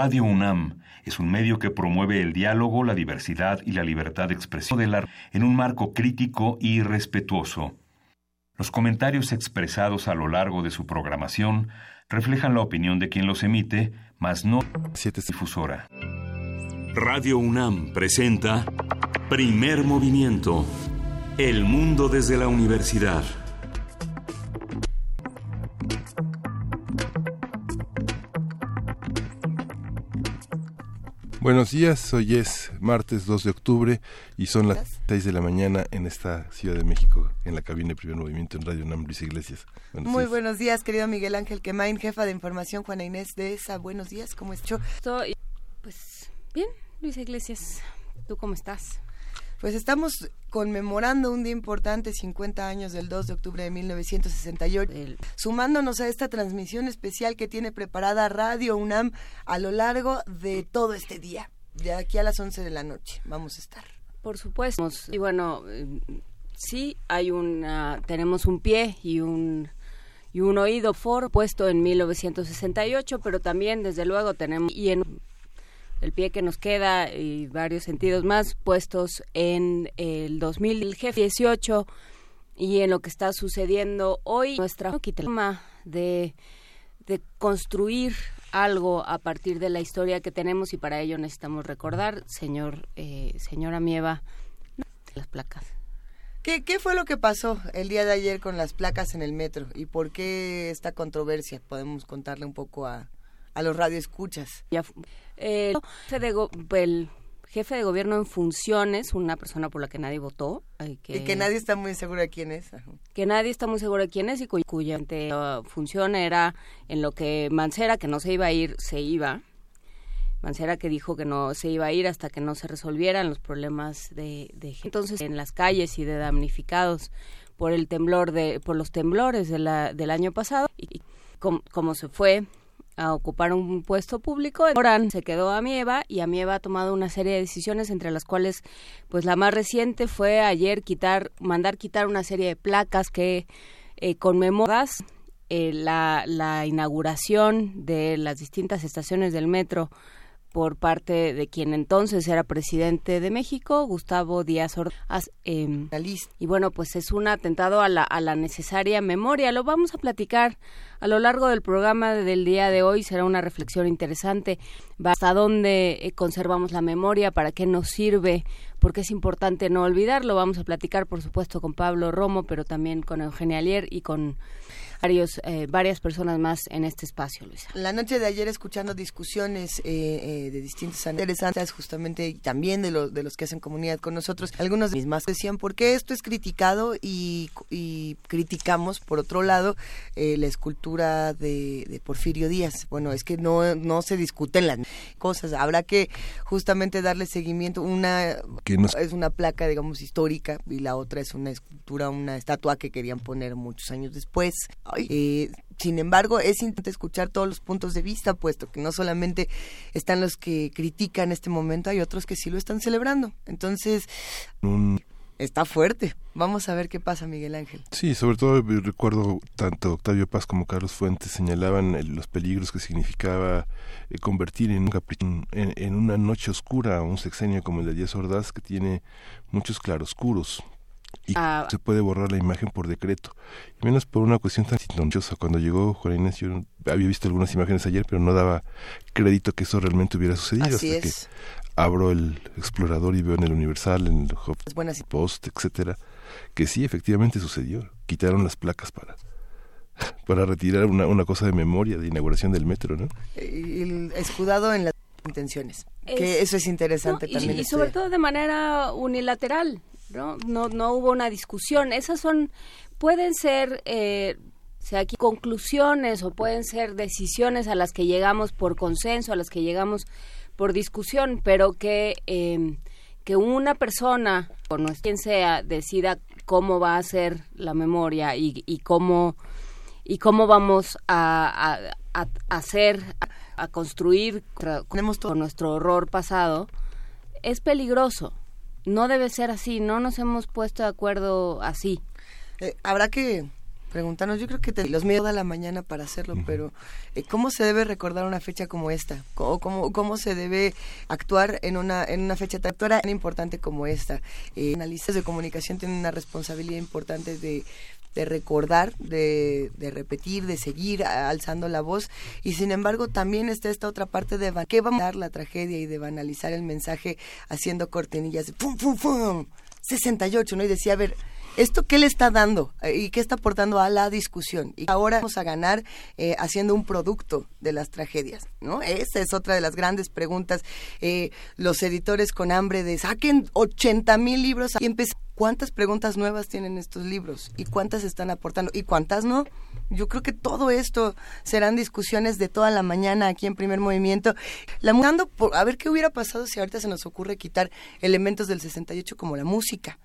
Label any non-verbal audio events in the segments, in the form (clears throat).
Radio UNAM es un medio que promueve el diálogo, la diversidad y la libertad de expresión del arte en un marco crítico y respetuoso. Los comentarios expresados a lo largo de su programación reflejan la opinión de quien los emite, mas no siete difusora. Radio UNAM presenta Primer Movimiento. El mundo desde la universidad. Buenos días, hoy es martes 2 de octubre y son las 6 de la mañana en esta Ciudad de México, en la cabina de Primer Movimiento en Radio UNAM, Luis Iglesias. Muy buenos días, querido Miguel Ángel Quemain, jefa de información, Juana Inés de ESA. Buenos días, ¿cómo estás? Estoy, pues, bien, Luis Iglesias. ¿Tú cómo estás? Pues estamos conmemorando un día importante, 50 años del 2 de octubre de 1968, sumándonos a esta transmisión especial que tiene preparada Radio UNAM a lo largo de todo este día. De aquí a las 11 de la noche vamos a estar. Por supuesto. Y bueno, sí hay una, tenemos un pie y un y un oído for puesto en 1968, pero también desde luego tenemos y en el pie que nos queda y varios sentidos más puestos en el 2018 y en lo que está sucediendo hoy nuestra forma de, de construir algo a partir de la historia que tenemos y para ello necesitamos recordar, señor, eh, señora Mieva, las placas. ¿Qué, ¿Qué fue lo que pasó el día de ayer con las placas en el metro y por qué esta controversia? Podemos contarle un poco a, a los radioescuchas. Ya, eh, el jefe de gobierno en funciones, una persona por la que nadie votó. que, y que nadie está muy seguro de quién es. Que nadie está muy seguro de quién es y cuya, uh, función era en lo que Mancera, que no se iba a ir, se iba. Mancera que dijo que no se iba a ir hasta que no se resolvieran los problemas de, de entonces en las calles y de damnificados por el temblor de por los temblores de la, del año pasado y como se fue a ocupar un puesto público. Morán se quedó a Mieva y a Mieva ha tomado una serie de decisiones entre las cuales pues la más reciente fue ayer quitar mandar quitar una serie de placas que eh, conmemoras eh, la inauguración de las distintas estaciones del metro por parte de quien entonces era presidente de México, Gustavo Díaz Ordaz. Eh, y bueno, pues es un atentado a la, a la necesaria memoria. Lo vamos a platicar a lo largo del programa del día de hoy. Será una reflexión interesante. ¿Hasta dónde eh, conservamos la memoria? ¿Para qué nos sirve? Porque es importante no olvidarlo. Vamos a platicar, por supuesto, con Pablo Romo, pero también con Eugenia Alier y con varios, eh, varias personas más en este espacio, Luisa. La noche de ayer escuchando discusiones eh, eh, de distintas interesantes, justamente y también de, los de los que hacen comunidad con nosotros, algunos mismas decían por qué esto es criticado y, criticamos, por otro lado, la escultura de, Porfirio Díaz. Bueno, es que no, no se discuten las cosas, habrá que justamente darle seguimiento. Una es una placa, digamos, histórica y la otra es una escultura, una estatua que querían poner muchos años después. Eh, sin embargo, es importante escuchar todos los puntos de vista, puesto que no solamente están los que critican este momento, hay otros que sí lo están celebrando. Entonces, está fuerte. Vamos a ver qué pasa, Miguel Ángel. Sí, sobre todo recuerdo tanto Octavio Paz como Carlos Fuentes señalaban los peligros que significaba eh, convertir en, un en, en, una noche oscura un sexenio como el de Díaz Ordaz, que tiene muchos claroscuros y ah. se puede borrar la imagen por decreto. Y menos por una cuestión tan sintoniciosa. Cuando llegó Juan Inés, yo había visto algunas imágenes ayer, pero no daba crédito que eso realmente hubiera sucedido. Así hasta que abro el explorador y veo en el Universal, en el Post, etcétera, que sí, efectivamente sucedió. Quitaron las placas para (laughs) para retirar una, una cosa de memoria de inauguración del metro, ¿no? El escudado en las intenciones. que eso es interesante también. Y, sobre todo de manera unilateral. ¿No? No, no hubo una discusión. Esas son, pueden ser, eh, sea aquí conclusiones o pueden ser decisiones a las que llegamos por consenso, a las que llegamos por discusión, pero que, em, que una persona, o no quien sea, decida cómo va a ser la memoria y, y cómo y cómo vamos a, a, hacer, a, construir con nuestro horror pasado, es peligroso no debe ser así, no nos hemos puesto de acuerdo así. Eh, habrá que preguntarnos, yo creo que te, los medios toda la mañana para hacerlo, pero eh, ¿cómo se debe recordar una fecha como esta? ¿Cómo, cómo, cómo se debe actuar en una, en una fecha tan importante como esta? Eh, analistas de comunicación tienen una responsabilidad importante de de recordar, de, de, repetir, de seguir alzando la voz. Y sin embargo, también está esta otra parte de que vamos a dar la tragedia y de banalizar el mensaje haciendo cortinillas de pum, pum, pum, 68, ¿no? Y decía, a ver, ¿Esto qué le está dando eh, y qué está aportando a la discusión? Y ahora vamos a ganar eh, haciendo un producto de las tragedias, ¿no? Esa es otra de las grandes preguntas. Eh, los editores con hambre de saquen 80 mil libros y ¿Cuántas preguntas nuevas tienen estos libros? ¿Y cuántas están aportando? ¿Y cuántas no? Yo creo que todo esto serán discusiones de toda la mañana aquí en Primer Movimiento. La por, a ver qué hubiera pasado si ahorita se nos ocurre quitar elementos del 68 como la música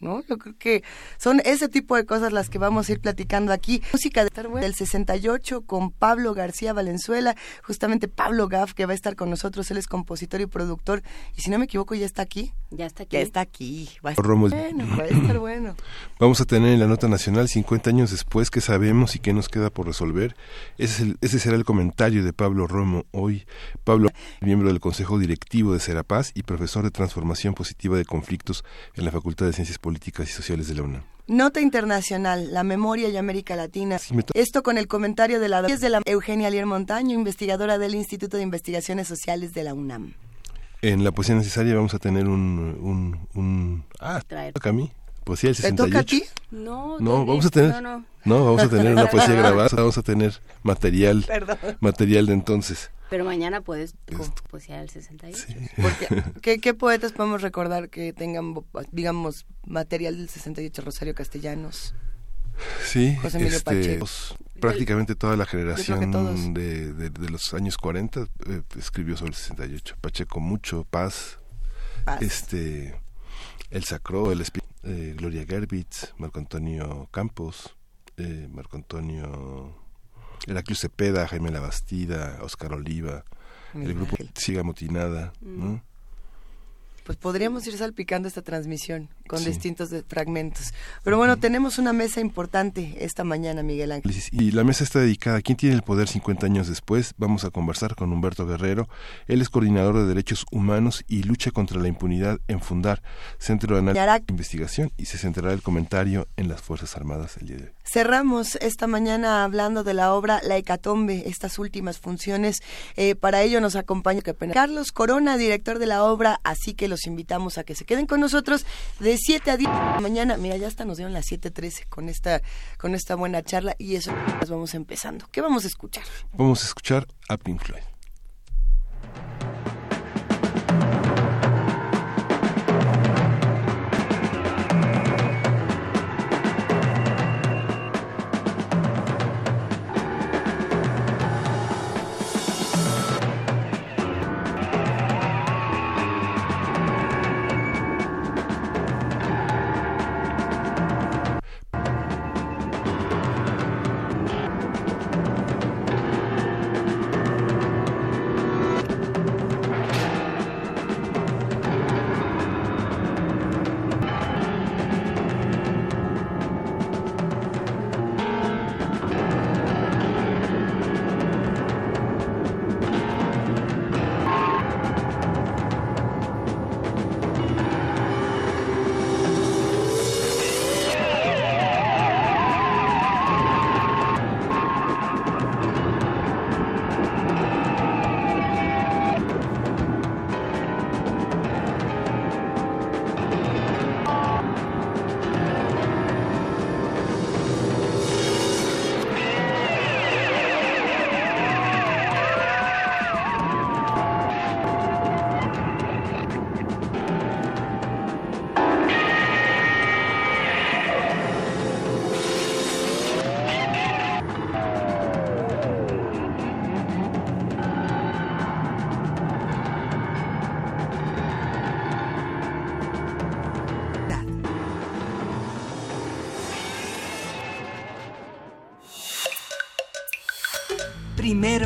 ¿no? Yo creo que son ese tipo de cosas las que vamos a ir platicando aquí. Música del 68 con Pablo García Valenzuela, justamente Pablo Gaff, que va a estar con nosotros, él es compositor y productor, y si no me equivoco ya está aquí. Ya está aquí. Ya está aquí. Va a estar bueno, va a estar bueno. (laughs) Vamos a tener en la nota nacional 50 años después qué sabemos y qué nos queda por resolver. Ese, ese será el comentario de Pablo Romo hoy. Pablo, miembro del Consejo Directivo de Serapaz y profesor de Transformación Positiva de Conflictos en la Facultad de Ciencias Políticas y Sociales de la UNAM. Nota internacional, la memoria y América Latina. Esto con el comentario de la, de la Eugenia Lier Montaño, investigadora del Instituto de Investigaciones Sociales de la UNAM. En la poesía necesaria vamos a tener un... un, un ah, toca a mí. Poesía del 68. ¿Te toca a ti? No, no vamos a tener... No, no. vamos a tener una poesía (laughs) grabada, vamos a tener material, material de entonces. Pero mañana puedes poesía del 68. ¿qué, ¿qué, poetas podemos recordar que tengan, digamos, material del 68? Rosario Castellanos. Sí, José Emilio este, Pacheco. prácticamente toda la generación de, de, los años 40 eh, escribió sobre el 68. Pacheco mucho, Paz, este El Sacro, el eh, Gloria Gerbitz, Marco Antonio Campos, eh, Marco Antonio Heraclio Cepeda, Jaime Labastida, Oscar Oliva, el grupo Siga Motinada, ¿no? Pues podríamos ir salpicando esta transmisión con distintos fragmentos. Pero bueno, tenemos una mesa importante esta mañana, Miguel Ángel. Y la mesa está dedicada a quién tiene el poder 50 años después. Vamos a conversar con Humberto Guerrero. Él es coordinador de derechos humanos y lucha contra la impunidad en Fundar, Centro de Análisis e Investigación, y se centrará el comentario en las Fuerzas Armadas el día de hoy. Cerramos esta mañana hablando de la obra La Hecatombe, estas últimas funciones. Eh, para ello nos acompaña Carlos Corona, director de la obra, así que los invitamos a que se queden con nosotros de 7 a 10 de la mañana. Mira, ya hasta nos dieron las 7.13 con esta, con esta buena charla y eso nos vamos empezando. ¿Qué vamos a escuchar? Vamos a escuchar a Pink Floyd.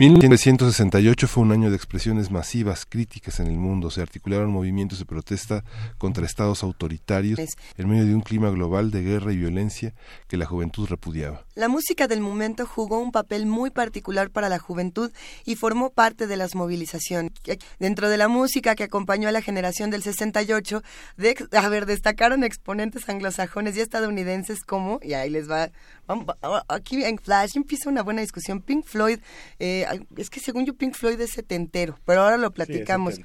1968 fue un año de expresiones masivas críticas en el mundo. Se articularon movimientos de protesta contra estados autoritarios en medio de un clima global de guerra y violencia que la juventud repudiaba. La música del momento jugó un papel muy particular para la juventud y formó parte de las movilizaciones. Dentro de la música que acompañó a la generación del 68, de, a ver, destacaron exponentes anglosajones y estadounidenses como, y ahí les va aquí en Flash empieza una buena discusión. Pink Floyd, eh, es que según yo Pink Floyd es setentero, pero ahora lo platicamos.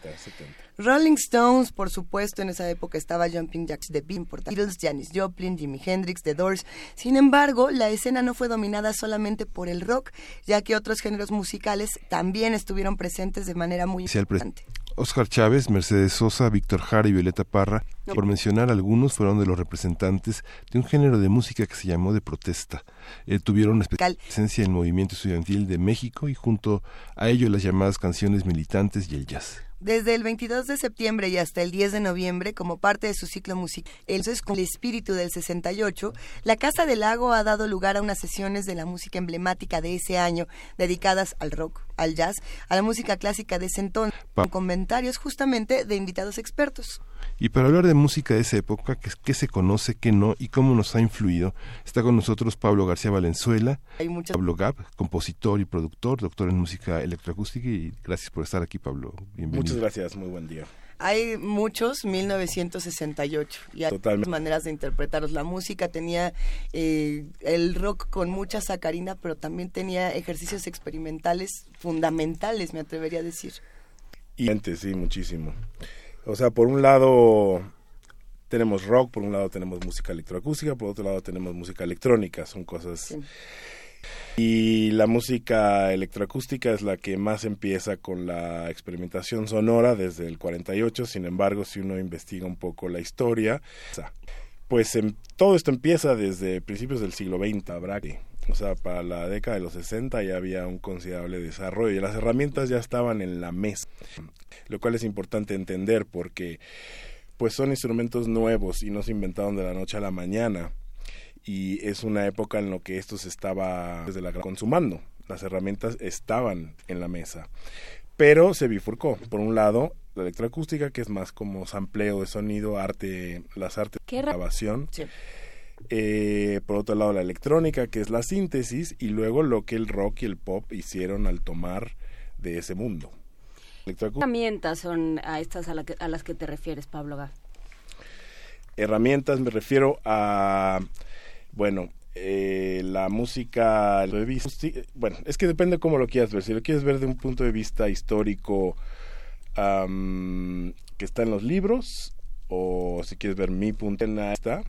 Rolling Stones, por supuesto, en esa época estaba Jumping Jacks de Bean, Beatles, Janis Joplin, Jimi Hendrix, The Doors. Sin embargo, la escena no fue dominada solamente por el rock, ya que otros géneros musicales también estuvieron presentes de manera muy importante. Oscar Chávez, Mercedes Sosa, Víctor Jara y Violeta Parra, por mencionar algunos, fueron de los representantes de un género de música que se llamó de protesta. Eh, tuvieron especial presencia en el movimiento estudiantil de México y junto a ello las llamadas canciones militantes y el jazz. Desde el 22 de septiembre y hasta el 10 de noviembre, como parte de su ciclo musical, entonces con el espíritu del 68, la Casa del Lago ha dado lugar a unas sesiones de la música emblemática de ese año, dedicadas al rock, al jazz, a la música clásica de ese entonces, con comentarios justamente de invitados expertos. Y para hablar de música de esa época, qué, se conoce, qué no y cómo nos ha influido, está con nosotros Pablo García Valenzuela, Pablo Gab, compositor y productor, doctor en música electroacústica y gracias por estar aquí Pablo. Bienvenido. Muchas gracias, muy buen día. Hay muchos, 1968, y hay muchas maneras de interpretarlos. La música tenía eh, el rock con mucha sacarina, pero también tenía ejercicios experimentales fundamentales, me atrevería a decir. Y sí, muchísimo. O sea, por un lado tenemos rock, por un lado tenemos música electroacústica, por otro lado tenemos música electrónica, son cosas... Y la música electroacústica es la que más empieza con la experimentación sonora desde el 48, sin embargo, si uno investiga un poco la historia, pues em, todo esto empieza desde principios del siglo XX, habrá que o sea, para la década de los 60 ya había un considerable desarrollo y las herramientas ya estaban en la mesa, lo cual es importante entender porque pues son instrumentos nuevos y no se inventaron de la noche a la mañana y es una época en la que esto se estaba desde la consumando. Las herramientas estaban en la mesa, pero se bifurcó. Por un lado, la electroacústica, que es más como sampleo de sonido, arte, las artes de grabación. Eh, por otro lado, la electrónica, que es la síntesis, y luego lo que el rock y el pop hicieron al tomar de ese mundo. ¿Qué herramientas son a estas a, a las que te refieres, Pablo Gá? Herramientas me refiero a bueno, eh, la música, bueno, es que depende cómo lo quieras ver. Si lo quieres ver de un punto de vista histórico que está en los libros, o si quieres ver mi punto en esta.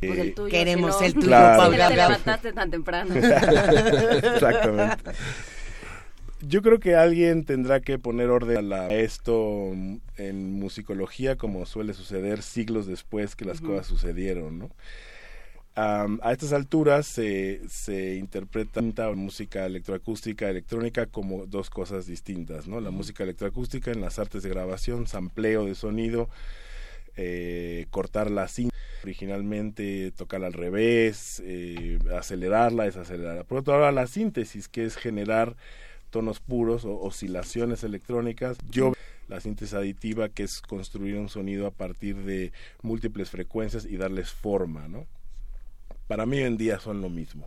Pues eh, Queremos el tuyo, claro. te levantaste tan temprano. (laughs) (laughs) Exactamente. Yo creo que alguien tendrá que poner orden a esto en musicología, como suele suceder siglos después que las cosas sucedieron, ¿no? A estas alturas se, se interpreta música electroacústica, electrónica como dos cosas distintas, ¿no? La música electroacústica en las artes de grabación, sampleo de sonido, eh, cortar la cinta originalmente, tocar al revés, eh, acelerarla, desacelerarla. Por otro lado, la síntesis, que es generar tonos puros o oscilaciones electrónicas. Yo la síntesis aditiva, que es construir un sonido a partir de múltiples frecuencias y darles forma, ¿no? Para mí hoy en día son lo mismo.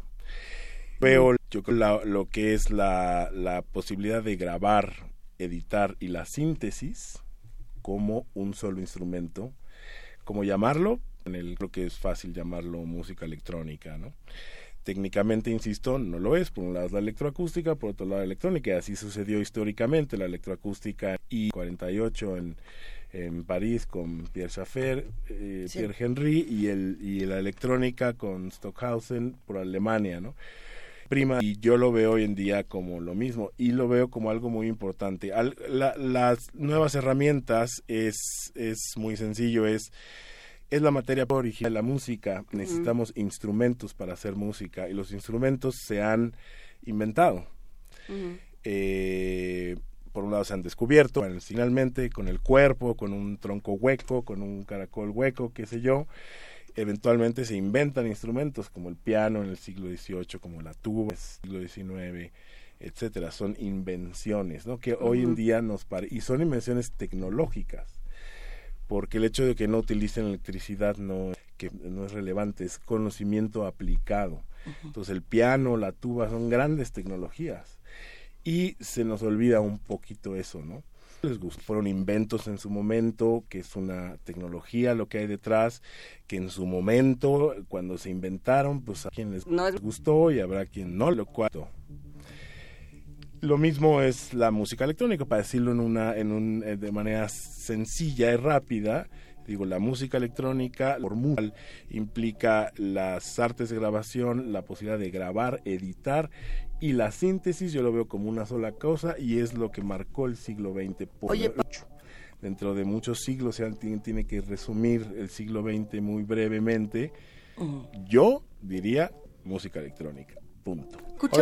Veo yo lo que es la, la posibilidad de grabar, editar y la síntesis como un solo instrumento, como llamarlo, en el, creo que es fácil llamarlo música electrónica, ¿no? Técnicamente, insisto, no lo es. Por un lado es la electroacústica, por otro lado la electrónica. Así sucedió históricamente la electroacústica y 48 en en París con Pierre Schaffer, eh, Pierre Henry y, el, y la electrónica con Stockhausen por Alemania, ¿no? Prima, y yo lo veo hoy en día como lo mismo y lo veo como algo muy importante. las nuevas herramientas es, es muy sencillo, es es la materia original de la música. Necesitamos instrumentos para hacer música y los instrumentos se han inventado por un lado se han descubierto, finalmente con el cuerpo, con un tronco hueco, con un caracol hueco, qué sé yo, eventualmente se inventan instrumentos como el piano en el siglo XVIII, como la tuba en el siglo XIX, etcétera, son invenciones, ¿no? Que hoy en día nos pare y son invenciones tecnológicas, porque el hecho de que no utilicen electricidad no que no es relevante, es conocimiento aplicado. Entonces el piano, la tuba son grandes tecnologías y se nos olvida un poquito eso, ¿no? les gustó. Fueron inventos en su momento, que es una tecnología lo que hay detrás, que en su momento, cuando se inventaron, pues a quien les gustó y habrá quien no lo cuatro. Lo mismo es la música electrónica, para decirlo en una, en un, eh, de manera sencilla y rápida. Digo, la música electrónica formal implica las artes de grabación, la posibilidad de grabar, editar y la síntesis yo lo veo como una sola cosa y es lo que marcó el siglo XX por Oye, Dentro de muchos siglos se tiene, tiene que resumir el siglo XX muy brevemente. Yo diría música electrónica. Punto.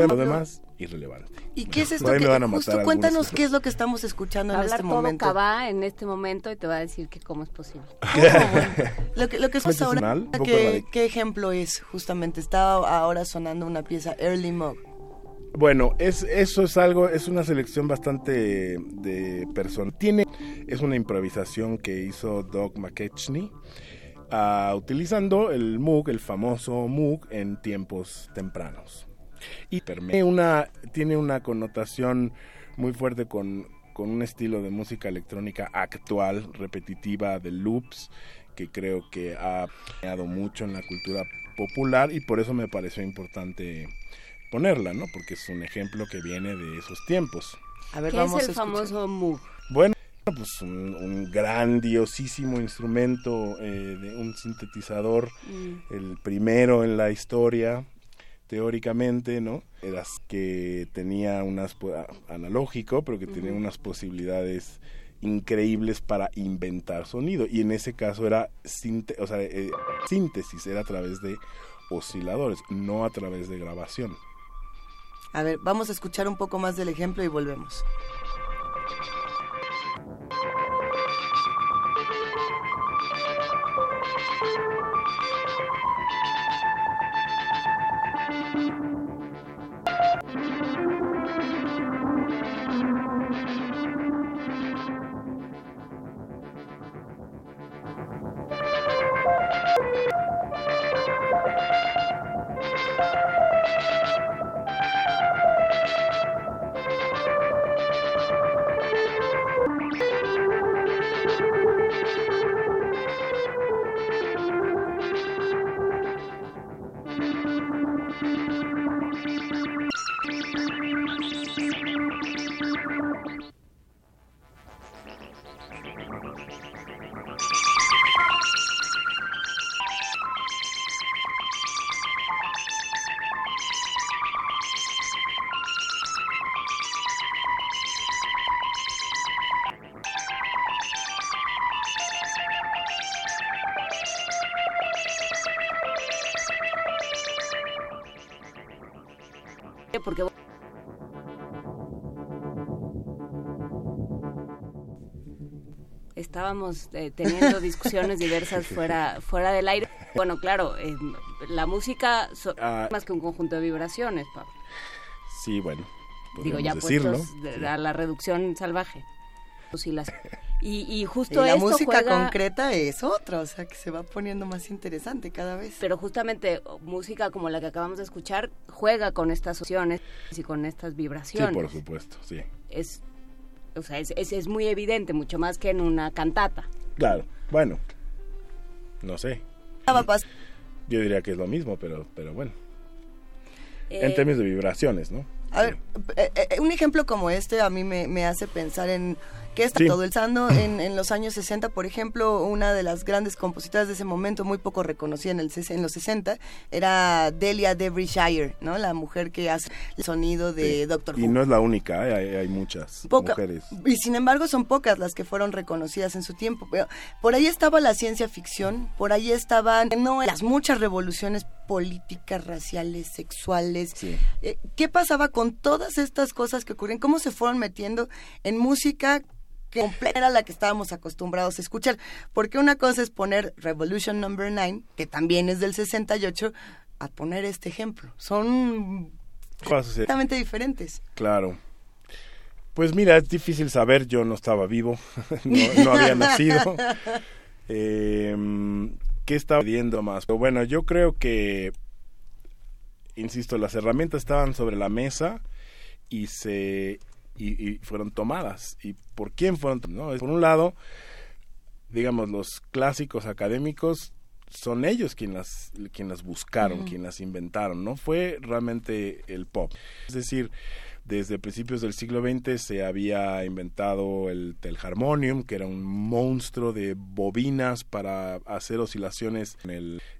lo demás, irrelevante. ¿Y qué es esto? Que, justo cuéntanos qué es lo que estamos escuchando en este momento. Hablar todo en este momento y te va a decir que cómo es posible. (laughs) lo que, lo que es ahora, ¿qué, ejemplo es? Justamente, está ahora sonando una pieza Early Mog bueno, es, eso es algo, es una selección bastante de persona. Tiene, es una improvisación que hizo Doug McKechnie uh, utilizando el Moog, el famoso Moog, en tiempos tempranos. Y tiene una, tiene una connotación muy fuerte con, con un estilo de música electrónica actual, repetitiva, de loops, que creo que ha creado mucho en la cultura popular y por eso me pareció importante ponerla, ¿no? Porque es un ejemplo que viene de esos tiempos. A ver, ¿Qué es el famoso Moog? Bueno, pues un, grandiosísimo instrumento eh, de un sintetizador, mm. el primero en la historia, teóricamente, ¿no? Era que tenía unas analógico, pero que tenía unas posibilidades increíbles para inventar sonido y en ese caso era o sea, eh, síntesis era a través de osciladores, no a través de grabación. A ver, vamos a escuchar un poco más del ejemplo y volvemos. Estábamos eh, teniendo (laughs) discusiones diversas fuera fuera del aire. Bueno, claro, eh, la música es ah. más que un conjunto de vibraciones, Pablo. Sí, bueno. Digo, ya decirlo. puestos a la reducción salvaje. Y, y justo y la música concreta es otra, o sea, que se va poniendo más interesante cada vez. Pero justamente música como la que acabamos de escuchar juega con estas opciones y con estas vibraciones. Sí, por supuesto, sí. Es o sea, es, es, muy evidente, mucho más que en una cantata. Claro, bueno, no sé. Yo diría que es lo mismo, pero, pero bueno. en eh, términos de vibraciones, ¿no? A ver, eh, eh, un ejemplo como este a mí me, me hace pensar en que está todo el sando (clears throat) en, en, los años 60, por ejemplo, una de las grandes compositoras de ese momento, muy poco reconocida en, el, en los 60, era Delia Shire, ¿no? La mujer que hace el sonido de Doctor Who. Y no es la única, ¿eh? hay, muchas mujeres. Y sin embargo son pocas las que fueron reconocidas en su tiempo. Pero por ahí estaba la ciencia ficción, por ahí estaban no, las muchas revoluciones políticas, raciales, sexuales. Eh, ¿Qué pasaba con todas estas cosas que ocurren? ¿Cómo se fueron metiendo en música que completa era la que estábamos acostumbrados a escuchar. Porque una cosa es poner Revolution Number 9, que también es del 68, a poner este ejemplo. Son Completamente diferentes. Claro. Pues mira, es difícil saber, yo no estaba vivo, (laughs) no, había (laughs) nacido. Eh, ¿Qué estaba viendo más? Pero bueno, yo creo que, insisto, las herramientas estaban sobre la mesa y se y, fueron tomadas. ¿Y por quién fueron tomadas? Por un lado, digamos, los clásicos académicos son ellos quienes las, quien las buscaron, quienes las inventaron, no fue realmente el pop. Es decir, desde principios del siglo XX se había inventado el telharmonium, que era un monstruo de bobinas para hacer oscilaciones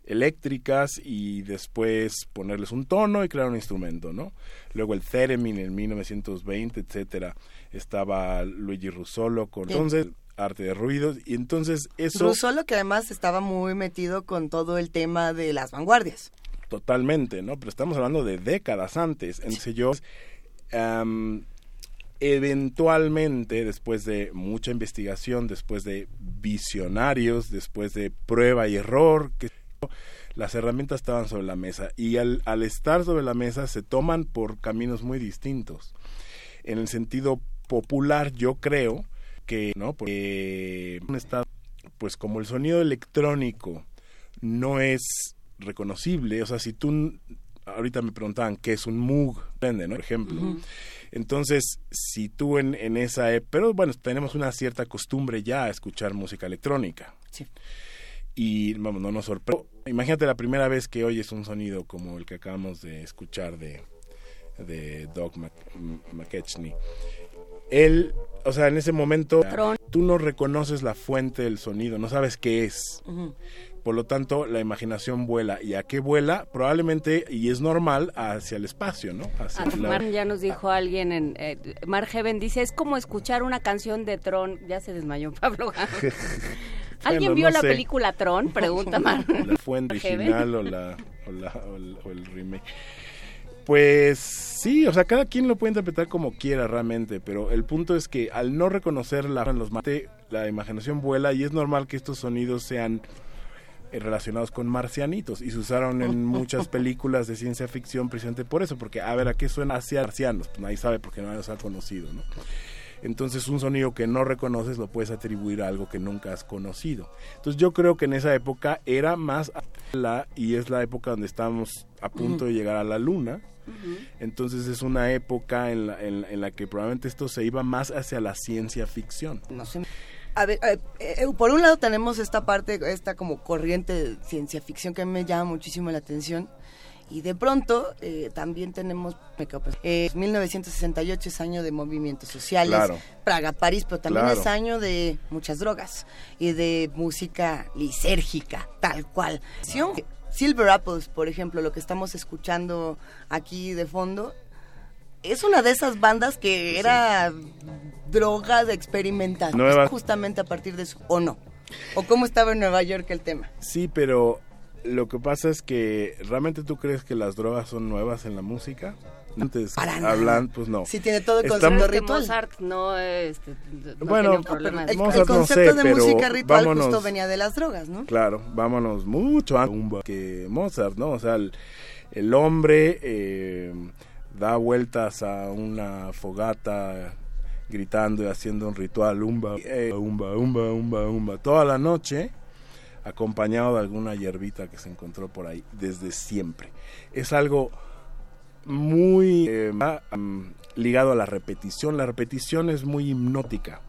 eléctricas y después ponerles un tono y crear un instrumento, ¿no? Luego el theremin en 1920, etcétera. Estaba Luigi Russolo con entonces arte de ruidos y entonces eso Russolo que además estaba muy metido con todo el tema de las vanguardias. Totalmente, ¿no? Pero estamos hablando de décadas antes. Entonces yo eventualmente, después de mucha investigación, después de visionarios, después de prueba y error, las herramientas estaban sobre la mesa y al, estar sobre la mesa se toman por caminos muy distintos. En el sentido popular, yo creo que, ¿no? Porque pues como el sonido electrónico no es reconocible, o sea, si tú ahorita me preguntaban qué es un Moog, ¿no? Por ejemplo. Entonces, si tú en, en esa época, pero bueno, tenemos una cierta costumbre ya a escuchar música electrónica. Sí. Y vamos, no nos sorprende. Imagínate la primera vez que oyes un sonido como el que acabamos de escuchar de, de Doug McKechnie. Él, o sea, en ese momento tú no reconoces la fuente del sonido, no sabes qué es. Por lo tanto, la imaginación vuela. ¿Y a qué vuela? Probablemente, y es normal, hacia el espacio, ¿no? Hacia ah, ya nos dijo alguien, en eh, Mar Heaven dice, es como escuchar una canción de Tron. Ya se desmayó (laughs) Pablo ¿Alguien vio la película Tron? (laughs) Pregunta Mar. La fuente (laughs) original o, la, o, el, remake. Pues sí, o sea, cada quien lo puede interpretar como quiera realmente, pero el punto es que al no reconocer la, los mate, la imaginación vuela y es normal que estos sonidos sean relacionados con marcianitos y se usaron en (laughs) muchas películas de ciencia ficción precisamente por eso, porque a ver, ¿a qué suena hacia marcianos? Pues nadie sabe porque nadie los ha conocido, ¿no? Entonces un sonido que no reconoces lo puedes atribuir a algo que nunca has conocido. Entonces yo creo que en esa época era más la y es la época donde estamos a punto de llegar a la luna. Entonces es una época en la, en la que probablemente esto se iba más hacia la ciencia ficción. No sé a ver, eh, eh, por un lado tenemos esta parte, esta como corriente de ciencia ficción que me llama muchísimo la atención. Y de pronto eh, también tenemos, 1968 es año de movimientos sociales, Praga, París, pero también es año de muchas drogas y de música lisérgica, tal cual. Silver Apples, por ejemplo, lo que estamos escuchando aquí de fondo, es una de esas bandas que era droga de experimentación. Justamente a partir de eso, ¿o no? ¿O cómo estaba en Nueva York el tema? Sí, pero lo que pasa es que realmente tú crees que las drogas son nuevas en la música. Antes hablan, pues no. Sí tiene todo el concepto ritual. Mozart no, este, bueno, el, concepto de música ritual justo venía de las drogas, ¿no? Claro, vámonos mucho antes que Mozart, ¿no? O sea, el, el hombre eh, da vueltas a una fogata gritando y haciendo un ritual umba, umba, umba, umba, umba, toda la noche, acompañado de alguna hierbita que se encontró por ahí desde siempre. Es algo muy eh, ligado a la repetición. La repetición es muy hipnótica.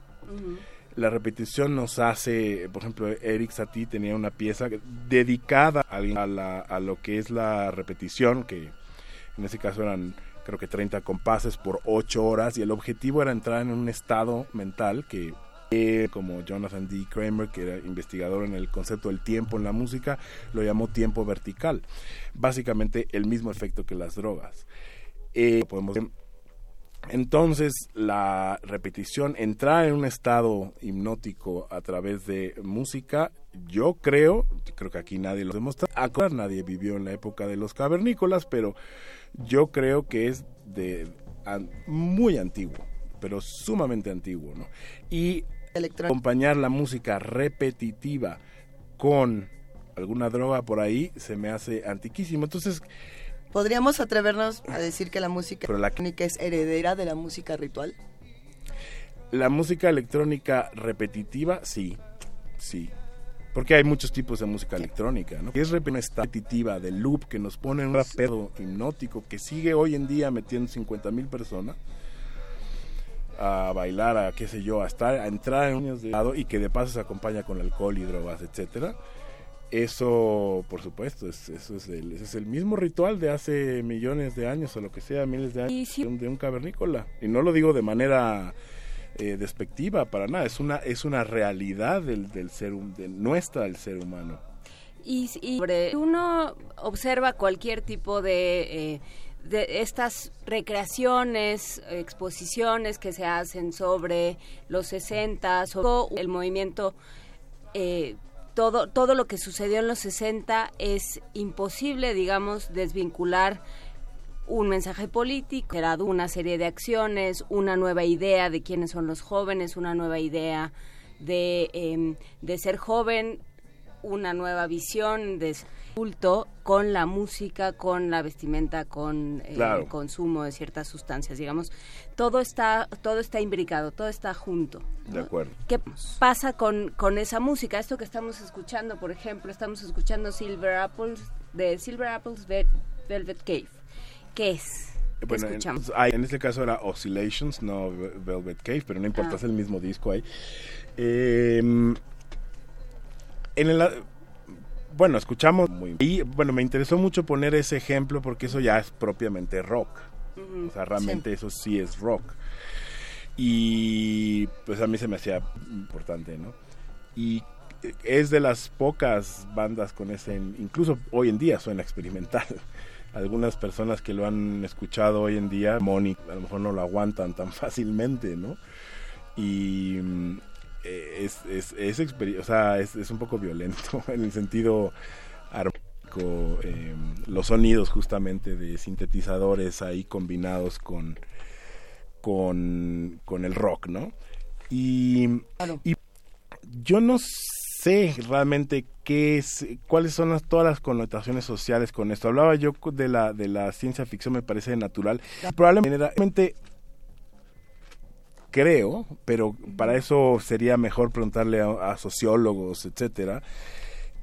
La repetición nos hace, por ejemplo, Eric Satie tenía una pieza dedicada a, a lo que es la repetición, que en ese caso eran creo que 30 compases por 8 horas y el objetivo era entrar en un estado mental que como Jonathan D. Kramer, que era investigador en el concepto del tiempo en la música, lo llamó tiempo vertical. Básicamente el mismo efecto que las drogas. Eh, podemos entonces, la repetición, entrar en un estado hipnótico a través de música, yo creo, creo que aquí nadie lo demuestra, nadie vivió en la época de los cavernícolas, pero yo creo que es de muy antiguo, pero sumamente antiguo, ¿no? Y acompañar la música repetitiva con alguna droga por ahí se me hace antiquísimo. Entonces, ¿Podríamos atrevernos a decir que la música electrónica es heredera de la música ritual? La música electrónica repetitiva, sí, sí. Porque hay muchos tipos de música electrónica, ¿no? Es repetitiva, de loop, que nos pone en un pedo hipnótico, que sigue hoy en día metiendo 50 mil personas a bailar, a qué sé yo, a estar, a entrar en un de lado y que de paso se acompaña con alcohol y drogas, etcétera eso, por supuesto, es, eso es el, es el mismo ritual de hace millones de años o lo que sea, miles de años de un cavernícola. Y no lo digo de manera eh, despectiva para nada, es una, es una realidad del, del ser, de nuestra del ser humano. Y, y uno observa cualquier tipo de... Eh, de estas recreaciones, exposiciones que se hacen sobre los 60, sobre el movimiento eh, todo, todo lo que sucedió en los 60 es imposible, digamos, desvincular un mensaje político, una serie de acciones, una nueva idea de quiénes son los jóvenes, una nueva idea de, em, de ser joven, una nueva visión de culto con la música, con la vestimenta, con eh, el consumo de ciertas sustancias, digamos, todo está todo está imbricado, todo está junto. De acuerdo. ¿Qué pasa con, con esa música? Esto que estamos escuchando, por ejemplo, estamos escuchando Silver Apples de Silver Apples Velvet Cave. ¿Qué es? bueno? En, en, este caso era Oscillations, no Velvet Cave, pero no importa, ah. es el mismo disco ahí. Eh, en el bueno, escuchamos muy y bueno, me interesó mucho poner ese ejemplo porque eso ya es propiamente rock. o sea, realmente eso sí es rock. Y pues a mí se me hacía importante, ¿no? Y es de las pocas bandas con ese, incluso hoy en día suena experimental. Algunas personas que lo han escuchado hoy en día, Moni, a lo mejor no lo aguantan tan (laughs) fácilmente, ¿no? Y eh, es, es, es, o sea, es, es, un poco violento (laughs) en el sentido armónico, eh, los sonidos justamente de sintetizadores ahí combinados con, con, con el rock, ¿no? Y, y yo no sé realmente qué es, cuáles son las, todas las connotaciones sociales con esto. Hablaba yo de la, de la ciencia ficción, me parece natural. Probablemente creo, pero para eso sería mejor preguntarle a, sociólogos, etcétera.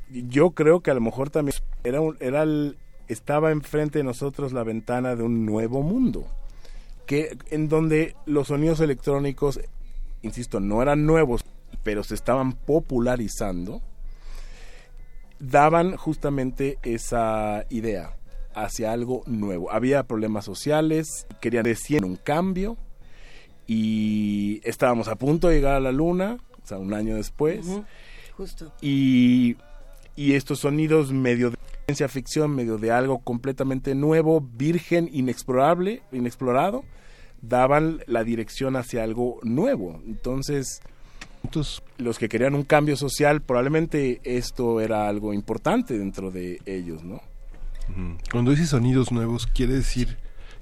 Yo creo que a lo mejor también era, era estaba enfrente de nosotros la ventana de un nuevo mundo, que en donde los sonidos electrónicos, insisto, no eran nuevos, pero se estaban popularizando, daban justamente esa idea hacia algo nuevo. Había problemas sociales, querían decir un cambio, y estábamos a punto de llegar a la luna, o sea, un año después. Justo. Y, y estos sonidos medio de ciencia ficción, medio de algo completamente nuevo, virgen, inexplorable, inexplorado, daban la dirección hacia algo nuevo. Entonces, Entonces, los que querían un cambio social, probablemente esto era algo importante dentro de ellos, ¿no? Cuando dices sonidos nuevos, quiere decir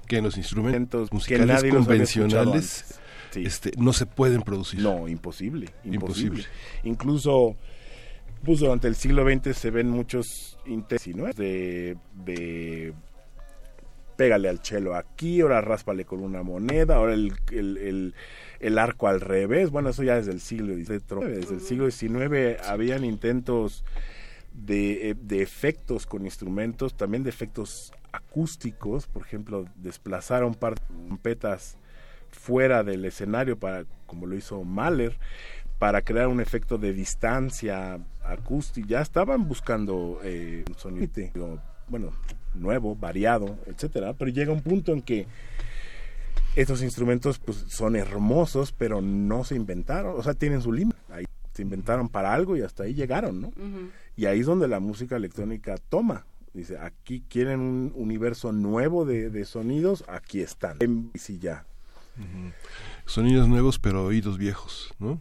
que los instrumentos musicales convencionales este, no se pueden producir. No, imposible, imposible. Incluso pues, durante el siglo XX se ven muchos intentos de, de pégale al chelo aquí, ahora ráspale con una moneda, ahora el, el, el, arco al revés. Bueno, eso ya desde el siglo XIX. Desde el siglo XIX habían intentos de, eh, de, efectos con instrumentos, también de efectos acústicos, por ejemplo, desplazar un par de trompetas fuera del escenario para como lo hizo Mahler para crear un efecto de distancia acústica ya estaban buscando eh, un sonido bueno nuevo variado etcétera pero llega un punto en que estos instrumentos pues son hermosos pero no se inventaron o sea tienen su límite ahí se inventaron para algo y hasta ahí llegaron no y ahí es donde la música electrónica toma Dice, aquí quieren un universo nuevo de, sonidos, aquí están. Y sí, ya. Sonidos nuevos, pero oídos viejos, ¿no?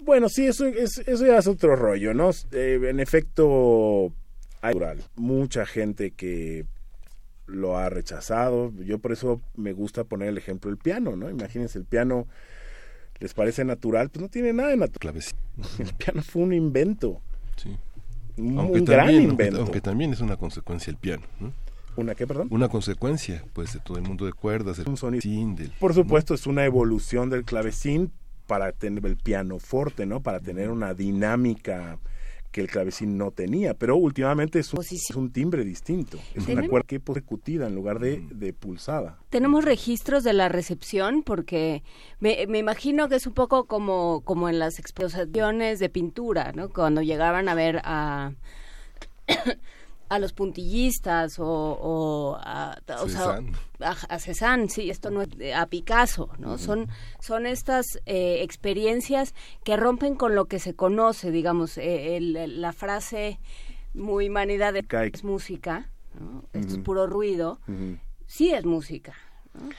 Bueno, sí, eso, es, eso ya es otro rollo, ¿no? Eh, en efecto, hay mucha gente que lo ha rechazado. Yo por eso me gusta poner el ejemplo del piano, ¿no? Imagínense, el piano les parece natural, pues no tiene nada de natural. (laughs) El piano fue un invento. Sí aunque también, Aunque, también es una consecuencia el piano. ¿Una qué, perdón? Una consecuencia, pues, de todo el mundo de cuerdas, un sonido. Del, Por supuesto, es una evolución del clavecín para tener el piano fuerte, ¿no? Para tener una dinámica que el clavecín no tenía, pero últimamente es un, es un timbre distinto, es una cuerda que es percutida en lugar de, de, pulsada. ¿Tenemos registros de la recepción? Porque me, me, imagino que es un poco como, como en las exposiciones de pintura, ¿no? Cuando llegaban a ver a... a los puntillistas o, o a, o sea, a, a, Cézanne, sí, esto no es a Picasso, ¿no? Son son estas eh, experiencias que rompen con lo que se conoce, digamos, eh, el, la frase muy manida de es música, ¿no? Esto es puro ruido, sí es música. ¿no?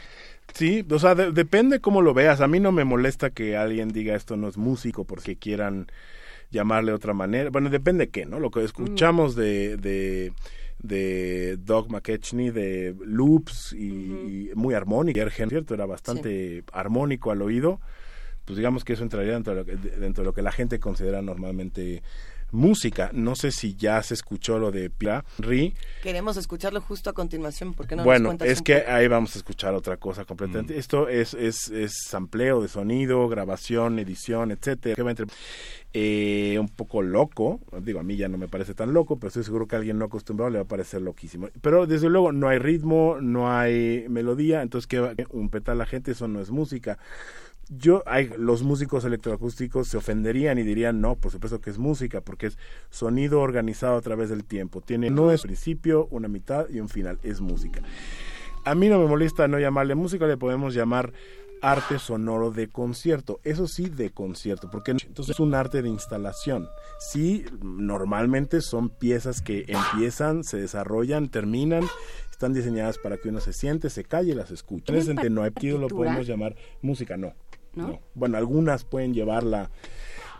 Sí, o sea, de, depende cómo lo veas. A mí no me molesta que alguien diga esto no es músico porque quieran llamarle de otra manera. Bueno, depende de qué, ¿no? Lo que escuchamos de, de, de Doug McKechnie, de loops y, y muy armónico, ¿cierto? Era bastante sí. armónico al oído. Pues digamos que eso entraría dentro de, lo que, dentro de lo que la gente considera normalmente música. No sé si ya se escuchó lo de Pira Ri. Queremos escucharlo justo a continuación, porque no Bueno, es que poco? ahí vamos a escuchar otra cosa completamente. Mm. Esto es, es, es sampleo de sonido, grabación, edición, etcétera. Que va entre eh, un poco loco, digo, a mí ya no me parece tan loco, pero estoy seguro que a alguien no acostumbrado le va a parecer loquísimo. Pero desde luego no hay ritmo, no hay melodía, entonces que un petal la gente, eso no es música yo hay los músicos electroacústicos se ofenderían y dirían no por supuesto que es música porque es sonido organizado a través del tiempo. Tiene no es principio una mitad y un final. Es música a mí no me molesta no llamarle música le podemos llamar arte sonoro de concierto. Eso sí de concierto porque entonces es un arte de instalación. Sí normalmente son piezas que empiezan se desarrollan terminan están diseñadas para que uno se siente se calle y las escuche. En ese sentido no hay lo podemos llamar música no ¿No? ¿no? Bueno, algunas pueden llevarla,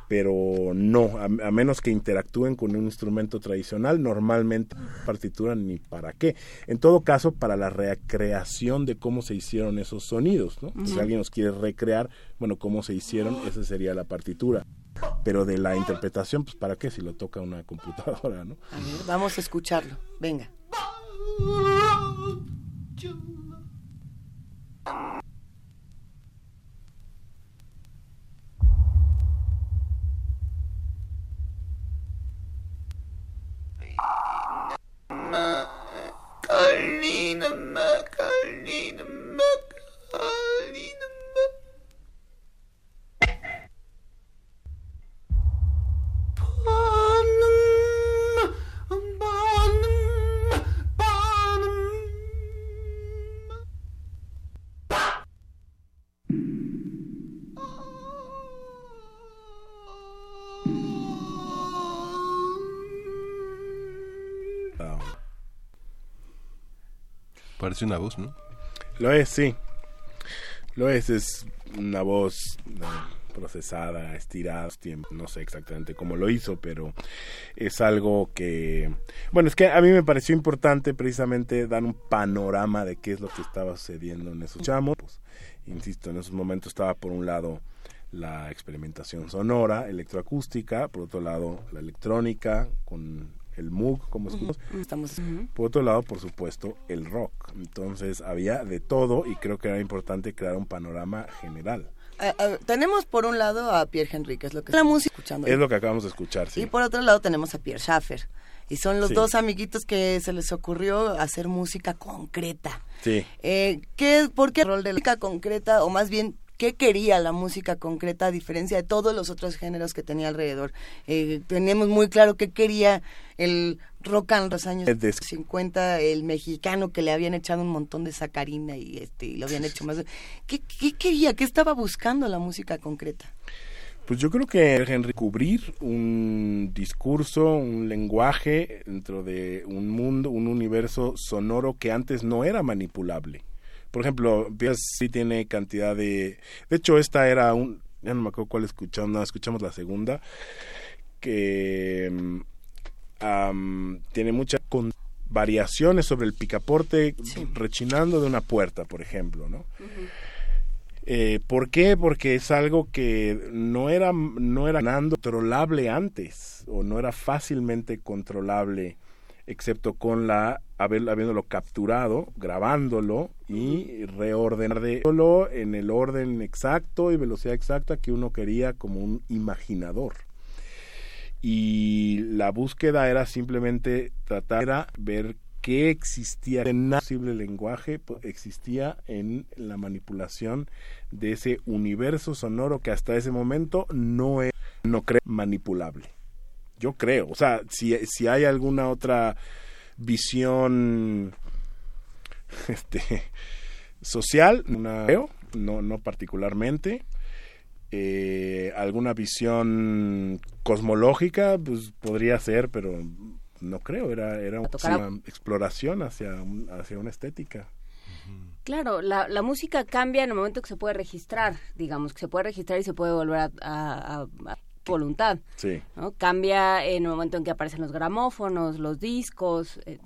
pero no, a, a, menos que interactúen con un instrumento tradicional, normalmente partitura ni para qué. En todo caso, para la recreación de cómo se hicieron esos sonidos, ¿no? Uh -huh. Si alguien nos quiere recrear, bueno, cómo se hicieron, esa sería la partitura. Pero de la interpretación, pues para qué si lo toca una computadora, ¿no? A ver, vamos a escucharlo. Venga. Karninamma, Karninamma, Karninamma, Karninamma. Parece una voz, ¿no? Lo es, sí. Lo es, es una voz no, procesada, estirada, no sé exactamente cómo lo hizo, pero es algo que, bueno, es que a mí me pareció importante precisamente dar un panorama de qué es lo que estaba sucediendo en esos chamos. Pues, insisto, en esos momentos estaba por un lado la experimentación sonora, electroacústica, por otro lado la electrónica con el Moog, como escuchamos. Estamos... Por otro lado, por supuesto, el rock. Entonces había de todo y creo que era importante crear un panorama general. Uh, uh, tenemos por un lado a Pierre Henry, que es lo que la música escuchando. Es lo que acabamos de escuchar, sí. Y por otro lado tenemos a Pierre Schaffer. Y son los sí. dos amiguitos que se les ocurrió hacer música concreta. Sí. Eh, ¿qué, ¿Por qué el rol de la música concreta, o más bien qué quería la música concreta a diferencia de todos los otros géneros que tenía alrededor. Eh, teníamos muy claro qué quería el rock en los años de 50, el mexicano que le habían echado un montón de sacarina y este y lo habían hecho más. ¿Qué, qué quería? ¿Qué estaba buscando la música concreta? Pues yo creo que Henry cubrir un discurso, un lenguaje dentro de un mundo, un universo sonoro que antes no era manipulable por ejemplo, sí tiene cantidad de... De hecho, esta era un... Ya no me acuerdo cuál escuchamos, no, escuchamos la segunda, que um, tiene muchas con variaciones sobre el picaporte sí. rechinando de una puerta, por ejemplo, ¿no? Uh -huh. eh, ¿Por qué? Porque es algo que no era, no era controlable antes, o no era fácilmente controlable excepto con la haber, habiéndolo capturado, grabándolo y reordenarlo en el orden exacto y velocidad exacta que uno quería como un imaginador. Y la búsqueda era simplemente tratar de ver qué existía en posible lenguaje existía en la manipulación de ese universo sonoro que hasta ese momento no es no creo manipulable. Yo creo, o sea, si, si hay alguna otra visión este social, una creo, no, no particularmente. Eh, alguna visión cosmológica, pues podría ser, pero no creo, era, era a- una exploración hacia, un- hacia una estética. Claro, la, la música cambia en el momento que se puede registrar, digamos, que se puede registrar y se puede volver a, a- a- voluntad. Sí. ¿no? Cambia en el momento en que aparecen los gramófonos, los discos, eh,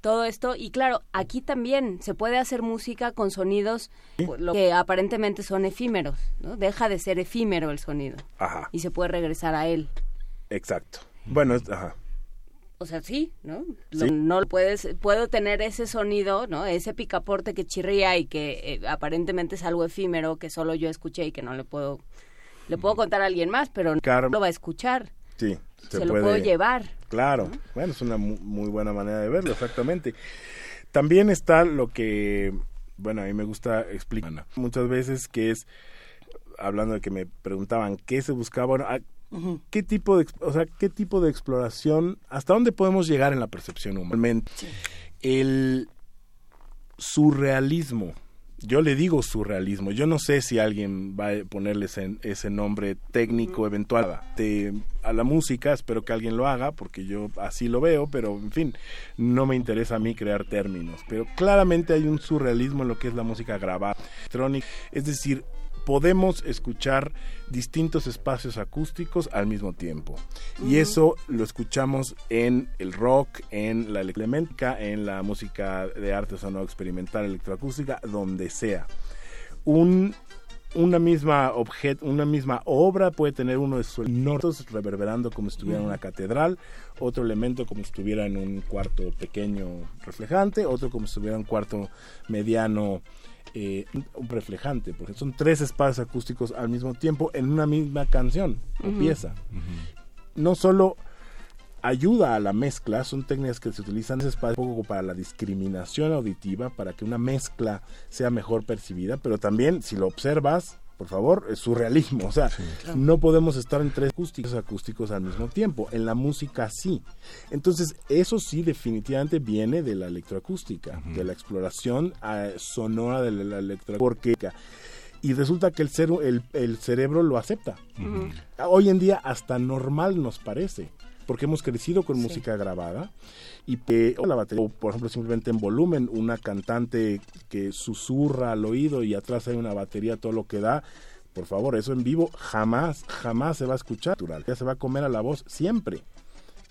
todo esto. Y claro, aquí también se puede hacer música con sonidos lo que aparentemente son efímeros, ¿no? Deja de ser efímero el sonido Ajá, y se puede regresar a él. exacto. Bueno, es- ajá. O sea, sí, ¿no? Lo- Sí. No puedes, puedo tener ese sonido, ¿no? Ese picaporte que chirría y que eh, aparentemente es algo efímero que solo yo escuché y que no le puedo, le puedo contar a alguien más, pero no Car- lo va a escuchar. Sí, Se, lo puedo llevar. Claro, bueno, es una mu- muy buena manera de verlo, exactamente. También está lo que, bueno, a mí me gusta explicar muchas veces, que es, hablando de que me preguntaban qué se buscaba, bueno, a- qué tipo de, o sea, qué tipo de exploración, hasta dónde podemos llegar en la percepción humana. El surrealismo, yo le digo surrealismo, yo no sé si alguien va a ponerle ese, ese nombre técnico eventual de- a la música, espero que alguien lo haga, porque yo así lo veo, pero en fin, no me interesa a mí crear términos, pero claramente hay un surrealismo en lo que es la música grabada, electrónica, es decir, podemos escuchar distintos espacios acústicos al mismo tiempo. Y eso lo escuchamos en el rock, en la electrónica, en la música de arte sonoro experimental electroacústica, donde sea. Un una misma objeto, una misma obra puede tener uno de sus notos reverberando como si estuviera en una catedral, otro elemento como si estuviera en un cuarto pequeño reflejante, otro como si estuviera en un cuarto mediano eh, un reflejante, porque son tres espacios acústicos al mismo tiempo en una misma canción o pieza. No solo ayuda a la mezcla, son técnicas que se utilizan en ese espacio un poco para la discriminación auditiva, para que una mezcla sea mejor percibida, pero también si lo observas, por favor, es surrealismo, o sea, no podemos estar en tres acústicos acústicos al mismo tiempo, en la música sí. Entonces, eso sí definitivamente viene de la electroacústica, de la exploración eh, sonora de la, la electroacústica. Y resulta que el, cero- el, el cerebro lo acepta. Hoy en día hasta normal nos parece, porque hemos crecido con música grabada y que la batería, o, por ejemplo, simplemente en volumen, una cantante que susurra al oído y atrás hay una batería, todo lo que da. Por favor, eso en vivo jamás, jamás se va a escuchar natural. Ya se va a comer a la voz siempre.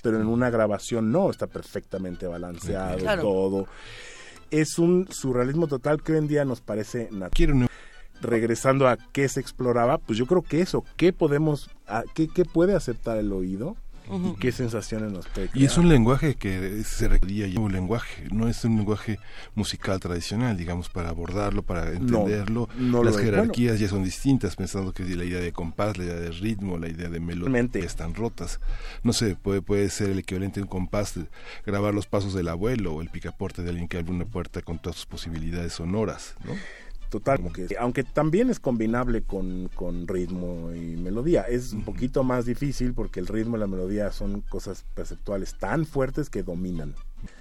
Pero en una grabación no, está perfectamente balanceado Claro. todo. Es un surrealismo total que hoy en día nos parece natural regresando a qué se exploraba, pues yo creo que eso, qué podemos, a- qué, qué puede aceptar el oído y qué sensaciones nos puede Y es crear. un lenguaje que se requería ya un lenguaje, no es un lenguaje musical tradicional, digamos, para abordarlo, para entenderlo. no Las jerarquías ya son distintas, pensando que la idea de compás, la idea de ritmo, la idea de melodía están rotas. No sé, puede, puede ser el equivalente a un compás, de grabar los pasos del abuelo o el picaporte de alguien que abre una puerta con todas sus posibilidades sonoras, ¿no? Total, como que, aunque también es combinable con, con ritmo y melodía, es un poquito más difícil porque el ritmo y la melodía son cosas perceptuales tan fuertes que dominan.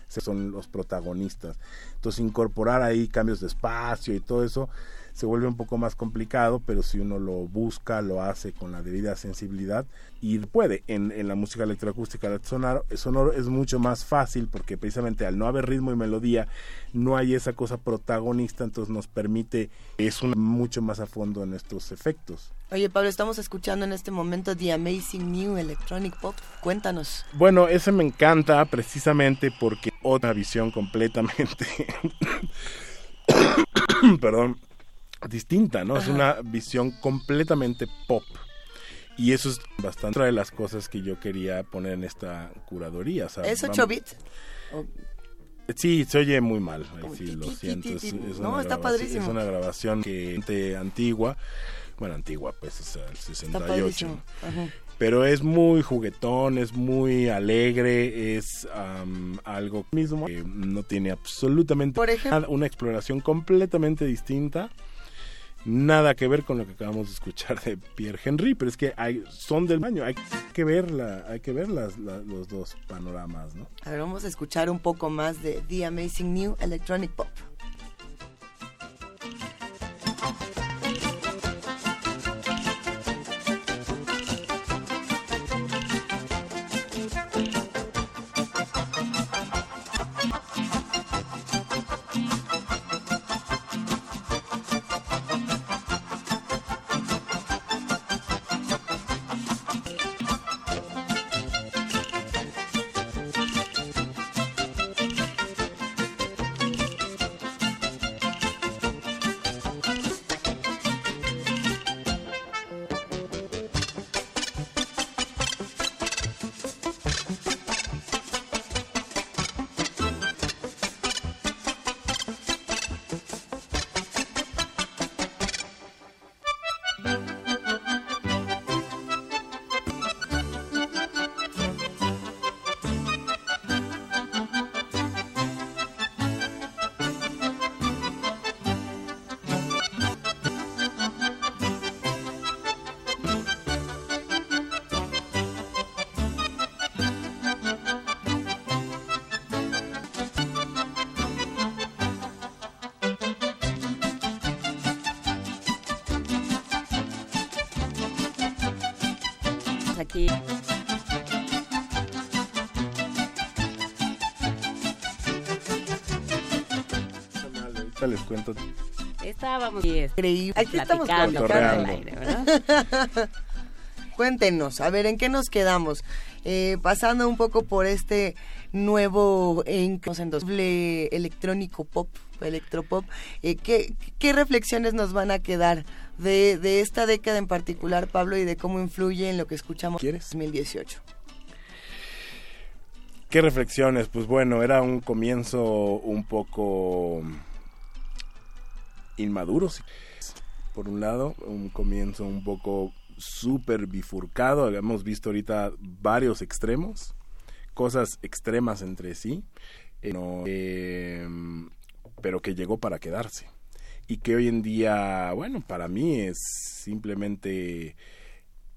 Son los protagonistas. Entonces incorporar ahí cambios de espacio y todo eso se vuelve un poco más complicado, pero si uno lo busca, lo hace con la debida sensibilidad y puede. En, en la música electroacústica el sonoro, sonoro es mucho más fácil porque precisamente al no haber ritmo y melodía no hay esa cosa protagonista, entonces nos permite, es un, mucho más a fondo en estos efectos. Oye, Pablo, estamos escuchando en este momento The Amazing New Electronic Pop. Cuéntanos. Bueno, ese me encanta precisamente porque otra visión completamente, (coughs) (coughs) perdón, distinta, ¿no? Es una visión completamente pop. Y eso es bastante otra de las cosas que yo quería poner en esta curaduría. o sea, ¿Es vamos- 8 bits? O- Sí, se oye muy mal, sí, lo siento. Es, No, una está grabación- padrísimo. Es una grabación que de antigua, bueno, antigua, pues, es el Está 68. padrísimo. Ajá. Pero es muy juguetón, es muy alegre, es am, algo mismo que no tiene absolutamente Por ejemplo- nada, una exploración completamente distinta. Nada que ver con lo que acabamos de escuchar de Pierre Henry, pero es que hay, son del baño, hay que verla, hay que ver las, la- los dos panoramas, ¿no? A ver, vamos a escuchar un poco más de The Amazing New Electronic Pop. Cuento. estábamos Increíble. Aquí estamos platicando del aire, ¿verdad? (laughs) Cuéntenos, a ver, ¿en qué nos quedamos? Eh, pasando un poco por este nuevo en doble electrónico pop, electropop, eh, ¿qué, ¿qué reflexiones nos van a quedar de, de esta década en particular, Pablo, y de cómo influye en lo que escuchamos en ¿Quieres? 2018? ¿Qué reflexiones? Pues bueno, era un comienzo un poco inmaduro. sí. Por un lado, un comienzo un poco súper bifurcado. Hemos visto ahorita varios extremos, cosas extremas entre sí, eh, no, eh, pero que llegó para quedarse. Y que hoy en día, bueno, para mí es simplemente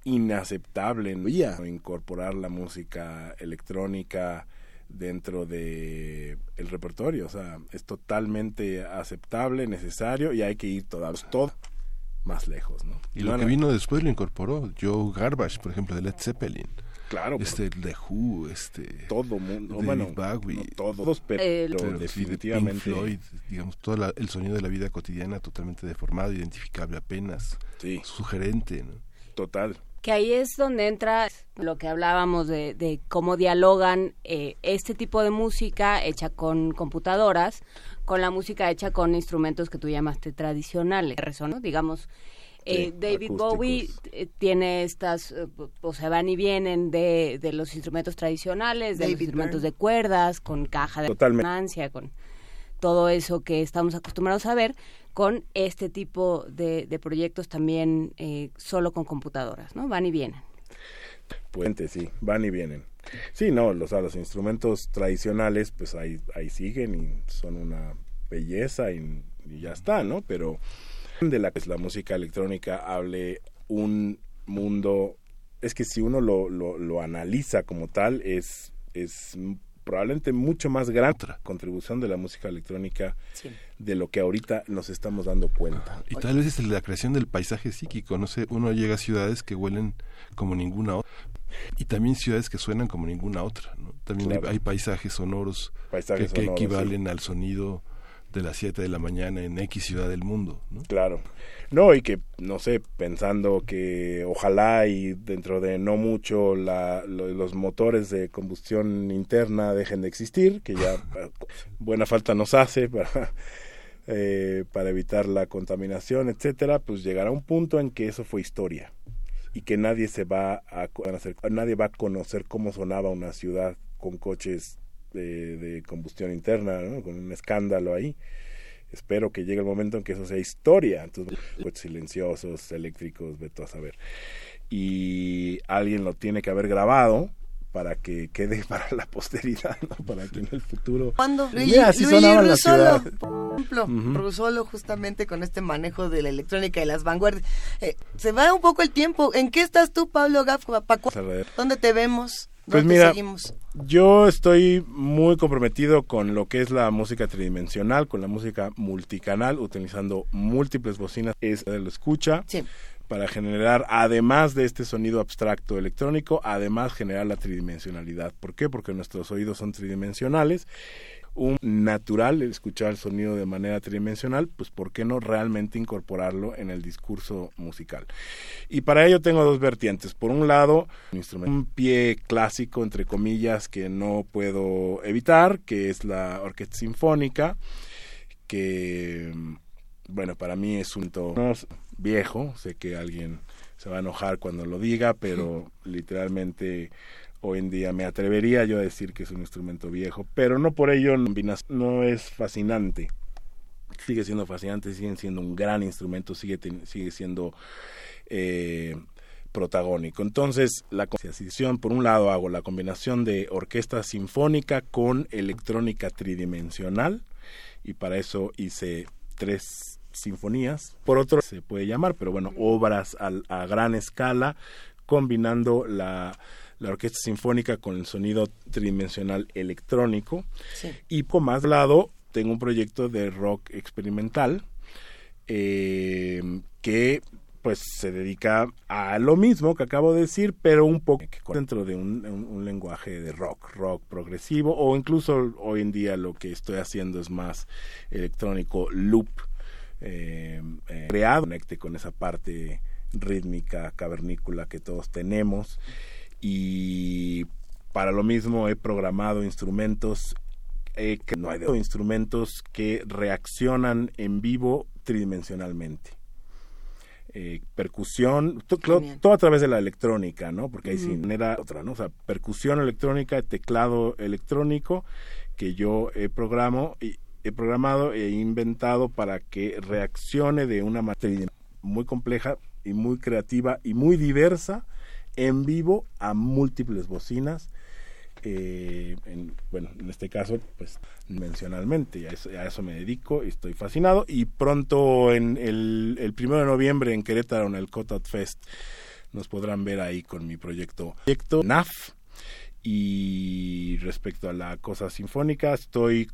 inaceptable día incorporar la música electrónica dentro de el repertorio, o sea, es totalmente aceptable, necesario y hay que ir todos todo más lejos, ¿no? Y lo que no, vino después lo incorporó. Joe Garbage, por ejemplo, de Led Zeppelin. claro, Este, The Who, este... todo mundo, David bueno, Bowie. no todos, pero, El- pero sí, de definitivamente Pink Floyd, digamos, todo la- el sonido de la vida cotidiana totalmente deformado, identificable apenas, sí, sugerente, ¿no? total. Que ahí es donde entra lo que hablábamos de, de cómo dialogan eh, este tipo de música hecha con computadoras con la música hecha con instrumentos que tú llamaste tradicionales. ¿no? Digamos, eh, Sí, David acústicos. Bowie eh, tiene estas, eh, o sea, van y vienen de, de los instrumentos tradicionales, de los instrumentos Byrne. de cuerdas, con caja de Totalmente. resonancia, con todo eso que estamos acostumbrados a ver, con este tipo de, de proyectos también eh, solo con computadoras, ¿no? Van y vienen. Puente, sí, van y vienen. Sí, no, los, los instrumentos tradicionales, pues ahí, ahí siguen y son una belleza y, y ya está, ¿no? Pero de la que es la música electrónica hable un mundo, es que si uno lo, lo, lo analiza como tal, es, es probablemente mucho más grande contribución de la música electrónica Sí. de lo que ahorita nos estamos dando cuenta. Y tal vez es la creación del paisaje psíquico, no sé, uno llega a ciudades que huelen como ninguna otra y también ciudades que suenan como ninguna otra, ¿no? También Claro. hay, hay paisajes sonoros Paisajes que, que sonoros, equivalen al sonido de las 7 de la mañana en X ciudad del mundo, ¿no? Claro. No, y que, no sé, pensando que ojalá y dentro de no mucho la, lo- los motores de combustión interna dejen de existir, que ya (laughs) eh, buena falta nos hace para, (laughs) eh, para evitar la contaminación, etcétera, pues llegará un punto en que eso fue historia y que nadie se va a nadie va a conocer cómo sonaba una ciudad con coches de, de combustión interna, ¿no? con un escándalo ahí. Espero que llegue el momento en que eso sea historia. Entonces, pues, silenciosos, eléctricos, veto a saber. Y alguien lo tiene que haber grabado para que quede (laughs) para la posteridad, ¿no? para que en el futuro... ¿Cuándo? Mira, Luigi, así Luigi sonaba la Russolo, ciudad. por ejemplo. Russolo justamente con este manejo de la electrónica y las vanguardias. Eh, se va un poco el tiempo. ¿En qué estás tú, Pablo cu- alrededor. ¿Dónde te vemos? Pues ¿Dónde mira, seguimos? Yo estoy muy comprometido con lo que es la música tridimensional, con la música multicanal, utilizando múltiples bocinas. Es lo escucha Sí. para generar, además de este sonido abstracto electrónico, además generar la tridimensionalidad. ¿Por qué? Porque nuestros oídos son tridimensionales. Un natural el escuchar el sonido de manera tridimensional, pues ¿por qué no realmente incorporarlo en el discurso musical? Y para ello tengo dos vertientes. Por un lado, un instrumento, un pie clásico, entre comillas, que no puedo evitar, que es la orquesta sinfónica, que, bueno, para mí es un to- viejo, sé que alguien se va a enojar cuando lo diga, pero (laughs) literalmente hoy en día me atrevería yo a decir que es un instrumento viejo, pero no por ello no es fascinante. Sigue siendo fascinante, sigue siendo un gran instrumento, sigue, sigue siendo eh, protagónico. Entonces, la composición, por un lado, hago la combinación de orquesta sinfónica con electrónica tridimensional y para eso hice tres sinfonías. Por otro, se puede llamar, pero bueno, obras al- a gran escala, combinando la, la orquesta sinfónica con el sonido tridimensional electrónico. Sí. Y por más lado, tengo un proyecto de rock experimental eh, que pues se dedica a lo mismo que acabo de decir, pero un poco dentro de un, un- un lenguaje de rock, rock progresivo, o incluso hoy en día lo que estoy haciendo es más electrónico, loop, eh, eh, creado, conecte con esa parte rítmica, cavernícola que todos tenemos, y para lo mismo he programado instrumentos eh, que no hay de instrumentos que reaccionan en vivo tridimensionalmente. Eh, percusión, todo a través de la electrónica, ¿no? Porque ahí Ujú. sí manera otra, ¿no? O sea, percusión electrónica, teclado electrónico que yo he programo y he programado e inventado para que reaccione de una manera muy compleja y muy creativa y muy diversa en vivo a múltiples bocinas eh, en, bueno, en este caso, pues mencionalmente, a eso, a eso me dedico y estoy fascinado. Y pronto, en el, primero de noviembre en Querétaro, en el Cotot Fest, nos podrán ver ahí con mi proyecto, proyecto NAF. Y respecto a la cosa sinfónica, estoy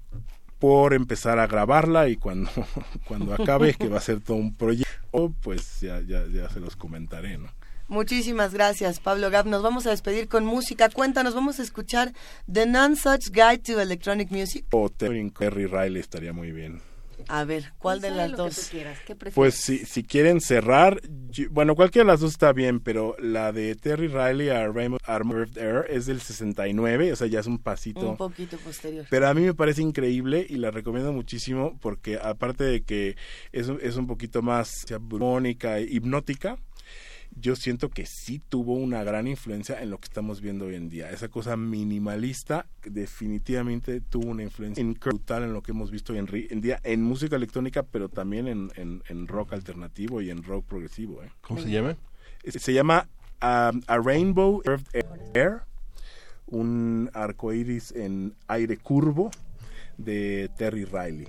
por empezar a grabarla y cuando, (laughs) cuando acabe, que va a ser todo un proyecto, pues ya, ya, ya se los comentaré, ¿no? Muchísimas gracias, Pablo Gaff. Nos vamos a despedir con música. Cuéntanos, vamos a escuchar The Non-Such Guide to Electronic Music. O Terry Riley estaría muy bien. A ver, ¿cuál de las dos? tú quieras, ¿qué prefieres? Pues si, si quieren cerrar, yo- bueno, cualquiera de las dos está bien, pero la de Terry Riley a Rainbow Armored Air es del 69, o sea, ya es un pasito. Un poquito posterior. Pero a mí me parece increíble y la recomiendo muchísimo porque aparte de que es, un- es un poquito más armónica, hipnótica, yo siento que sí tuvo una gran influencia en lo que estamos viendo hoy en día. Esa cosa minimalista definitivamente tuvo una influencia brutal en lo que hemos visto hoy en, día en música electrónica, pero también en, en- en rock alternativo y en rock progresivo. ¿eh? ¿Cómo se llama? Se llama um, A Rainbow Air, un arco iris en aire curvo de Terry Riley.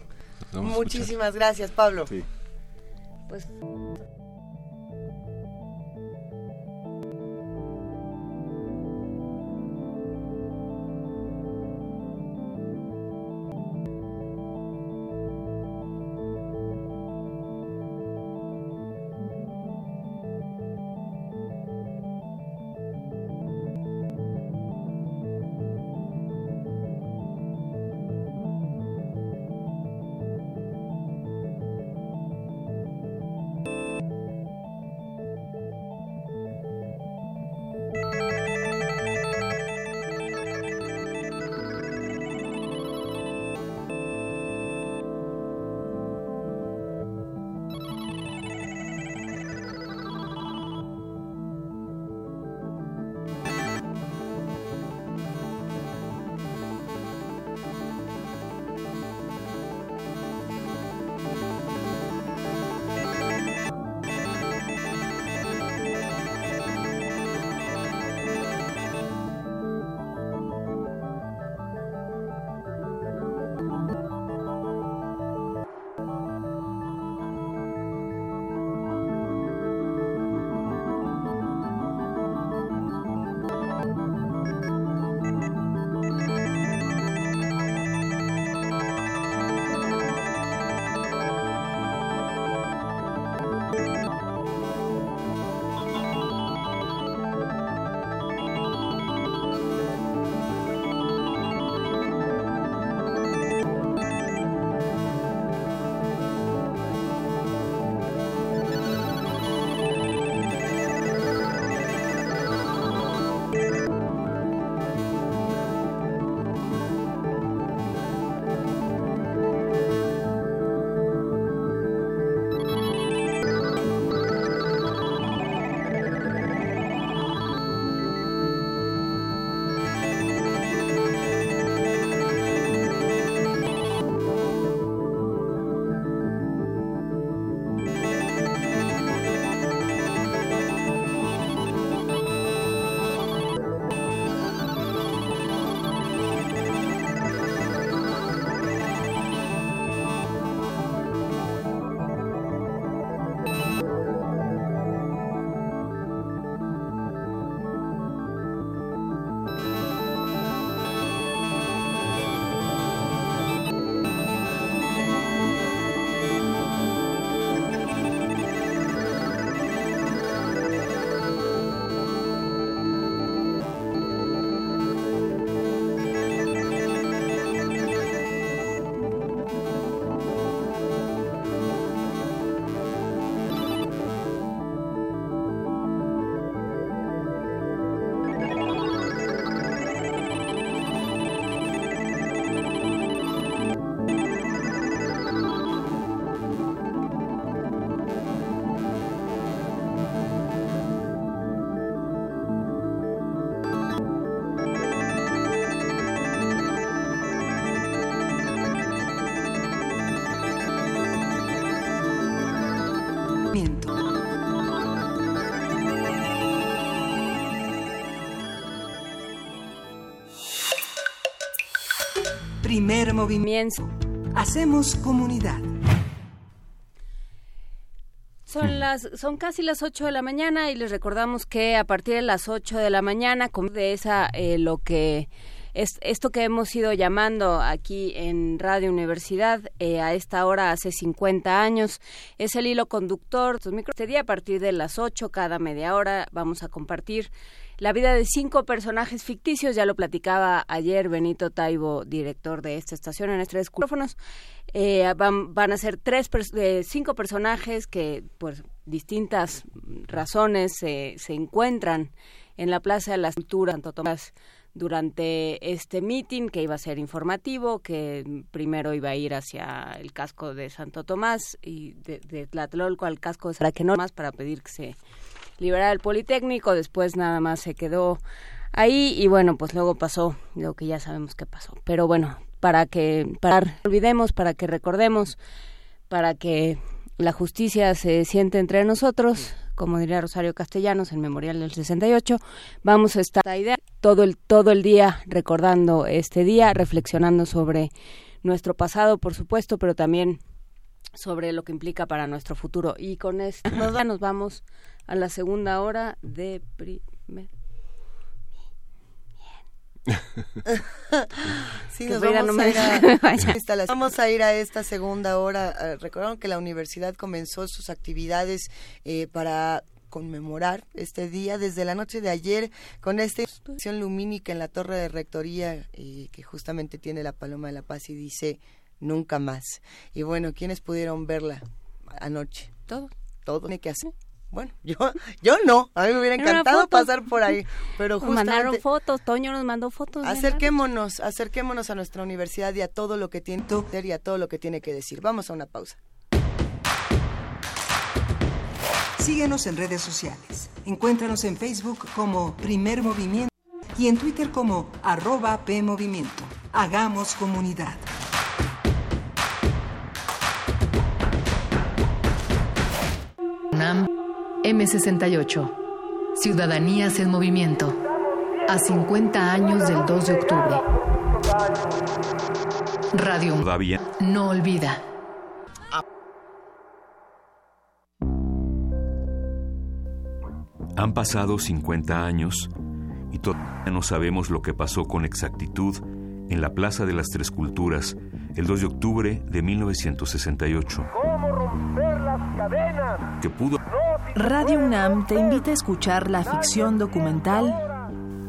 Muchísimas gracias, Pablo. Sí. Pues Primer movimiento. Hacemos comunidad. Son las son casi las 8 de la mañana y les recordamos que a partir de las 8 de la mañana de esa eh, lo que es esto que hemos ido llamando aquí en Radio Universidad eh, a esta hora hace 50 años es el hilo conductor. Este día a partir de las 8 cada media hora vamos a compartir la vida de cinco personajes ficticios, ya lo platicaba ayer Benito Taibo, director de esta estación en estos micrófonos. Eh, van, van, a ser tres, eh, cinco personajes que, por distintas razones, se encuentran en la Plaza de las Culturas Santo Tomás durante este meeting que iba a ser informativo, que primero iba a ir hacia el casco de Santo Tomás y de, de Tlatelolco al casco de más para pedir que se liberar el Politécnico, después nada más se quedó ahí y bueno, pues luego pasó lo que ya sabemos que pasó. Pero bueno, para que para olvidemos, para que recordemos, para que la justicia se siente entre nosotros, como diría Rosario Castellanos en Memorial del 68, vamos a estar idea todo el todo el día recordando este día, reflexionando sobre nuestro pasado, por supuesto, pero también sobre lo que implica para nuestro futuro. Y con esto nos vamos a la segunda hora de primer. (laughs) sí, nos vamos, a ir a, vamos a ir a esta segunda hora. Ah, recordaron que la universidad comenzó sus actividades eh, para conmemorar este día desde la noche de ayer con esta exposición lumínica en la torre de rectoría eh, que justamente tiene la Paloma de la Paz y dice nunca más. Y bueno, ¿quiénes pudieron verla anoche? Todo. Todo tiene que hacer. Bueno, (laughs) yo, yo no, a mí me hubiera encantado pasar por ahí, (laughs) pero justamente... Mandaron fotos, Toño nos mandó fotos. Acerquémonos, acerquémonos a nuestra universidad y a todo lo que tiene que hacer y a todo lo que tiene que decir. Vamos a una pausa. Síguenos en redes sociales. Encuéntranos en Facebook como Primer Movimiento y en Twitter como arroba PMovimiento. Hagamos comunidad. M68. Ciudadanías en movimiento. A 50 años del 2 de octubre. Radio Todavía. No olvida. Han pasado 50 años y todavía no sabemos lo que pasó con exactitud en la Plaza de las Tres Culturas el 2 de octubre de 1968. ¿Cómo romper las cadenas? Que pudo Radio UNAM te invita a escuchar la ficción documental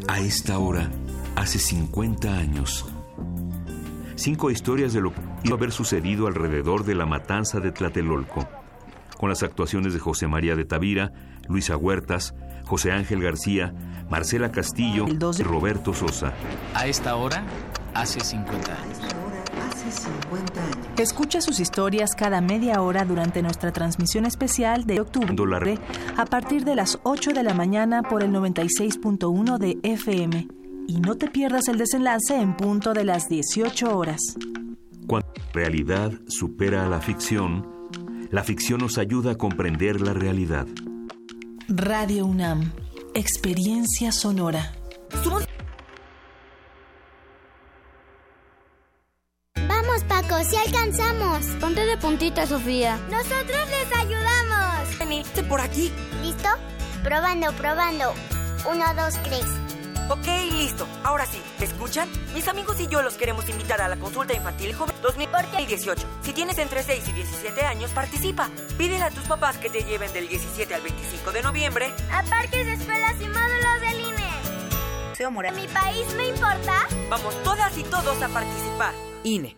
A esta hora, hace 50 años. Cinco historias de lo que iba a haber sucedido alrededor de la matanza de Tlatelolco, con las actuaciones de José María de Tavira, Luisa Huertas, José Ángel García, Marcela Castillo y Roberto Sosa. A esta hora, hace 50 años. Escucha sus historias cada media hora durante nuestra transmisión especial de octubre a partir de las 8 de la mañana por el 96.1 de FM. Y no te pierdas el desenlace en punto de las 18 horas. Cuando la realidad supera a la ficción, la ficción nos ayuda a comprender la realidad. Radio UNAM, experiencia sonora. Si alcanzamos. Ponte de puntita, Sofía. Nosotros les ayudamos. Vení, por aquí. ¿Listo? Probando, probando. Uno, dos, tres. Ok, listo. Ahora sí, ¿me escuchan? Mis amigos y yo los queremos invitar a la consulta infantil joven 2018. Si tienes entre 6 y 17 años, participa. Pídele a tus papás que te lleven del 17 al 25 de noviembre a parques, escuelas y módulos del INE. ¿Mi país me importa? Vamos todas y todos a participar. INE.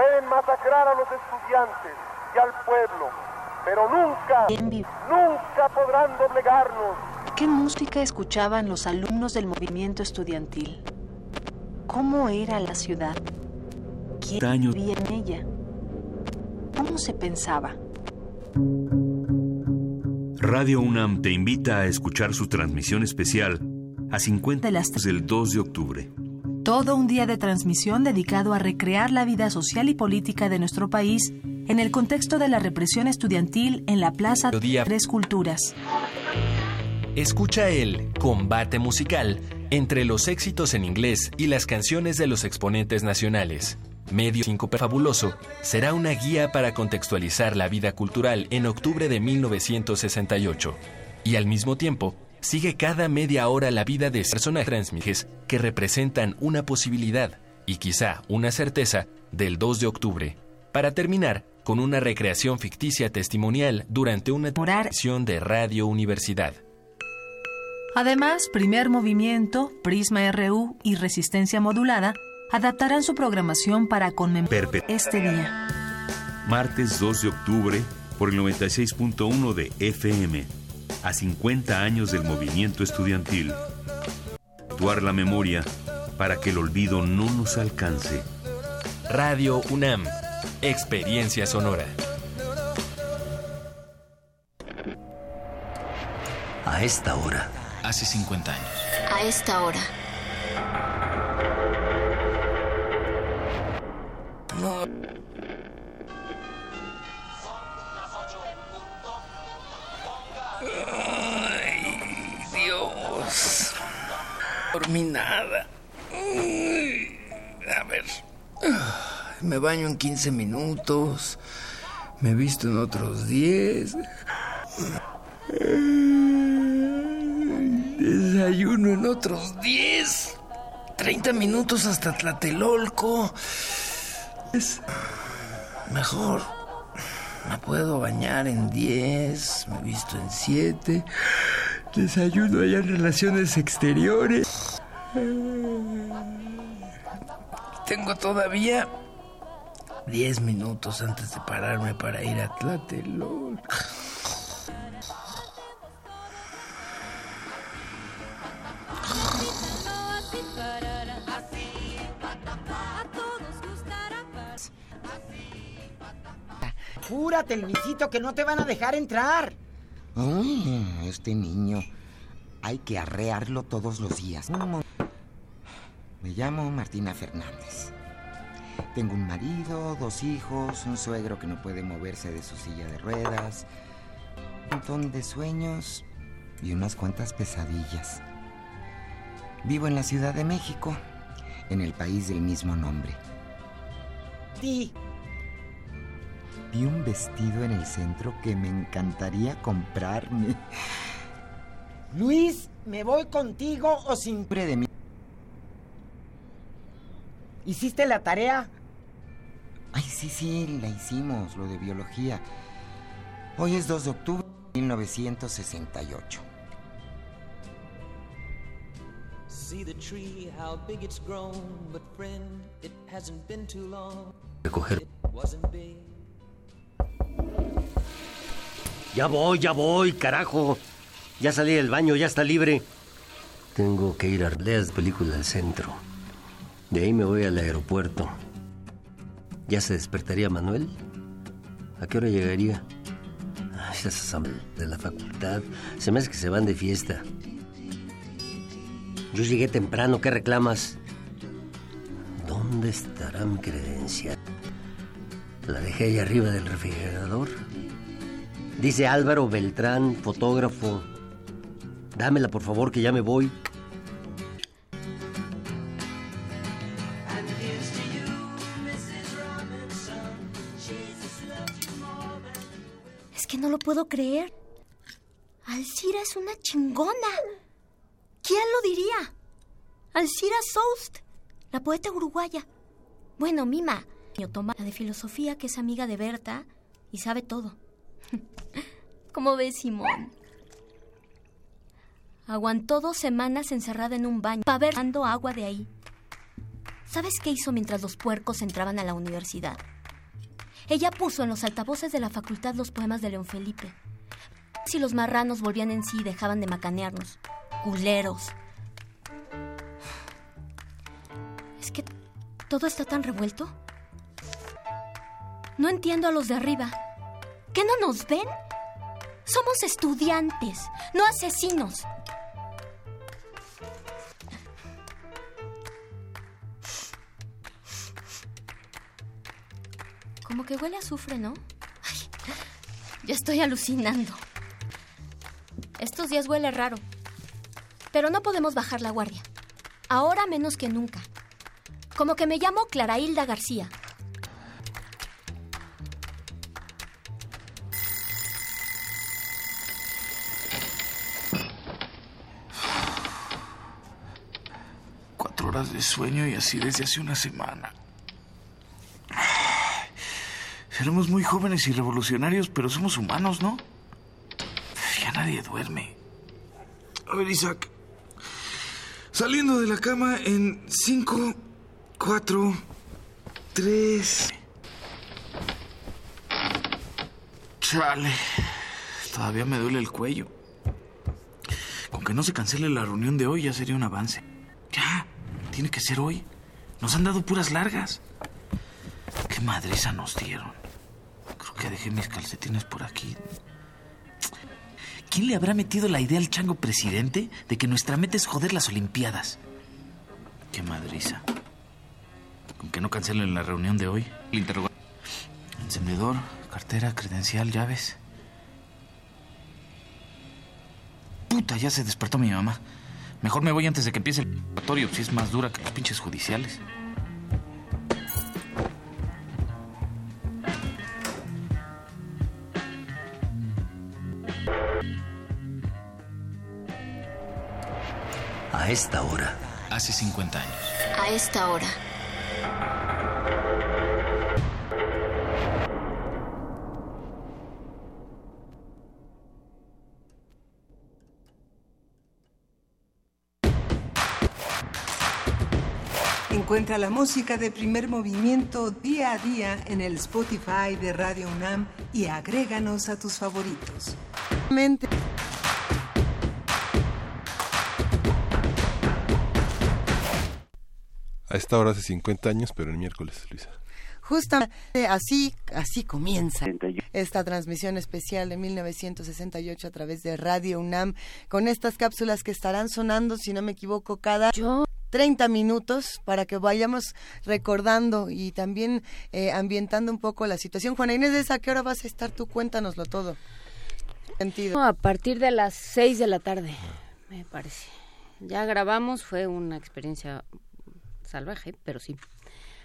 Pueden masacrar a los estudiantes y al pueblo, pero nunca, nunca podrán doblegarnos. ¿Qué música escuchaban los alumnos del movimiento estudiantil? ¿Cómo era la ciudad? ¿Quién Años. vivía en ella? ¿Cómo se pensaba? Radio UNAM te invita a escuchar su transmisión especial a 50 De las- del 2 de octubre. Todo un día de transmisión dedicado a recrear la vida social y política de nuestro país en el contexto de la represión estudiantil en la Plaza Mediodía. Tres Culturas. Escucha el combate musical entre los éxitos en inglés y las canciones de los exponentes nacionales. Medio 5 Fabuloso será una guía para contextualizar la vida cultural en octubre de 1968. Y al mismo tiempo, sigue cada media hora la vida de personas transmites que representan una posibilidad y quizá una certeza del 2 de octubre. Para terminar con una recreación ficticia testimonial durante una transmisión de Radio Universidad. Además, Primer Movimiento, Prisma RU y Resistencia Modulada adaptarán su programación para conmemorar este día. Martes 2 de octubre por el 96.1 de FM. A 50 años del movimiento estudiantil. Actuar la memoria para que el olvido no nos alcance. Radio UNAM. Experiencia sonora. A esta hora. Hace 50 años. A esta hora. No. Dormí nada. A ver. Me baño en 15 minutos. Me visto en otros 10. Desayuno en otros 10. 30 minutos hasta Tlatelolco. Es mejor. Me puedo bañar en 10, me visto en 7. Desayuno allá en relaciones exteriores. Tengo todavía 10 minutos antes de pararme para ir a Tlatelolco. Júrate, Luisito, que no te van a dejar entrar. Ay, este niño. Hay que arrearlo todos los días. Me llamo Martina Fernández. Tengo un marido, dos hijos, un suegro que no puede moverse de su silla de ruedas, un montón de sueños y unas cuantas pesadillas. Vivo en la Ciudad de México, en el país del mismo nombre. Sí. Vi un vestido en el centro que me encantaría comprarme. Luis, ¿me voy contigo o sin... de mí. ¿Hiciste la tarea? Ay, sí, sí, la hicimos, lo de biología. Hoy es 2 de octubre de 1968. See the tree, how big it's grown, but friend, it hasn't been too long. Recoger. Ya voy, ya voy, carajo. Ya salí del baño, ya está libre. Tengo que ir a las películas del centro. De ahí me voy al aeropuerto. ¿Ya se despertaría Manuel? ¿A qué hora llegaría? Ay, Esas de la facultad. Se me hace que se van de fiesta. Yo llegué temprano, ¿qué reclamas? ¿Dónde estará mi credencial? La dejé ahí arriba del refrigerador. Dice Álvaro Beltrán, fotógrafo. Dámela, por favor, que ya me voy. Es que no lo puedo creer. Alcira es una chingona. ¿Quién lo diría? Alcira Soust, la poeta uruguaya. Bueno, Mima, toma la de filosofía que es amiga de Berta y sabe todo. (laughs) ¿Cómo ves, Simón? Aguantó dos semanas encerrada en un baño dando agua de ahí. ¿Sabes qué hizo mientras los puercos entraban a la universidad? ella puso en los altavoces de la facultad los poemas de León Felipe. Si los marranos volvían en sí y dejaban de macanearnos. Culeros. Es que todo está tan revuelto. No entiendo a los de arriba. ¿Qué no nos ven? Somos estudiantes, no asesinos. Como que huele a azufre, ¿no? Ya estoy alucinando. Estos días huele raro. Pero no podemos bajar la guardia. Ahora menos que nunca. Como que me llamo Clara Hilda García. Horas de sueño y así desde hace una semana. Seremos muy jóvenes y revolucionarios, pero somos humanos, ¿no? Ya nadie duerme. A ver, Isaac. Saliendo de la cama en cinco, cuatro, tres. Chale. Todavía me duele el cuello. Con que no se cancele la reunión de hoy ya sería un avance. Ya, tiene que ser hoy. Nos han dado puras largas. Qué madriza nos dieron. Creo que dejé mis calcetines por aquí. ¿Quién le habrá metido la idea al chango presidente de que nuestra meta es joder las Olimpiadas? Qué madriza. Con que no cancelen la reunión de hoy. El interrogante. Encendedor, cartera, credencial, llaves. Puta, ya se despertó mi mamá. Mejor me voy antes de que empiece el laboratorio, si es más dura que los pinches judiciales. A esta hora. Hace 50 años. A esta hora. Encuentra la música de primer movimiento día a día en el Spotify de Radio UNAM y agréganos a tus favoritos. A esta hora hace 50 años, pero el miércoles, Luisa. Justamente así, así comienza esta transmisión especial de 1968 a través de Radio UNAM con estas cápsulas que estarán sonando, si no me equivoco, cada 30 minutos para que vayamos recordando y también eh, ambientando un poco la situación. Juana Inés, ¿a qué hora vas a estar tú? Cuéntanoslo todo. Sentido. A partir de las 6 de la tarde, me parece. Ya grabamos, fue una experiencia salvaje, pero sí.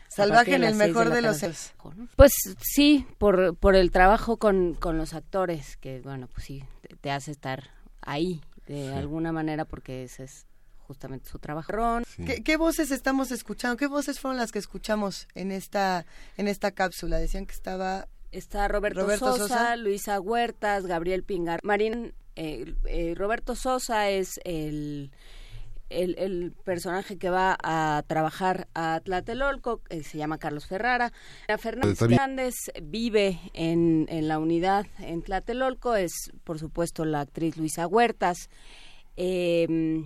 Salvaje en el seis mejor de los sentidos. Pues sí, por, por el trabajo con, con los actores, que bueno, pues sí, te, te hace estar ahí de Sí. alguna manera porque ese es justamente su trabajo. Ron, ¿Qué, qué voces estamos escuchando? ¿Qué voces fueron las que escuchamos en esta en esta cápsula? Decían que estaba Está Roberto, Roberto Sosa, Sosa. Luisa Huertas, Gabriel Pingar. Marín, eh, eh, Roberto Sosa es el, el, el personaje que va a trabajar a Tlatelolco, eh, se llama Carlos Ferrara. La Fernández. Fernández vive en, en la unidad en Tlatelolco, es por supuesto la actriz Luisa Huertas. Eh,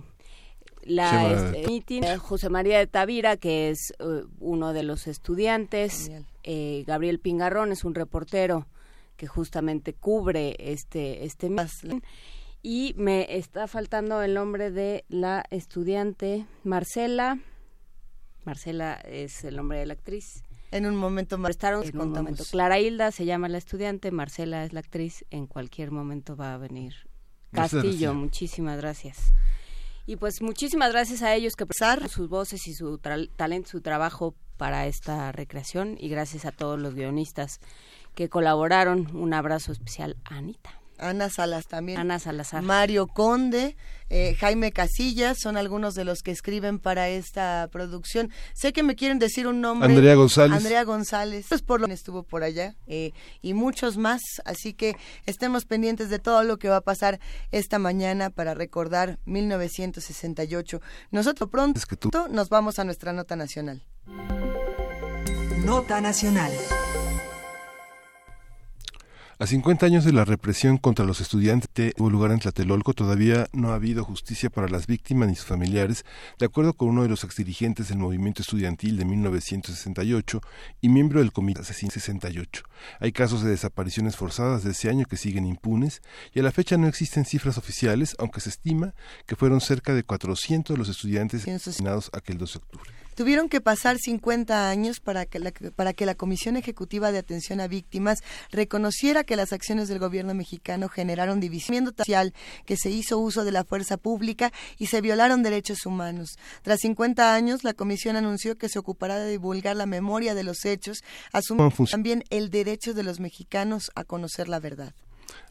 la este, José María de Tavira, que es eh, uno de los estudiantes, eh, Gabriel Pingarrón es un reportero que justamente cubre este este y me está faltando el nombre de la estudiante Marcela Marcela es el nombre de la actriz en un momento más en un momento. Clara Hilda se llama la estudiante, Marcela es la actriz. En cualquier momento va a venir Castillo. gracias. Muchísimas gracias. Y pues muchísimas gracias a ellos que prestaron sus voces y su talento, su trabajo para esta recreación. Y gracias a todos los guionistas que colaboraron. Un abrazo especial a Anita. Ana Salas también. Ana Salazar. Mario Conde, eh, Jaime Casillas, son algunos de los que escriben para esta producción. Sé que me quieren decir un nombre. Andrea González. Andrea González, pues por lo que estuvo por allá, eh, y muchos más. Así que estemos pendientes de todo lo que va a pasar esta mañana para recordar 1968. Nosotros pronto nos vamos a nuestra nota nacional. Nota Nacional. A 50 años de la represión contra los estudiantes de hubo lugar en Tlatelolco, todavía no ha habido justicia para las víctimas ni sus familiares, de acuerdo con uno de los exdirigentes del movimiento estudiantil de 1968 y miembro del Comité 68. Hay casos de desapariciones forzadas de ese año que siguen impunes y a la fecha no existen cifras oficiales, aunque se estima que fueron cerca de 400 los estudiantes asesinados aquel 12 de octubre. Tuvieron que pasar 50 años para que, la, para que la Comisión Ejecutiva de Atención a Víctimas reconociera que las acciones del gobierno mexicano generaron división social, que se hizo uso de la fuerza pública y se violaron derechos humanos. Tras 50 años, la Comisión anunció que se ocupará de divulgar la memoria de los hechos, asumiendo también el derecho de los mexicanos a conocer la verdad.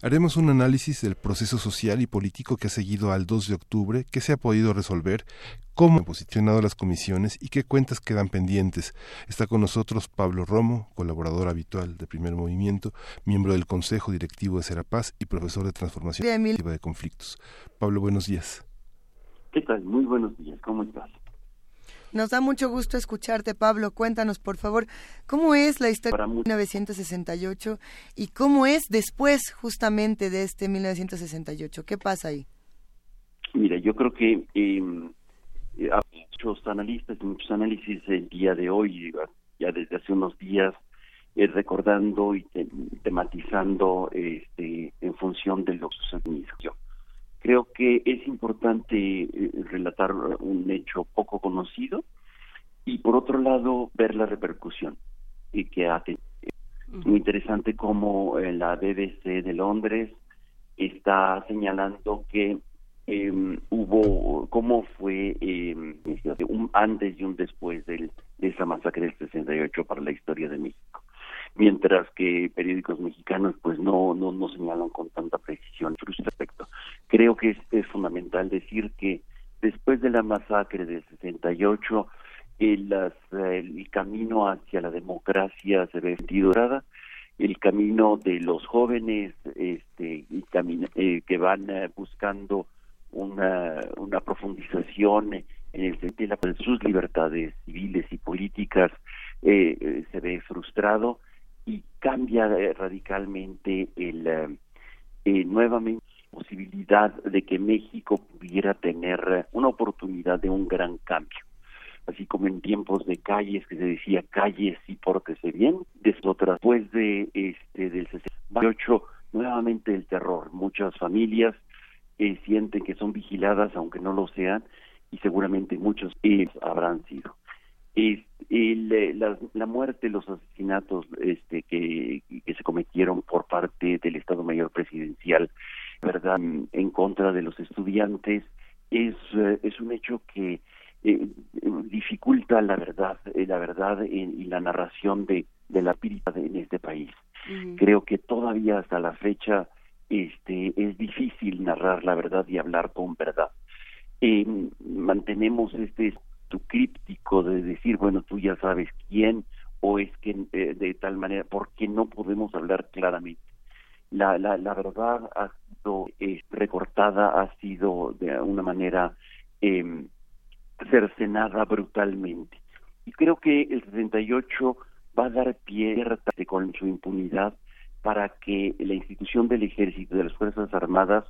Haremos un análisis del proceso social y político que ha seguido al 2 de octubre, qué se ha podido resolver, cómo han posicionado las comisiones y qué cuentas quedan pendientes. Está con nosotros Pablo Romo, colaborador habitual de Primer Movimiento, miembro del Consejo Directivo de Serapaz y profesor de Transformación de Conflictos. Pablo, buenos días. ¿Qué tal? Muy buenos días. ¿Cómo estás? Nos da mucho gusto escucharte, Pablo. Cuéntanos, por favor, cómo es la historia de 1968 y cómo es después justamente de este 1968. ¿Qué pasa ahí? Mira, yo creo que eh, muchos analistas y muchos análisis el día de hoy, ya desde hace unos días, eh, recordando y tematizando este, en función de lo que sucedió. Creo que es importante eh, relatar un hecho poco conocido y por otro lado ver la repercusión y que ha tenido. Muy interesante cómo eh, la BBC de Londres está señalando que eh, hubo, cómo fue eh, un antes y un después de esa masacre del 68 para la historia de México mientras que periódicos mexicanos pues no no, no señalan con tanta precisión este respecto. Creo que es, fundamental decir que después de la masacre del 68 el, el camino hacia la democracia se ve dorada, el camino de los jóvenes este eh, que van eh, buscando una, una profundización en el sentido de sus libertades civiles y políticas eh, se ve frustrado y cambia eh, radicalmente el eh, eh, nuevamente posibilidad de que México pudiera tener una oportunidad de un gran cambio. Así como en tiempos de calles que se decía calles y pórtese bien después de este del 68 nuevamente el terror. Muchas familias sienten que son vigiladas aunque no lo sean y seguramente muchos habrán sido eh, la, la, muerte, los asesinatos este, que, que se cometieron por parte del Estado Mayor Presidencial, verdad, en contra de los estudiantes, es, eh, es un hecho que eh, dificulta la verdad, la verdad y la narración de, de la espíritu en este país. Creo que todavía hasta la fecha este, es difícil narrar la verdad y hablar con verdad. mantenemos este tu críptico de decir, bueno, tú ya sabes quién, o es que eh, de tal manera, porque no podemos hablar claramente. La, la, la verdad ha sido eh, recortada, ha sido de una manera eh, cercenada brutalmente. Y creo que el 68 va a dar pie con su impunidad para que la institución del ejército, de las Fuerzas Armadas,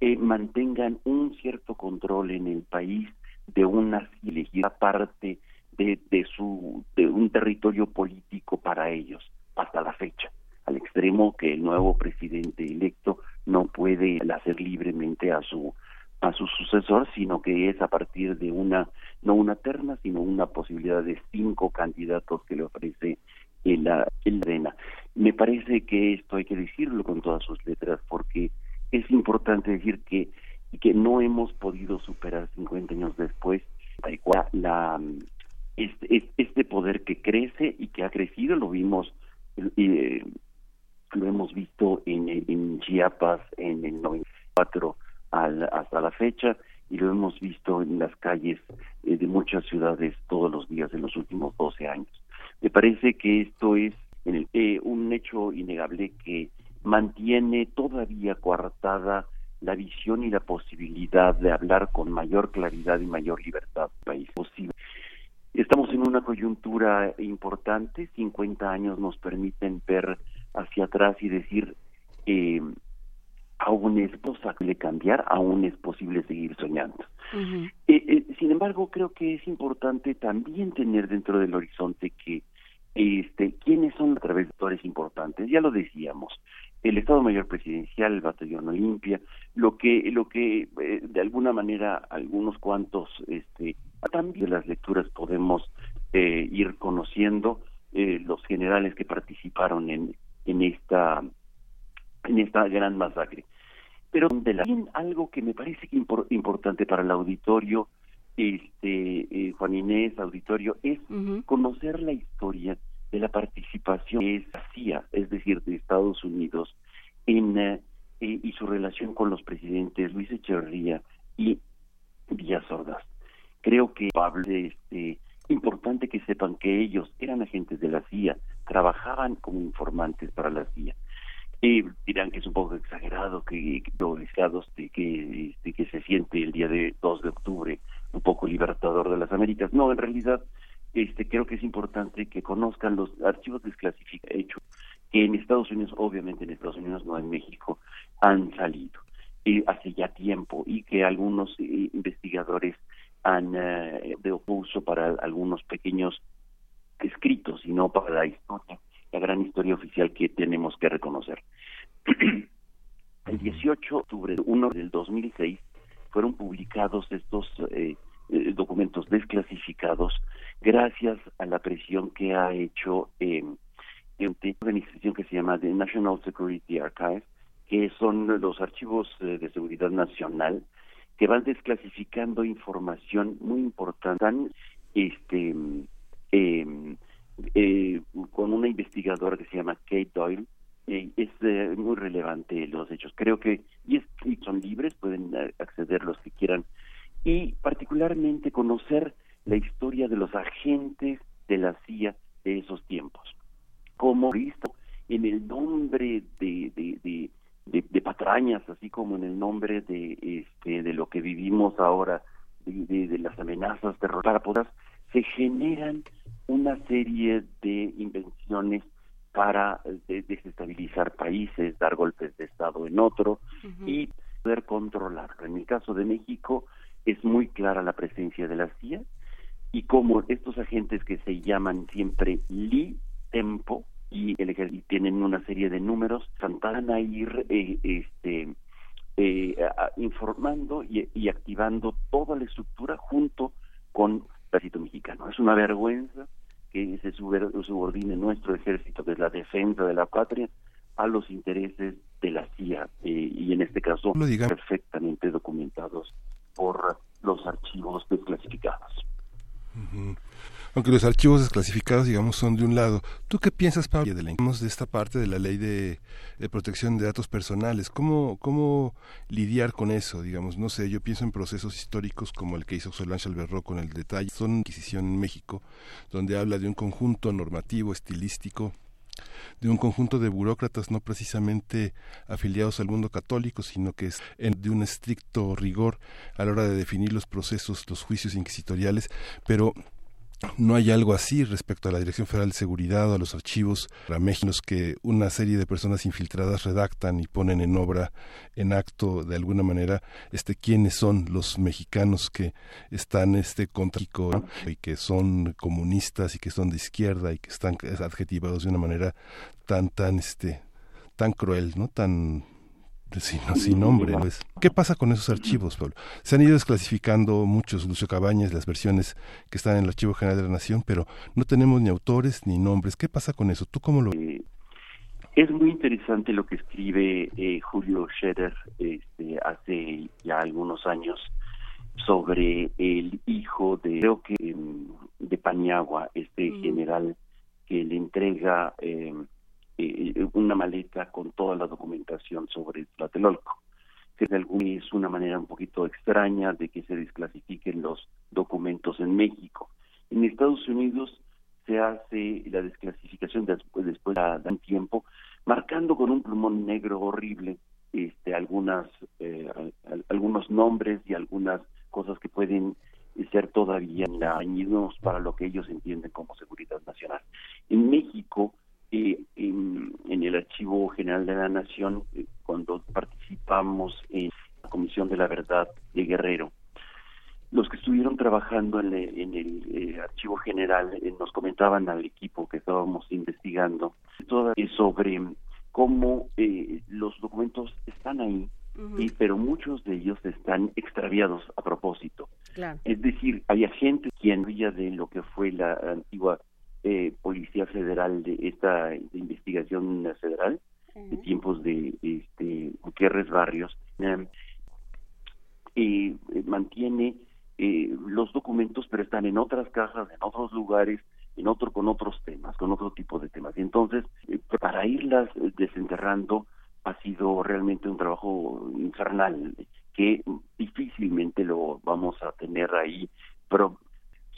eh, mantengan un cierto control en el país de una elegida parte de, de su de un territorio político para ellos hasta la fecha. Al extremo que el nuevo presidente electo no puede hacer libremente a su a su sucesor sino que es a partir de una no una terna sino una posibilidad de cinco candidatos que le ofrece el, el arena me parece que esto hay que decirlo con todas sus letras porque es importante decir que y que no hemos podido superar 50 años después la este, este poder que crece y que ha crecido lo vimos eh, lo hemos visto en, en Chiapas en el 94 al, hasta la fecha y lo hemos visto en las calles eh, de muchas ciudades todos los días en los últimos 12 años. Me parece que esto es en el, eh, un hecho innegable que mantiene todavía coartada la visión y la posibilidad de hablar con mayor claridad y mayor libertad país posible. Estamos en una coyuntura importante, 50 años nos permiten ver hacia atrás y decir eh, aún es posible cambiar, aún es posible seguir soñando. Eh, eh, sin embargo, creo que es importante también tener dentro del horizonte que este, quiénes son a través de actores importantes. Ya lo decíamos, el Estado Mayor Presidencial, el Batallón Olimpia, lo que, lo que eh, de alguna manera algunos cuantos, este, también las lecturas podemos ir conociendo los generales que participaron en, en esta en esta gran masacre. Pero también algo que me parece que importante para el auditorio, este eh, Juan Inés, auditorio, es conocer la historia de la participación de esa CIA, es decir, de Estados Unidos, en eh, eh, y su relación con los presidentes Luis Echeverría y Díaz Ordaz. Creo que Pablo, este, importante que sepan que ellos eran agentes de la CIA, trabajaban como informantes para la CIA y dirán que es un poco exagerado, que, que que, este, que se siente el día de 2 de octubre un poco libertador de las Américas. No, en realidad este creo que es importante que conozcan los archivos desclasificados hechos que en Estados Unidos, obviamente en Estados Unidos, no en México, han salido eh, hace ya tiempo y que algunos eh, investigadores han eh, de uso para algunos pequeños escritos y no para la historia la gran historia oficial que tenemos que reconocer. (clears throat) el 18 de octubre 1 del 2006 fueron publicados estos eh, eh, documentos desclasificados gracias a la presión que ha hecho eh, una organización que se llama The National Security Archive, que son los archivos eh, de seguridad nacional que van desclasificando información muy importante este eh, eh, con una investigadora que se llama Kate Doyle. Es eh, muy relevante los hechos. Creo que y, son libres, pueden eh, acceder los que quieran. Y particularmente conocer la historia de los agentes de la CIA de esos tiempos. Como visto en el nombre de, de, de, patrañas, así como en el nombre de, este, de lo que vivimos ahora, de, las amenazas terroristas, se generan una serie de invenciones para eh, desestabilizar países, dar golpes de Estado en otro y poder controlarlo. En el caso de México es muy clara la presencia de la CIA y como estos agentes que se llaman siempre Li Tempo y el ejército tienen una serie de números, van a ir eh, este, eh, informando y, y activando toda la estructura junto con ejército mexicano. Es una vergüenza que se subordine nuestro ejército, que es la defensa de la patria, a los intereses de la CIA eh, y en este caso perfectamente documentados por los archivos desclasificados aunque los archivos desclasificados, digamos, son de un lado. ¿Tú qué piensas, Pablo, de, la, de esta parte de la ley de, protección de datos personales? ¿Cómo, ¿Cómo lidiar con eso? Digamos, no sé, yo pienso en procesos históricos como el que hizo Solange Alberro con el detalle. Son Inquisición en México, donde habla de un conjunto normativo, estilístico, de un conjunto de burócratas no precisamente afiliados al mundo católico, sino que es de un estricto rigor a la hora de definir los procesos, los juicios inquisitoriales, pero no hay algo así respecto a la Dirección Federal de Seguridad o a los archivos raméginos que una serie de personas infiltradas redactan y ponen en obra, en acto de alguna manera, este quiénes son los mexicanos que están este contra y que son comunistas y que son de izquierda y que están adjetivados de una manera tan tan este tan cruel, ¿no? tan sin, sin nombre. Pues. ¿Qué pasa con esos archivos, Pablo? Se han ido desclasificando muchos, Lucio Cabañas, las versiones que están en el Archivo General de la Nación, pero no tenemos ni autores ni nombres. ¿Qué pasa con eso? ¿Tú cómo lo eh, Es muy interesante lo que escribe eh, Julio Scherer este, hace ya algunos años sobre el hijo de, creo que, de Paniagua, este mm. general que le entrega... Eh, eh, una maleta con toda la documentación sobre Tlatelolco. Es una manera un poquito extraña de que se desclasifiquen los documentos en México. En Estados Unidos se hace la desclasificación después, después de un tiempo, marcando con un plumón negro horrible este, algunas, eh, algunos nombres y algunas cosas que pueden ser todavía dañinos para lo que ellos entienden como seguridad nacional. En México eh, en, el Archivo General de la Nación eh, cuando participamos en la Comisión de la Verdad de Guerrero. Los que estuvieron trabajando en, el eh, Archivo General eh, nos comentaban al equipo que estábamos investigando todo, sobre cómo los documentos están ahí, y, pero muchos de ellos están extraviados a propósito. Es decir, hay gente quien veía de lo que fue la antigua eh, Policía Federal de esta investigación federal de tiempos de este Gutiérrez Barrios y eh, mantiene eh, los documentos pero están en otras cajas en otros lugares en otro con otros temas con otro tipo de temas. Y entonces eh, para irlas desenterrando ha sido realmente un trabajo infernal que difícilmente lo vamos a tener ahí pero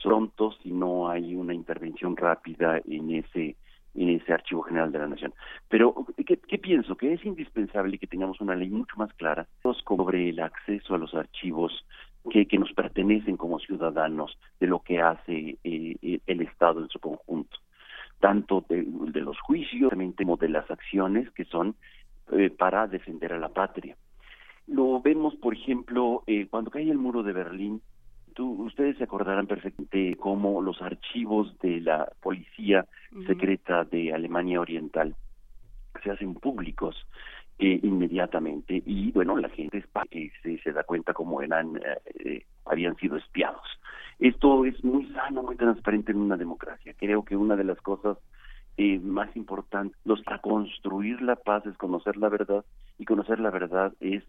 pronto si no hay una intervención rápida en ese en ese Archivo General de la Nación. Pero, ¿qué, pienso? Que es indispensable que tengamos una ley mucho más clara sobre el acceso a los archivos que, que nos pertenecen como ciudadanos de lo que hace eh, el Estado en su conjunto, tanto de, los juicios como de las acciones que son eh, para defender a la patria. Lo vemos, por ejemplo, eh, cuando cae el muro de Berlín, ustedes se acordarán perfectamente cómo los archivos de la policía secreta de Alemania Oriental se hacen públicos eh, inmediatamente. Y bueno la gente se, se da cuenta cómo eran eh, eh, habían sido espiados. Esto es muy sano muy transparente en una democracia. Creo que una de las cosas más importantes los para construir la paz es conocer la verdad y conocer la verdad es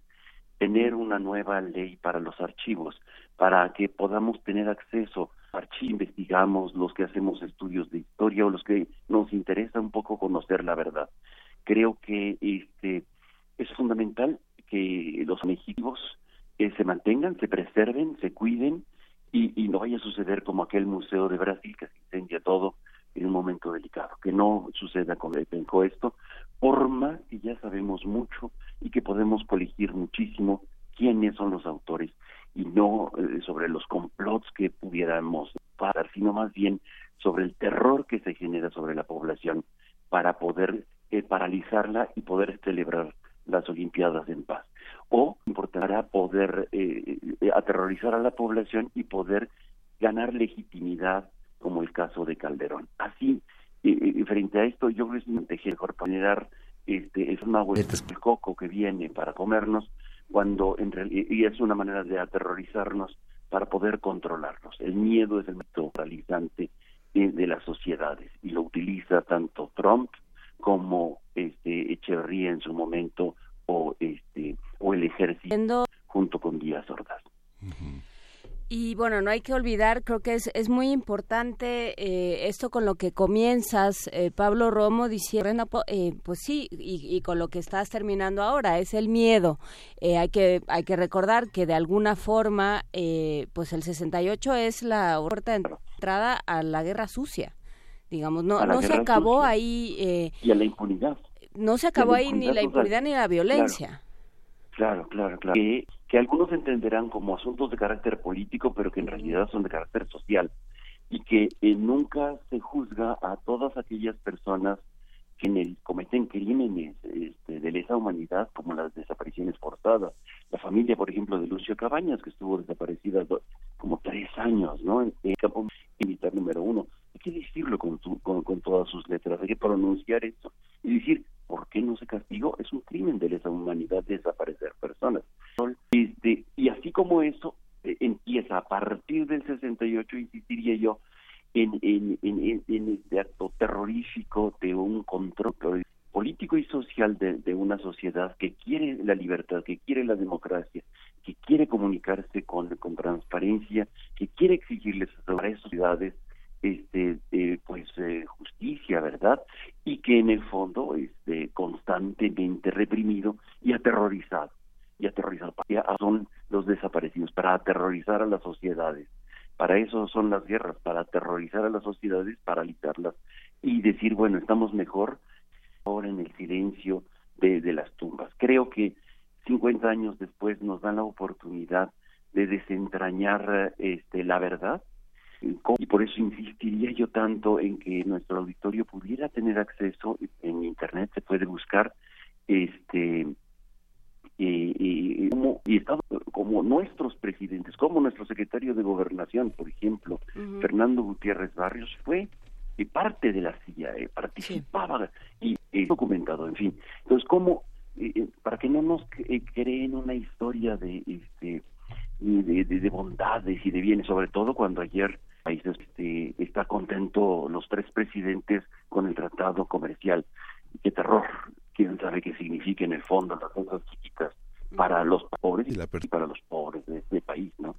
tener una nueva ley para los archivos, para que podamos tener acceso. A archivos, investigamos los que hacemos estudios de historia o los que nos interesa un poco conocer la verdad. Creo que este es fundamental que los mexicanos eh, se mantengan, se preserven, se cuiden y, no vaya a suceder como aquel museo de Brasil que se incendia todo en un momento delicado, que no suceda con el esto, por más que ya sabemos mucho y que podemos colegir muchísimo quiénes son los autores y no eh, sobre los complots que pudiéramos pasar, sino más bien sobre el terror que se genera sobre la población para poder eh, paralizarla y poder celebrar las Olimpiadas en paz. O importará poder eh, aterrorizar a la población y poder ganar legitimidad como el caso de Calderón. Así, eh, eh, frente a esto, yo creo que es generar este, de coco que viene para comernos, cuando en y es una manera de aterrorizarnos para poder controlarnos. El miedo es el método paralizante de, de las sociedades y lo utiliza tanto Trump como este Echeverría en su momento o este o el ejército junto con Díaz Ordaz. Y bueno, no hay que olvidar, creo que es, es muy importante eh, esto con lo que comienzas, eh, Pablo Romo, diciendo, eh, pues sí, y, con lo que estás terminando ahora, es el miedo. hay, que, hay que recordar que de alguna forma, pues el 68 es la puerta de entrada a la guerra sucia. Digamos, no, no se acabó ahí. y a la impunidad. No se acabó ahí ni la impunidad ni la violencia. Claro, claro, claro. Que, que algunos entenderán como asuntos de carácter político, pero que en realidad son de carácter social. Y que eh, nunca se juzga a todas aquellas personas que en el, cometen crímenes este, de lesa humanidad, como las desapariciones forzadas. La familia, por ejemplo, de Lucio Cabañas, que estuvo desaparecida como tres años, ¿no? En el campo militar número uno. Hay que decirlo con, con, con todas sus letras, hay que pronunciar eso y decir, ¿por qué no se castigó? Es un crimen de lesa humanidad desaparecer personas. Este, y así como eso eh, empieza a partir del 68, insistiría yo, en, en, en, este acto terrorífico de un control político y social de, una sociedad que quiere la libertad, que quiere la democracia, que quiere comunicarse con, con transparencia, que quiere exigirles a las sociedades este eh, pues eh, justicia verdad y que en el fondo este constantemente reprimido y aterrorizado y aterrorizado. Son los desaparecidos para aterrorizar a las sociedades. Para eso son las guerras para aterrorizar a las sociedades paralizarlas y decir bueno estamos mejor ahora en el silencio de, de las tumbas creo que 50 años después nos dan la oportunidad de desentrañar este la verdad Y por eso insistiría yo tanto en que nuestro auditorio pudiera tener acceso, en Internet se puede buscar, este, y, como, y Estado, como nuestros presidentes, como nuestro secretario de Gobernación, por ejemplo, Fernando Gutiérrez Barrios, fue parte de la CIA, eh, participaba y documentado, en fin. Entonces, ¿cómo, eh, eh, para que no nos creen una historia de, este, de, de, bondades y de bienes, sobre todo cuando ayer país este, está contento los tres presidentes con el tratado comercial. Qué terror, quién sabe qué significa en el fondo las cosas chiquitas para los pobres y, para los pobres de este país, ¿no?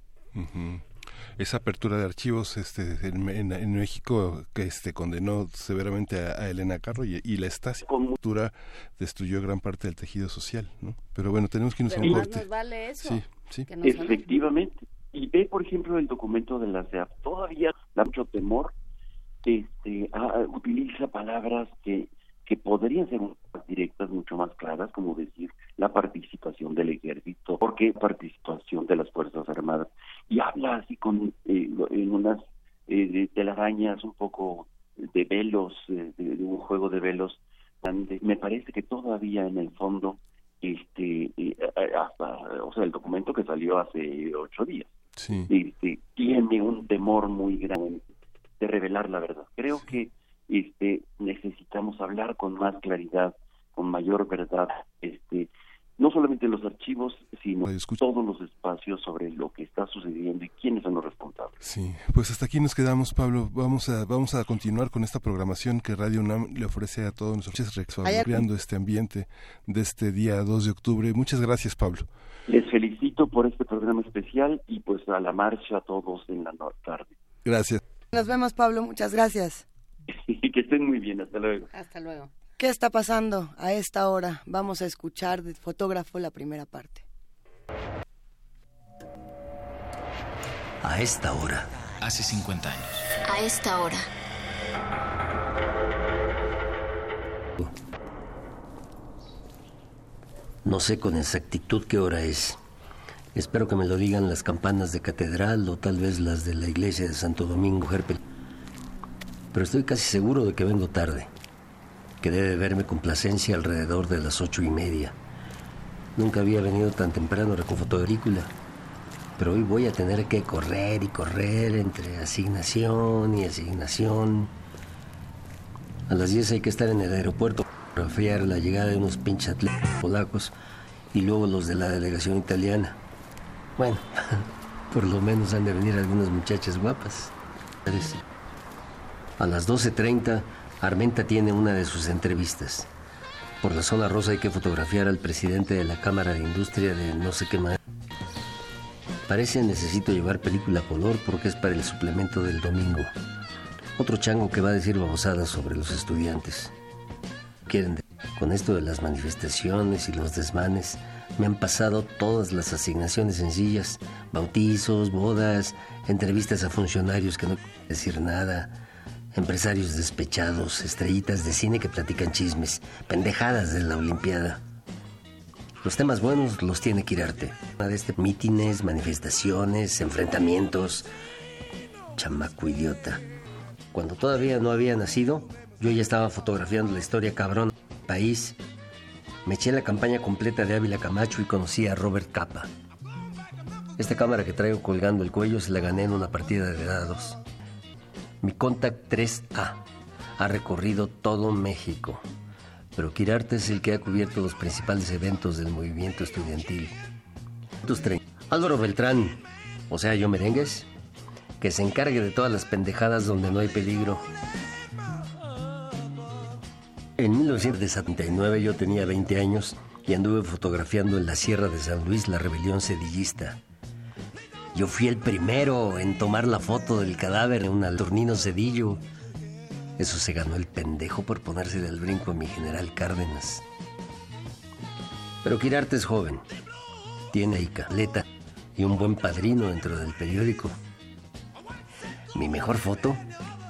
esa apertura de archivos este en, México que este condenó severamente a, Elena Carro y, la Stasi cultura destruyó gran parte del tejido social no pero bueno tenemos que irnos a un corte. vale eso, sí sí. efectivamente y ve por ejemplo el documento de la CEAP todavía da mucho temor este utiliza palabras que que podrían ser más directas, mucho más claras, como decir la participación del ejército, porque participación de las Fuerzas Armadas, y habla así con eh, en unas eh, telarañas un poco de velos, eh, de, un juego de velos, me parece que todavía en el fondo, este, eh, hasta, o sea, el documento que salió hace ocho días, este, tiene un temor muy grande de revelar la verdad. Creo que este necesitamos hablar con más claridad, con mayor verdad, este no solamente los archivos, sino todos los espacios sobre lo que está sucediendo y quiénes son los responsables. Sí, pues hasta aquí nos quedamos, Pablo. Vamos a vamos a continuar con esta programación que Radio UNAM le ofrece a todos nuestros creando este ambiente de este día 2 de octubre. Muchas gracias, Pablo. Les felicito por este programa especial y pues a la marcha a todos en la tarde. Gracias. Nos vemos, Pablo. Muchas gracias. (laughs) que estén muy bien, hasta luego. Hasta luego. ¿Qué está pasando a esta hora? Vamos a escuchar de fotógrafo la primera parte. A esta hora. Hace 50 años. A esta hora. No sé con exactitud qué hora es. Espero que me lo digan las campanas de catedral o tal vez las de la iglesia de Santo Domingo Herpel pero estoy casi seguro de que vengo tarde, que debe verme con placencia alrededor de las ocho y media. Nunca había venido tan temprano con fotogrícula, pero hoy voy a tener que correr y correr entre asignación y asignación. A las diez hay que estar en el aeropuerto para fiar la llegada de unos pinches polacos y luego los de la delegación italiana. Bueno, (laughs) por lo menos han de venir algunas muchachas guapas. A las 12.30, Armenta tiene una de sus entrevistas. Por la zona rosa hay que fotografiar al presidente de la Cámara de Industria de no sé qué más. Parece necesito llevar película color porque es para el suplemento del domingo. Otro chango que va a decir babosadas sobre los estudiantes. Quieren con esto de las manifestaciones y los desmanes, me han pasado todas las asignaciones sencillas, bautizos, bodas, entrevistas a funcionarios que no quieren decir nada, empresarios despechados, estrellitas de cine que platican chismes, pendejadas de la Olimpiada. Los temas buenos los tiene Quirarte. De este mítines, manifestaciones, enfrentamientos. Chamaco idiota. Cuando todavía no había nacido, yo ya estaba fotografiando la historia cabrón país. Me eché la campaña completa de Ávila Camacho y conocí a Robert Capa. Esta cámara que traigo colgando el cuello se la gané en una partida de dados. Mi Contact 3A ha recorrido todo México, pero Quirarte es el que ha cubierto los principales eventos del movimiento estudiantil. Álvaro Beltrán, o sea, yo merengues, que se encargue de todas las pendejadas donde no hay peligro. En 1979 yo tenía 20 años y anduve fotografiando en la Sierra de San Luis la rebelión sedillista. Yo fui el primero en tomar la foto del cadáver en un alturnino cedillo. Eso se ganó el pendejo por ponerse del brinco a mi general Cárdenas. Pero Quirarte es joven. Tiene ahí caleta y un buen padrino dentro del periódico. Mi mejor foto,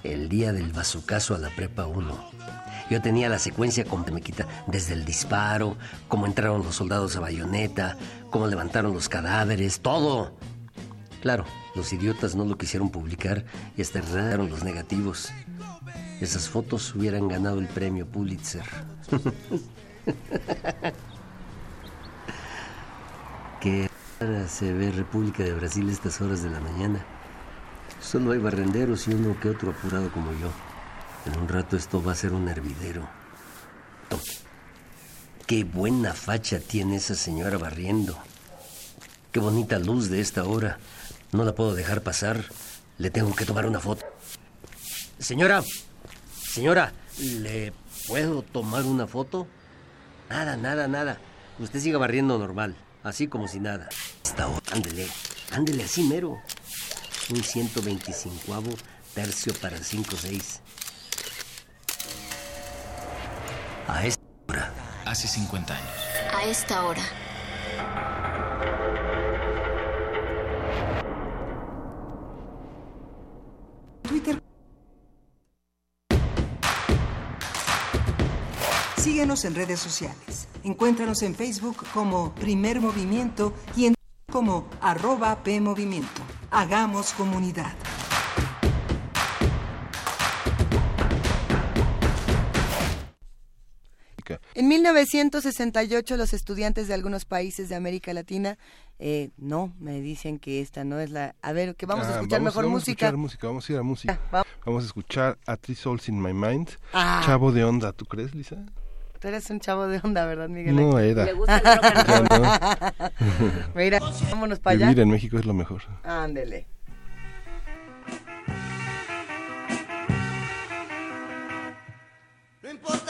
el día del bazucazo a la prepa 1. Yo tenía la secuencia quita desde el disparo, cómo entraron los soldados a bayoneta, cómo levantaron los cadáveres, todo. Claro, los idiotas no lo quisieron publicar y hasta erraron los negativos. Esas fotos hubieran ganado el premio Pulitzer. (laughs) Qué rara se ve República de Brasil estas horas de la mañana. Solo hay barrenderos y uno que otro apurado como yo. En un rato esto va a ser un hervidero. Qué buena facha tiene esa señora barriendo. Qué bonita luz de esta hora. No la puedo dejar pasar. Le tengo que tomar una foto. Señora, señora, ¿le puedo tomar una foto? Nada, nada, nada. Usted siga barriendo normal, así como si nada. Esta hora, ándele, ándele así mero. Un 125 tercio para 5-6. A esta hora. Hace 50 años. A esta hora. Twitter. Síguenos en redes sociales. Encuéntranos en Facebook como Primer Movimiento y en como arroba PMovimiento. Hagamos comunidad. En 1968 los estudiantes de algunos países de América Latina, eh, no, me dicen que esta no es la... A ver, que vamos a Ah, escuchar vamos- mejor vamos música. A escuchar música, vamos a ir a música. va- Vamos a escuchar A Three Souls in My Mind. Ah. Chavo de onda, ¿tú crees, Lisa? Tú eres un chavo de onda, ¿verdad, Miguel? No, era. Le gusta el rock and roll. Ya (laughs) Mira, vámonos para allá. Vivir en México es lo mejor. Ándele. No importa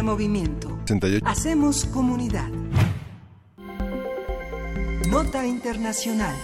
Primer movimiento. 68. Hacemos comunidad. Nota Internacional.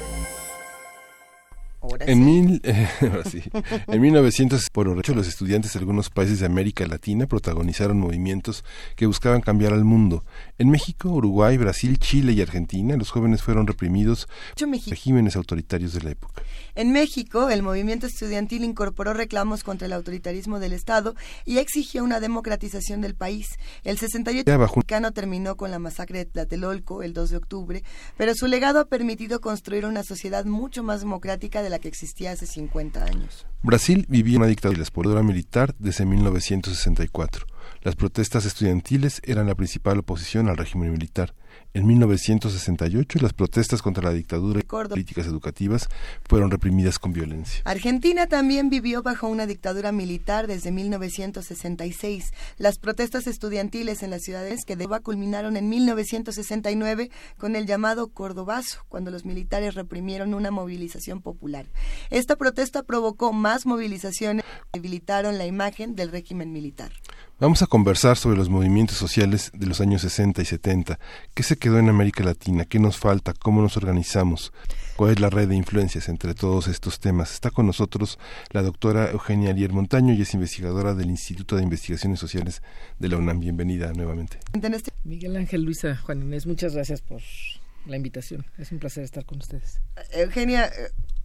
En, mil, eh, (laughs) ahora sí. en 1900, por hecho, los estudiantes de algunos países de América Latina protagonizaron movimientos que buscaban cambiar al mundo. En México, Uruguay, Brasil, Chile y Argentina, los jóvenes fueron reprimidos por regímenes autoritarios de la época. En México, el movimiento estudiantil incorporó reclamos contra el autoritarismo del Estado y exigió una democratización del país. El 68 Ya bajo- mexicano terminó con la masacre de Tlatelolco el 2 de octubre, pero su legado ha permitido construir una sociedad mucho más democrática de la que existía hace 50 años. Brasil vivía una dictadura la militar desde 1964. Las protestas estudiantiles eran la principal oposición al régimen militar. En 1968, las protestas contra la dictadura y políticas educativas fueron reprimidas con violencia. Argentina también vivió bajo una dictadura militar desde 1966. Las protestas estudiantiles en las ciudades que de culminaron en 1969 con el llamado Cordobazo, cuando los militares reprimieron una movilización popular. Esta protesta provocó más movilizaciones que debilitaron la imagen del régimen militar. Vamos a conversar sobre los movimientos sociales de los años 60 y 70. ¿Qué se quedó en América Latina? ¿Qué nos falta? ¿Cómo nos organizamos? ¿Cuál es la red de influencias entre todos estos temas? Está con nosotros la doctora Eugenia Alier Montaño y es investigadora del Instituto de Investigaciones Sociales de la UNAM. Bienvenida nuevamente. Miguel Ángel Luisa, Juan Inés, muchas gracias por la invitación. Es un placer estar con ustedes. Eugenia,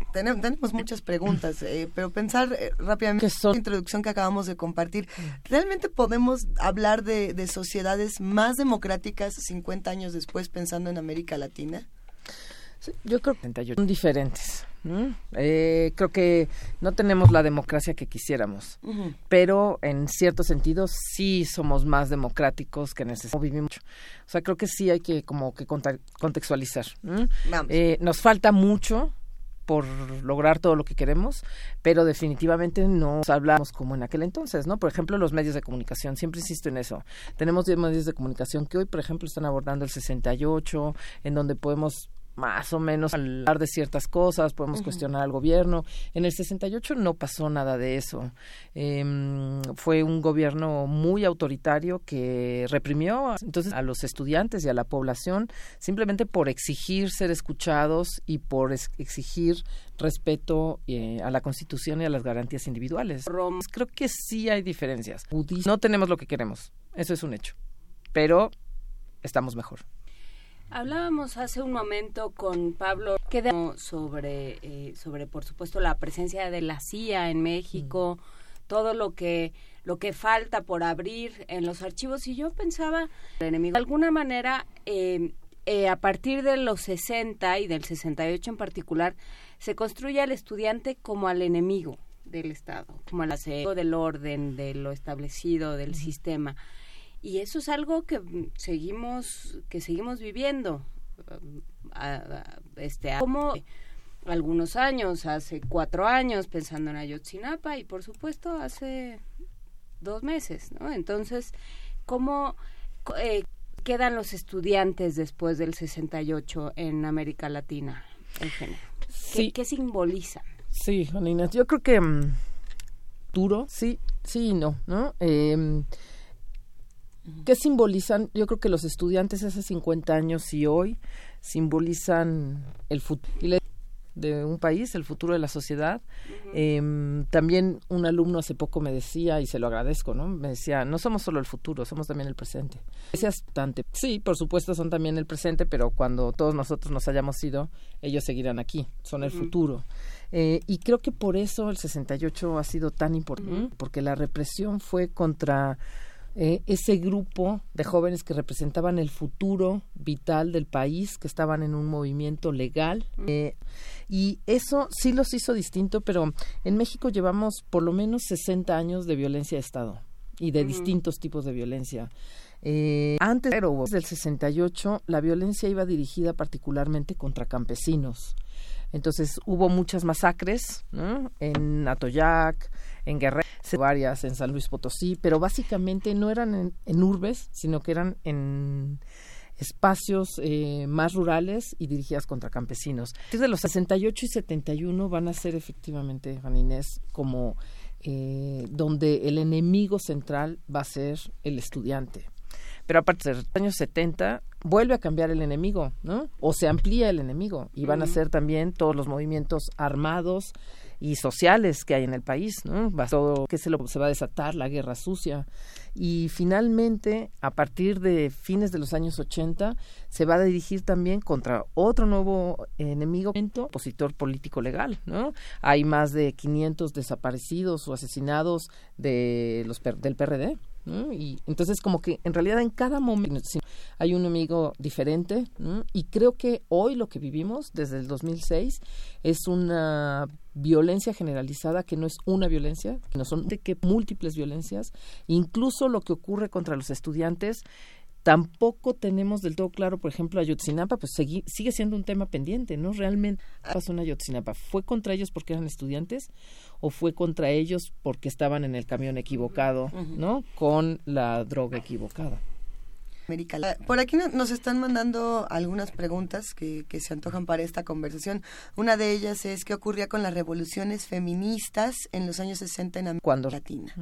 eh, tenem- tenemos muchas preguntas, eh, pero pensar eh, rápidamente en la introducción que acabamos de compartir. ¿Realmente podemos hablar de, de sociedades más democráticas 50 años después pensando en América Latina? Yo creo que son diferentes. ¿no? Eh, creo que no tenemos la democracia que quisiéramos, Ujú. pero en cierto sentido sí somos más democráticos que necesitamos vivir mucho. O sea, creo que sí hay que como que contextualizar. ¿no? Vamos. Eh, nos falta mucho por lograr todo lo que queremos, pero definitivamente no hablamos como en aquel entonces, ¿no? Por ejemplo, los medios de comunicación, siempre insisto en eso. Tenemos medios de comunicación que hoy, por ejemplo, están abordando el 68, en donde podemos más o menos hablar de ciertas cosas, podemos cuestionar al gobierno. En el 68 no pasó nada de eso. Em, fue un gobierno muy autoritario que reprimió entonces a los estudiantes y a la población simplemente por exigir ser escuchados y por exigir respeto eh, a la Constitución y a las garantías individuales. Creo que sí hay diferencias. No tenemos lo que queremos, eso es un hecho, pero estamos mejor. Hablábamos hace un momento con Pablo que de- sobre, eh, sobre, por supuesto, la presencia de la CIA en México, todo lo que lo que falta por abrir en los archivos. Y yo pensaba, el enemigo, de alguna manera, eh, eh, a partir de los 60 y del 68 en particular, se construye al estudiante como al enemigo del Estado, como al aseo del orden, de lo establecido, del sistema. Y eso es algo que mm, seguimos que seguimos viviendo. um, este, como algunos años, hace cuatro años, pensando en Ayotzinapa y por supuesto hace dos meses, ¿no? Entonces, ¿cómo eh, quedan los estudiantes después del 68 en América Latina, Eugenia? ¿Qué, Sí. qué simboliza? Sí, Juana Inés, yo creo que mm, duro, sí, sí y no, ¿no? Eh, ¿Qué simbolizan? Yo creo que los estudiantes hace 50 años y hoy simbolizan el futuro de un país, el futuro de la sociedad. Eh, también un alumno hace poco me decía, y se lo agradezco, ¿no? Me decía, no somos solo el futuro, somos también el presente. Decías bastante. Sí, por supuesto son también el presente, pero cuando todos nosotros nos hayamos ido, ellos seguirán aquí, son el futuro. Eh, y creo que por eso el 68 ha sido tan importante, porque la represión fue contra eh, ese grupo de jóvenes que representaban el futuro vital del país, que estaban en un movimiento legal. eh, y eso sí los hizo distinto, pero en México llevamos por lo menos 60 años de violencia de Estado y de Ujú. distintos tipos de violencia. Eh, antes del 68, la violencia iba dirigida particularmente contra campesinos. Entonces hubo muchas masacres ¿no? en Atoyac, en Guerrero, varias en San Luis Potosí, pero básicamente no eran en, en urbes, sino que eran en espacios eh, más rurales y dirigidas contra campesinos. Desde los 68 y 71 van a ser efectivamente, Juan Inés, como eh, donde el enemigo central va a ser el estudiante. Pero a partir de los años 70 vuelve a cambiar el enemigo, ¿no? O se amplía el enemigo y van a ser también todos los movimientos armados y sociales que hay en el país, ¿no? Va todo que se, lo, se va a desatar la guerra sucia y finalmente a partir de fines de los años 80 se va a dirigir también contra otro nuevo enemigo, opositor político legal, ¿no? Hay más de 500 desaparecidos o asesinados de los del PRD, y entonces como que en realidad en cada momento hay un enemigo diferente y creo que hoy lo que vivimos desde el 2006 es una violencia generalizada que no es una violencia, sino son de que múltiples violencias, incluso lo que ocurre contra los estudiantes tampoco tenemos del todo claro, por ejemplo, Ayotzinapa, pues sigue siendo un tema pendiente, ¿no? Realmente pasó en Ayotzinapa. ¿Fue contra ellos porque eran estudiantes o fue contra ellos porque estaban en el camión equivocado, ¿no? Con la droga equivocada. Por aquí nos están mandando algunas preguntas que, se antojan para esta conversación. Una de ellas es qué ocurría con las revoluciones feministas en los años 60 en América Latina.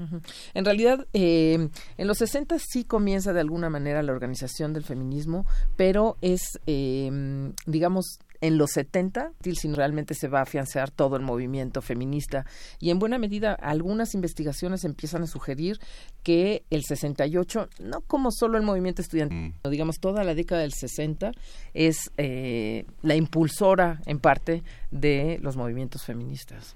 En realidad, eh, en los 60 sí comienza de alguna manera la organización del feminismo, pero es, eh, digamos, en los 70, si realmente se va a afianzar todo el movimiento feminista. Y en buena medida, algunas investigaciones empiezan a sugerir que el 68, no como solo el movimiento estudiantil, mm. digamos toda la década del 60, es eh, la impulsora en parte de los movimientos feministas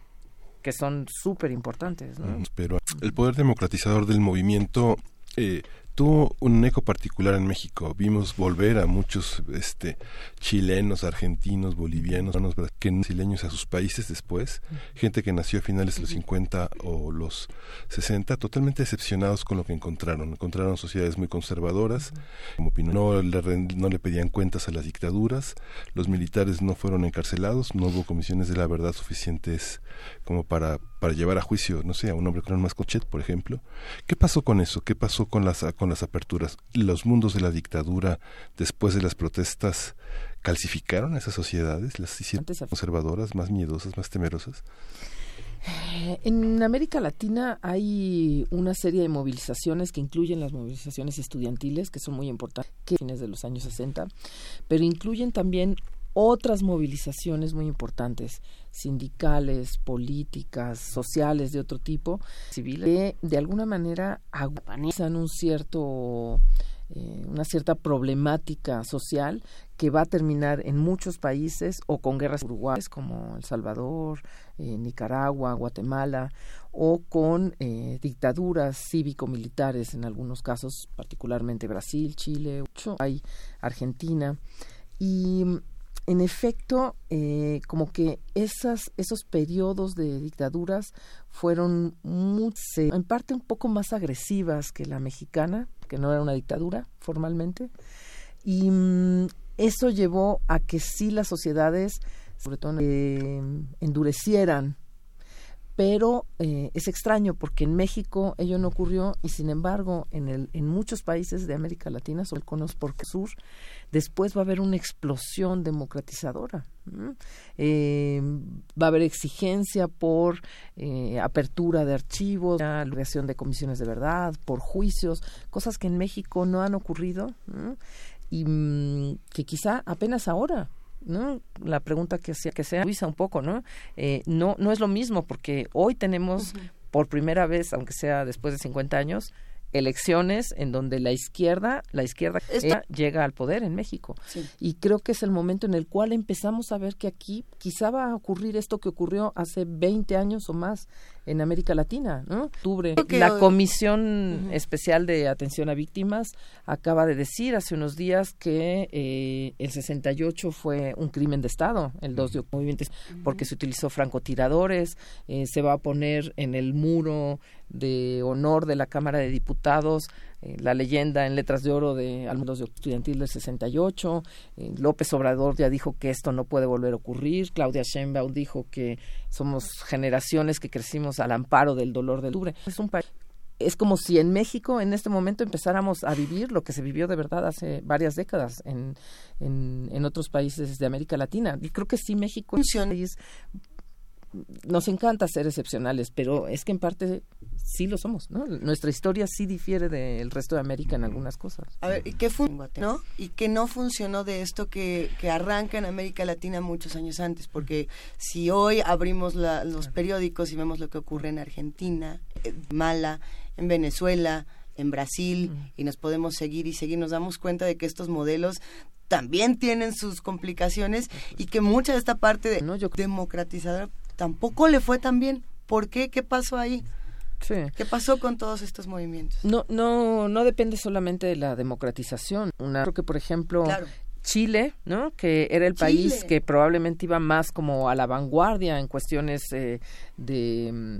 que son súper importantes. Mm, pero el poder democratizador del movimiento eh, tuvo un eco particular en México. Vimos volver a muchos este, chilenos, argentinos, bolivianos, que brasileños a sus países después, gente que nació a finales de los 50 o los 60, totalmente decepcionados con lo que encontraron. Encontraron sociedades muy conservadoras, como no le, no le pedían cuentas a las dictaduras, los militares no fueron encarcelados, no hubo comisiones de la verdad suficientes como para, para llevar a juicio, no sé, a un hombre con un mascochet, por ejemplo. ¿Qué pasó con eso? ¿Qué pasó con las con las aperturas. Los mundos de la dictadura, después de las protestas, calcificaron a esas sociedades, las hicieron conservadoras, más miedosas, más temerosas. Eh, en América Latina hay una serie de movilizaciones que incluyen las movilizaciones estudiantiles, que son muy importantes, que fines de los años 60, pero incluyen también otras movilizaciones muy importantes, sindicales, políticas, sociales de otro tipo, civiles, que de alguna manera aguanizan un cierto eh, una cierta problemática social que va a terminar en muchos países o con guerras uruguayas como El Salvador, eh, Nicaragua, Guatemala o con eh, dictaduras cívico-militares en algunos casos, particularmente Brasil, Chile, hay Argentina. Y en efecto, eh, como que esas, esos periodos de dictaduras fueron en parte un poco más agresivas que la mexicana, que no era una dictadura formalmente, y mm, eso llevó a que sí las sociedades, sobre todo, eh, endurecieran pero eh, es extraño porque en México ello no ocurrió y sin embargo en, el, en muchos países de América Latina, sobre el por sur, después va a haber una explosión democratizadora. Eh, va a haber exigencia por eh, apertura de archivos, creación de comisiones de verdad, por juicios, cosas que en México no han ocurrido y mm, que quizá apenas ahora ¿no? La pregunta que sea, que sea Luisa un poco, ¿no? Eh, no, no es lo mismo porque hoy tenemos por primera vez, aunque sea después de 50 años, elecciones en donde la izquierda, la izquierda llega al poder en México. Y creo que es el momento en el cual empezamos a ver que aquí quizá va a ocurrir esto que ocurrió hace 20 años o más en América Latina, ¿no? Octubre. La Comisión Especial de Atención a Víctimas acaba de decir hace unos días que eh, el 68 fue un crimen de Estado, el 2 de octubre, porque se utilizó francotiradores, eh, se va a poner en el muro de honor de la Cámara de Diputados eh, la leyenda en letras de oro de Almundos de Estudiantil del 68, eh, López Obrador ya dijo que esto no puede volver a ocurrir, Claudia Sheinbaum dijo que somos generaciones que crecimos al amparo del dolor del Dubre. Es un país es como si en México en este momento empezáramos a vivir lo que se vivió de verdad hace varias décadas en, en, en otros países de América Latina. Y creo que sí, México es nos encanta ser excepcionales, pero es que en parte sí lo somos, ¿no? Nuestra historia sí difiere del resto de América en algunas cosas. A ver, ¿y qué funcionó? ¿Y qué no funcionó de esto que, que arranca en América Latina muchos años antes? Porque si hoy abrimos la, los periódicos y vemos lo que ocurre en Argentina, en Mala, en Venezuela, en Brasil, y nos podemos seguir y seguir, nos damos cuenta de que estos modelos también tienen sus complicaciones y que mucha de esta parte de no, yo... democratizadora tampoco le fue tan bien. ¿Por qué? ¿Qué pasó ahí? Sí. ¿Qué pasó con todos estos movimientos? No, no, no depende solamente de la democratización. Una, creo que, por ejemplo, Claro. Chile, ¿no? Que era el país que probablemente iba más como a la vanguardia en cuestiones eh, de mm,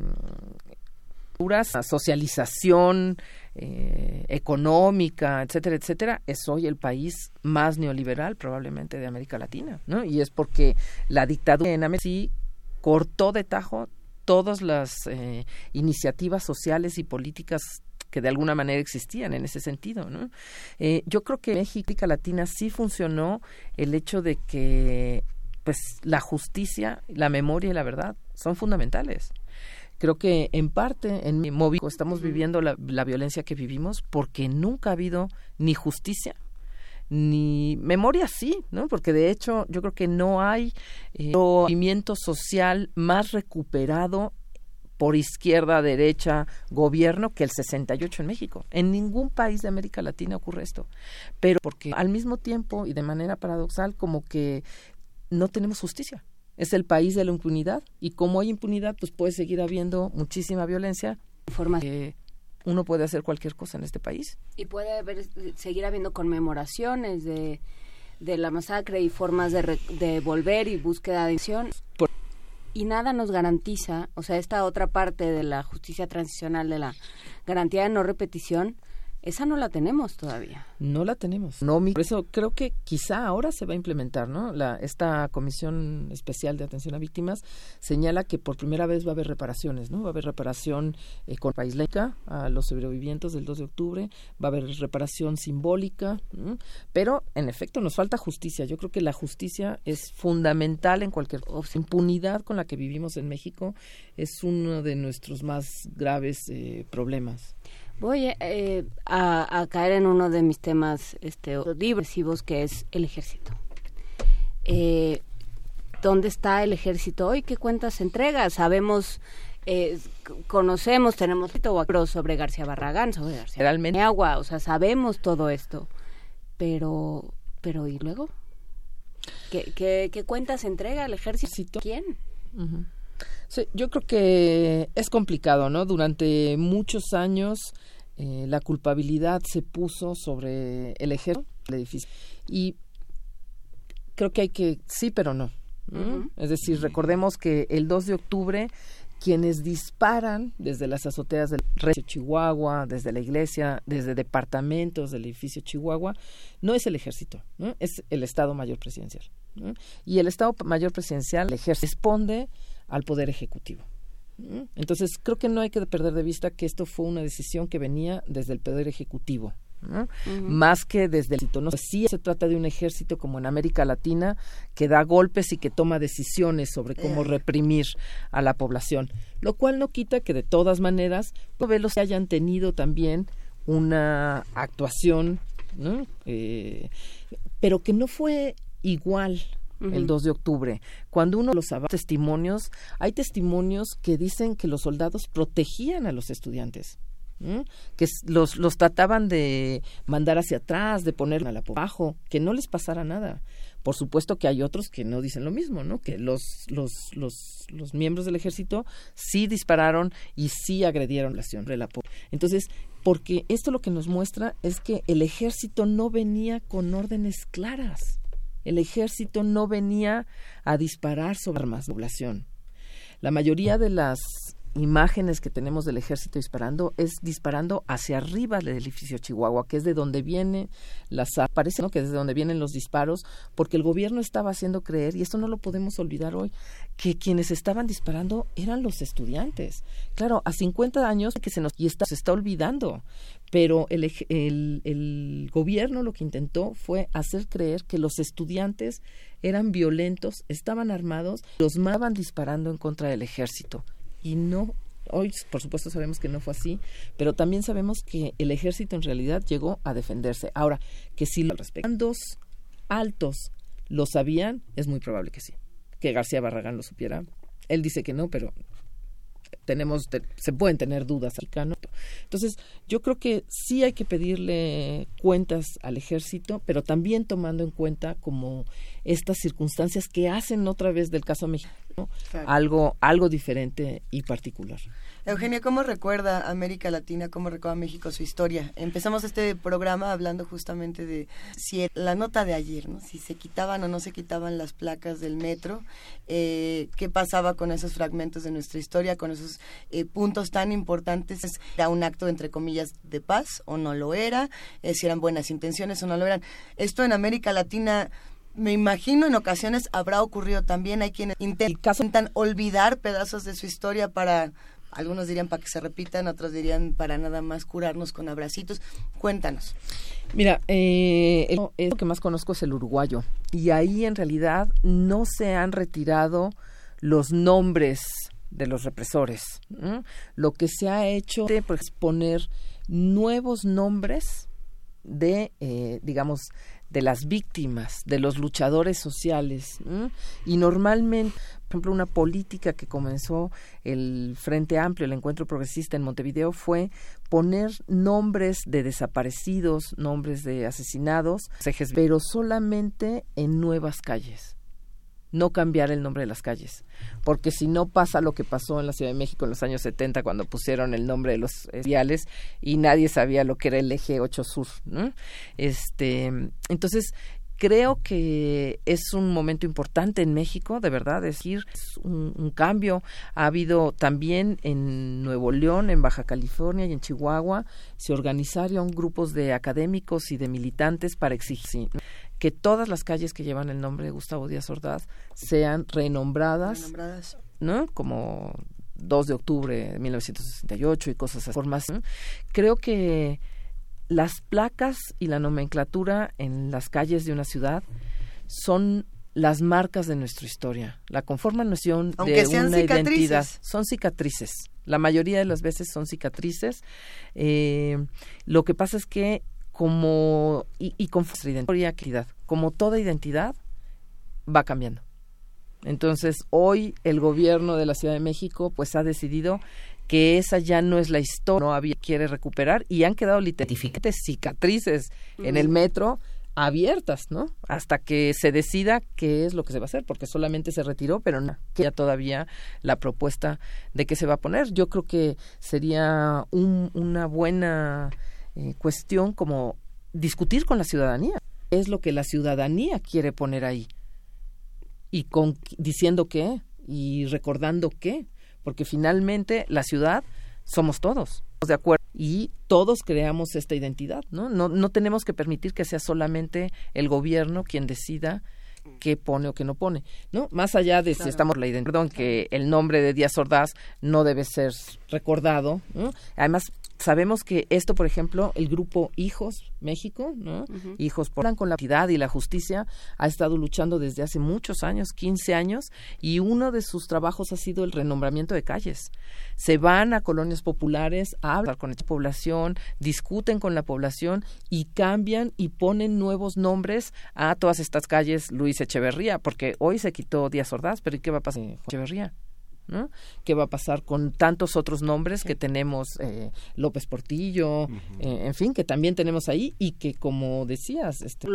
socialización eh, económica, etcétera, etcétera, es hoy el país más neoliberal probablemente de América Latina, ¿no? Y es porque la dictadura en América sí cortó de tajo todas las eh, iniciativas sociales y políticas que de alguna manera existían en ese sentido. Eh, yo creo que en México, Latina sí funcionó el hecho de que pues la justicia, la memoria y la verdad son fundamentales. Creo que en parte en mi móvil estamos viviendo la violencia que vivimos porque nunca ha habido ni justicia ni memoria sí, ¿no? Porque de hecho yo creo que no hay eh, movimiento social más recuperado por izquierda, derecha, gobierno que el 68 en México. En ningún país de América Latina ocurre esto. Pero porque al mismo tiempo y de manera paradoxal como que no tenemos justicia. Es el país de la impunidad y como hay impunidad pues puede seguir habiendo muchísima violencia. Forma que uno puede hacer cualquier cosa en este país. Y puede haber, seguir habiendo conmemoraciones de, de la masacre y formas de, re- de volver y búsqueda de acción. Y nada nos garantiza, o sea, esta otra parte de la justicia transicional, de la garantía de no repetición, esa no la tenemos todavía. No la tenemos. No, mi- por eso creo que quizá ahora se va a implementar, ¿no? La, esta Comisión Especial de Atención a Víctimas señala que por primera vez va a haber reparaciones, ¿no? Va a haber reparación eh, con país laica a los sobrevivientes del 2 de octubre, va a haber reparación simbólica, pero en efecto nos falta justicia. Yo creo que la justicia es fundamental en cualquier. Impunidad con la que vivimos en México es uno de nuestros más graves eh, problemas. Voy eh, a, a caer en uno de mis temas este, diversivos, que es el ejército. Eh, ¿Dónde está el ejército hoy? ¿Qué cuentas entrega? Sabemos, eh, conocemos, tenemos pero sobre García Barragán, sobre García Realmente. Agua, o sea, sabemos todo esto. Pero, pero ¿y luego? ¿Qué, qué, qué cuentas entrega el ejército? ¿Quién? Sí, yo creo que es complicado, ¿no? Durante muchos años eh, la culpabilidad se puso sobre el ejército, el edificio. Y creo que hay que, sí, pero no. Es decir, recordemos que el 2 de octubre quienes disparan desde las azoteas del Recio Chihuahua, desde la iglesia, desde departamentos del edificio Chihuahua, no es el ejército, ¿no? es el Estado Mayor Presidencial. ¿no? Y el Estado Mayor Presidencial, el ejército, responde al Poder Ejecutivo. Entonces, creo que no hay que perder de vista que esto fue una decisión que venía desde el Poder Ejecutivo. Más que desde el ejército. No sí se trata de un ejército como en América Latina que da golpes y que toma decisiones sobre cómo Eh. reprimir a la población. Lo cual no quita que de todas maneras los que hayan tenido también una actuación, ¿no? Eh, pero que no fue igual el Ujú. 2 de octubre. Cuando uno los testimonios, hay testimonios que dicen que los soldados protegían a los estudiantes. ¿m? que los, los trataban de mandar hacia atrás, de poner a la abajo, que no les pasara nada. Por supuesto que hay otros que no dicen lo mismo, ¿no? Que los, los, los, los miembros del ejército sí dispararon y sí agredieron la de la Entonces, porque esto lo que nos muestra es que el ejército no venía con órdenes claras. El ejército no venía a disparar sobre armas población. La mayoría de las imágenes que tenemos del ejército disparando es disparando hacia arriba del edificio Chihuahua, que es de donde viene las parece ¿no? que es de donde vienen los disparos, porque el gobierno estaba haciendo creer y esto no lo podemos olvidar hoy, que quienes estaban disparando eran los estudiantes. Claro, a 50 años que se nos y está, se está olvidando, pero el, el, el gobierno lo que intentó fue hacer creer que los estudiantes eran violentos, estaban armados, los maban disparando en contra del ejército y no hoy por supuesto sabemos que no fue así, pero también sabemos que el ejército en realidad llegó a defenderse. Ahora, que si los dos altos lo sabían, es muy probable que sí. Que García Barragán lo supiera. Él dice que no, pero tenemos se pueden tener dudas entonces yo creo que sí hay que pedirle cuentas al ejército pero también tomando en cuenta como estas circunstancias que hacen otra vez del caso mexicano algo algo diferente y particular Eugenia, ¿cómo recuerda América Latina, cómo recuerda México su historia? Empezamos este programa hablando justamente de si la nota de ayer, ¿no? si se quitaban o no se quitaban las placas del metro, eh, qué pasaba con esos fragmentos de nuestra historia, con esos eh, puntos tan importantes. ¿Era un acto, entre comillas, de paz o no lo era? Eh, si eran buenas intenciones o no lo eran. Esto en América Latina me imagino en ocasiones habrá ocurrido también. Hay quienes intentan olvidar pedazos de su historia para algunos dirían para que se repitan, otros dirían para nada más curarnos con abracitos. Cuéntanos. Mira, eh, lo que más conozco es el uruguayo. Y ahí en realidad no se han retirado los nombres de los represores. Lo que se ha hecho es pues, poner nuevos nombres de, eh, digamos, de las víctimas, de los luchadores sociales. Y normalmente, por ejemplo, una política que comenzó el Frente Amplio, el Encuentro Progresista en Montevideo, fue poner nombres de desaparecidos, nombres de asesinados, pero solamente en nuevas calles no cambiar el nombre de las calles, porque si no pasa lo que pasó en la Ciudad de México en los años 70 cuando pusieron el nombre de los viales y nadie sabía lo que era el eje 8 sur, Este, entonces creo que es un momento importante en México, de verdad, decir, es un, un, cambio. Ha habido también en Nuevo León, en Baja California y en Chihuahua, se organizaron grupos de académicos y de militantes para exigir que todas las calles que llevan el nombre de Gustavo Díaz Ordaz sean renombradas, ¿no? Como 2 de octubre de 1968 y cosas así. Creo que las placas y la nomenclatura en las calles de una ciudad son las marcas de nuestra historia, la conforman noción de una identidad. Son cicatrices. La mayoría de las veces son cicatrices. Eh, lo que pasa es que como y, y con identidad, como toda identidad va cambiando. Entonces, hoy el gobierno de la Ciudad de México pues ha decidido que esa ya no es la historia, no había quiere recuperar y han quedado literalmente cicatrices en el metro abiertas, ¿no? Hasta que se decida qué es lo que se va a hacer, porque solamente se retiró, pero no queda todavía la propuesta de qué se va a poner. Yo creo que sería un, una buena eh, cuestión como discutir con la ciudadanía. Es lo que la ciudadanía quiere poner ahí. Y con, diciendo qué y recordando qué. Porque finalmente la ciudad somos todos. De acuerdo. Y todos creamos esta identidad, ¿no? No, no tenemos que permitir que sea solamente el gobierno quien decida qué pone o qué no pone, ¿no? Más allá de si estamos la identidad, que el nombre de Díaz Ordaz no debe ser recordado, ¿no? Además, sabemos que esto, por ejemplo, el grupo Hijos México, ¿no? Hijos por con la equidad y la justicia ha estado luchando desde hace muchos años, 15 años, y uno de sus trabajos ha sido el renombramiento de calles. Se van a colonias populares a hablar con esta población, discuten con la población y cambian y ponen nuevos nombres a todas estas calles Luis Echeverría, porque hoy se quitó Díaz Ordaz, pero ¿y qué va a pasar con Echeverría? ¿No? ¿Qué va a pasar con tantos otros nombres que tenemos, eh, López Portillo, eh, en fin, que también tenemos ahí y que, como decías, este,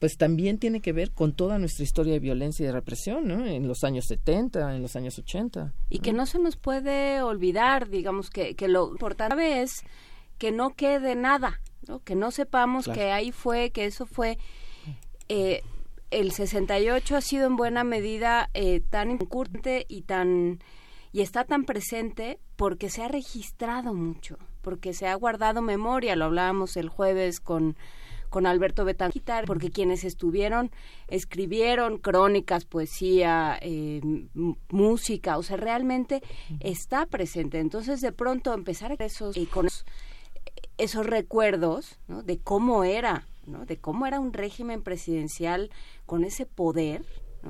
pues también tiene que ver con toda nuestra historia de violencia y de represión, ¿no? En los años 70, en los años 80. Y que no se nos puede olvidar, digamos, que, que lo importante es que no quede nada, ¿no? Que no sepamos que ahí fue, que eso fue... Eh, el 68 ha sido en buena medida eh, tan importante y tan y está tan presente porque se ha registrado mucho, porque se ha guardado memoria, lo hablábamos el jueves con con Alberto Betanquitar, porque quienes estuvieron escribieron crónicas, poesía, eh, música, o sea, realmente está presente. Entonces, de pronto empezar esos, y con esos, recuerdos de cómo era, de cómo era un régimen presidencial con ese poder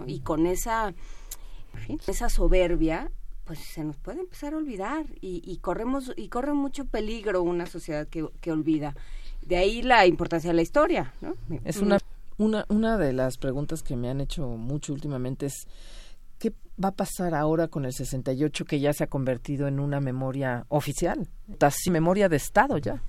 y con esa, esa soberbia, pues se nos puede empezar a olvidar y, corremos y corre mucho peligro una sociedad que, que olvida. De ahí la importancia de la historia, ¿no? Es una, una, una de las preguntas que me han hecho mucho últimamente es ¿qué va a pasar ahora con el 68 que ya se ha convertido en una memoria oficial? Casi memoria de Estado ya,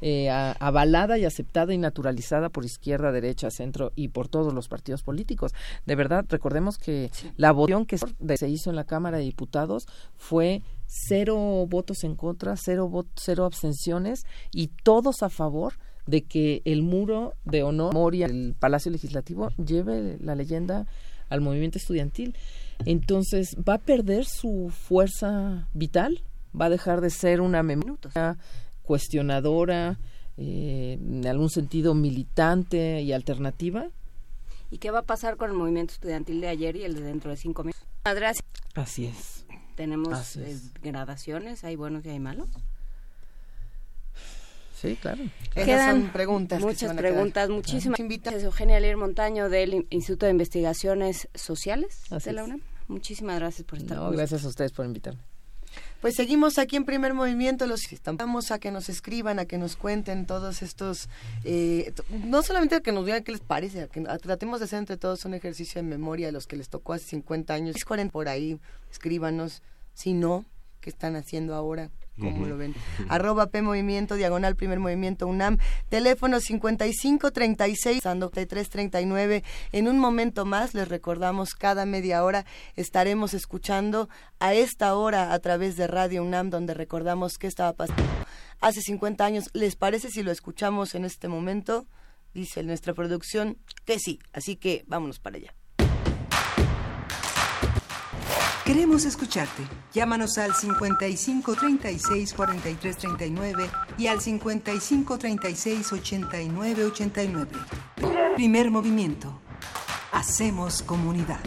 eh, avalada y aceptada y naturalizada por izquierda, derecha, centro y por todos los partidos políticos. De verdad, recordemos que la votación que se hizo en la Cámara de Diputados fue cero votos en contra, cero, cero abstenciones y todos a favor de que el muro de honor Moria, el Palacio Legislativo, lleve la leyenda al movimiento estudiantil. Entonces, ¿va a perder su fuerza vital? ¿Va a dejar de ser una memoria cuestionadora, eh, en algún sentido militante y alternativa? ¿Y qué va a pasar con el movimiento estudiantil de ayer y el de dentro de cinco meses? Así es tenemos eh, gradaciones, hay buenos y hay malos. Sí, claro. Quedan preguntas. Muchas preguntas, muchísimas. Gracias, Eugenia Leir Montaño del Instituto de Investigaciones Sociales de la UNAM. Muchísimas gracias por estar no, Gracias a ustedes por invitarme. Pues seguimos aquí en primer movimiento, los estamos a que nos escriban, a que nos cuenten todos estos, eh, no solamente a que nos digan qué les parece, a que tratemos de hacer entre todos un ejercicio de memoria a los que les tocó hace 50 años, por ahí, escríbanos, si no, qué están haciendo ahora, ¿Cómo lo ven? Arroba P Movimiento, diagonal Primer Movimiento UNAM, teléfono 5536, 39. En un momento más, les recordamos, cada media hora estaremos escuchando a esta hora a través de Radio UNAM, donde recordamos qué estaba pasando hace 50 años. ¿Les parece si lo escuchamos en este momento? Dice nuestra producción que sí, así que vámonos para allá. Queremos escucharte. Llámanos al 55 36 43 39 y al 55 36 89 89. Primer movimiento. Hacemos comunidad.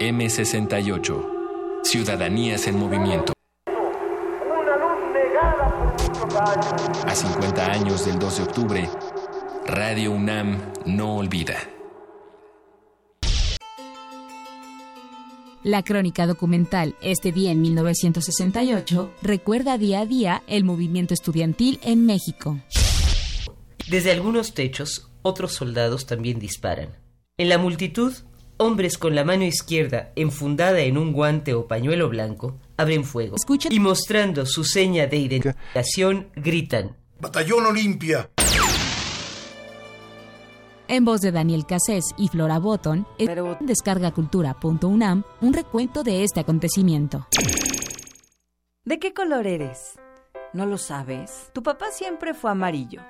M68. Ciudadanías en movimiento. A 50 años del 2 de octubre, Radio UNAM no olvida. La crónica documental Este día en 1968 recuerda día a día el movimiento estudiantil en México. Desde algunos techos, otros soldados también disparan. En la multitud, hombres con la mano izquierda enfundada en un guante o pañuelo blanco abren fuego. Y mostrando su seña de identificación, gritan: ¡Batallón Olimpia! En voz de Daniel Cassés y Flora Botton, descargacultura.unam un recuento de este acontecimiento. ¿De qué color eres? ¿No lo sabes? Tu papá siempre fue amarillo.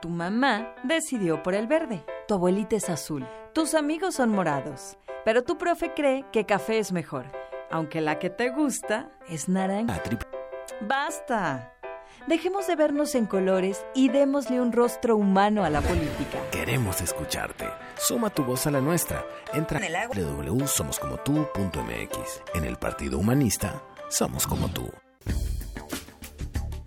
Tu mamá decidió por el verde. Tu abuelita es azul. Tus amigos son morados. Pero tu profe cree que café es mejor. Aunque la que te gusta es naranja. ¡Basta! Dejemos de vernos en colores y démosle un rostro humano a la política. Queremos escucharte. Suma tu voz a la nuestra. Entra a www.somoscomotu.mx. En el Partido Humanista, somos como tú.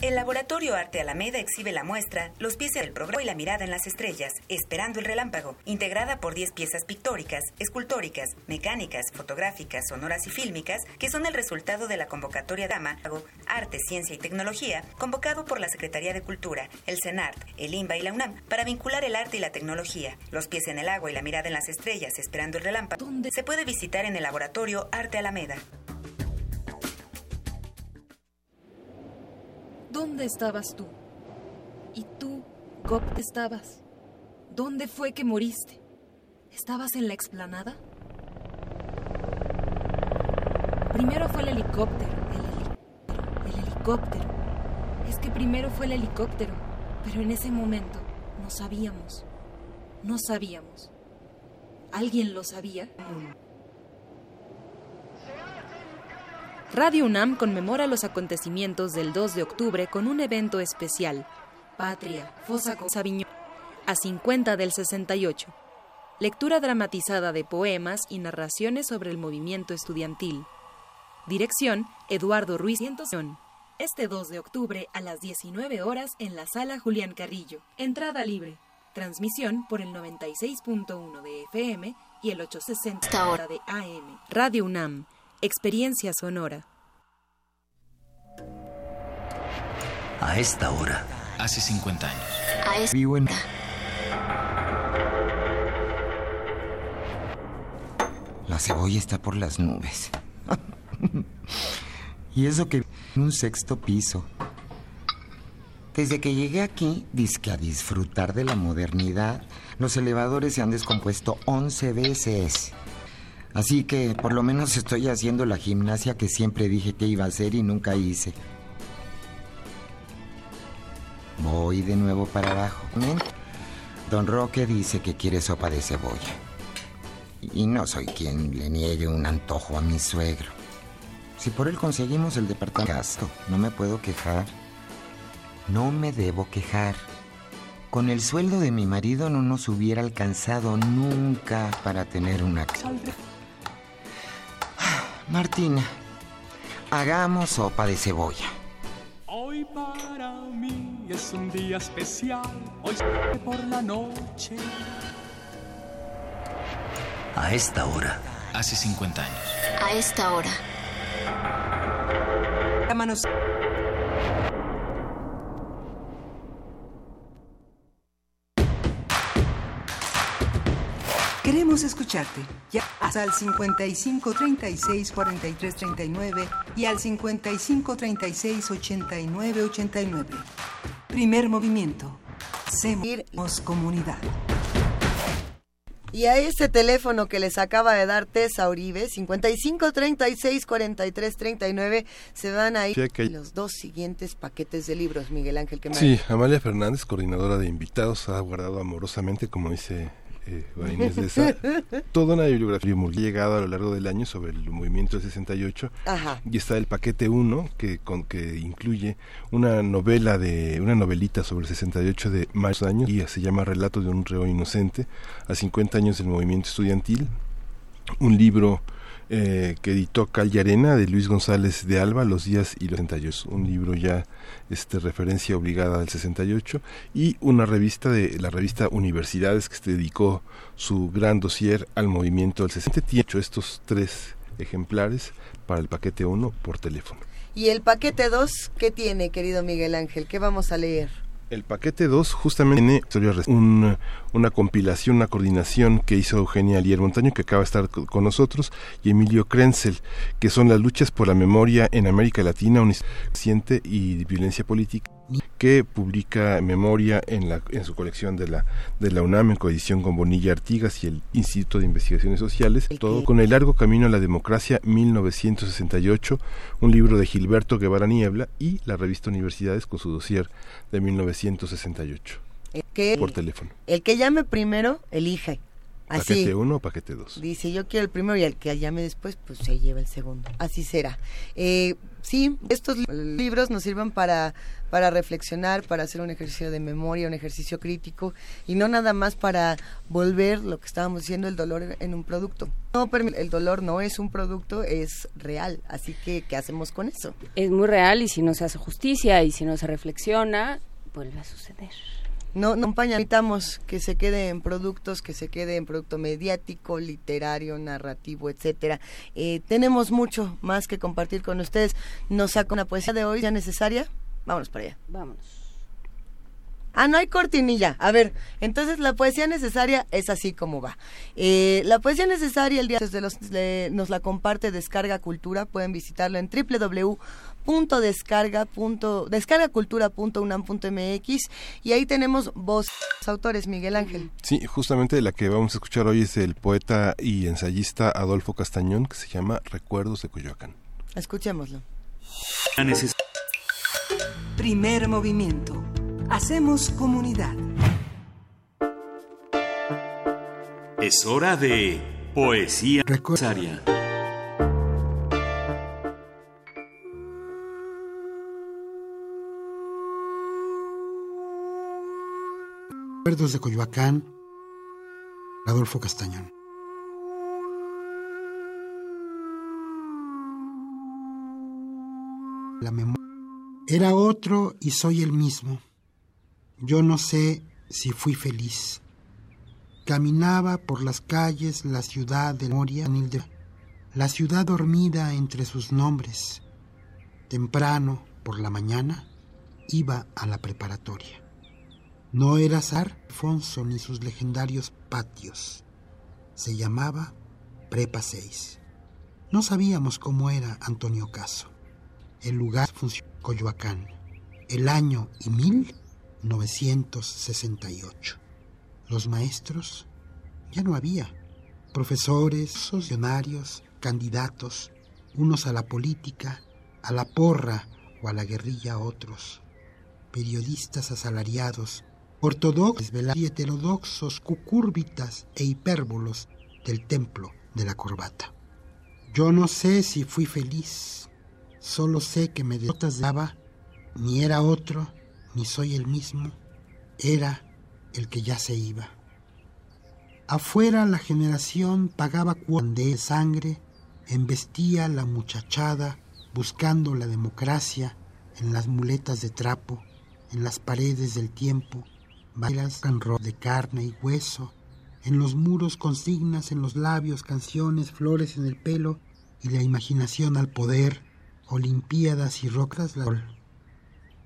El Laboratorio Arte Alameda exhibe la muestra Los pies del programa y la mirada en las estrellas, Esperando el relámpago, integrada por 10 piezas pictóricas, escultóricas, mecánicas, fotográficas, sonoras y fílmicas, que son el resultado de la convocatoria Dama, Arte, Ciencia y Tecnología, convocado por la Secretaría de Cultura, el CENART, el INBA y la UNAM, para vincular el arte y la tecnología. Los pies en el agua y la mirada en las estrellas, Esperando el relámpago, se puede visitar en el Laboratorio Arte Alameda. ¿Dónde estabas tú? ¿Y tú, Cop, estabas? ¿Dónde fue que moriste? ¿Estabas en la explanada? Primero fue el helicóptero, el, el helicóptero. Es que primero fue el helicóptero, pero en ese momento no sabíamos. No sabíamos. ¿Alguien lo sabía? Radio UNAM conmemora los acontecimientos del 2 de octubre con un evento especial, Patria, Fosa Sabiñón, a 50 del 68. Lectura dramatizada de poemas y narraciones sobre el movimiento estudiantil. Dirección, Eduardo Ruiz. Este 2 de octubre a las 19 horas en la sala Julián Carrillo. Entrada libre. Transmisión por el 96.1 de FM y el 860 de AM. Radio UNAM. Experiencia sonora. A esta hora. Hace 50 años. A esta Vivo en... La cebolla está por las nubes. (laughs) y eso que en un sexto piso. Desde que llegué aquí, dizque a disfrutar de la modernidad, los elevadores se han descompuesto 11 veces. Así que por lo menos estoy haciendo la gimnasia que siempre dije que iba a hacer y nunca hice. Voy de nuevo para abajo. Don Roque dice que quiere sopa de cebolla. Y no soy quien le niegue un antojo a mi suegro. Si por él conseguimos el departamento no me puedo quejar. No me debo quejar. Con el sueldo de mi marido no nos hubiera alcanzado nunca para tener una casa. Martina, hagamos sopa de cebolla. Hoy para mí es un día especial, hoy por la noche. A esta hora. Hace 50 años. A esta hora. Llámanos. Queremos escucharte. Ya hasta al 55 36 43 39 y al 55 36 89 89. Primer movimiento. Hacemos comunidad. Y a ese teléfono que les acaba de dar Tessa Uribe, 55 36 43 39, se van a ir Sí, que- los dos siguientes paquetes de libros, Miguel Ángel. Que Sí, Amalia Fernández, coordinadora de invitados, ha guardado amorosamente, como dice eh, Juan Inés de esa, (laughs) toda una bibliografía muy llegada a lo largo del año sobre el movimiento del 68 Ajá. y está el paquete 1 que con que incluye una novela de una novelita sobre el 68 de más años y se llama Relato de un reo inocente a 50 años del movimiento estudiantil. Un libro eh, que editó Cal y Arena de Luis González de Alba, Los días y los 68, un libro ya este referencia obligada del 68 y una revista de la revista Universidades que se dedicó su gran dossier al movimiento del 68. Tiene hecho estos tres ejemplares para el paquete 1 por teléfono. Y el paquete 2, ¿qué tiene, querido Miguel Ángel? ¿Qué vamos a leer? El paquete 2 justamente tiene una compilación, una coordinación que hizo Eugenia Alier Montaño, que acaba de estar co- con nosotros, y Emilio Krenzel, que son las luchas por la memoria en América Latina, un y violencia política, que publica Memoria en, la, en su colección de la, de la UNAM en coedición con Bonilla Artigas y el Instituto de Investigaciones Sociales, todo con el largo camino a la democracia 1968, un libro de Gilberto Guevara Niebla y la revista Universidades con su dossier de 1968 El que, por teléfono. el que llame primero, elige. Así. Paquete 1 o paquete 2. Dice, yo quiero el primero y el que llame después, pues se lleva el segundo. Así será. Eh, sí, estos li- libros nos sirven para, para reflexionar, para hacer un ejercicio de memoria, un ejercicio crítico, y no nada más para volver lo que estábamos diciendo, el dolor en un producto. No, el dolor no es un producto, es real. Así que, ¿qué hacemos con eso? Es muy real y si no se hace justicia y si no se reflexiona, vuelve a suceder. No, no necesitamos que se quede en productos, que se quede en producto mediático, literario, narrativo, etcétera. Eh, tenemos mucho más que compartir con ustedes. Nos saca una poesía de hoy, ya necesaria. Vámonos para allá. Vámonos. Ah, no hay cortinilla. A ver, entonces la poesía necesaria es así como va. Eh, la poesía necesaria el día desde los, le- nos la comparte Descarga Cultura. Pueden visitarlo en www.descarga. descargacultura.unam.mx y ahí tenemos voz autores Miguel Ángel. Sí, justamente la que vamos a escuchar hoy es el poeta y ensayista Adolfo Castañón, que se llama Recuerdos de Coyoacán. Escuchémoslo. Primer movimiento. Hacemos comunidad. Es hora de poesía necesaria. De Coyoacán, Adolfo Castañón. La memoria. Era otro y soy el mismo. Yo no sé si fui feliz. Caminaba por las calles la ciudad de Moria, la ciudad dormida entre sus nombres. Temprano, por la mañana, iba a la preparatoria. No era Sar Alfonso ni sus legendarios patios. Se llamaba Prepa 6. No sabíamos cómo era Antonio Caso. El lugar funcionó Coyoacán. El año y 1968. Los maestros ya no había. Profesores, funcionarios, candidatos, unos a la política, a la porra o a la guerrilla otros. Periodistas asalariados, ortodoxos y heterodoxos, cucúrbitas e hipérbolos del templo de la corbata. Yo no sé si fui feliz, solo sé que me daba, ni era otro, ni soy el mismo, era el que ya se iba. Afuera la generación pagaba cuotas de sangre, embestía la muchachada buscando la democracia en las muletas de trapo, en las paredes del tiempo, bailas de carne y hueso, en los muros consignas, en los labios, canciones, flores en el pelo y la imaginación al poder, olimpiadas y rocas.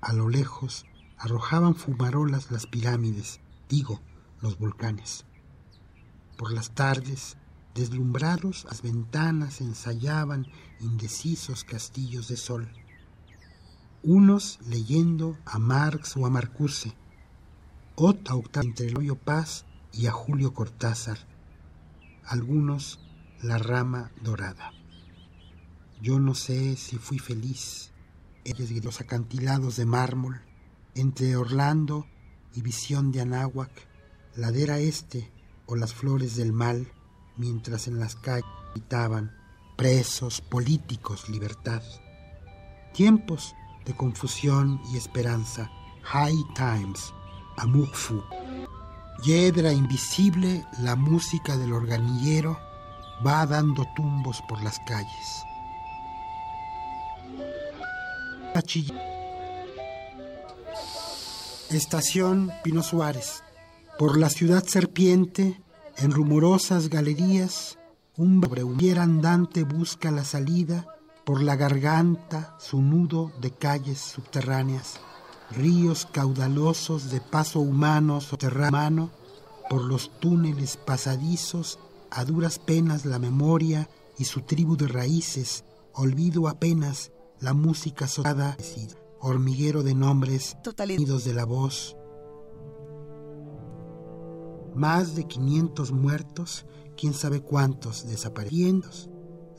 A lo lejos arrojaban fumarolas las pirámides, digo, los volcanes. Por las tardes, deslumbrados, las ventanas ensayaban indecisos castillos de sol. Unos leyendo a Marx o a Marcuse, otra octava entre Eloy Paz y a Julio Cortázar, algunos la rama dorada. Yo no sé si fui feliz, ellos los acantilados de mármol, entre Orlando y visión de Anáhuac, ladera este o las flores del mal, mientras en las calles gritaban presos, políticos, libertad. Tiempos de confusión y esperanza, high times, amour fou. Invisible, la música del organillero va dando tumbos por las calles. Estación Pino Suárez. Por la ciudad serpiente, en rumorosas galerías, un breumier andante busca la salida por la garganta, su nudo de calles subterráneas, ríos caudalosos de paso humano soterrano, por los túneles pasadizos, a duras penas la memoria y su tribu de raíces, olvido apenas la música sotada, hormiguero de nombres, sonidos de la voz, más de 500 muertos, quién sabe cuántos desaparecidos.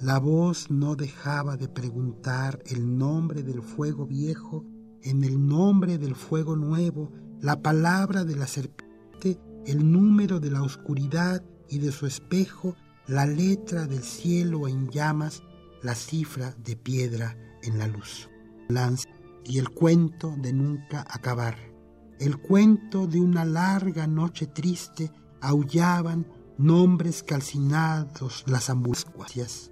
La voz no dejaba de preguntar el nombre del fuego viejo en el nombre del fuego nuevo, la palabra de la serpiente, el número de la oscuridad y de su espejo, la letra del cielo en llamas, la cifra de piedra en la luz. y el cuento de nunca acabar el cuento de una larga noche triste, aullaban nombres calcinados las ambulancias.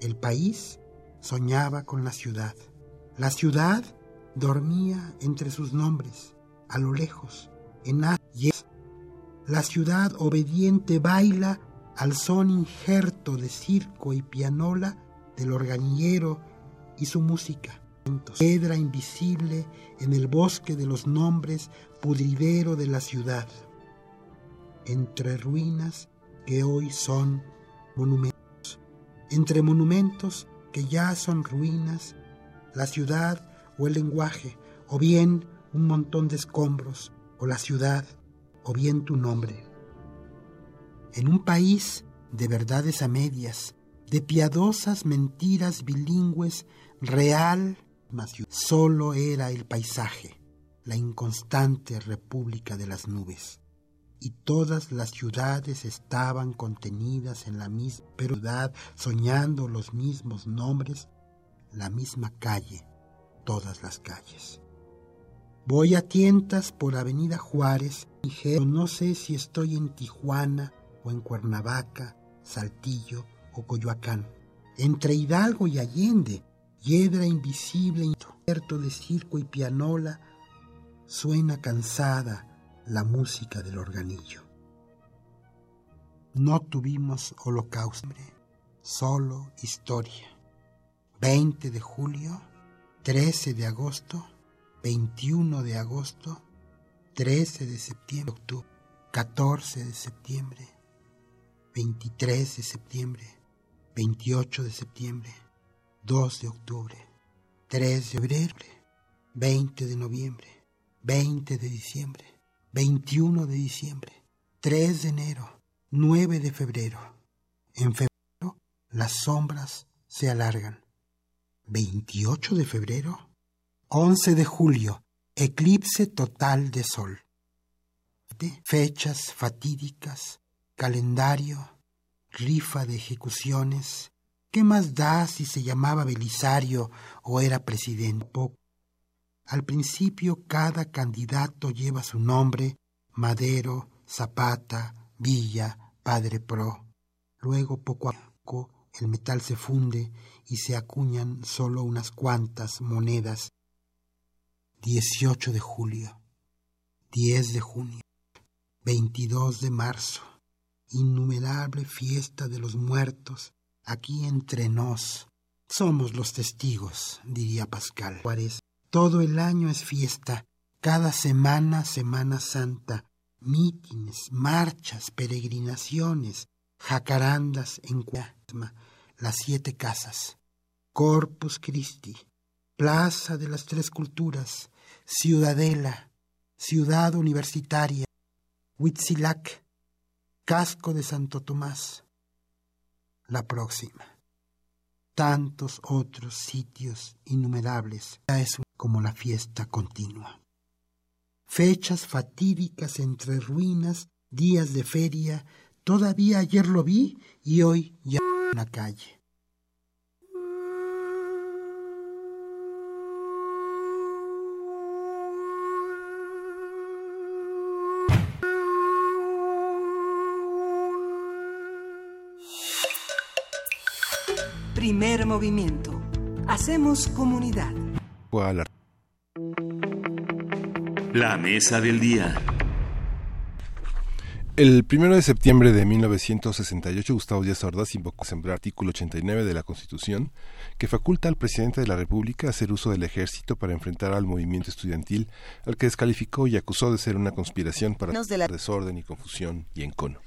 El país soñaba con la ciudad. La ciudad dormía entre sus nombres, a lo lejos, en Ayes. La ciudad obediente baila al son injerto de circo y pianola del organillero y su música. Piedra invisible en el bosque de los nombres pudridero de la ciudad, entre ruinas que hoy son monumentos, entre monumentos que ya son ruinas, la ciudad o el lenguaje, o bien un montón de escombros, o la ciudad, o bien tu nombre. En un país de verdades a medias, de piadosas mentiras bilingües, real Solo era el paisaje, la inconstante república de las nubes. Y todas las ciudades estaban contenidas en la misma ciudad, soñando los mismos nombres, la misma calle, todas las calles. Voy a tientas por Avenida Juárez y no sé si estoy en Tijuana o en Cuernavaca, Saltillo o Coyoacán. Entre Hidalgo y Allende, hiedra invisible, incierto de circo y pianola, suena cansada la música del organillo. No tuvimos holocausto, solo historia. 20 de julio, 13 de agosto, 21 de agosto, 13 de septiembre, octubre, 14 de septiembre, 23 de septiembre, 28 de septiembre, 2 de octubre, 3 de febrero, 20 de noviembre, 20 de diciembre, 21 de diciembre, 3 de enero, 9 de febrero. En febrero las sombras se alargan. 28 de febrero, 11 de julio, eclipse total de sol. Fechas fatídicas, calendario, rifa de ejecuciones. ¿Qué más da si se llamaba Belisario o era presidente? Al principio cada candidato lleva su nombre, Madero, Zapata, Villa, Padre Pro. Luego poco a poco el metal se funde y se acuñan solo unas cuantas monedas. 18 de julio, 10 de junio, 22 de marzo, innumerable fiesta de los muertos, aquí entre nos. Somos los testigos, diría Pascal Juárez. Todo el año es fiesta, cada semana Semana Santa, mítines, marchas, peregrinaciones, jacarandas en cuaresma, las siete casas, Corpus Christi, Plaza de las Tres Culturas, Ciudadela, Ciudad Universitaria, Huitzilac, Casco de Santo Tomás. La próxima. Tantos otros sitios innumerables. Ya es como la fiesta continua. Fechas fatídicas entre ruinas, días de feria. Todavía ayer lo vi y hoy ya en la calle. Primer movimiento. Hacemos comunidad. La mesa del día. El primero de septiembre de 1968, Gustavo Díaz Ordaz invocó el artículo 89 de la Constitución, que faculta al presidente de la República hacer uso del ejército para enfrentar al movimiento estudiantil, al que descalificó y acusó de ser una conspiración para de la- desorden y confusión y encono.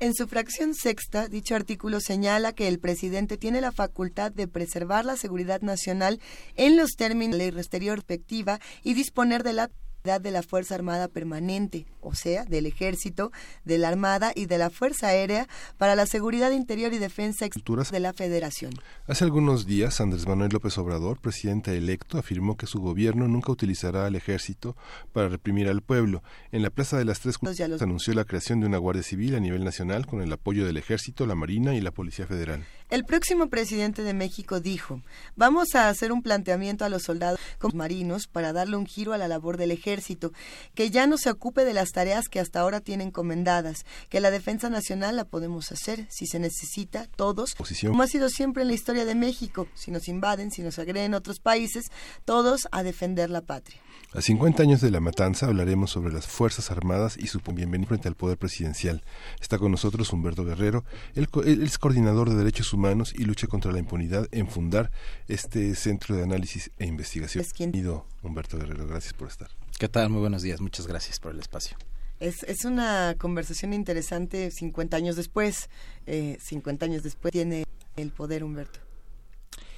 En su fracción sexta, dicho artículo señala que el presidente tiene la facultad de preservar la seguridad nacional en los términos de la ley exterior respectiva y disponer de la de la Fuerza Armada Permanente, o sea, del Ejército, de la Armada y de la Fuerza Aérea para la seguridad interior y defensa exterior de la Federación. Hace algunos días, Andrés Manuel López Obrador, presidente electo, afirmó que su gobierno nunca utilizará al ejército para reprimir al pueblo. En la Plaza de las Tres Culturas anunció la creación de una Guardia Civil a nivel nacional con el apoyo del ejército, la Marina y la Policía Federal. El próximo presidente de México dijo, vamos a hacer un planteamiento a los soldados marinos para darle un giro a la labor del ejército, que ya no se ocupe de las tareas que hasta ahora tienen encomendadas, que la defensa nacional la podemos hacer si se necesita, todos, Posición. como ha sido siempre en la historia de México, si nos invaden, si nos agreden otros países, todos a defender la patria. A 50 años de la matanza hablaremos sobre las Fuerzas Armadas y su bienvenida frente al poder presidencial. Está con nosotros Humberto Guerrero, él, co- él es coordinador de derechos humanos y lucha contra la impunidad en fundar este centro de análisis e investigación. Bienvenido, Humberto Guerrero, gracias por estar. ¿Qué tal? Muy buenos días. Muchas gracias por el espacio. Es, es una conversación interesante 50 años después. Eh, 50 años después tiene el poder Humberto.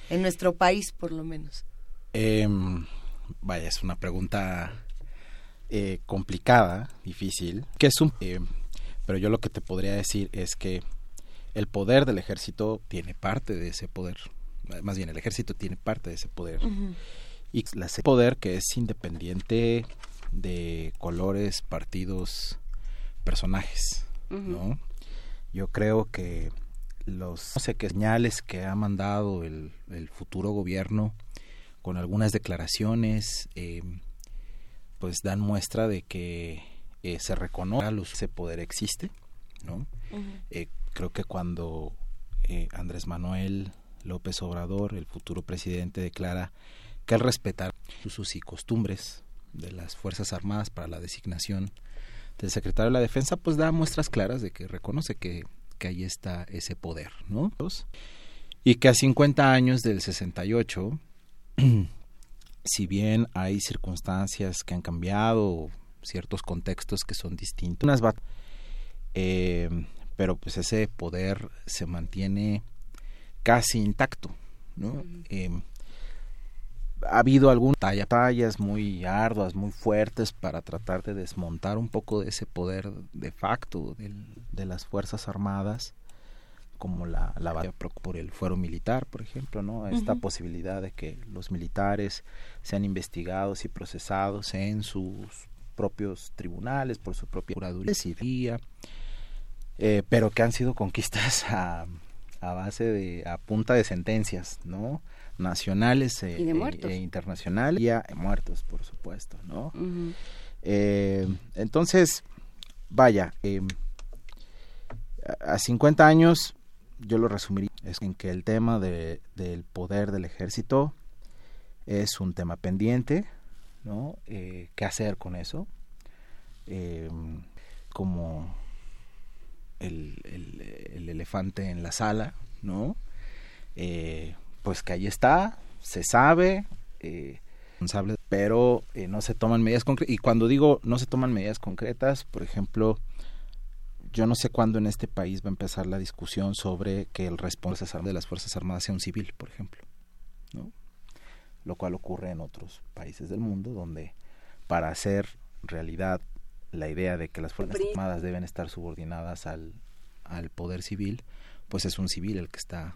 En nuestro país, por lo menos. Em, vaya, es una pregunta eh, complicada, difícil. ¿Qué es un? eh, pero yo lo que te podría decir es que el poder del ejército tiene parte de ese poder. Más bien, el ejército tiene parte de ese poder. Y la ese poder que es independiente de colores, partidos, personajes, ¿no? Yo creo que los no sé qué señales que ha mandado el, el futuro gobierno con algunas declaraciones eh, pues dan muestra de que eh, se reconoce ese poder existe, ¿no? Eh, creo que cuando eh, Andrés Manuel López Obrador, el futuro presidente, declara que él respetará usos y costumbres de las Fuerzas Armadas para la designación del secretario de la Defensa, pues da muestras claras de que reconoce que, que ahí está ese poder, ¿no? Y que a 50 años del 68, (clears throat) si bien hay circunstancias que han cambiado, ciertos contextos que son distintos, unas eh, pero pues ese poder se mantiene casi intacto, ¿no? Eh, ha habido algunas batallas muy arduas, muy fuertes para tratar de desmontar un poco de ese poder de facto de las Fuerzas Armadas, como la, la batalla por el fuero militar, por ejemplo, ¿no? Esta posibilidad de que los militares sean investigados y procesados en sus propios tribunales, por su propia curaduría, eh, pero que han sido conquistas (laughs) a, a base de, a punta de sentencias, ¿no? Nacionales e, e, internacionales, y a muertos, por supuesto, ¿no? eh, entonces, vaya, eh, a 50 años, yo lo resumiría es en que el tema de, del poder del ejército es un tema pendiente, ¿no? Eh, ¿Qué hacer con eso? Eh, como el, el, elefante en la sala, ¿no? Eh, pues que ahí está, se sabe, eh, pero eh, no se toman medidas concretas. Y cuando digo no se toman medidas concretas, por ejemplo, yo no sé cuándo en este país va a empezar la discusión sobre que el responsable de las Fuerzas Armadas sea un civil, por ejemplo, ¿no? Lo cual ocurre en otros países del mundo donde para hacer realidad la idea de que las Fuerzas Armadas deben estar subordinadas al, al poder civil, pues es un civil el que está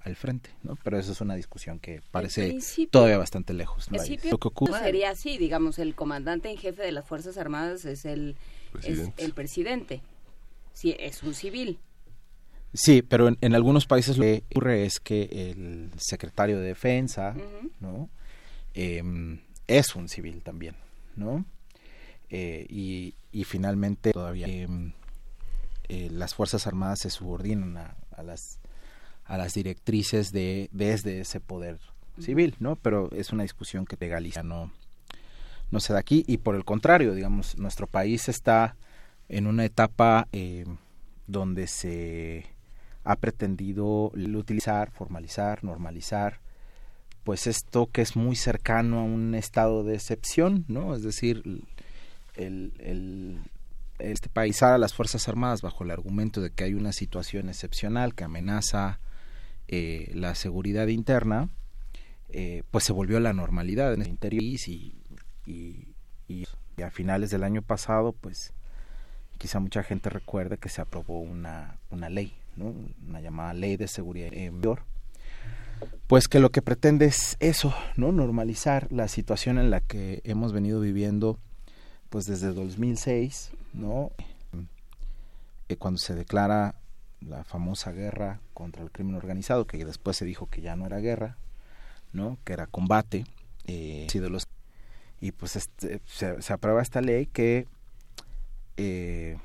al frente, ¿no? Pero eso es una discusión que parece todavía bastante lejos. ¿no? Lo que ocurre sería así, digamos, el comandante en jefe de las Fuerzas Armadas es el presidente, es el presidente. Sí, es un civil. Sí, pero en, algunos países lo que ocurre es que el secretario de defensa, ¿no? Em, es un civil también, ¿no? Eh, y, y, finalmente todavía em, eh, las Fuerzas Armadas se subordinan a, a, las, a las directrices de desde ese poder civil, ¿no? Pero es una discusión que de Galicia no, no se da aquí y por el contrario, digamos, nuestro país está en una etapa eh, donde se ha pretendido utilizar, formalizar, normalizar, pues esto que es muy cercano a un estado de excepción, ¿no? Es decir, el, el, este país a las Fuerzas Armadas bajo el argumento de que hay una situación excepcional que amenaza eh, la seguridad interna, eh, pues se volvió a la normalidad en el interior y, y, y, a finales del año pasado, pues quizá mucha gente recuerde que se aprobó una, una ley, ¿no? una llamada Ley de Seguridad Interior, pues que lo que pretende es eso, ¿no? normalizar la situación en la que hemos venido viviendo pues desde 2006, ¿no? Eh, cuando se declara la famosa guerra contra el crimen organizado, que después se dijo que ya no era guerra, ¿no? Que era combate. Eh, y pues este, se, aprueba esta ley que, eh,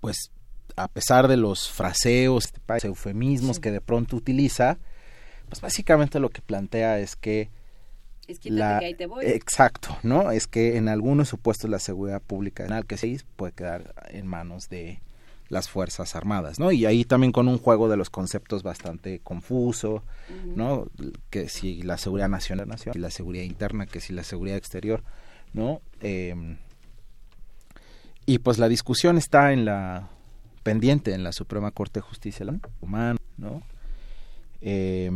pues a pesar de los fraseos, eufemismos que de pronto utiliza, pues básicamente lo que plantea es que la, te voy. Exacto, ¿no? Es que en algunos supuestos la seguridad pública que se puede quedar en manos de las Fuerzas Armadas, ¿no? Y ahí también con un juego de los conceptos bastante confuso, ¿no? Que si la seguridad nacional, nacional, la seguridad interna, que si la seguridad exterior, ¿no? Em, y pues la discusión está en la pendiente en la Suprema Corte de Justicia Humana, ¿no? Eh,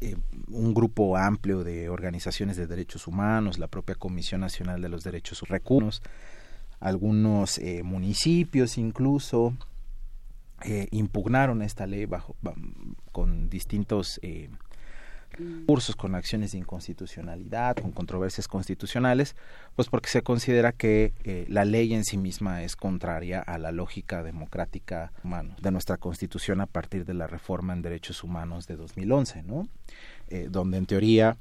eh, un grupo amplio de organizaciones de derechos humanos, la propia Comisión Nacional de los Derechos Humanos, algunos eh, municipios incluso eh, impugnaron esta ley bajo, con distintos cursos con acciones de inconstitucionalidad, con controversias constitucionales, pues porque se considera que eh, la ley en sí misma es contraria a la lógica democrática humana de nuestra Constitución a partir de la reforma en derechos humanos de 2011, ¿no? Eh, donde en teoría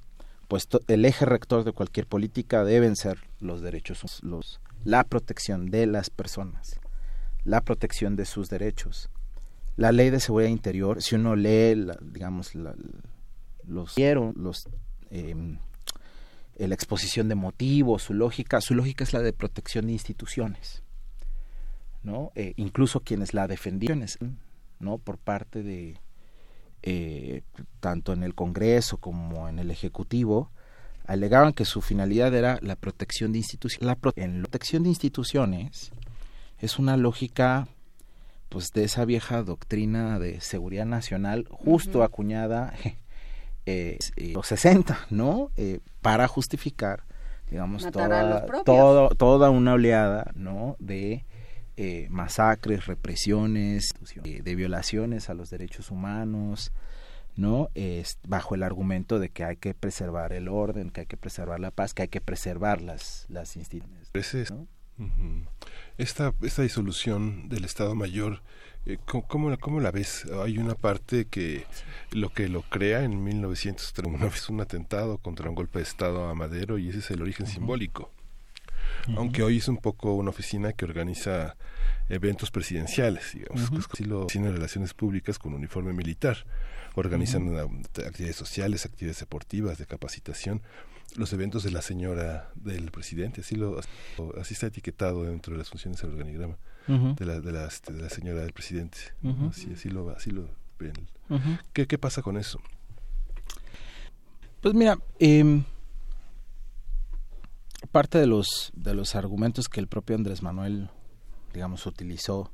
pues el eje rector de cualquier política deben ser los derechos, los, la protección de las personas, la protección de sus derechos. La ley de seguridad interior, si uno lee, digamos, la, los, los eh, la exposición de motivos, su lógica, su lógica es la de protección de instituciones, ¿no? Eh, incluso quienes la defendieron, ¿no? Por parte de, eh, tanto en el Congreso como en el Ejecutivo, alegaban que su finalidad era la protección de instituciones. La en la protección de instituciones es una lógica pues de esa vieja doctrina de seguridad nacional justo acuñada eh, los 60, ¿no? Eh, para justificar, digamos, toda, toda una oleada, ¿no? De eh, masacres, represiones, de violaciones a los derechos humanos, ¿no? Es bajo el argumento de que hay que preservar el orden, que hay que preservar la paz, que hay que preservar las, las instituciones. esta, esta disolución del Estado Mayor, eh, ¿cómo, ¿cómo, la ves? Hay una parte que lo que lo crea en 1903, una vez un atentado contra un golpe de Estado a Madero y ese es el origen simbólico. Aunque hoy es un poco una oficina que organiza eventos presidenciales, digamos, uh -huh. lo tiene relaciones públicas con uniforme militar, organizan actividades sociales, actividades deportivas, de capacitación, los eventos de la señora del presidente, así lo así está etiquetado dentro de las funciones del organigrama de, la, de, la, este, de, la, señora del presidente, así, así lo así lo ven. ¿Qué, ¿Qué pasa con eso? Pues mira, eh, parte de los de los argumentos que el propio Andrés Manuel digamos utilizó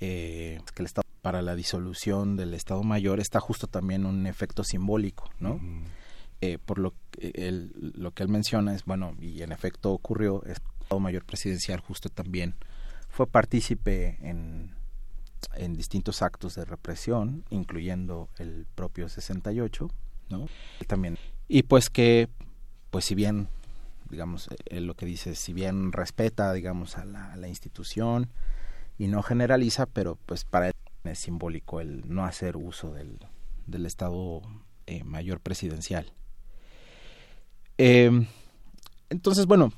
eh, que el estado para la disolución del estado mayor está justo también un efecto simbólico no eh, por lo que lo que él menciona es bueno y en efecto ocurrió el estado mayor presidencial justo también fue partícipe en en distintos actos de represión incluyendo el propio 68 no también y pues que pues si bien digamos, eh, lo que dice, si bien respeta, digamos, a la, institución y no generaliza, pero pues para él es simbólico el no hacer uso del, del Estado eh, Mayor Presidencial. Eh, entonces, bueno,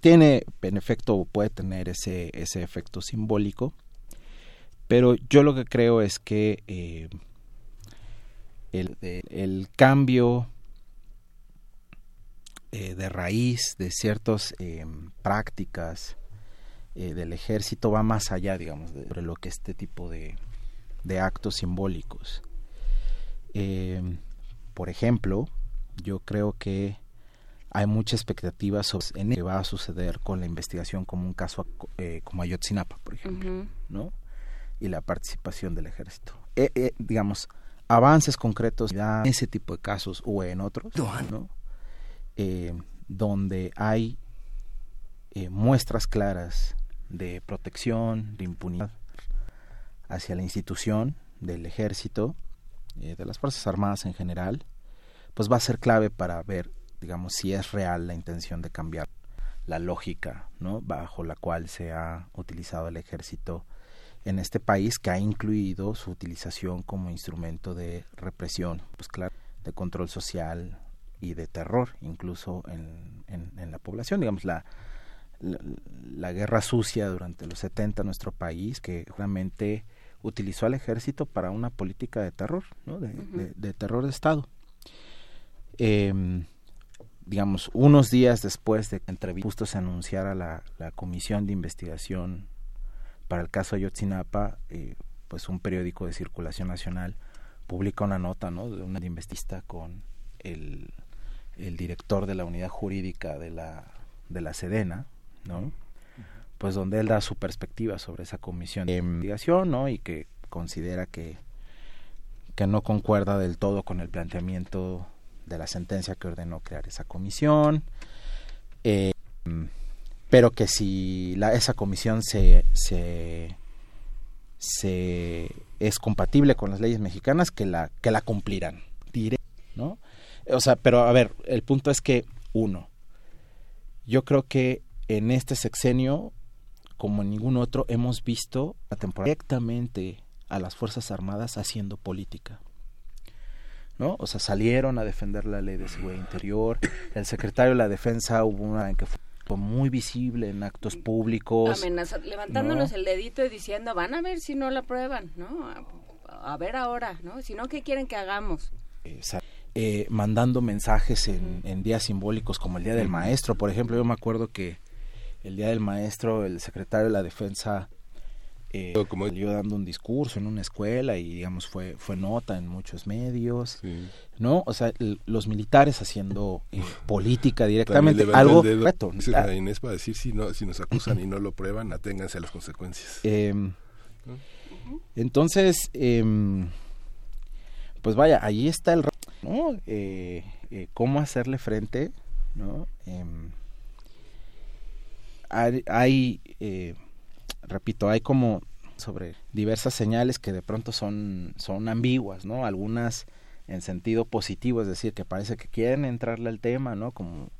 tiene, en efecto, puede tener ese, ese efecto simbólico, pero yo lo que creo es que eh, el, el cambio eh, de raíz de ciertas eh, prácticas del ejército va más allá, digamos, de lo que este tipo de, de actos simbólicos. por ejemplo, yo creo que hay mucha expectativa sobre qué va a suceder con la investigación como un caso como Ayotzinapa, por ejemplo, ¿no? Y la participación del ejército. digamos, avances concretos en ese tipo de casos o en otros, ¿no? Eh, donde hay eh, muestras claras de protección, de impunidad hacia la institución del ejército, eh, de las Fuerzas Armadas en general, pues va a ser clave para ver, digamos, si es real la intención de cambiar la lógica, ¿no? Bajo la cual se ha utilizado el ejército en este país, que ha incluido su utilización como instrumento de represión, pues claro, de control social, y de terror incluso en, en, la población digamos la, la, guerra sucia durante los 70 en nuestro país que realmente utilizó al ejército para una política de terror ¿no? de, terror de estado em, digamos unos días después de que justo se anunciara la, la comisión de investigación para el caso Ayotzinapa eh, pues un periódico de circulación nacional publica una nota ¿no? de una investista con el el director de la unidad jurídica de la, de la Sedena, ¿no? Pues donde él da su perspectiva sobre esa comisión de investigación, ¿no? Y que considera que, que no concuerda del todo con el planteamiento de la sentencia que ordenó crear esa comisión, eh, pero que si la, esa comisión se, se, es compatible con las leyes mexicanas, que la, que la cumplirán, ¿no? O sea, pero a ver, el punto es que, uno, yo creo que en este sexenio, como en ningún otro, hemos visto directamente a las Fuerzas Armadas haciendo política. ¿No? O sea, salieron a defender la ley de seguridad interior. El secretario de la defensa hubo una en que fue muy visible en actos públicos. Amenaza, levantándonos el dedito y diciendo, van a ver si no la prueban, ¿no? A, ver ahora, ¿no? Si no, ¿qué quieren que hagamos? Eh, mandando mensajes en, en, días simbólicos como el Día del Maestro, por ejemplo, yo me acuerdo que el Día del Maestro, el secretario de la Defensa eh, como yo dando un discurso en una escuela y digamos fue fue nota en muchos medios no o sea los militares haciendo eh, política directamente algo reto ah. Inés para decir si no si nos acusan y no lo prueban aténganse a las consecuencias em, entonces em, pues vaya ahí está el ¿no? Eh, cómo hacerle frente no em, hay, repito, hay como sobre diversas señales que de pronto son, son ambiguas, ¿no? Algunas en sentido positivo, es decir, que parece que quieren entrarle al tema, ¿no? Como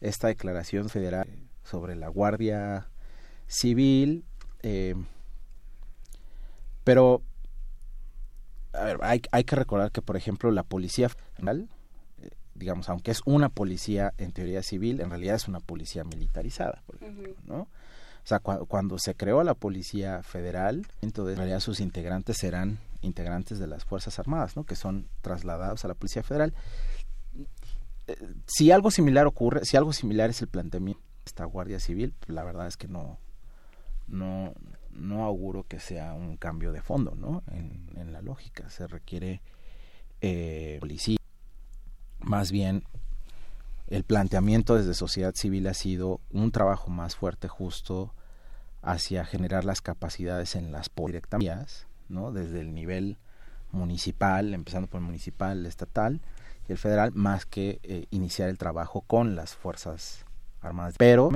esta declaración federal sobre la Guardia Civil, eh, pero a ver, hay, hay, que recordar que, por ejemplo, la Policía Federal, eh, digamos, aunque es una policía en teoría civil, en realidad es una policía militarizada, por ejemplo, ¿no? Cuando se creó la Policía Federal, entonces en realidad sus integrantes eran integrantes de las Fuerzas Armadas, ¿no? Que son trasladados a la Policía Federal. Eh, si algo similar ocurre, si algo similar es el planteamiento de esta Guardia Civil, pues la verdad es que no, no, no auguro que sea un cambio de fondo, ¿no? En, en la lógica se requiere eh, policía, más bien el planteamiento desde sociedad civil ha sido un trabajo más fuerte justo hacia generar las capacidades en las directamente, ¿no? Desde el nivel municipal, empezando por el municipal, el estatal y el federal, más que eh, iniciar el trabajo con las fuerzas armadas. Pero,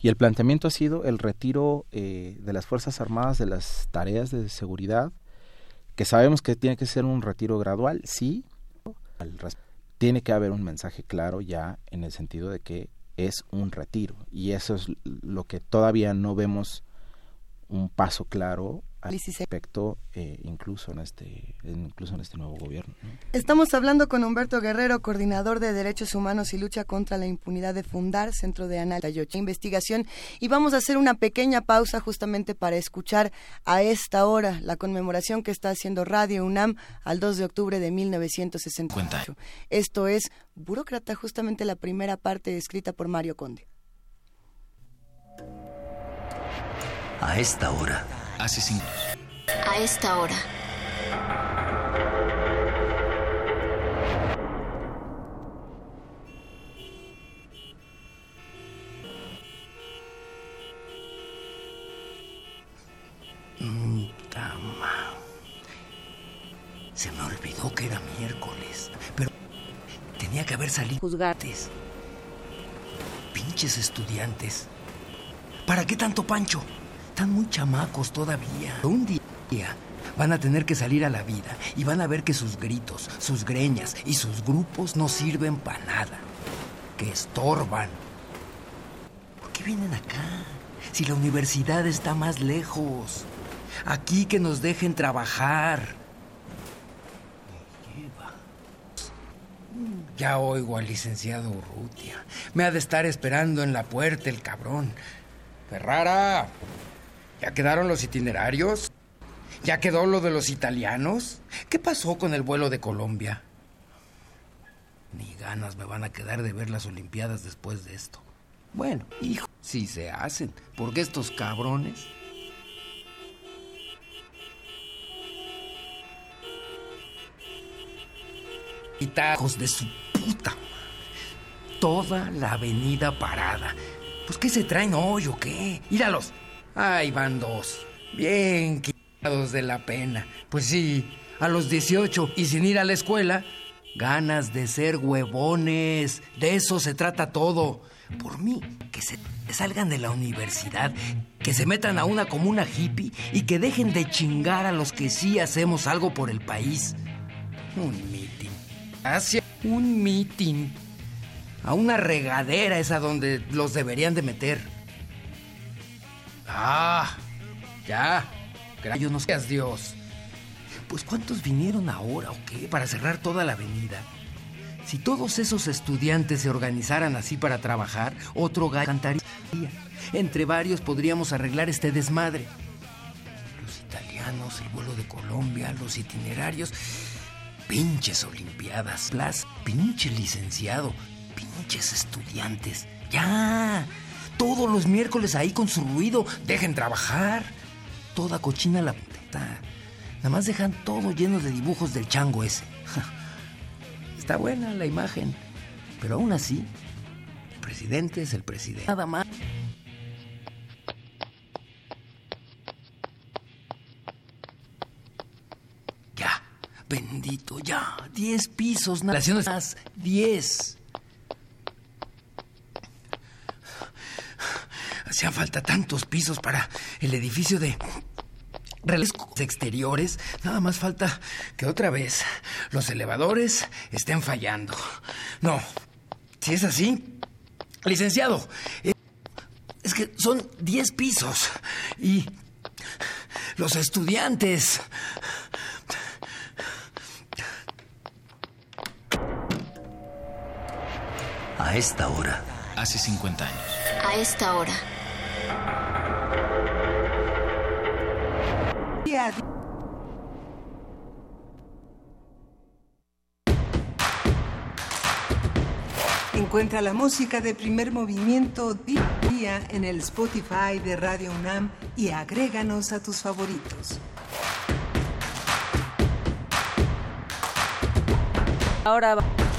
y el planteamiento ha sido el retiro eh, de las fuerzas armadas de las tareas de seguridad, que sabemos que tiene que ser un retiro gradual, sí, tiene que haber un mensaje claro ya en el sentido de que es un retiro. Y eso es lo que todavía no vemos un paso claro al respecto eh, incluso en este incluso en este nuevo gobierno estamos hablando con Humberto Guerrero coordinador de derechos humanos y lucha contra la impunidad de Fundar Centro de Análisis e Investigación y vamos a hacer una pequeña pausa justamente para escuchar a esta hora la conmemoración que está haciendo Radio UNAM al 2 de octubre de 1968 esto es Burócrata justamente la primera parte escrita por Mario Conde. A esta hora asesinos. A esta hora. Se me olvidó que era miércoles, pero tenía que haber salido. Juzgates. Pinches estudiantes. ¿Para qué tanto pancho? Están muy chamacos todavía. Un día van a tener que salir a la vida y van a ver que sus gritos, sus greñas y sus grupos no sirven para nada. Que estorban. ¿Por qué vienen acá? Si la universidad está más lejos. Aquí que nos dejen trabajar. Ya oigo al licenciado Urrutia. Me ha de estar esperando en la puerta el cabrón. Ferrara, ¿Ya quedaron los itinerarios? ¿Ya quedó lo de los italianos? ¿Qué pasó con el vuelo de Colombia? Ni ganas me van a quedar de ver las Olimpiadas después de esto. Bueno, hijo, si se hacen, porque estos cabrones... Y tajos de su puta. Toda la avenida parada. Pues, ¿qué se traen hoy o qué? Íralos. Ahí van dos. Bien quitados de la pena. Pues sí, a los 18 y sin ir a la escuela, ganas de ser huevones. De eso se trata todo. Por mí, que se salgan de la universidad, que se metan a una comuna hippie y que dejen de chingar a los que sí hacemos algo por el país. Un mitin. Hacia un mitin. A una regadera es a donde los deberían de meter. Ah, ya. Gracias no seas Dios. Pues ¿cuántos vinieron ahora o qué? Para cerrar toda la avenida. Si todos esos estudiantes se organizaran así para trabajar, otro gallo cantaría. Entre varios podríamos arreglar este desmadre. Los italianos, el vuelo de Colombia, los itinerarios, pinches olimpiadas, las pinche licenciado, pinches estudiantes. Ya, todos los miércoles ahí con su ruido, dejen trabajar. Toda cochina la puta. Nada más dejan todo lleno de dibujos del chango ese. (laughs) Está buena la imagen, pero aún así, el presidente es el presidente. Nada más. Ya, bendito, ya. Diez pisos, naciones más. Diez. Hacían falta tantos pisos para el edificio de relescos exteriores, nada más falta que otra vez los elevadores estén fallando. No, si es así, licenciado, eh, es que son 10 pisos y los estudiantes... A esta hora. Hace 50 años. A esta hora. Encuentra la música de primer movimiento día en el Spotify de Radio UNAM y agréganos a tus favoritos. Ahora va.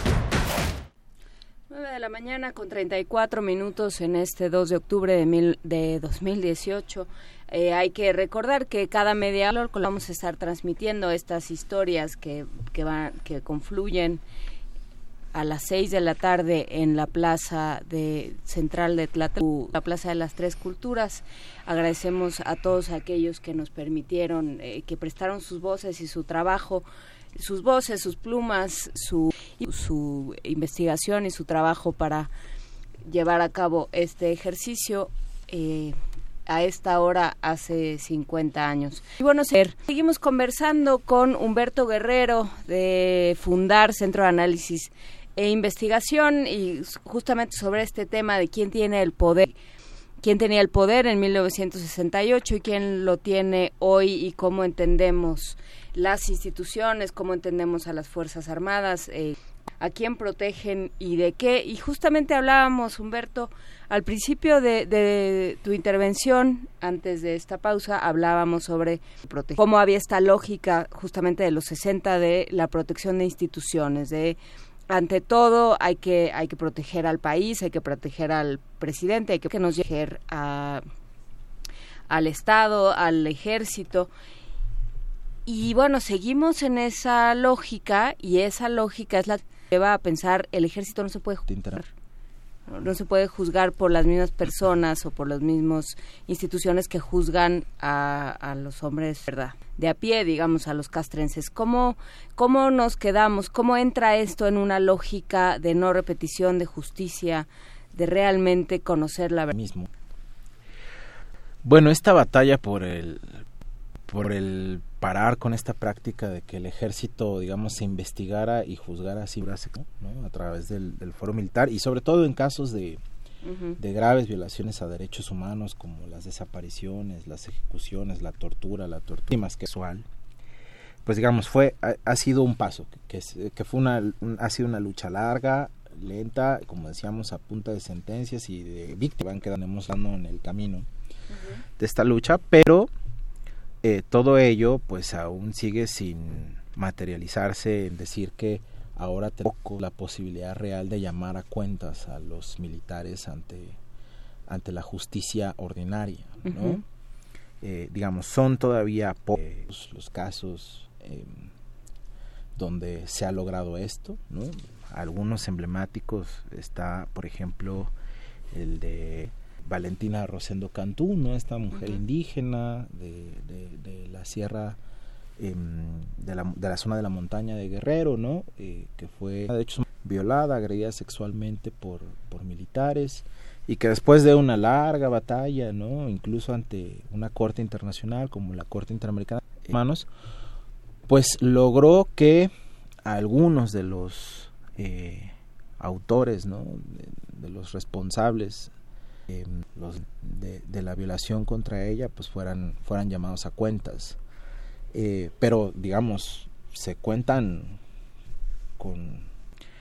9 de la mañana con 34 minutos en este 2 de octubre de, mil, de 2018. Eh, hay que recordar que cada media hora vamos a estar transmitiendo estas historias que, que, van, que confluyen a las 6 de la tarde en la plaza de central de Tlatelolco, la plaza de las tres culturas. Agradecemos a todos aquellos que nos permitieron, eh, que prestaron sus voces y su trabajo sus voces, sus plumas, su, su investigación y su trabajo para llevar a cabo este ejercicio eh, a esta hora hace 50 años. Y bueno, seguimos conversando con Humberto Guerrero de Fundar Centro de Análisis e Investigación y justamente sobre este tema de quién tiene el poder quién tenía el poder en 1968 y quién lo tiene hoy y cómo entendemos las instituciones, cómo entendemos a las Fuerzas Armadas, eh, a quién protegen y de qué. Y justamente hablábamos, Humberto, al principio de, tu intervención, antes de esta pausa, hablábamos sobre cómo había esta lógica justamente de los 60 de la protección de instituciones, de ante todo hay que hay que proteger al país, hay que proteger al presidente, hay que, que nos proteger a, al Estado, al ejército y bueno, seguimos en esa lógica y esa lógica es la que lleva a pensar el ejército no se puede juzgar. No se puede juzgar por las mismas personas o por las mismas instituciones que juzgan a, a los hombres, ¿verdad? De a pie, digamos, a los castrenses. ¿Cómo, ¿Cómo nos quedamos? ¿Cómo entra esto en una lógica de no repetición, de justicia, de realmente conocer la verdad? Mismo. Bueno, esta batalla por el, por el parar con esta práctica de que el ejército, digamos, se investigara y juzgara así ¿no? a través del, foro militar y sobre todo en casos de, de graves violaciones a derechos humanos como las desapariciones, las ejecuciones, la tortura, la tortura más casual. Pues digamos, fue ha, sido un paso que, que fue una ha sido una lucha larga, lenta, como decíamos, a punta de sentencias y de víctimas que quedamos dando en el camino de esta lucha, pero eh, todo ello pues aún sigue sin materializarse en decir que ahora tenemos la posibilidad real de llamar a cuentas a los militares ante, ante la justicia ordinaria, ¿no? Eh, digamos, son todavía pocos los casos em, donde se ha logrado esto, ¿no? Algunos emblemáticos está, por ejemplo, el de Valentina Rosendo Cantú, ¿no? esta mujer indígena de, de, la sierra, em, de, la, de, la, zona de la montaña de Guerrero, ¿no? Eh, que fue de hecho violada, agredida sexualmente por, por militares y que después de una larga batalla, ¿no? incluso ante una corte internacional como la Corte Interamericana de Humanos, pues logró que algunos de los eh, autores, ¿no? de, los responsables eh, los de, la violación contra ella, pues fueran, fueran llamados a cuentas. Eh, pero, digamos, se cuentan con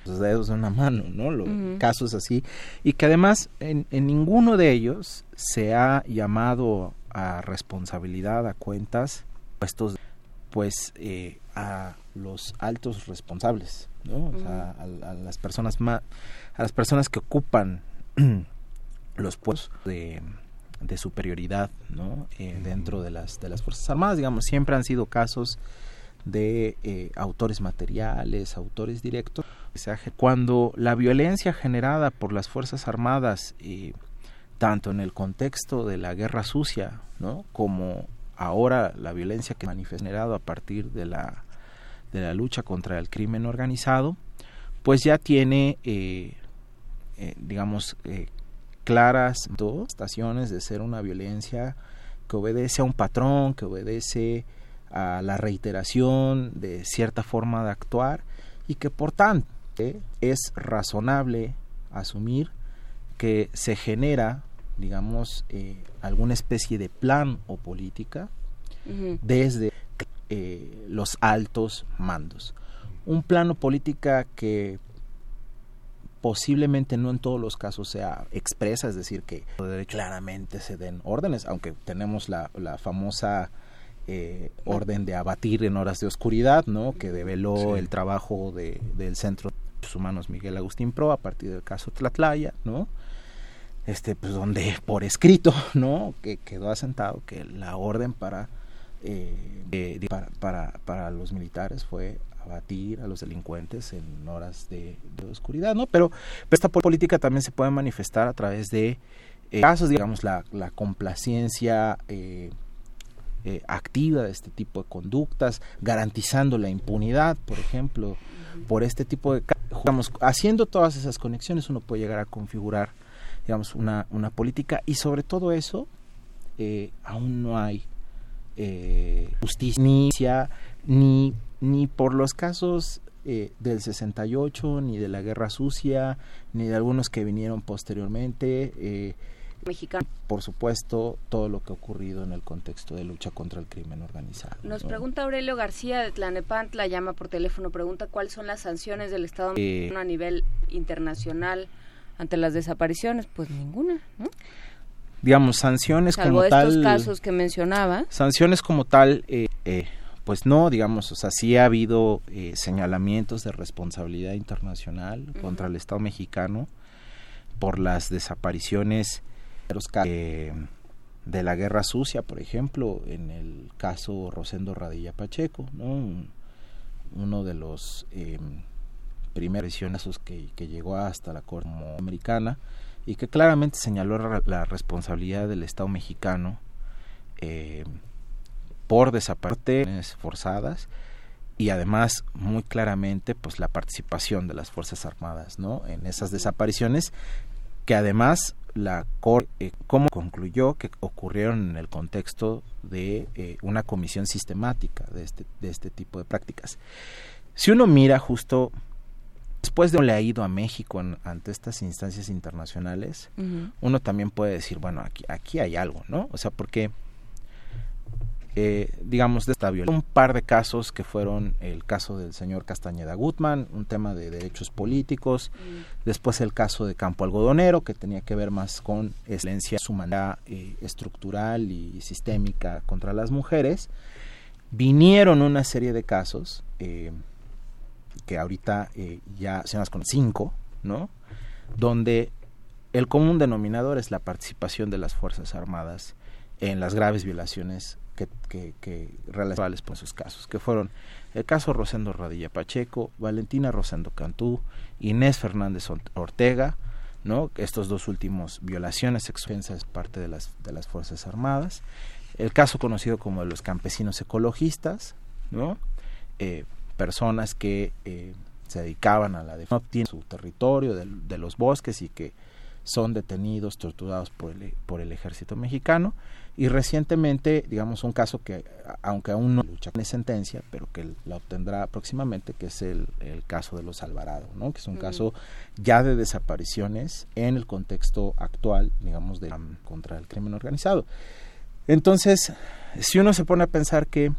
los dedos de una mano, ¿no? Los Casos así. Y que además en, en ninguno de ellos se ha llamado a responsabilidad, a cuentas, puestos pues eh, a los altos responsables, ¿no? o sea, a, las personas más, a las personas que ocupan (clears throat) los puestos de, de superioridad, ¿no? Eh, dentro de las de las fuerzas armadas, digamos, siempre han sido casos de eh, autores materiales, autores directos. Cuando la violencia generada por las fuerzas armadas, tanto en el contexto de la guerra sucia, ¿no? como ahora la violencia que manifiesta generado a partir de la, de la lucha contra el crimen organizado, pues ya tiene, eh, eh, digamos, eh, claras dos estaciones de ser una violencia que obedece a un patrón, que obedece a la reiteración de cierta forma de actuar y que por tanto es razonable asumir que se genera digamos, eh, alguna especie de plan o política desde eh, los altos mandos. Un plano política que posiblemente no en todos los casos sea expresa, es decir, que claramente se den órdenes, aunque tenemos la, la famosa eh, orden de abatir en horas de oscuridad, ¿no? que develó el trabajo de, del Centro de Humanos Miguel Agustín Pro a partir del caso Tlatlaya, ¿no? este pues donde por escrito no que quedó asentado que la orden para eh, para, para, los militares fue abatir a los delincuentes en horas de, oscuridad no pero, esta política también se puede manifestar a través de eh, casos digamos la, la complacencia eh, activa de este tipo de conductas garantizando la impunidad por ejemplo por este tipo de digamos haciendo todas esas conexiones uno puede llegar a configurar digamos, una, una política y sobre todo eso eh, aún no hay eh, justicia ni, ni por los casos eh, del 68, ni de la Guerra Sucia, ni de algunos que vinieron posteriormente. Eh, Mexicano. Por supuesto, todo lo que ha ocurrido en el contexto de lucha contra el crimen organizado. Nos pregunta Aurelio García de Tlanepantla, llama por teléfono, pregunta cuáles son las sanciones del Estado a nivel internacional ante las desapariciones, pues ninguna, Digamos, sanciones como tal... estos casos que mencionaba. Sanciones como tal, eh, eh, pues no, digamos, o sea, sí ha habido eh, señalamientos de responsabilidad internacional contra el Estado mexicano por las desapariciones de la guerra sucia, por ejemplo, en el caso Rosendo Radilla Pacheco, ¿no? uno de los primera que, que llegó hasta la Corte Americana y que claramente señaló la responsabilidad del Estado mexicano eh, por desapariciones forzadas y además muy claramente pues la participación de las fuerzas armadas no en esas desapariciones que además la Corte eh, como concluyó que ocurrieron en el contexto de eh, una comisión sistemática de este de este tipo de prácticas si uno mira justo Después de le ha ido a México ante estas instancias internacionales, uno también puede decir, bueno, aquí, aquí hay algo, ¿no? O sea, porque, eh, digamos, de esta violencia, un par de casos que fueron el caso del señor Castañeda Gutman, un tema de derechos políticos, después el caso de Campo Algodonero, que tenía que ver más con violencia humanidad eh, estructural y sistémica contra las mujeres, vinieron una serie de casos, eh, que ahorita eh, ya se llama con cinco, ¿no? Donde el común denominador es la participación de las Fuerzas Armadas en las graves violaciones que, que, que con esos casos, que fueron el caso Rosendo Radilla Pacheco, Valentina Rosendo Cantú, Inés Fernández Ortega, ¿no? Estos dos últimos violaciones sexuales parte de las, de las Fuerzas Armadas, el caso conocido como de los campesinos ecologistas, ¿no? Eh, personas que eh, se dedicaban a la defensa de su territorio, de, los bosques y que son detenidos, torturados por el, por el ejército mexicano y recientemente, digamos, un caso que, aunque aún no lucha tiene sentencia, pero que la obtendrá próximamente, que es el, el caso de los Alvarado, ¿no? que es un caso ya de desapariciones en el contexto actual, digamos, de contra el crimen organizado. Entonces, si uno se pone a pensar que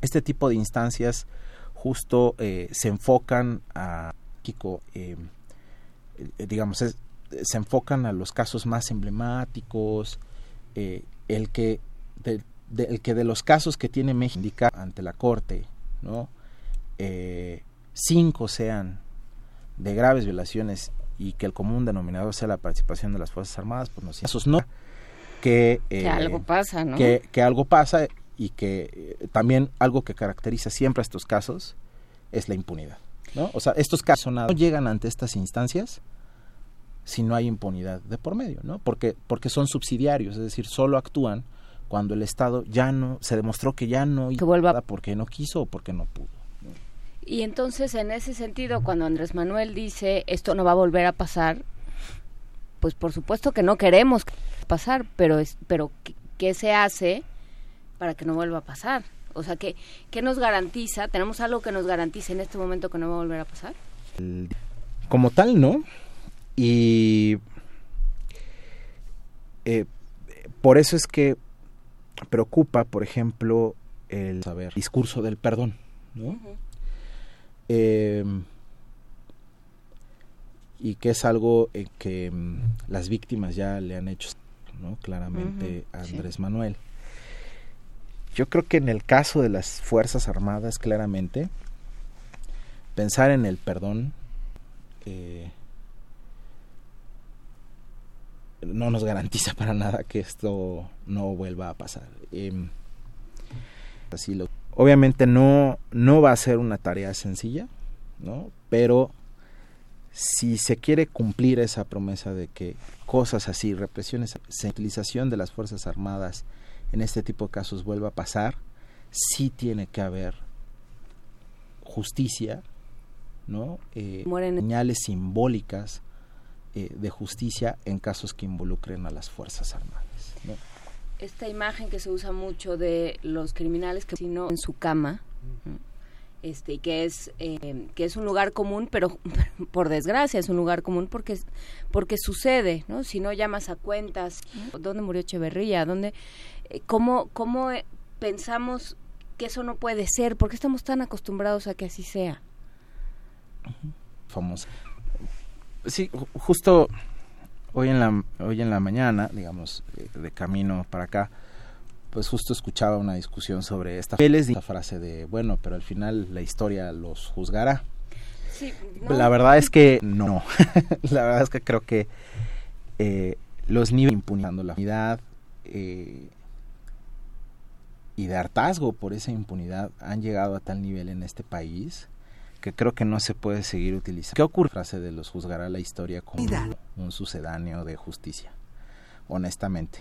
este tipo de instancias justo eh, se enfocan a Kiko, eh, eh, digamos, se enfocan a los casos más emblemáticos, el que de, el que de los casos que tiene México indica ante la corte, ¿no? cinco sean de graves violaciones y que el común denominador sea la participación de las fuerzas armadas, pues no, casos no que, que algo pasa, ¿no? Que, que algo pasa y que eh, también algo que caracteriza siempre a estos casos es la impunidad. ¿no? O sea, estos casos no llegan ante estas instancias si no hay impunidad de por medio, ¿no? Porque, porque son subsidiarios, es decir, solo actúan cuando el Estado ya no, se demostró que ya no que vuelva porque no quiso o porque no pudo. Y entonces, en ese sentido, cuando Andrés Manuel dice esto no va a volver a pasar, pues por supuesto que no queremos pasar, pero, es, pero ¿qué se hace para que no vuelva a pasar. O sea, ¿qué, ¿qué nos garantiza? ¿Tenemos algo que nos garantice en este momento que no va a volver a pasar? Como tal, ¿no? Y eh, por eso es que preocupa, por ejemplo, el saber discurso del perdón, ¿no? Eh, y que es algo que mm, las víctimas ya le han hecho, ¿no? Claramente a Andrés Manuel. Yo creo que en el caso de las Fuerzas Armadas, claramente, pensar en el perdón eh, no nos garantiza para nada que esto no vuelva a pasar. Em, así lo, obviamente no, no va a ser una tarea sencilla, ¿no? pero si se quiere cumplir esa promesa de que cosas así, represiones, utilización de las Fuerzas Armadas, en este tipo de casos vuelva a pasar, sí tiene que haber justicia, ¿no? Eh, señales simbólicas eh, de justicia en casos que involucren a las Fuerzas Armadas. Esta imagen que se usa mucho de los criminales que no en su cama, este, que es eh, que es un lugar común, pero (laughs) por desgracia es un lugar común porque porque sucede, ¿no? Si no llamas a cuentas, ¿dónde murió Echeverría? ¿Dónde ¿Cómo, cómo eh, pensamos que eso no puede ser? ¿Por qué estamos tan acostumbrados a que así sea? Famosa. Sí, justo hoy en la hoy en la mañana, digamos, eh, de camino para acá, pues justo escuchaba una discusión sobre esta esta frase de, bueno, pero al final la historia los juzgará. La verdad es que no. (laughs) la verdad es que creo que eh, los niveles impunidando la unidad eh, y de hartazgo por esa impunidad han llegado a tal nivel en este país que creo que no se puede seguir utilizando. ¿Qué ocurre? frase de los juzgará la historia como un sucedáneo de justicia, honestamente.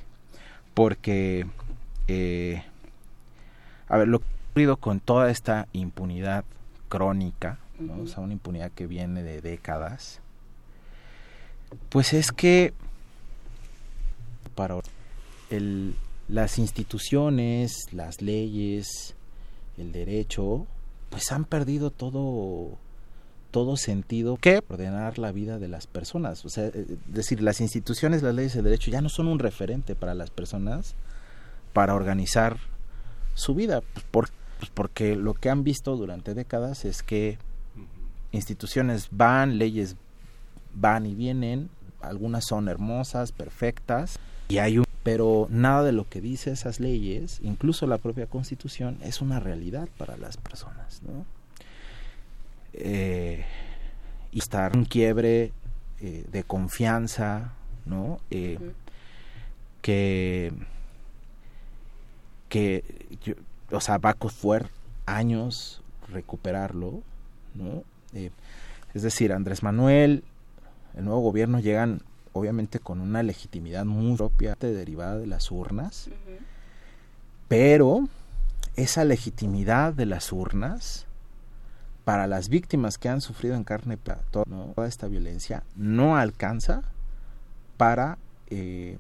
Porque, eh, a ver, lo que ha ocurrido con toda esta impunidad crónica, o sea, una impunidad que viene de décadas, pues es que para el, las instituciones, las leyes, el derecho, pues han perdido todo todo sentido que ordenar la vida de las personas. O sea, es eh, decir, las instituciones, las leyes, el derecho ya no son un referente para las personas para organizar su vida. Pues, pues porque lo que han visto durante décadas es que instituciones van, leyes van y vienen, algunas son hermosas, perfectas, y hay un pero nada de lo que dice esas leyes, incluso la propia Constitución, es una realidad para las personas, ¿no? Eh, y estar un quiebre eh, de confianza, ¿no? Eh, que que o sea va a costar años recuperarlo, ¿no? es decir, Andrés Manuel, el nuevo gobierno llegan obviamente con una legitimidad muy propia derivada de las urnas, pero esa legitimidad de las urnas para las víctimas que han sufrido en carne toda esta violencia no alcanza para eh,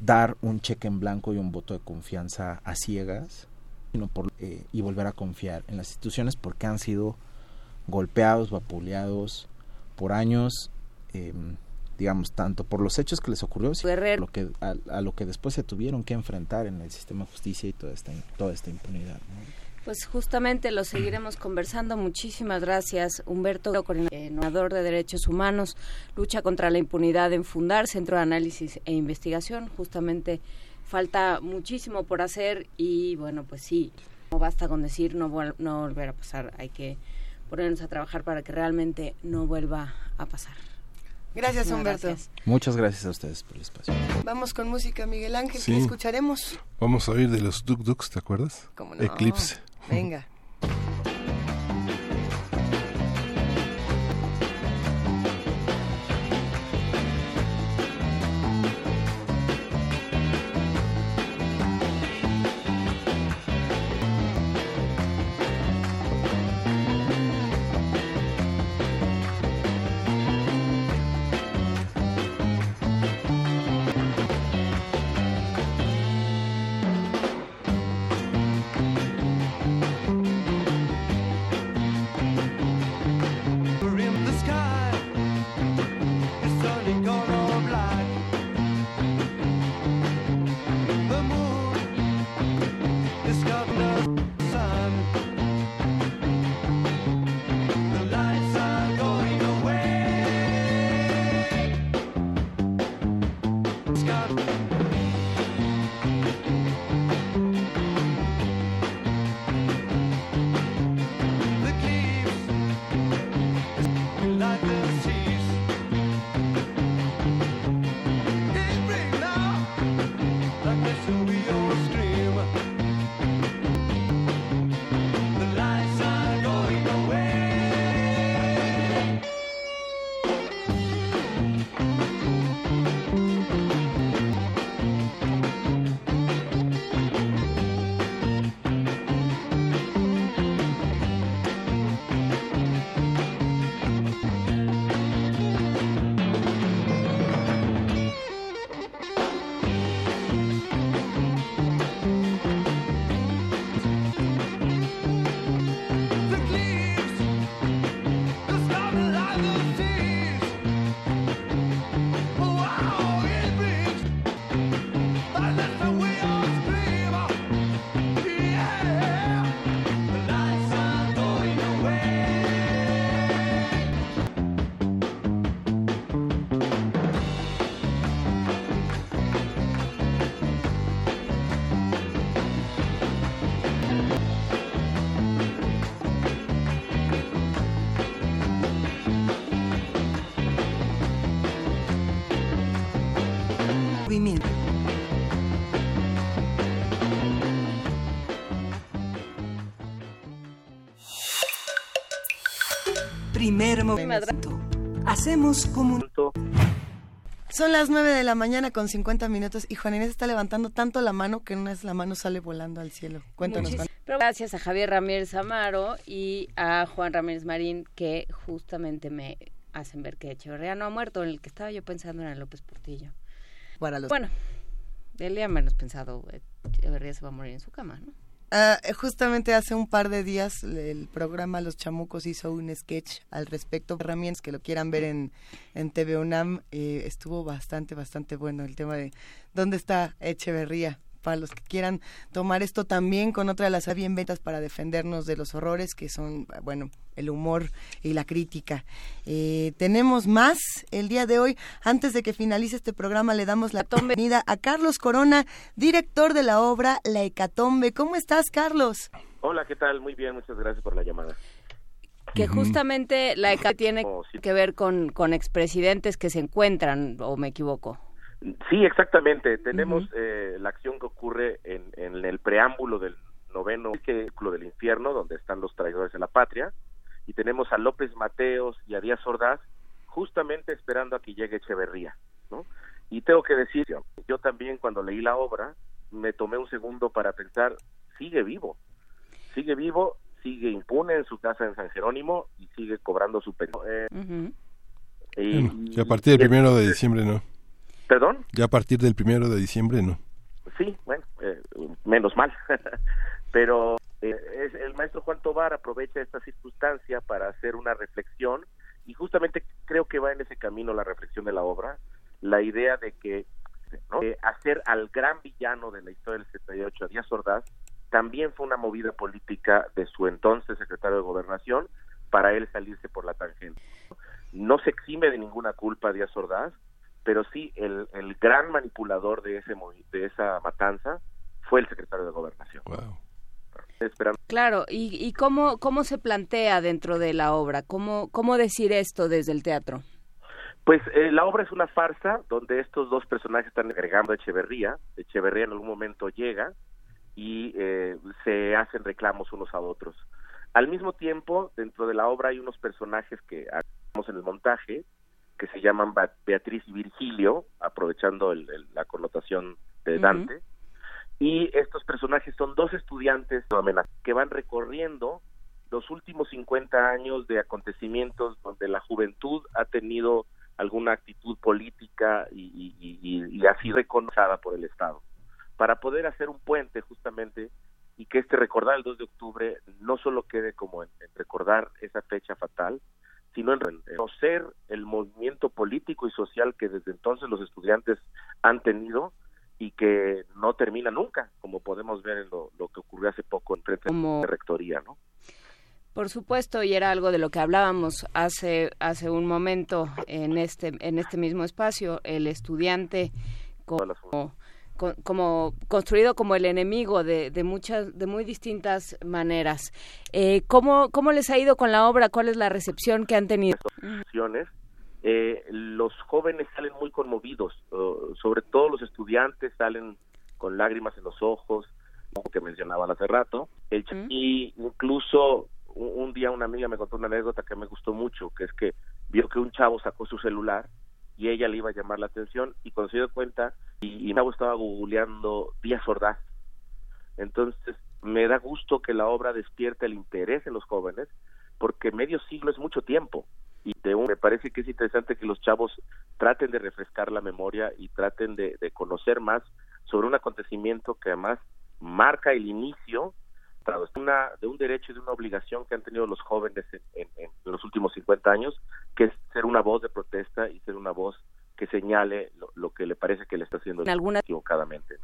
dar un cheque en blanco y un voto de confianza a ciegas sino por, eh, y volver a confiar en las instituciones porque han sido golpeados, vapuleados por años, eh, digamos, tanto por los hechos que les ocurrió, sino a lo que, a, lo que después se tuvieron que enfrentar en el sistema de justicia y toda esta, toda esta impunidad. Pues justamente lo seguiremos conversando. Muchísimas gracias, Humberto, coordinador de derechos humanos, lucha contra la impunidad en Fundar, Centro de Análisis e Investigación. Justamente falta muchísimo por hacer y bueno, pues sí, no basta con decir no, no volver a pasar, hay que ponernos a trabajar para que realmente no vuelva a pasar. Gracias, Humberto. Muchas gracias a ustedes por el espacio. Vamos con música, Miguel Ángel, ¿qué escucharemos? Vamos a oír de los Duk Duks, ¿te acuerdas? ¿Cómo Eclipse. Venga. Primer movimiento. Hacemos como... Son las 9 de la mañana con 50 minutos y Juan Inés está levantando tanto la mano que en una vez la mano sale volando al cielo. Cuéntanos. Juan. Gracias a Javier Ramírez Amaro y a Juan Ramírez Marín que justamente me hacen ver que Echeverría no ha muerto. En el que estaba yo pensando era López Portillo. Para los... Bueno, él ya menos pensado, Echeverría se va a morir en su cama, ¿no? Ah, justamente hace un par de días el programa Los Chamucos hizo un sketch al respecto. Herramientas que lo quieran ver en, en TV UNAM eh, estuvo bastante, bastante bueno el tema de dónde está Echeverría para los que quieran tomar esto también con otra de las bien ventas para defendernos de los horrores que son, bueno, el humor y la crítica. Eh, tenemos más el día de hoy. Antes de que finalice este programa, le damos la bienvenida a Carlos Corona, director de la obra La Hecatombe. ¿Cómo estás, Carlos? Hola, ¿qué tal? Muy bien, muchas gracias por la llamada. Que justamente la Hecatombe tiene Oh, que ver con, con expresidentes que se encuentran, o me equivoco. Sí, exactamente. Tenemos eh, la acción que ocurre en, en el preámbulo del noveno ciclo del infierno, donde están los traidores de la patria, y tenemos a López Mateos y a Díaz Ordaz justamente esperando a que llegue Echeverría, ¿no? Y tengo que decir, yo también cuando leí la obra me tomé un segundo para pensar, sigue vivo, sigue vivo, sigue impune en su casa en San Jerónimo y sigue cobrando su pensión. Eh, Y, a partir del primero de diciembre no. ¿Perdón? Ya a partir del primero de diciembre no. Sí, bueno, eh, menos mal. (laughs) Pero eh, es, el maestro Juan Tobar aprovecha esta circunstancia para hacer una reflexión y justamente creo que va en ese camino la reflexión de la obra, la idea de que hacer al gran villano de la historia del 78, a Díaz Ordaz, también fue una movida política de su entonces secretario de Gobernación para él salirse por la tangente. No se exime de ninguna culpa Díaz Ordaz, pero sí el, el gran manipulador de ese de esa matanza fue el secretario de Gobernación. Claro, ¿y, y cómo, cómo se plantea dentro de la obra? ¿Cómo, cómo decir esto desde el teatro? Pues eh, la obra es una farsa donde estos dos personajes están agregando a Echeverría. Echeverría en algún momento llega y eh, se hacen reclamos unos a otros. Al mismo tiempo, dentro de la obra hay unos personajes que hacemos en el montaje que se llaman Beatriz y Virgilio, aprovechando la connotación de Dante. Y estos personajes son dos estudiantes que van recorriendo los últimos 50 años de acontecimientos donde la juventud ha tenido alguna actitud política y, y, ha sido reconocida por el Estado. Para poder hacer un puente justamente y que este recordar el 2 de octubre no solo quede como en, recordar esa fecha fatal, sino en conocer el movimiento político y social que desde entonces los estudiantes han tenido y que no termina nunca, como podemos ver en lo, que ocurrió hace poco en frente de rectoría, ¿no? Por supuesto, y era algo de lo que hablábamos hace hace un momento en este en este mismo espacio, el estudiante como, como construido como el enemigo de, de muchas de muy distintas maneras. Eh, ¿cómo, ¿Cómo les ha ido con la obra? ¿Cuál es la recepción que han tenido? eh, los jóvenes salen muy conmovidos, sobre todo los estudiantes salen con lágrimas en los ojos, como que mencionaban hace rato, y incluso un, día una amiga me contó una anécdota que me gustó mucho, que es que vio que un chavo sacó su celular y ella le iba a llamar la atención y cuando se dio cuenta y, y chavo estaba googleando Díaz Ordaz. Entonces me da gusto que la obra despierte el interés en los jóvenes porque medio siglo es mucho tiempo y de me parece que es interesante que los chavos traten de refrescar la memoria y traten de, conocer más sobre un acontecimiento que además marca el inicio una, de un derecho y de una obligación que han tenido los jóvenes en, los últimos 50 años, que es ser una voz de protesta y ser una voz que señale lo, que le parece que le está haciendo equivocadamente.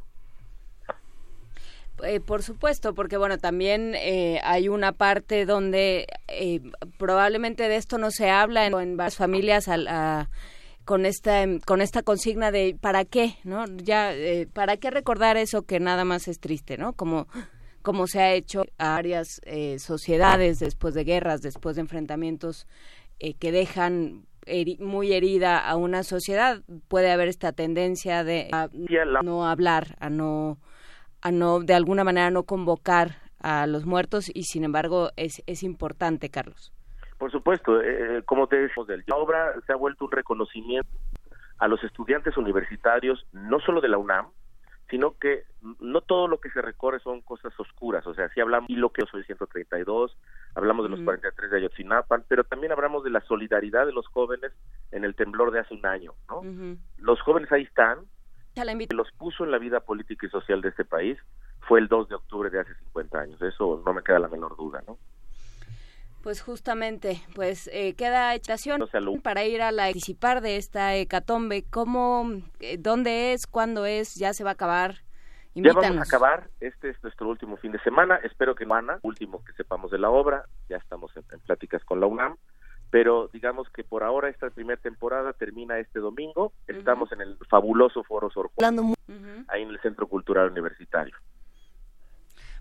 Eh, por supuesto, porque bueno, también eh, hay una parte donde eh, probablemente de esto no se habla en, varias familias con esta con esta consigna de para qué, ¿no? Ya para qué recordar eso que nada más es triste, ¿no? Como como se ha hecho a varias sociedades después de guerras, después de enfrentamientos que dejan muy herida a una sociedad, puede haber esta tendencia de no hablar, a no a no de alguna manera no convocar a los muertos y sin embargo es, es importante, Carlos. Por supuesto, eh, eh, como te decimos, la obra se ha vuelto un reconocimiento a los estudiantes universitarios, no solo de la UNAM, sino que no todo lo que se recorre son cosas oscuras, o sea, si hablamos y lo que yo soy 132, hablamos de los 43 de Ayotzinapa, pero también hablamos de la solidaridad de los jóvenes en el temblor de hace un año, ¿no? Los jóvenes ahí están, que los puso en la vida política y social de este país fue el 2 de octubre de hace 50 años. Eso no me queda la menor duda, ¿no? Pues justamente, pues eh, queda estación para ir a la participar de esta hecatombe. ¿Cómo, eh, dónde es, cuándo es, ya se va a acabar? Ya vamos a acabar, este es nuestro último fin de semana, espero que mañana, último que sepamos de la obra, ya estamos en pláticas con la UNAM, pero digamos que por ahora esta primera temporada termina este domingo. Estamos en el fabuloso Foro Sor Juan, ahí en el Centro Cultural Universitario.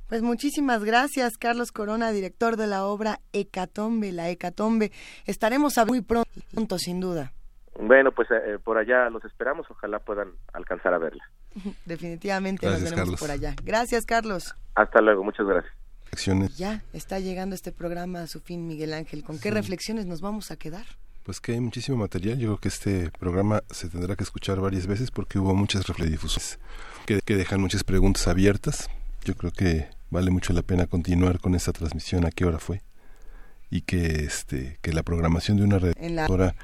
Pues muchísimas gracias, Carlos Corona, director de la obra Hecatombe, la Hecatombe. Estaremos a muy pronto, sin duda. Bueno, pues eh, por allá los esperamos, ojalá puedan alcanzar a verla. (laughs) Definitivamente nos veremos por allá. Gracias, Carlos. Hasta luego, muchas gracias. Ya está llegando este programa a su fin, Miguel Ángel. ¿Con qué reflexiones nos vamos a quedar? Pues que hay muchísimo material. Yo creo que este programa se tendrá que escuchar varias veces porque hubo muchas reflexiones que, que dejan muchas preguntas abiertas. Yo creo que vale mucho la pena continuar con esta transmisión. ¿A qué hora fue? y que este que la programación de una red En la- ahora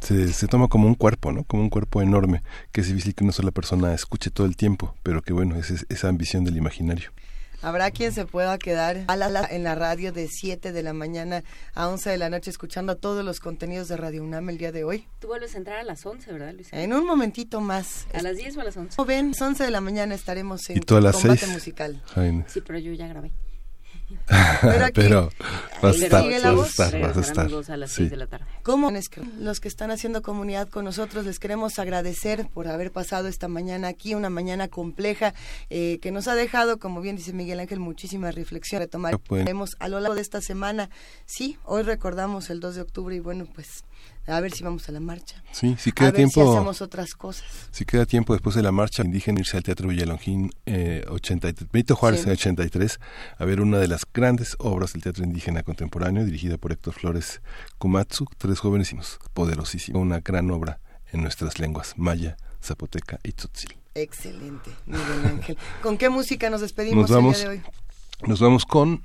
se, se toma como un cuerpo, ¿no? Como un cuerpo enorme, que es difícil que una sola persona escuche todo el tiempo, pero que bueno, es, es- esa ambición del imaginario. Habrá quien se pueda quedar a la- la- en la radio de 7 de la mañana a 11 de la noche escuchando todos los contenidos de Radio UNAM el día de hoy. Tú vuelves a entrar a las 11, ¿verdad, Luisa? En un momentito más. ¿A las 10 o a las 11? Como ven, a las 11 de la mañana estaremos en Y tú a las combate seis, musical. Jaime. Sí, pero yo ya grabé. Pero (laughs) aquí- Pero vas a estar, vas a voz. estar, vas a Regresará estar. mi voz a las Sí. 6 de la tarde. ¿Cómo? Los que están haciendo comunidad con nosotros, les queremos agradecer por haber pasado esta mañana aquí, una mañana compleja eh, que nos ha dejado, como bien dice Miguel Ángel, muchísima reflexión. Retomaremos a lo largo de esta semana. Sí, hoy recordamos el 2 de octubre y bueno, pues a ver si vamos a la marcha. Sí, si a queda ver tiempo. si hacemos otras cosas. Si queda tiempo después de la marcha indígena irse al Teatro Villalongín eh, 83, Benito Juárez Sí. en 83 a ver una de las grandes obras del teatro indígena contemporáneo dirigida por Héctor Flores Kumatsu, tres jóvenes poderosísimos, una gran obra en nuestras lenguas maya, zapoteca y tzotzil. Excelente, Miguel Ángel. ¿Con qué música nos despedimos Nos vamos, el día de hoy? nos vamos con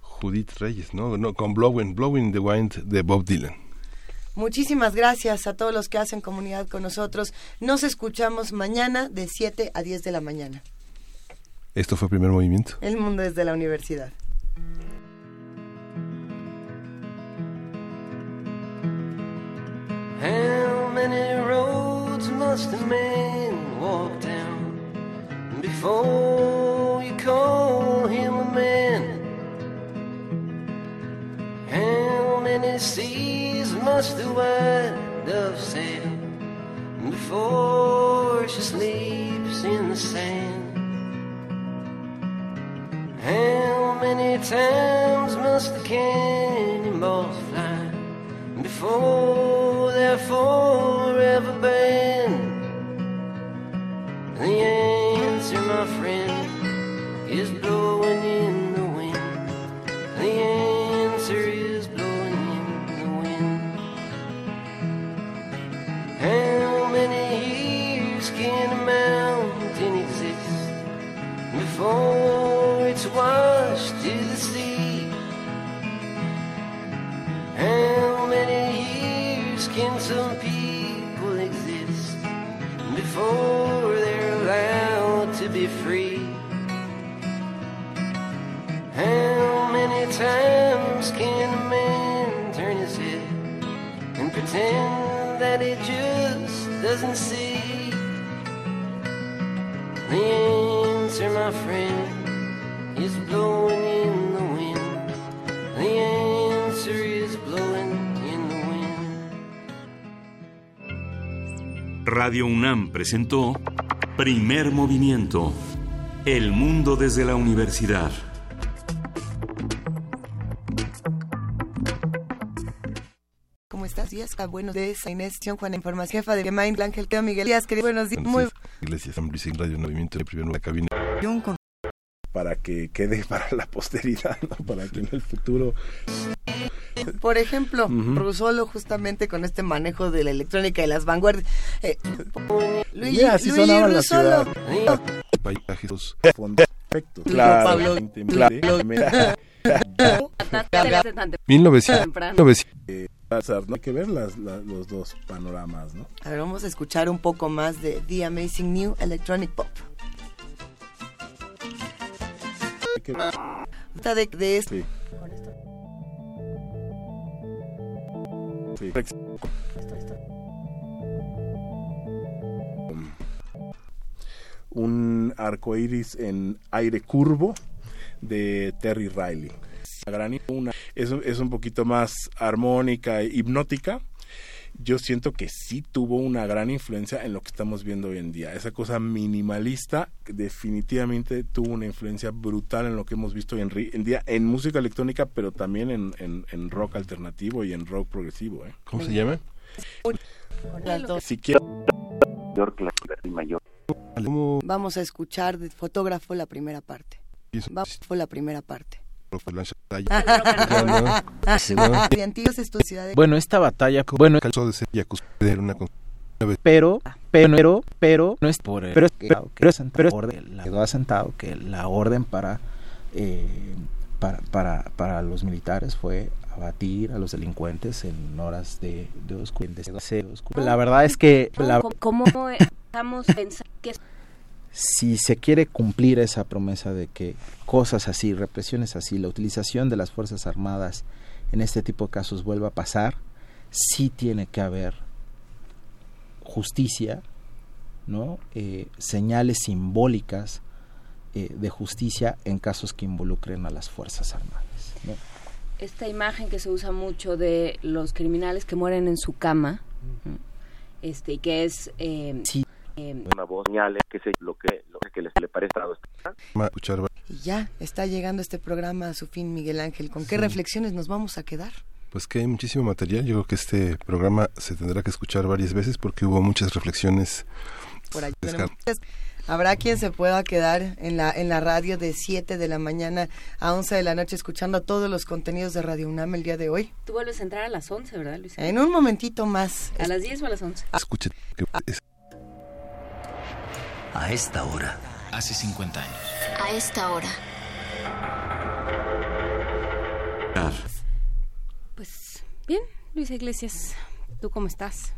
Judith Reyes, ¿no? no con Blowing, Blowing the Wind de Bob Dylan. Muchísimas gracias a todos los que hacen comunidad con nosotros. Nos escuchamos mañana de 7 a 10 de la mañana. Esto fue Primer Movimiento. El mundo desde la universidad. How many roads must a man walk down before you call him a man? How many seas must the white dove sail before she sleeps in the sand? How many times must the cannonballs fly before they're forever banned? The answer, my friend, is blowing in the wind. The How many years can a mountain exist before it's washed to the sea? How many years can some people exist before they're allowed to be free? How many times can a man turn his head and pretend that he just doesn't see? The answer, my friend, is blowing in the wind. The answer is blowing in the wind. Radio UNAM presentó Primer Movimiento. El mundo desde la universidad. Estás? Días, Ah, buenos días. Inés Sion, Juan Información, jefa de Mind Ángel, Teo Miguel Díaz, querido, buenos días. Muy Iglesias, San Luis, Radio Movimiento, de primero la cabina. para que quede para la posteridad, ¿no? para que en el futuro Por ejemplo, Ujú. Rusolo justamente con este manejo de la electrónica y las vanguardias. Eh, Luigi, Mira, así Luigi sonaba la Rusolo. ciudad. Paisajes. Perfecto. Claro. Pablo. Claro. 1900. ¿No? Hay que ver las, la- los dos panoramas, ¿no? A ver, vamos a escuchar un poco más de The Amazing New Electronic Pop. Hay que- De, de esto. Sí. Sí. Un arco iris en aire curvo de Terry Riley. La gran- una- es, un- es un poquito más armónica, e hipnótica. Yo siento que sí tuvo una gran influencia en lo que estamos viendo hoy en día. Esa cosa minimalista definitivamente tuvo una influencia brutal en lo que hemos visto hoy en, día en música electrónica, pero también en, en- en rock alternativo y en rock progresivo. ¿eh? ¿Cómo se llama? Si quiero mayor. Vamos a escuchar de fotógrafo la primera parte. Vamos, fue la primera parte. Estudiantes. (laughs) Bueno, esta batalla, bueno, Calzó de ser yakuza, era una pero, pero, pero, no es por, pero, es- pero, pero, pero orden, la- quedó asentado que la orden para eh, para, para, para los militares fue abatir a los delincuentes en horas de, de oscuridad. La verdad es que... La, ¿Cómo estamos pensando que si se quiere cumplir esa promesa de que cosas así, represiones así, la utilización de las Fuerzas Armadas en este tipo de casos vuelva a pasar, sí tiene que haber justicia, ¿no? Eh, señales simbólicas eh, de justicia en casos que involucren a las Fuerzas Armadas. ¿no? Esta imagen que se usa mucho de los criminales que mueren en su cama, este, y que es... Eh, sí una voz señales que se lo que lo que les le parece y ya está llegando este programa a su fin Miguel Ángel con qué reflexiones nos vamos a quedar pues que hay muchísimo material yo creo que este programa se tendrá que escuchar varias veces porque hubo muchas reflexiones por ahí Habrá quien se pueda quedar en la, en la radio de 7 de la mañana a 11 de la noche escuchando todos los contenidos de Radio UNAM el día de hoy. Tú vuelves a entrar a las 11, ¿verdad, Luis? En un momentito más. ¿A las 10 o a las 11? Escuche. A esta hora. Hace 50 años. A esta hora. Pues bien, Luis Iglesias, ¿tú cómo estás?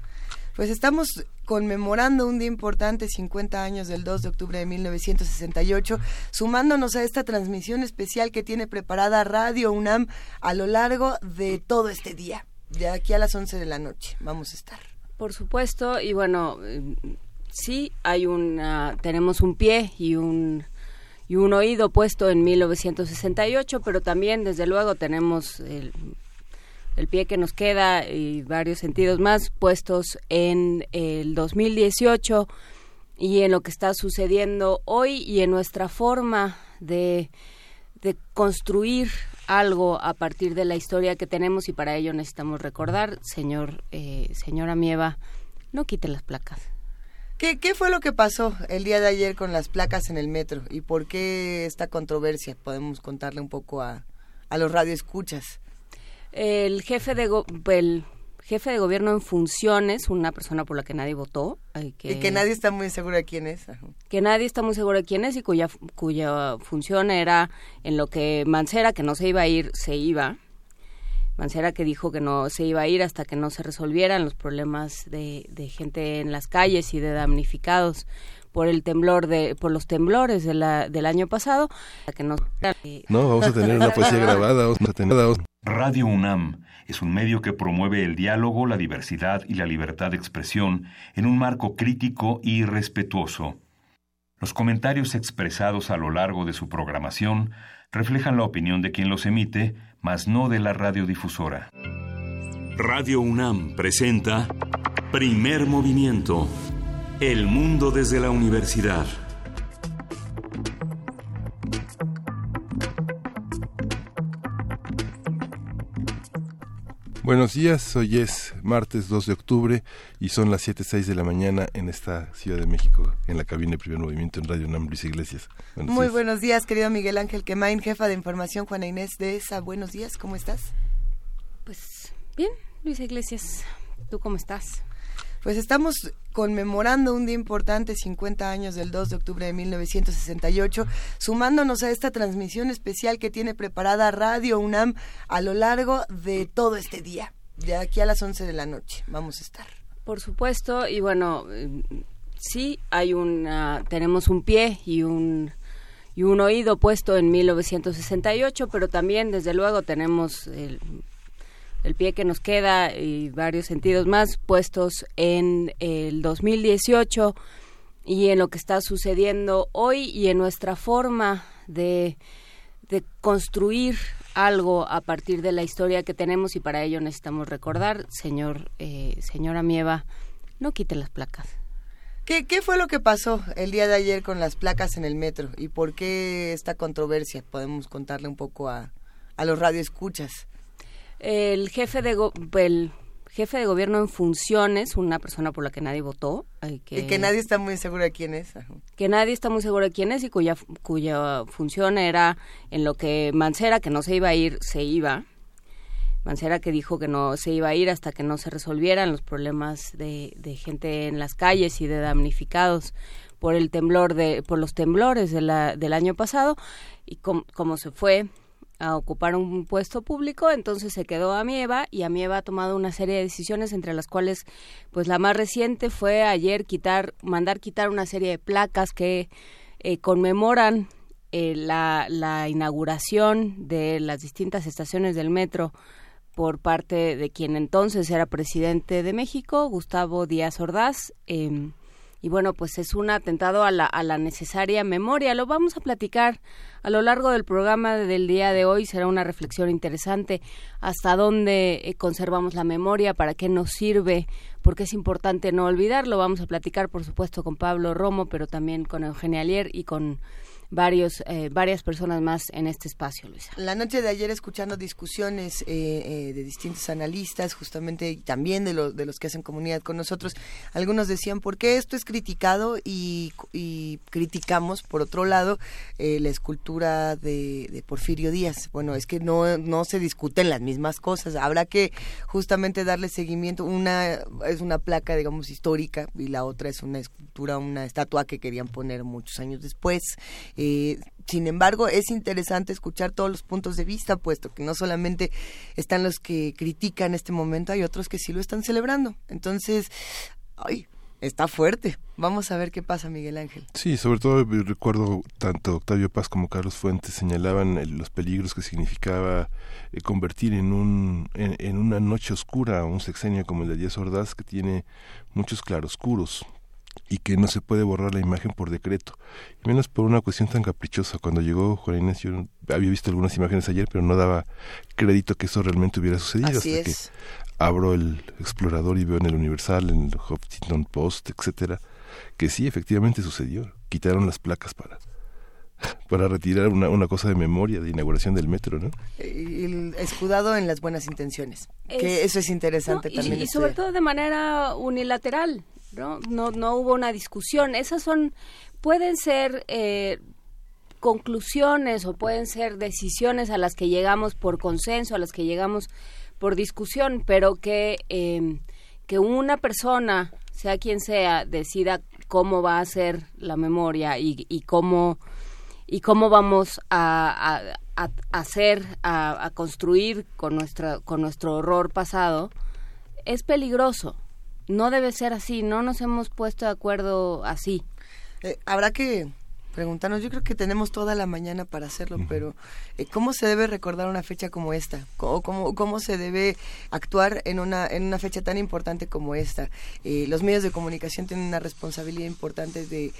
Pues estamos conmemorando un día importante, 50 años del 2 de octubre de 1968, sumándonos a esta transmisión especial que tiene preparada Radio UNAM a lo largo de todo este día. De aquí a las 11 de la noche vamos a estar. Por supuesto, y bueno, sí hay una, tenemos un pie y un y un oído puesto en 1968, pero también desde luego tenemos el, el pie que nos queda y varios sentidos más puestos en el 2018 y en lo que está sucediendo hoy y en nuestra forma de, de construir algo a partir de la historia que tenemos y para ello necesitamos recordar, señor, eh, señora Mieva, no quite las placas. ¿Qué, ¿Qué fue lo que pasó el día de ayer con las placas en el metro y por qué esta controversia? Podemos contarle un poco a, a los radioescuchas. El jefe de el jefe de gobierno en funciones, una persona por la que nadie votó, que, y que nadie está muy seguro de quién es. Que nadie está muy seguro de quién es y cuya cuya función era en lo que Mancera, que no se iba a ir, se iba Mancera que dijo que no se iba a ir hasta que no se resolvieran los problemas de, de gente en las calles y de damnificados por el temblor de por los temblores de la, del año pasado que no no vamos a tener una poesía grabada vamos a tener Radio UNAM es un medio que promueve el diálogo la diversidad y la libertad de expresión en un marco crítico y respetuoso. Los comentarios expresados a lo largo de su programación reflejan la opinión de quien los emite mas no de la radiodifusora. Radio UNAM presenta Primer Movimiento. El mundo desde la universidad. Buenos días, hoy es martes 2 de octubre y son las 7.06 de la mañana en esta Ciudad de México, en la cabina de primer movimiento en Radio UNAM, Luis Iglesias. Buenos Muy días. buenos días, querido Miguel Ángel Quemain, jefa de información, Juana Inés de ESA. Buenos días, ¿cómo estás? Pues bien, Luis Iglesias, ¿tú cómo estás? Pues estamos conmemorando un día importante, 50 años del 2 de octubre de 1968, sumándonos a esta transmisión especial que tiene preparada Radio UNAM a lo largo de todo este día. De aquí a las 11 de la noche vamos a estar. Por supuesto, y bueno, sí hay una, tenemos un pie y un y un oído puesto en 1968, pero también desde luego tenemos el el pie que nos queda y varios sentidos más puestos en el 2018 y en lo que está sucediendo hoy y en nuestra forma de, de construir algo a partir de la historia que tenemos y para ello necesitamos recordar, señor, eh, señora Mieva, no quite las placas. ¿Qué, ¿Qué fue lo que pasó el día de ayer con las placas en el metro y por qué esta controversia? Podemos contarle un poco a, a los radioescuchas el jefe de el jefe de gobierno en funciones, una persona por la que nadie votó. Que, y que nadie está muy seguro de quién es. Que nadie está muy seguro de quién es y cuya, cuya función era en lo que Mancera, que no se iba a ir, se iba. Mancera que dijo que no se iba a ir hasta que no se resolvieran los problemas de, de gente en las calles y de damnificados por el temblor de por los temblores de la, del año pasado y cómo se fue a ocupar un puesto público, entonces se quedó a Mieva y Amieva ha tomado una serie de decisiones entre las cuales pues la más reciente fue ayer quitar mandar quitar una serie de placas que eh, conmemoran eh, la, la inauguración de las distintas estaciones del metro por parte de quien entonces era presidente de México, Gustavo Díaz Ordaz. Eh, y bueno, pues es un atentado a la, a la necesaria memoria. Lo vamos a platicar a lo largo del programa del día de hoy. Será una reflexión interesante hasta dónde eh, conservamos la memoria, para qué nos sirve, porque es importante no olvidarlo. Vamos a platicar, por supuesto, con Pablo Romo, pero también con Eugenia Alier y con varios, eh, varias personas más en este espacio, Luisa. La noche de ayer escuchando discusiones eh, eh, de distintos analistas, justamente también de, los de los que hacen comunidad con nosotros, algunos decían, ¿por qué esto es criticado y, y criticamos, por otro lado, la escultura de, de, Porfirio Díaz? Bueno, es que no, no se discuten las mismas cosas, habrá que justamente darle seguimiento. Una es una placa, digamos, histórica y la otra es una escultura, una estatua que querían poner muchos años después. Eh, sin embargo, es interesante escuchar todos los puntos de vista, puesto que no solamente están los que critican este momento, hay otros que sí lo están celebrando. Entonces, ay, está fuerte. Vamos a ver qué pasa, Miguel Ángel. Sí, sobre todo recuerdo tanto Octavio Paz como Carlos Fuentes señalaban el, los peligros que significaba eh, convertir en, un, en, en, una noche oscura un sexenio como el de Díaz Ordaz, que tiene muchos claroscuros y que no se puede borrar la imagen por decreto, y menos por una cuestión tan caprichosa. Cuando llegó Juan Inés, yo había visto algunas imágenes ayer, pero no daba crédito que eso realmente hubiera sucedido. Así hasta es. que abro el explorador y veo en el Universal, en el Huffington Post, etcétera, que sí, efectivamente sucedió. Quitaron las placas para (laughs) para retirar una, una cosa de memoria de inauguración del metro, ¿no? El escudado en las buenas intenciones, es, que eso es interesante no, también. Y, y sobre todo de manera unilateral, ¿no? No, no hubo una discusión. Esas son, pueden ser eh, conclusiones o pueden ser decisiones a las que llegamos por consenso, a las que llegamos por discusión, pero que, eh, que una persona, sea quien sea, decida cómo va a ser la memoria y, y cómo y cómo vamos a, hacer, a, a, construir con nuestra con nuestro horror pasado, es peligroso no debe ser así, no nos hemos puesto de acuerdo así. Eh, habrá que preguntarnos, yo creo que tenemos toda la mañana para hacerlo, pero eh, ¿cómo se debe recordar una fecha como esta? ¿Cómo, cómo, cómo se debe actuar en una, en una fecha tan importante como esta? Eh, los medios de comunicación tienen una responsabilidad importante de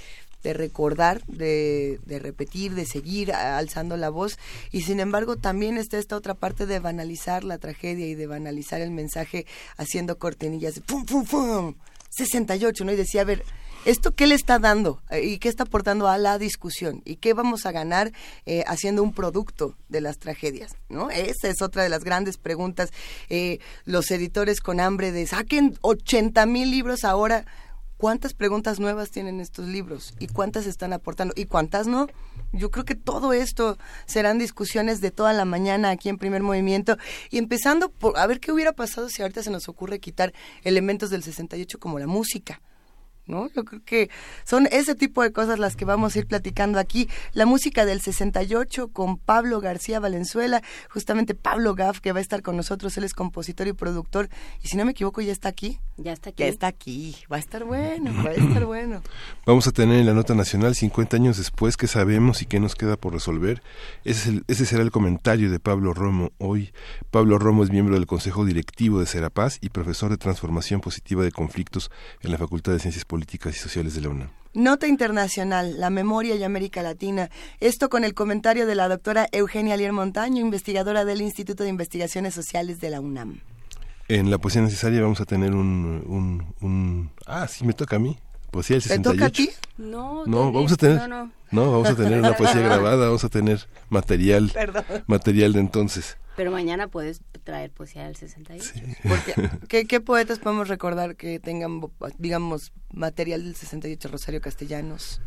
de recordar, de, de, repetir, de seguir alzando la voz. Y sin embargo, también está esta otra parte de banalizar la tragedia y de banalizar el mensaje haciendo cortinillas de pum, pum, pum, 68, ¿no? Y decía, a ver, ¿esto qué le está dando? ¿Y qué está aportando a la discusión? ¿Y qué vamos a ganar eh, haciendo un producto de las tragedias? ¿no? Esa es otra de las grandes preguntas. Eh, los editores con hambre de saquen 80 mil libros ahora cuántas preguntas nuevas tienen estos libros y cuántas están aportando y cuántas no. Yo creo que todo esto serán discusiones de toda la mañana aquí en primer movimiento y empezando por a ver qué hubiera pasado si ahorita se nos ocurre quitar elementos del 68 como la música. ¿No? Yo creo que son ese tipo de cosas las que vamos a ir platicando aquí. La música del 68 con Pablo García Valenzuela, justamente Pablo Gaff, que va a estar con nosotros, él es compositor y productor, y si no me equivoco ya está aquí. Ya está aquí. Ya está aquí, va a estar bueno, (laughs) va a estar bueno. Vamos a tener en la nota nacional 50 años después qué sabemos y qué nos queda por resolver. Ese, es el, ese será el comentario de Pablo Romo hoy. Pablo Romo es miembro del Consejo Directivo de Serapaz y profesor de Transformación Positiva de Conflictos en la Facultad de Ciencias Políticas y Sociales de la UNAM. Nota Internacional, la memoria y América Latina. Esto con el comentario de la doctora Eugenia Alier Montaño, investigadora del Instituto de Investigaciones Sociales de la UNAM. En la poesía necesaria vamos a tener un... un, un ah, sí, me toca a mí. Poesía del 68. ¿Te toca a ti? No, no vamos a tener... No, no. no, vamos a tener una poesía (laughs) grabada, vamos a tener material, Perdón. material de entonces. Pero mañana puedes traer poesía del 68. Sí. Porque, (laughs) ¿qué, ¿qué, poetas podemos recordar que tengan, digamos, material del 68? Rosario Castellanos.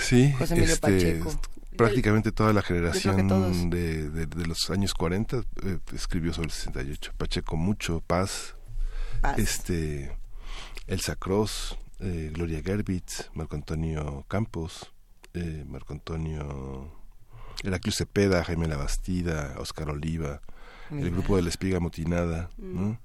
Sí. José Emilio este, Pacheco. Prácticamente toda la generación de, de, de, los años 40 eh, escribió sobre el 68. Pacheco mucho, Paz, Paz. este, Elsa Cross, eh, Gloria Gerbitz, Marco Antonio Campos, eh, Marco Antonio Heraclio Cepeda, Jaime Labastida, Oscar Oliva, el Mira. grupo de la espiga motinada, ¿no?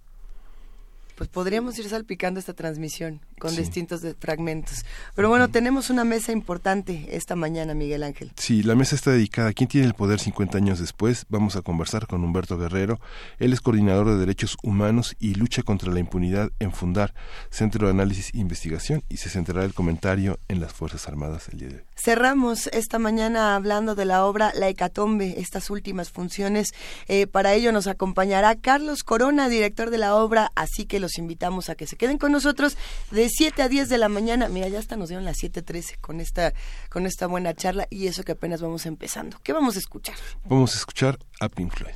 Pues podríamos ir salpicando esta transmisión con Sí. distintos de- fragmentos. Pero bueno, tenemos una mesa importante esta mañana, Miguel Ángel. Sí, la mesa está dedicada a quién tiene el poder 50 años después. Vamos a conversar con Humberto Guerrero. Él es coordinador de derechos humanos y lucha contra la impunidad en Fundar, Centro de Análisis e Investigación, y se centrará el comentario en las Fuerzas Armadas el día de hoy. Cerramos esta mañana hablando de la obra La Hecatombe, estas últimas funciones. Eh, para ello nos acompañará Carlos Corona, director de la obra, así que los invitamos a que se queden con nosotros de 7 a 10 de la mañana. Mira, ya hasta nos dieron las 7.13 con esta, con esta buena charla y eso que apenas vamos empezando. ¿Qué vamos a escuchar? Vamos a escuchar a Pink Floyd.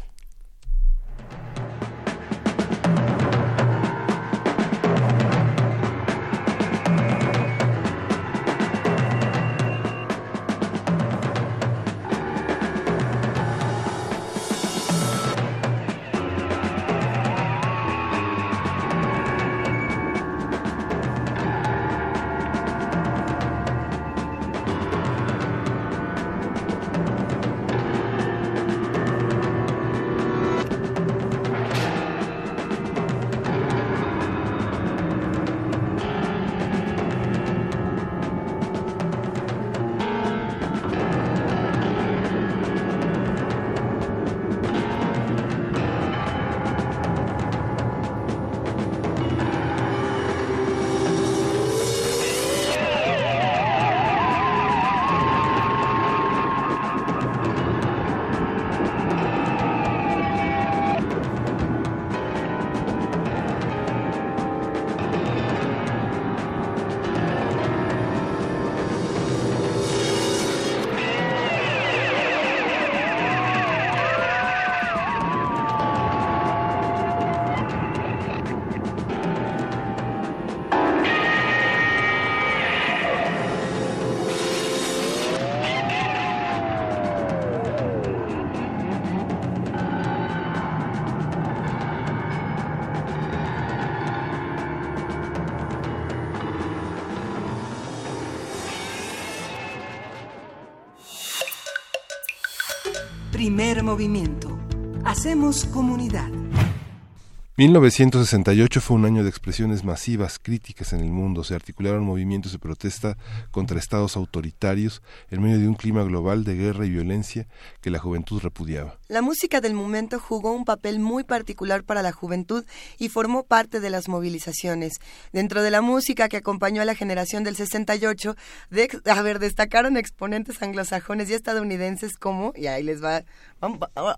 Primer movimiento. Hacemos comunidad. 1968 fue un año de expresiones masivas críticas en el mundo. Se articularon movimientos de protesta contra estados autoritarios en medio de un clima global de guerra y violencia que la juventud repudiaba. La música del momento jugó un papel muy particular para la juventud y formó parte de las movilizaciones. Dentro de la música que acompañó a la generación del 68, de, a ver, destacaron exponentes anglosajones y estadounidenses como, y ahí les va,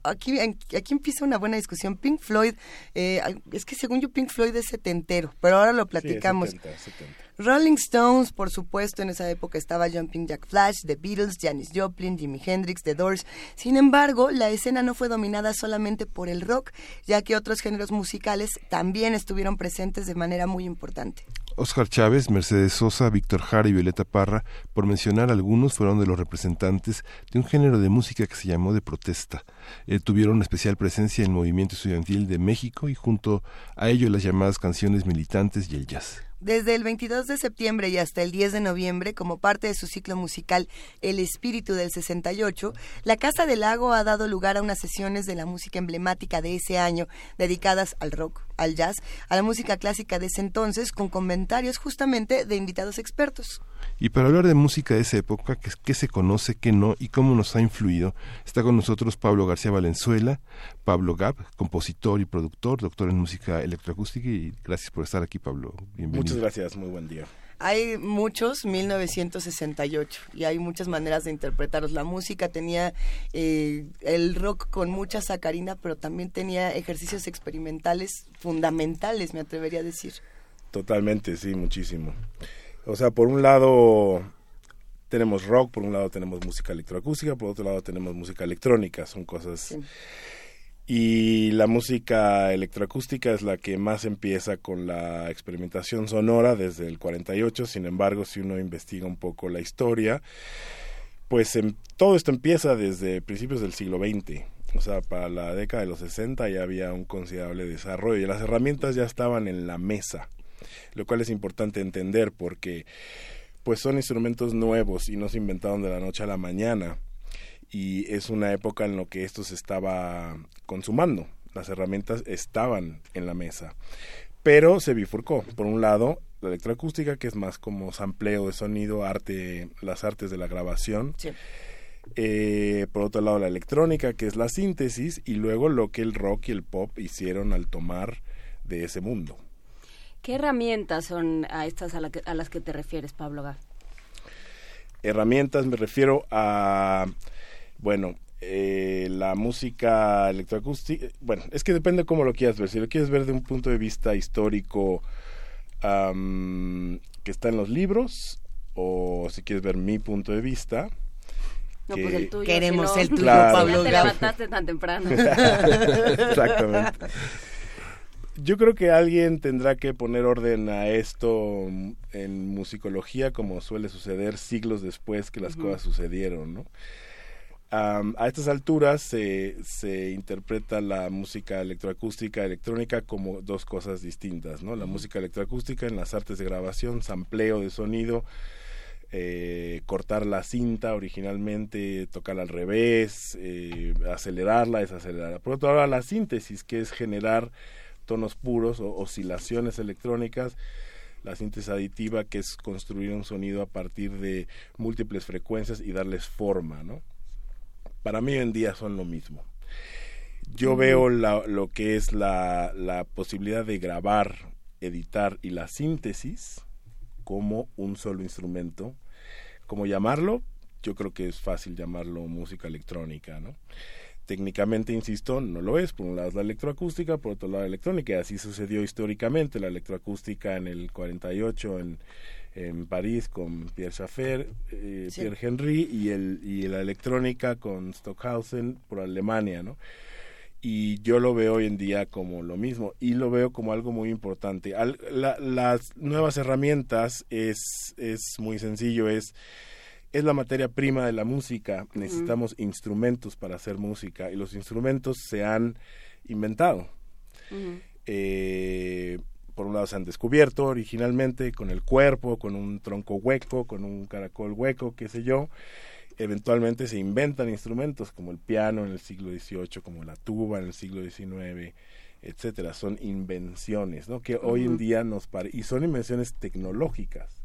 aquí, aquí empieza una buena discusión, Pink Floyd, eh, es que según yo Pink Floyd es setentero, pero ahora lo platicamos. Sí, 70, 70. Rolling Stones, por supuesto, en esa época estaba Jumping Jack Flash, The Beatles, Janis Joplin, Jimi Hendrix, The Doors. Sin embargo, la escena no fue dominada solamente por el rock, ya que otros géneros musicales también estuvieron presentes de manera muy importante. Oscar Chávez, Mercedes Sosa, Víctor Jara y Violeta Parra, por mencionar algunos, fueron de los representantes de un género de música que se llamó de protesta. Eh, tuvieron especial presencia en el movimiento estudiantil de México y junto a ello las llamadas canciones militantes y el jazz. Desde el 22 de septiembre y hasta el 10 de noviembre, como parte de su ciclo musical El Espíritu del 68, la Casa del Lago ha dado lugar a unas sesiones de la música emblemática de ese año, dedicadas al rock, al jazz, a la música clásica de ese entonces, con comentarios justamente de invitados expertos. Y para hablar de música de esa época, qué, qué se conoce, qué no y cómo nos ha influido, está con nosotros Pablo García Valenzuela, Pablo Gab, compositor y productor, doctor en música electroacústica y gracias por estar aquí, Pablo. Bienvenido. Muchas gracias, muy buen día. Hay muchos 1968 y hay muchas maneras de interpretarlos. La música tenía eh, el rock con mucha sacarina, pero también tenía ejercicios experimentales fundamentales, me atrevería a decir. Totalmente, sí, muchísimo. O sea, por un lado tenemos rock, por un lado tenemos música electroacústica, por otro lado tenemos música electrónica, son cosas... Sí. Y la música electroacústica es la que más empieza con la experimentación sonora desde el 48, sin embargo, si uno investiga un poco la historia, pues en, todo esto empieza desde principios del siglo XX. O sea, para la década de los 60 ya había un considerable desarrollo y las herramientas ya estaban en la mesa, lo cual es importante entender porque pues son instrumentos nuevos y no se inventaron de la noche a la mañana y es una época en la que esto se estaba consumando. Las herramientas estaban en la mesa, pero se bifurcó. Por un lado, la electroacústica, que es más como sampleo de sonido, arte, las artes de la grabación. Eh, por otro lado, la electrónica, que es la síntesis, y luego lo que el rock y el pop hicieron al tomar de ese mundo. ¿Qué herramientas son a estas a, la que- a las que te refieres, Pablo Gá? herramientas me refiero a bueno eh, la música electroacústica bueno es que depende cómo lo quieras ver si lo quieres ver de un punto de vista histórico am, que está en los libros o si quieres ver mi punto de vista No, que- pues el tuyo. Queremos el (laughs) tuyo, Claro. Pablo Ya te levantaste tan temprano. (laughs) Exactamente. (laughs) Yo creo que alguien tendrá que poner orden a esto en musicología, como suele suceder siglos después que las cosas sucedieron, ¿no? A estas alturas se, se interpreta la música electroacústica electrónica como dos cosas distintas, ¿no? La música electroacústica en las artes de grabación, sampleo de sonido, eh, cortar la cinta originalmente, tocarla al revés, eh, acelerarla, desacelerarla. Por otro lado, la síntesis, que es generar tonos puros o oscilaciones electrónicas, la síntesis aditiva, que es construir un sonido a partir de múltiples frecuencias y darles forma, ¿no? Para mí hoy en día son lo mismo. Yo veo la- lo que es la, la posibilidad de grabar, editar y la síntesis como un solo instrumento. ¿Cómo llamarlo? Yo creo que es fácil llamarlo música electrónica, ¿no? Técnicamente, insisto, no lo es. Por un lado es la electroacústica, por otro lado la electrónica. Y así sucedió históricamente. La electroacústica en el 48 en, en París con Pierre Schaeffer, eh, Sí. Pierre Henry y, el, y la electrónica con Stockhausen por Alemania, ¿no? y yo lo veo hoy en día como lo mismo y lo veo como algo muy importante. Al- la- las nuevas herramientas es, es muy sencillo, es, es la materia prima de la música. Necesitamos instrumentos para hacer música y los instrumentos se han inventado. Eh, por un lado se han descubierto originalmente con el cuerpo, con un tronco hueco, con un caracol hueco, qué sé yo. Eventualmente se inventan instrumentos como el piano en el siglo XVIII, como la tuba en el siglo XIX, etcétera. Son invenciones, ¿no? Que hoy en día nos pare y son invenciones tecnológicas,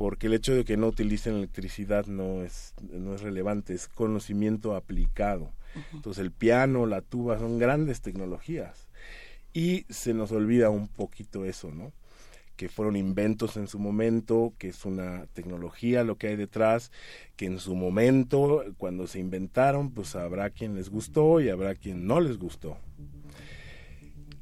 porque el hecho de que no utilicen electricidad no es no es relevante, es conocimiento aplicado. Entonces el piano, la tuba son grandes tecnologías y se nos olvida un poquito eso, ¿no? Que fueron inventos en su momento, que es una tecnología lo que hay detrás, que en su momento, cuando se inventaron, pues habrá quien les gustó y habrá quien no les gustó.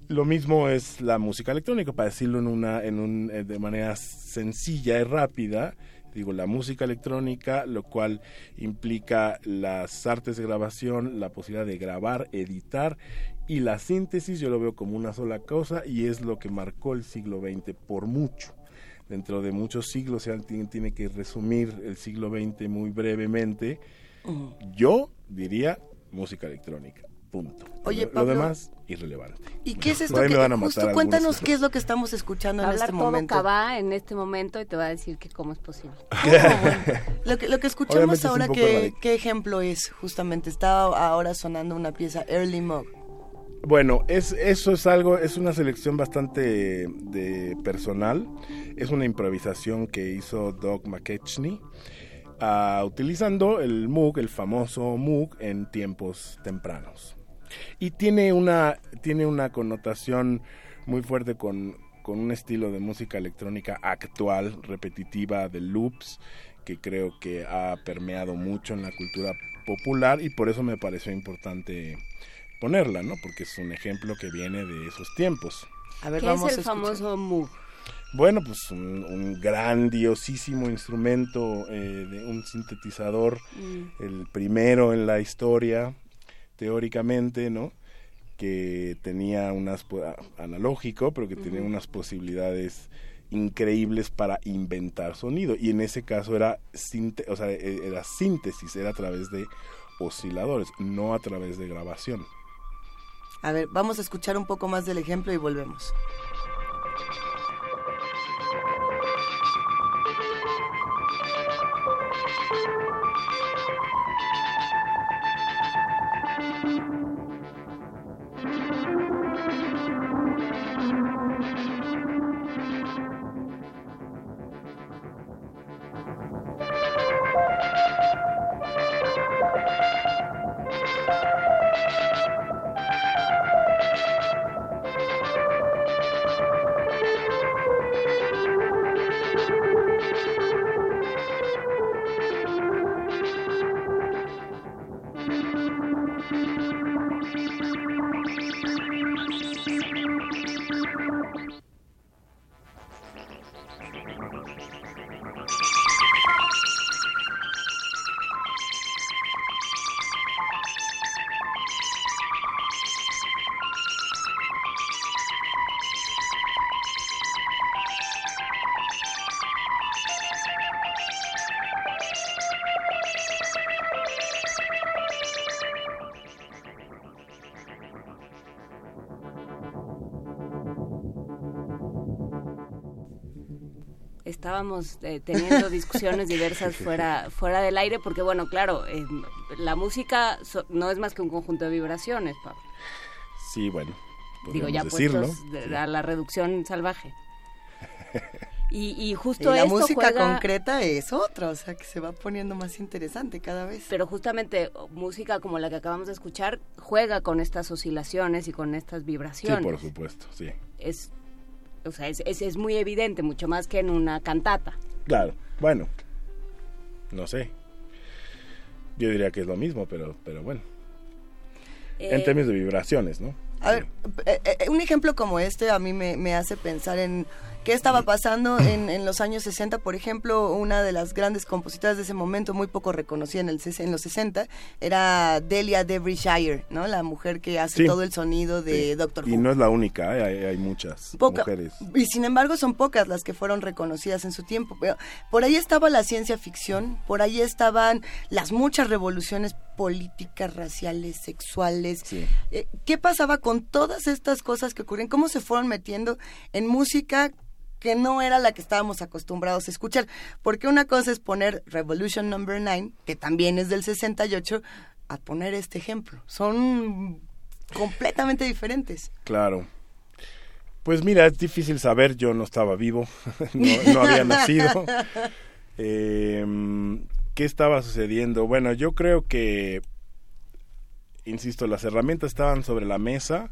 Lo mismo es la música electrónica, para decirlo en una, en un, eh, de manera sencilla y rápida. Digo, la música electrónica, lo cual implica las artes de grabación, la posibilidad de grabar, editar y la síntesis, yo lo veo como una sola cosa y es lo que marcó el siglo XX por mucho. Dentro de muchos siglos, si alguien tiene que resumir el siglo XX muy brevemente, yo diría música electrónica. Punto. Oye, lo, Pablo, lo demás, irrelevante. ¿Y qué es esto que me van a matar justo algunos. cuéntanos qué es lo que estamos escuchando Va a en hablar este todo momento? Cabá en este momento y te va a decir que cómo es posible. (laughs) Lo que, lo que escuchamos Obviamente es ahora, ¿qué, radical. ¿qué ejemplo es? Justamente está ahora sonando una pieza Early Mog. Bueno, es, eso es algo, es una selección bastante de personal. Es una improvisación que hizo Doug McKechnie ah, utilizando el Moog, el famoso Moog, en tiempos tempranos. Y tiene una, tiene una connotación muy fuerte con, con un estilo de música electrónica actual, repetitiva, de loops, que creo que ha permeado mucho en la cultura popular y por eso me pareció importante ponerla, ¿no? Porque es un ejemplo que viene de esos tiempos. A ver, ¿Qué vamos es el famoso Moog? Bueno, pues un, un grandiosísimo instrumento, eh, de un sintetizador, Mm. el primero en la historia, teóricamente, ¿no? Que tenía unas, analógico, pero que tenía unas posibilidades increíbles para inventar sonido. Y en ese caso era, sinte- o sea, e- era síntesis, era a través de osciladores, no a través de grabación. A ver, vamos a escuchar un poco más del ejemplo y volvemos. Estábamos eh, teniendo (laughs) discusiones diversas fuera fuera del aire porque bueno claro eh, la música so- no es más que un conjunto de vibraciones Pablo. Sí, bueno. digo ya decirlo. puestos de- a la reducción salvaje y, y Y justo la esto música juega- concreta es otra, o sea, que se va poniendo más interesante cada vez. pero justamente música como la que acabamos de escuchar juega con estas oscilaciones y con estas Sí, vibraciones por supuesto, sí. es o sea es, es, es muy evidente mucho más que en una cantata Claro, bueno. No sé. Yo diría que es lo mismo, pero, pero bueno. en Eh, términos de vibraciones, ¿no? A ver, eh, eh, un ejemplo como este a mí me, me hace pensar en qué estaba pasando en, en los años 60. Por ejemplo, una de las grandes compositoras de ese momento, muy poco reconocida en, el, ses- en los 60, era Delia Derbyshire, ¿no? La mujer que hace Sí. todo el sonido de Sí. Doctor Y Who. no es la única, ¿eh? hay, hay muchas Poca- mujeres. Y sin embargo son pocas las que fueron reconocidas en su tiempo. Pero por ahí estaba la ciencia ficción, por ahí estaban las muchas revoluciones políticas, raciales, sexuales. Eh, ¿Qué pasaba con todas estas cosas que ocurren? ¿Cómo se fueron metiendo en música que no era la que estábamos acostumbrados a escuchar? Porque una cosa es poner Revolution Number 9, que también es del 68, a poner este ejemplo. Son completamente diferentes. Claro. Pues mira, es difícil saber, yo no estaba vivo, (laughs) no, no había (laughs) nacido. Eh, ¿Qué estaba sucediendo? Bueno, yo creo que, insisto, las herramientas estaban sobre la mesa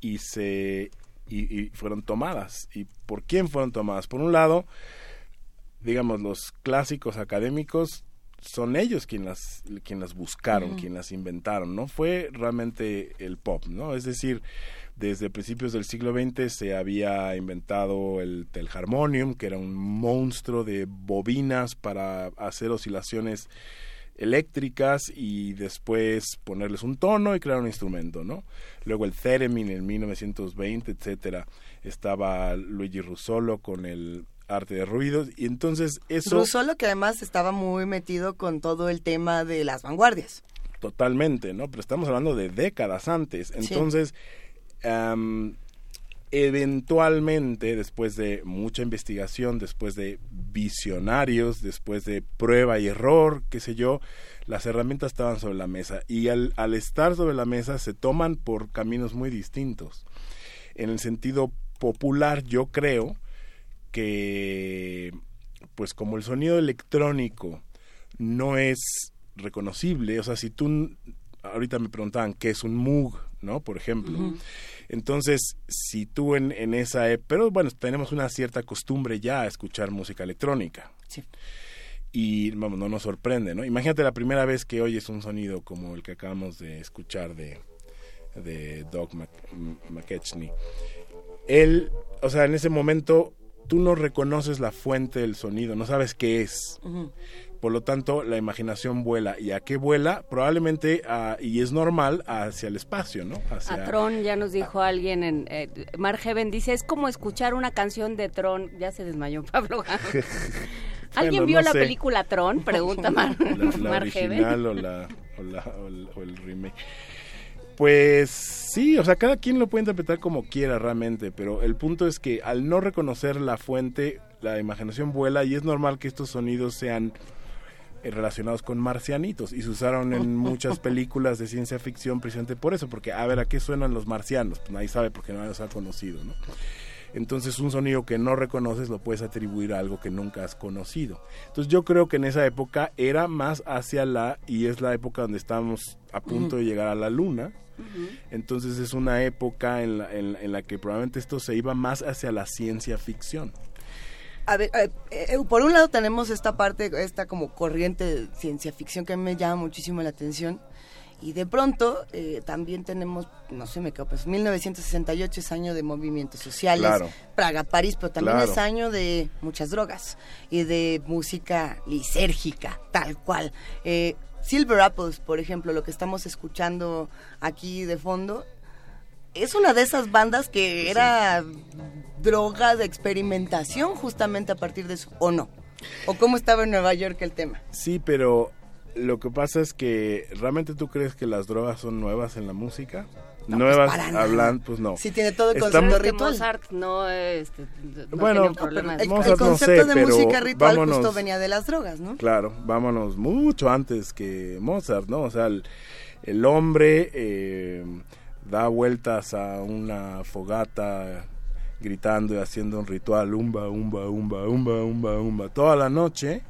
y se y, y fueron tomadas. ¿Y por quién fueron tomadas? Por un lado, digamos, los clásicos académicos son ellos quien las, quien las buscaron, Ujú. quien las inventaron, ¿no? Fue realmente el pop, ¿no? Es decir, desde principios del siglo XX se había inventado el telharmonium, que era un monstruo de bobinas para hacer oscilaciones eléctricas y después ponerles un tono y crear un instrumento, ¿no? Luego el theremin en 1920, etcétera. Estaba Luigi Russolo con el arte de ruidos y entonces eso Russolo que además estaba muy metido con todo el tema de las vanguardias. Totalmente, ¿no? Pero estamos hablando de décadas antes. Entonces, eventualmente, después de mucha investigación, después de visionarios, después de prueba y error, qué sé yo, las herramientas estaban sobre la mesa. Y al, estar sobre la mesa se toman por caminos muy distintos. En el sentido popular, yo creo que, pues como el sonido electrónico no es reconocible, o sea, si tú ahorita me preguntaban qué es un Moog, ¿no? Por ejemplo. Entonces, si tú en, en esa pero bueno, tenemos una cierta costumbre ya a escuchar música electrónica. Sí. Y vamos, no nos sorprende, ¿no? Imagínate la primera vez que oyes un sonido como el que acabamos de escuchar de, de M- McKechnie. Él, o sea, en ese momento tú no reconoces la fuente del sonido, no sabes qué es. Por lo tanto, la imaginación vuela. ¿Y a qué vuela? Probablemente, a- y es normal, hacia el espacio, ¿no? Hacia, A Tron ya nos dijo alguien en eh, Mark Heaven dice es como escuchar una canción de Tron ya se desmayó (laughs) Pablo ¿Alguien Bueno, vio no la sé. película Tron? (laughs) Pregunta Mar, la, (laughs) la Heaven. original o, la, o, la- o el, o el remake. Pues sí, o sea, cada quien lo puede interpretar como quiera realmente, pero el punto es que al no reconocer la fuente, la imaginación vuela y es normal que estos sonidos sean relacionados con marcianitos y se usaron en (laughs) muchas películas de ciencia ficción precisamente por eso, porque a ver, ¿a qué suenan los marcianos? Pues nadie sabe porque nadie los ha conocido, ¿no? Entonces un sonido que no reconoces lo puedes atribuir a algo que nunca has conocido. Entonces yo creo que en esa época era más hacia la, y es la época donde estamos a punto de llegar a la luna. Entonces es una época en la, en, en la que probablemente esto se iba más hacia la ciencia ficción. A ver, eh, eh, por un lado tenemos esta parte, esta como corriente de ciencia ficción que me llama muchísimo la atención. Y de pronto eh, también tenemos, no sé, me quedo, pues 1968 es año de movimientos sociales, Claro. Praga, París, pero también Claro. es año de muchas drogas y de música lisérgica, tal cual. Eh, Silver Apples, por ejemplo, lo que estamos escuchando aquí de fondo, es una de esas bandas que era droga de experimentación justamente a partir de eso, ¿o no? ¿O cómo estaba en Nueva York el tema? Sí, pero Lo que pasa es que realmente tú crees que las drogas son nuevas en la música. No, nuevas pues, hablan, pues no. Sí tiene todo el Estamos- concepto que ritual. Mozart no, este, no Bueno, tenía no, problemas. El, el no concepto sé, de pero música ritual vámonos- justo venía de las drogas, ¿no? Claro, vámonos mucho antes que Mozart, ¿no? O sea, el, el hombre eh, da vueltas a una fogata gritando y haciendo un ritual, umba, umba, umba, umba, umba, umba, toda la noche,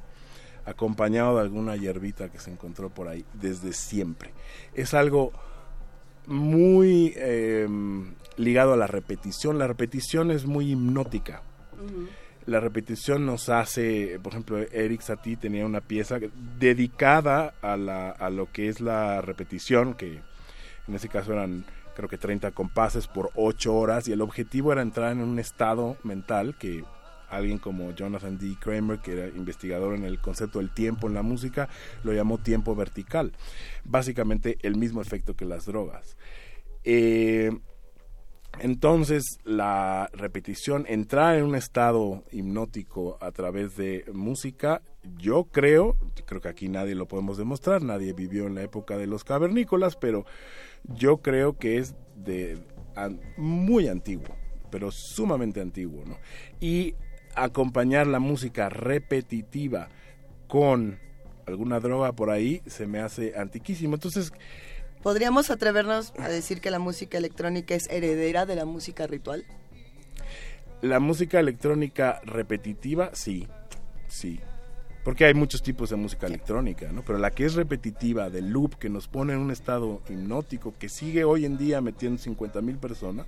acompañado de alguna hierbita que se encontró por ahí, desde siempre. Es algo muy eh, ligado a la repetición. La repetición es muy hipnótica la repetición nos hace, por ejemplo, Eric Satie tenía una pieza dedicada a, la, a lo que es la repetición, que en ese caso eran creo que 30 compases por 8 horas, y el objetivo era entrar en un estado mental que alguien como Jonathan D. Kramer, que era investigador en el concepto del tiempo en la música, lo llamó tiempo vertical. Básicamente el mismo efecto que las drogas. Eh, entonces, la repetición, entrar en un estado hipnótico a través de música, yo creo, creo que aquí nadie lo podemos demostrar, nadie vivió en la época de los cavernícolas, pero yo creo que es de an- muy antiguo, pero sumamente antiguo, ¿no? Y acompañar la música repetitiva con alguna droga por ahí se me hace antiquísimo. Entonces, ¿Podríamos atrevernos a decir que la música electrónica es heredera de la música ritual? La música electrónica repetitiva, sí, sí. Porque hay muchos tipos de música electrónica, ¿no? Pero la que es repetitiva, de loop, que nos pone en un estado hipnótico, que sigue hoy en día metiendo 50 mil personas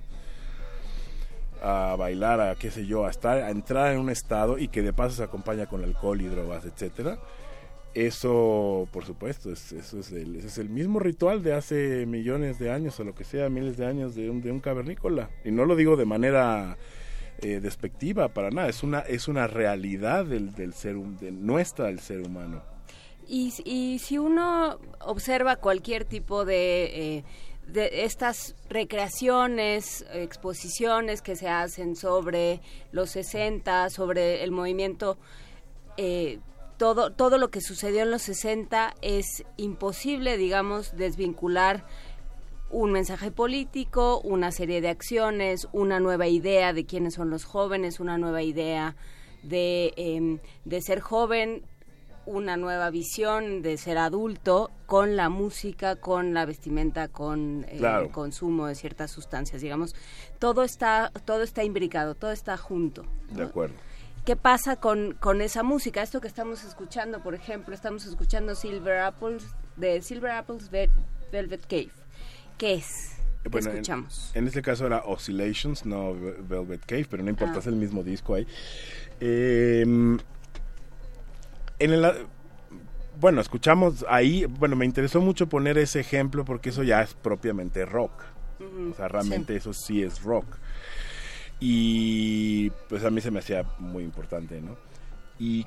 a bailar, a qué sé yo, a estar, a entrar en un estado y que de paso se acompaña con alcohol y drogas, etcétera. Eso, por supuesto, es, eso es el, ese es el mismo ritual de hace millones de años o lo que sea, miles de años de un, de un cavernícola. Y no lo digo de manera eh, despectiva para nada, es una, es una realidad del, del ser, hum- de nuestra del ser humano. Y, y si uno observa cualquier tipo de, eh, de estas recreaciones, exposiciones que se hacen sobre los 60, sobre el movimiento, eh, todo, todo lo que sucedió en los 60 es imposible, digamos, desvincular un mensaje político, una serie de acciones, una nueva idea de quiénes son los jóvenes, una nueva idea de, em, de ser joven, una nueva visión de ser adulto con la música, con la vestimenta, con eh, Claro. el consumo de ciertas sustancias, digamos. Todo está, todo está imbricado, todo está junto. De acuerdo. ¿Qué pasa con, con esa música? Esto que estamos escuchando, por ejemplo, estamos escuchando Silver Apples, de Silver Apples Ve- Velvet Cave. ¿Qué es? ¿Qué Bueno, en- escuchamos? En, este caso era Oscillations, no Ve- Velvet Cave, pero no importa, Ah. es el mismo disco ahí. Eh, en el, bueno, escuchamos ahí, bueno, me interesó mucho poner ese ejemplo porque eso ya es propiamente rock. O sea, realmente sí. eso sí es rock. Y pues a mí se me hacía muy importante, ¿no? Y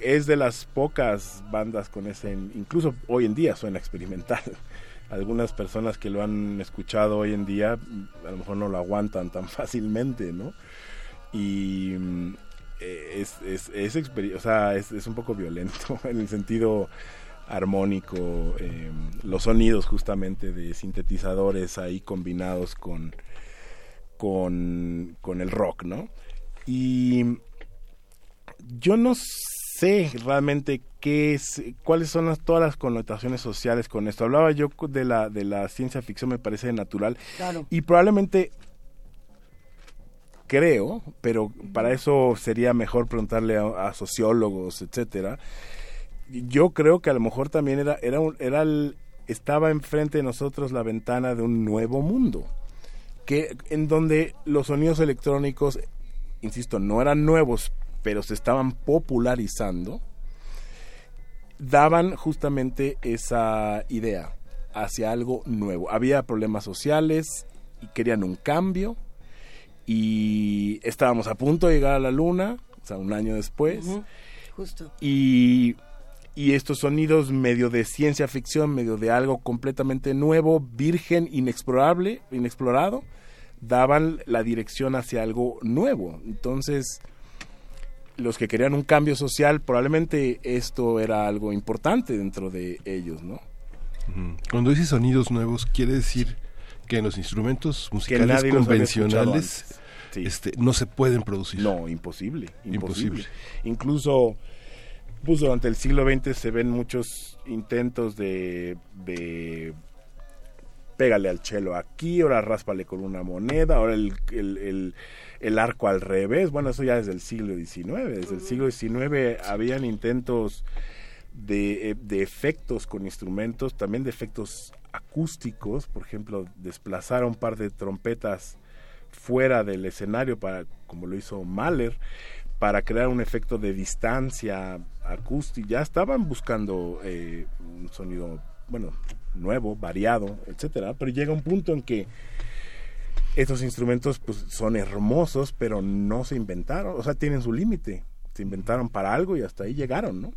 es de las pocas bandas con ese, incluso hoy en día suena experimental. Algunas personas que lo han escuchado hoy en día a lo mejor no lo aguantan tan (laughs) fácilmente, ¿no? Y mm, eh, es, es, es, o sea, es, un poco violento (laughs) en el sentido armónico, eh, los sonidos justamente de sintetizadores ahí combinados con, con, con el rock, ¿no? Y yo no sé realmente qué es, cuáles son las, todas las connotaciones sociales con esto. Hablaba yo de la, de la ciencia ficción, me parece natural. Claro. Y probablemente creo, pero para eso sería mejor preguntarle a, a sociólogos, etcétera. Yo creo que a lo mejor también era, era, un- era el- estaba enfrente de nosotros la ventana de un nuevo mundo, que en donde los sonidos electrónicos, insisto, no eran nuevos, pero se estaban popularizando, daban justamente esa idea hacia algo nuevo. Había problemas sociales y querían un cambio y estábamos a punto de llegar a la luna, o sea, un año después. Justo. Y, y estos sonidos medio de ciencia ficción, medio de algo completamente nuevo, virgen, inexplorable, inexplorado, daban la dirección hacia algo nuevo. Entonces, los que querían un cambio social, probablemente esto era algo importante dentro de ellos, ¿no? Cuando dices sonidos nuevos, quiere decir que en los instrumentos musicales convencionales. Sí. este, no se pueden producir. No, imposible, imposible. Imposible. Incluso pues, durante el siglo XX se ven muchos intentos de, de pégale al chelo aquí, ahora ráspale con una moneda, ahora el, el, el- arco al revés. Bueno, eso ya desde el siglo XIX. Desde el siglo XIX habían intentos de, eh, de efectos con instrumentos, también de efectos acústicos, por ejemplo, desplazar a un par de trompetas fuera del escenario para como lo hizo Mahler para crear un efecto de distancia acústica ya estaban buscando eh, un sonido bueno nuevo variado etcétera pero llega un punto en que estos instrumentos pues son hermosos pero no se inventaron o sea tienen su límite se inventaron para algo y hasta ahí llegaron no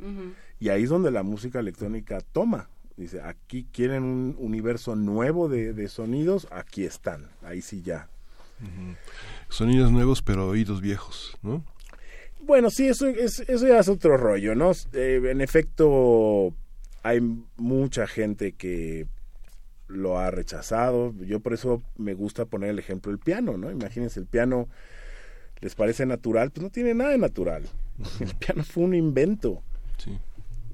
y ahí es donde la música electrónica toma dice aquí quieren un universo nuevo de, de sonidos aquí están ahí sí ya. Sonidos nuevos pero oídos viejos, ¿no? Bueno, sí, eso, es, eso ya es otro rollo, ¿no? Eh, en efecto, hay mucha gente que lo ha rechazado. Yo por eso me gusta poner el ejemplo del piano, ¿no? Imagínense, el piano les parece natural, pues no tiene nada de natural. El piano fue un invento. Sí.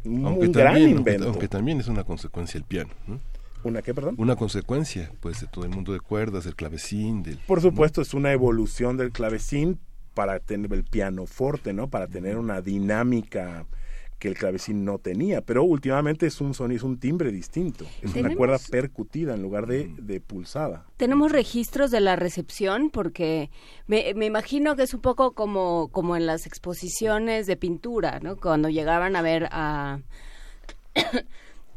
Un, Aunque un gran también, aunque- invento. aunque también es una consecuencia el piano, ¿no? ¿Una qué, perdón? Una consecuencia, pues, de todo el mundo de cuerdas, del clavecín, del... Por supuesto, es una evolución del clavecín para tener el piano forte, ¿no? Para tener una dinámica que el clavecín no tenía. Pero últimamente es un sonido, es un timbre distinto. Es una cuerda percutida en lugar de, de pulsada. Tenemos registros de la recepción porque me, me imagino que es un poco como, como en las exposiciones de pintura, ¿no? Cuando llegaban a ver a,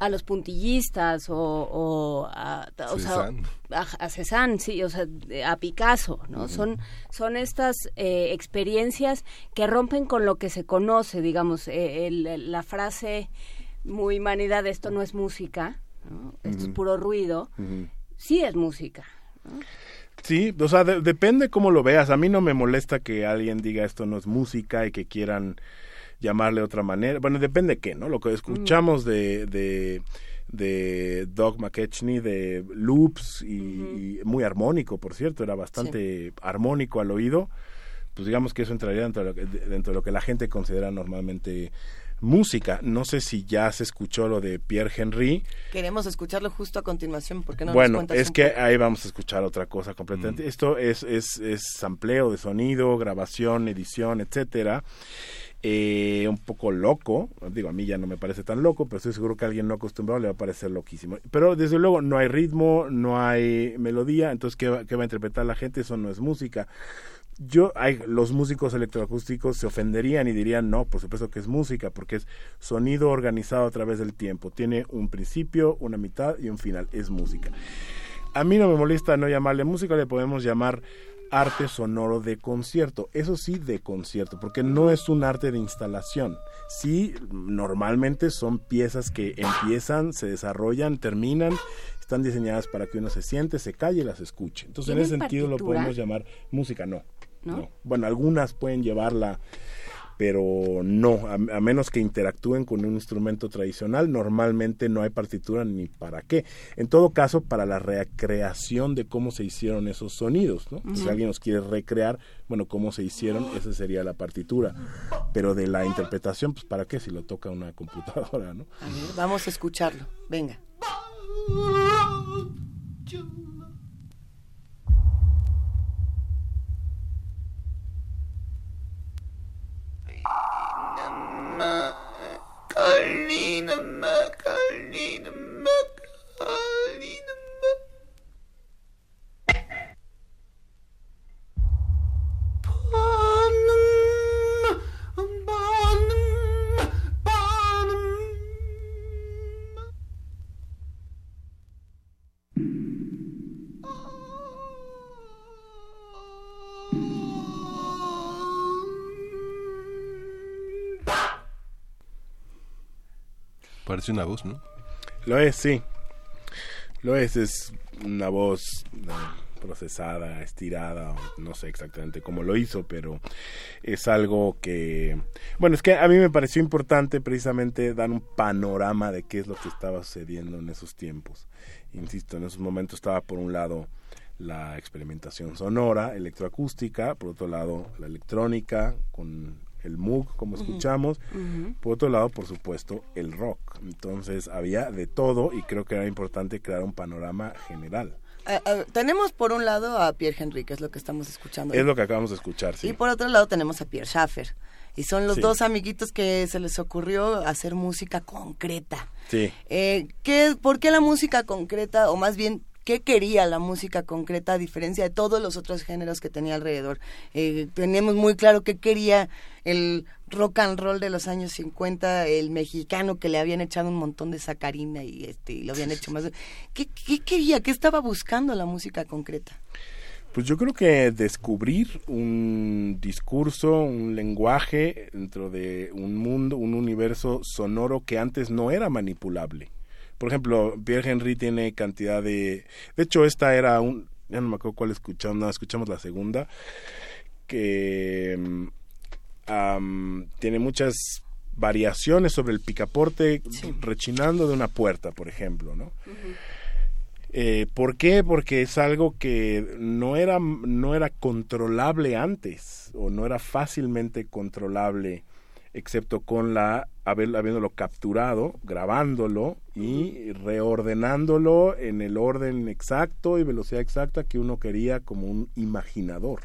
a los puntillistas o, o a, o sea, a, a Cézanne, sí, o sea, a Picasso, ¿no? Son, son estas eh, experiencias que rompen con lo que se conoce, digamos, eh, el- la frase muy manida de esto no es música, ¿no? Esto es puro ruido, sí es música. Sí, o sea, de- depende cómo lo veas. A mí no me molesta que alguien diga esto no es música y que quieran llamarle de otra manera. Bueno, depende qué, ¿no? Lo que escuchamos de, de, de Doug McKechnie, de Loops, y, y muy armónico, por cierto, era bastante armónico al oído, pues digamos que eso entraría dentro de lo que, dentro de lo que la gente considera normalmente música. No sé si ya se escuchó lo de Pierre Henry. Queremos escucharlo justo a continuación, porque no nos Bueno, cuentas es un que poco? ahí vamos a escuchar otra cosa completamente. Esto es, es, es sampleo de sonido, grabación, edición, etcétera. Eh, un poco loco, digo, a mí ya no me parece tan loco, pero estoy seguro que a alguien no acostumbrado le va a parecer loquísimo. Pero desde luego no hay ritmo, no hay melodía, entonces ¿qué va, qué va a interpretar la gente? Eso no es música. Yo, hay, los músicos electroacústicos se ofenderían y dirían, no, por supuesto que es música, porque es sonido organizado a través del tiempo. Tiene un principio, una mitad y un final. Es música. A mí no me molesta no llamarle música, le podemos llamar arte sonoro de concierto. Eso sí, de concierto, porque no es un arte de instalación. Sí, normalmente son piezas que empiezan, se desarrollan, terminan, están diseñadas para que uno se siente, se calle y las escuche. Entonces, en ese ¿Tienen sentido lo podemos llamar música, no. ¿No? no. Bueno, algunas pueden llevarla pero no, a, a menos que interactúen con un instrumento tradicional, normalmente no hay partitura ni para qué. En todo caso, para la recreación de cómo se hicieron esos sonidos, ¿no? Si alguien los quiere recrear, bueno, cómo se hicieron, esa sería la partitura. Pero de la interpretación, pues para qué si lo toca una computadora, ¿no? A ver, vamos a escucharlo. Venga. Karolina, Karolina, Karolina. Parece una voz, ¿no? Lo es, sí. Lo es, es una voz eh, procesada, estirada, no sé exactamente cómo lo hizo, pero es algo que, bueno, es que a mí me pareció importante precisamente dar un panorama de qué es lo que estaba sucediendo en esos tiempos. Insisto, en esos momentos estaba por un lado la experimentación sonora, electroacústica, por otro lado la electrónica con el Moog, como escuchamos, por otro lado, por supuesto, el rock. Entonces había de todo y creo que era importante crear un panorama general. Eh, eh, tenemos por un lado a Pierre Henry, que es lo que estamos escuchando. Es lo que acabamos de escuchar, sí. Y por otro lado tenemos a Pierre Schaffer. Y son los Sí. dos amiguitos que se les ocurrió hacer música concreta. Sí. Eh, ¿qué, ¿Por qué la música concreta, o más bien, qué quería la música concreta a diferencia de todos los otros géneros que tenía alrededor? Eh, tenemos muy claro qué quería el rock and roll de los años 50, el mexicano que le habían echado un montón de sacarina y, este, y lo habían hecho más... ¿Qué, ¿Qué quería? ¿Qué estaba buscando la música concreta? Pues yo creo que descubrir un discurso, un lenguaje dentro de un mundo, un universo sonoro que antes no era manipulable. Por ejemplo, Pierre Henry tiene cantidad de... De hecho, esta era un... Ya no me acuerdo cuál escuchamos, no, escuchamos la segunda, que mm, tiene muchas variaciones sobre el picaporte rechinando de una puerta, por ejemplo, ¿no? Eh, ¿Por qué? Porque es algo que no era, no era controlable antes o no era fácilmente controlable excepto con la haber, habiéndolo capturado, grabándolo y reordenándolo en el orden exacto y velocidad exacta que uno quería como un imaginador.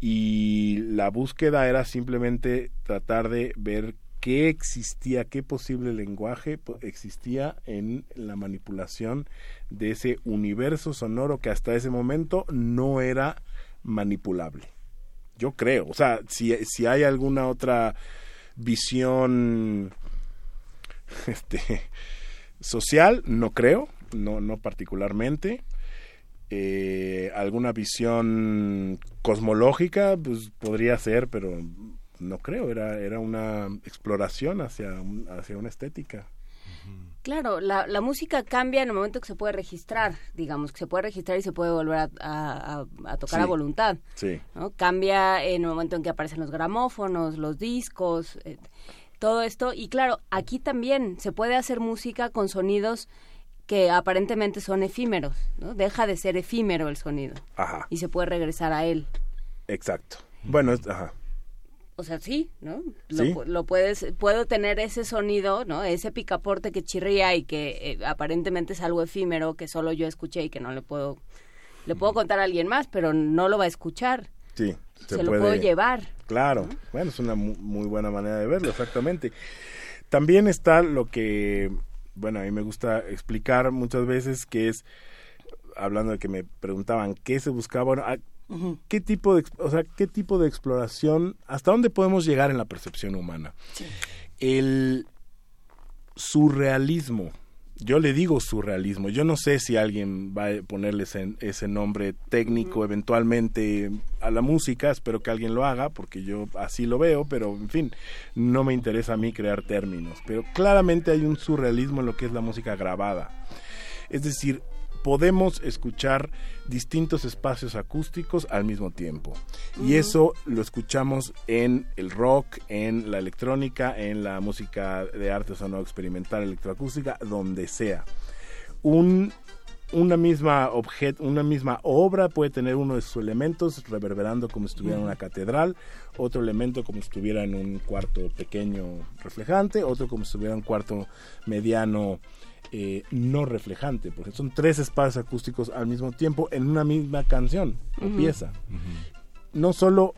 Y la búsqueda era simplemente tratar de ver qué existía, qué posible lenguaje existía en la manipulación de ese universo sonoro que hasta ese momento no era manipulable. Yo creo, o sea, si, si hay alguna otra visión este, social, no creo, no, no particularmente. Eh, alguna visión cosmológica, pues podría ser, pero no creo, era, era una exploración hacia, hacia una estética. Claro, la, la música cambia en el momento que se puede registrar, digamos, que se puede registrar y se puede volver a, a- a- a tocar Sí. a voluntad. Sí. ¿no? Cambia en el momento en que aparecen los gramófonos, los discos, eh, todo esto. Y claro, aquí también se puede hacer música con sonidos que aparentemente son efímeros, ¿no? Deja de ser efímero el sonido Ajá, y se puede regresar a él. exacto. Bueno, es- ajá. O sea, sí, ¿no? Lo, Sí. lo puedes, puedo tener ese sonido, ¿no? Ese picaporte que chirría y que eh, aparentemente es algo efímero que solo yo escuché y que no le puedo, le puedo contar a alguien más, pero no lo va a escuchar. Sí, Se, lo puedo llevar. Claro, bueno, es una mu- muy buena manera de verlo, exactamente. También está lo que, bueno, a mí me gusta explicar muchas veces, que es, hablando de que me preguntaban qué se buscaba, bueno, qué tipo de, o sea, qué tipo de exploración, hasta dónde podemos llegar en la percepción humana. El surrealismo, yo le digo surrealismo, yo no sé si alguien va a ponerle ese, ese nombre técnico eventualmente a la música, espero que alguien lo haga porque yo así lo veo, pero en fin, no me interesa a mí crear términos, pero claramente hay un surrealismo en lo que es la música grabada. Es decir, podemos escuchar distintos espacios acústicos al mismo tiempo. Y eso lo escuchamos en el rock, en la electrónica, en la música de arte sonoro experimental, electroacústica, donde sea. Un, una, misma objet, una misma obra puede tener uno de sus elementos reverberando como si estuviera en una catedral, otro elemento como si estuviera en un cuarto pequeño reflejante, otro como si estuviera en un cuarto mediano eh, no reflejante, porque son tres espacios acústicos al mismo tiempo en una misma canción o pieza. No solo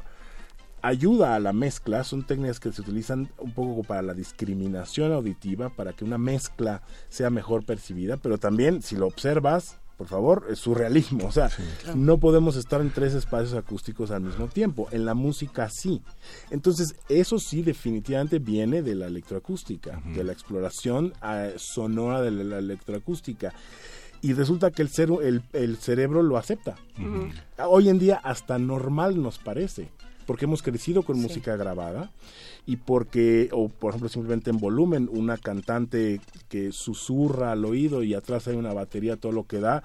ayuda a la mezcla, son técnicas que se utilizan un poco para la discriminación auditiva, para que una mezcla sea mejor percibida, pero también, si lo observas, por favor, es surrealismo, (laughs) o sea, claro. no podemos estar en tres espacios acústicos al mismo tiempo, en la música sí. Entonces, eso sí definitivamente viene de la electroacústica, de la exploración ah, sonora de la, la electroacústica. Y resulta que el, cero- el, el cerebro lo acepta. Hoy en día hasta normal nos parece, porque hemos crecido con música grabada y porque, o por ejemplo simplemente en volumen, una cantante que susurra al oído y atrás hay una batería, todo lo que da,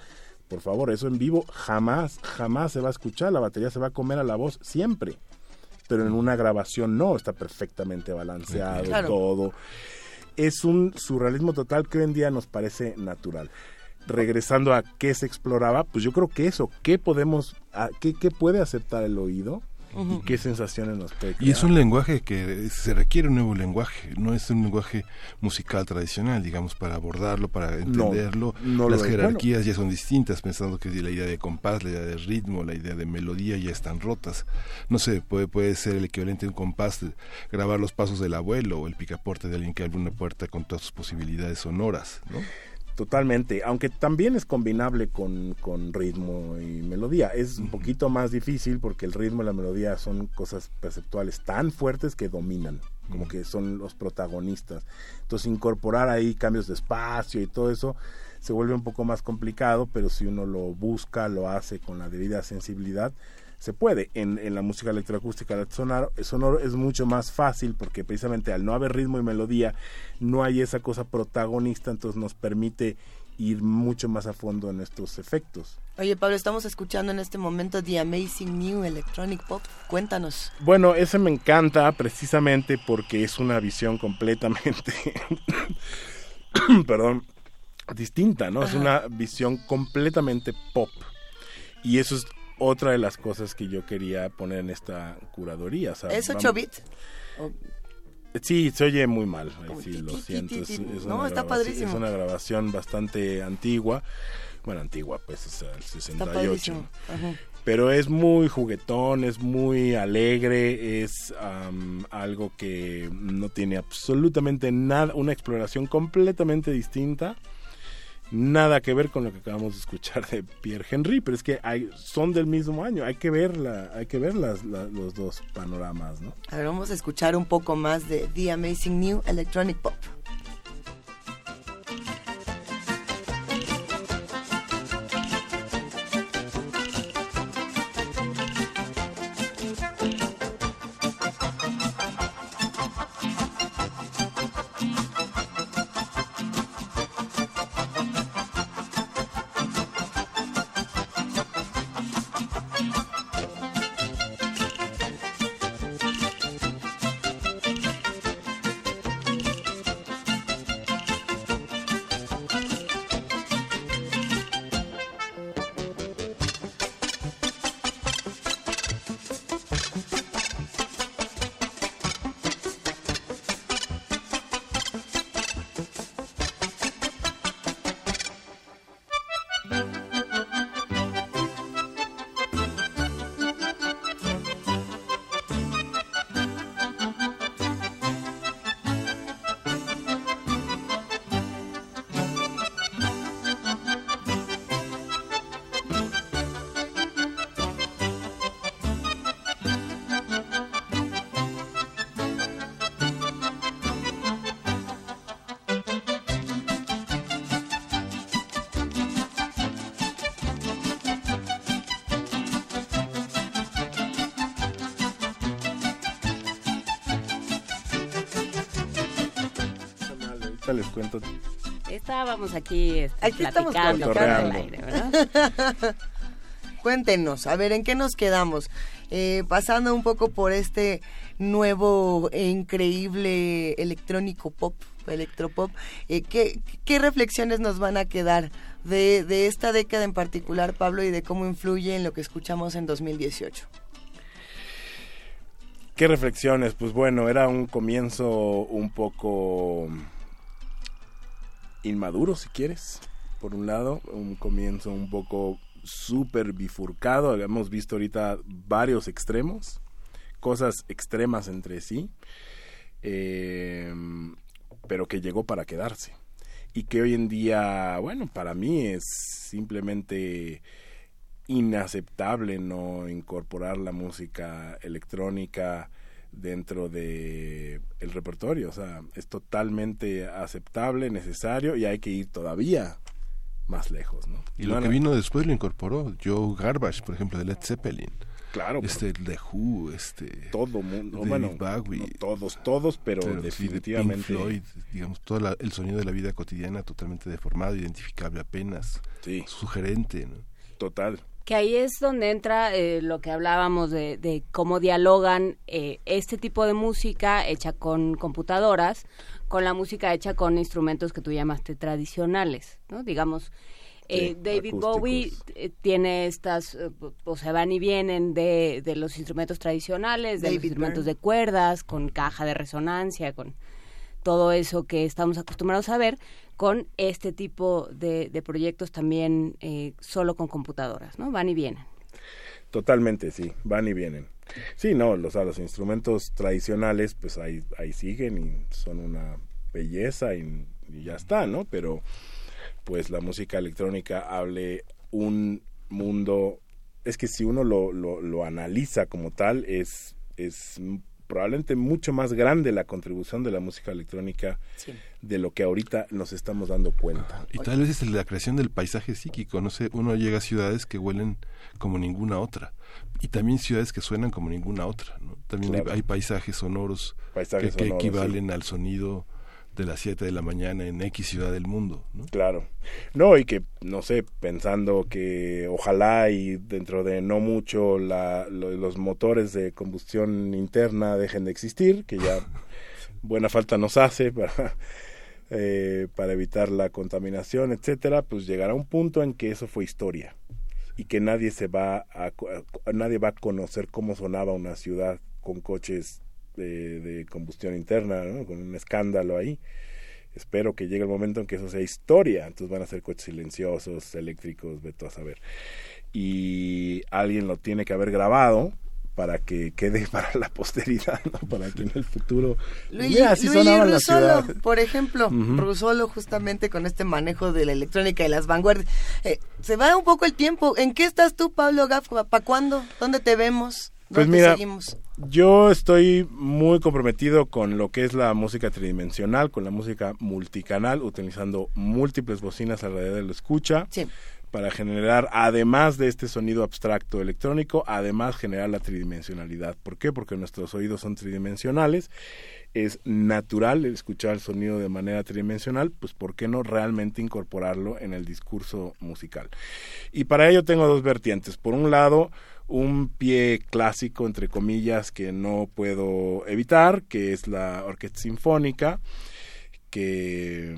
por favor, eso en vivo jamás, jamás se va a escuchar, la batería se va a comer a la voz siempre. Pero en una grabación no, está perfectamente balanceado Claro. todo. Es un surrealismo total que hoy en día nos parece natural. Regresando a qué se exploraba, pues yo creo que eso, qué podemos, a- qué, qué puede aceptar el oído Y qué sensaciones nos puede Y es crear. un lenguaje que se requiere un nuevo lenguaje, no es un lenguaje musical tradicional, digamos, para abordarlo, para entenderlo. no Las jerarquías ya son distintas, pensando que la idea de compás, la idea de ritmo, la idea de melodía ya están rotas. No sé, puede, puede ser el equivalente a un compás, de grabar los pasos del abuelo o el picaporte de alguien que abre una puerta con todas sus posibilidades sonoras, ¿no? Totalmente, aunque también es combinable con, con ritmo y melodía. Es un poquito más difícil porque el ritmo y la melodía son cosas perceptuales tan fuertes que dominan, como que son los protagonistas. Entonces incorporar ahí cambios de espacio y todo eso se vuelve un poco más complicado, pero si uno lo busca, lo hace con la debida sensibilidad, se puede. En, en la música electroacústica el sonoro, sonoro es mucho más fácil porque precisamente al no haber ritmo y melodía no hay esa cosa protagonista, entonces nos permite ir mucho más a fondo en estos efectos. Oye, Pablo, estamos escuchando en este momento The Amazing New Electronic Pop. Cuéntanos. Bueno, ese me encanta precisamente porque es una visión completamente, (coughs) perdón, distinta, ¿no? Es una visión completamente pop. Y eso es otra de las cosas que yo quería poner en esta curaduría. o sea, ¿Es vamos- 8 bits? Sí, se oye muy mal, sí, lo siento. Es, No, una está grabación- padrísimo. Es una grabación bastante antigua. Bueno, antigua, pues, o sea, el Está 68. padrísimo. Ajá. Pero es muy juguetón, es muy alegre, es am, algo que no tiene absolutamente nada, una exploración completamente distinta. Nada que ver con lo que acabamos de escuchar de Pierre Henry, pero es que hay, son del mismo año, hay que ver, la, hay que ver las, la- los dos panoramas, ¿no? A ver, vamos a escuchar un poco más de The Amazing New Electronic Pop. Cuento. Estábamos aquí, este, Aquí estamos platicando del aire, ¿verdad? (laughs) Cuéntenos, a ver, ¿en qué nos quedamos? Eh, pasando un poco por este nuevo e increíble electrónico pop, electropop, eh, ¿qué, ¿qué reflexiones nos van a quedar de, de esta década en particular, Pablo, y de cómo influye en lo que escuchamos en 2018? ¿Qué reflexiones? Pues bueno, era un comienzo un poco inmaduro, si quieres, por un lado, un comienzo un poco súper bifurcado, hemos visto ahorita varios extremos, cosas extremas entre sí, eh, pero que llegó para quedarse. Y que hoy en día, bueno, para mí es simplemente inaceptable no incorporar la música electrónica dentro de el repertorio, o sea, es totalmente aceptable, necesario y hay que ir todavía más lejos, ¿no? Y lo que no. vino después lo incorporó Joe Garbage, por ejemplo, de Led Zeppelin. Claro. Este, The Who, este... Todo mundo, David bueno, Bowie. no todos, todos, pero, Pero sí, de definitivamente... Pink Floyd, digamos, todo la- el sonido de la vida cotidiana totalmente deformado, identificable apenas. Sugerente, ¿no? Total. Que ahí es donde entra eh, lo que hablábamos de, de cómo dialogan eh, este tipo de música hecha con computadoras con la música hecha con instrumentos que tú llamaste tradicionales, ¿no? Digamos, eh, Sí, David acústicos. Bowie eh, tiene estas, eh, o sea, van y vienen de, de los instrumentos tradicionales, de los instrumentos Byrne. de cuerdas, con caja de resonancia, con todo eso que estamos acostumbrados a ver, con este tipo de, de proyectos también eh, solo con computadoras, ¿no? Van y vienen. Totalmente, sí, van y vienen. Sí, no, los, sea, los instrumentos tradicionales, pues ahí, ahí siguen y son una belleza y, y ya está, ¿no? Pero pues la música electrónica hable un mundo, es que si uno lo, lo, lo analiza como tal, es, es probablemente mucho más grande la contribución de la música electrónica de lo que ahorita nos estamos dando cuenta. Y tal vez es la creación del paisaje psíquico, no sé, uno llega a ciudades que huelen como ninguna otra y también ciudades que suenan como ninguna otra, ¿no? También hay- Claro. hay, paisajes sonoros Paisajes que, que sonoros, equivalen al sonido de las 7 de la mañana en X ciudad del mundo, ¿no? Claro. No, y que, no sé, pensando que ojalá y dentro de no mucho la, lo- los motores de combustión interna dejen de existir, que ya (laughs) buena falta nos hace para, (laughs) eh, para evitar la contaminación, etcétera, pues llegará un punto en que eso fue historia y que nadie se va a, a- nadie va a conocer cómo sonaba una ciudad con coches de, de combustión interna, ¿no? con un escándalo ahí. Espero que llegue el momento en que eso sea historia. Entonces van a ser coches silenciosos, eléctricos, veto a saber. Y alguien lo tiene que haber grabado para que quede (laughs) para la posteridad, ¿no? para que en el futuro... Mira, así las Russolo, ciudades. por ejemplo, Ujú. Russolo justamente con este manejo de la electrónica y las vanguardias. Eh, se va un poco el tiempo. ¿En qué estás tú, Pablo Gaff? ¿Para cuándo? ¿Dónde te vemos? Pues ¿Dónde mira, seguimos? yo estoy muy comprometido con lo que es la música tridimensional, con la música multicanal, utilizando múltiples bocinas alrededor de la escucha. Para generar, además de este sonido abstracto electrónico, además generar la tridimensionalidad. ¿Por qué? Porque nuestros oídos son tridimensionales. Es natural escuchar el sonido de manera tridimensional, pues ¿por qué no realmente incorporarlo en el discurso musical? Y para ello tengo dos vertientes. Por un lado, un pie clásico, entre comillas, que no puedo evitar, que es la orquesta sinfónica, que,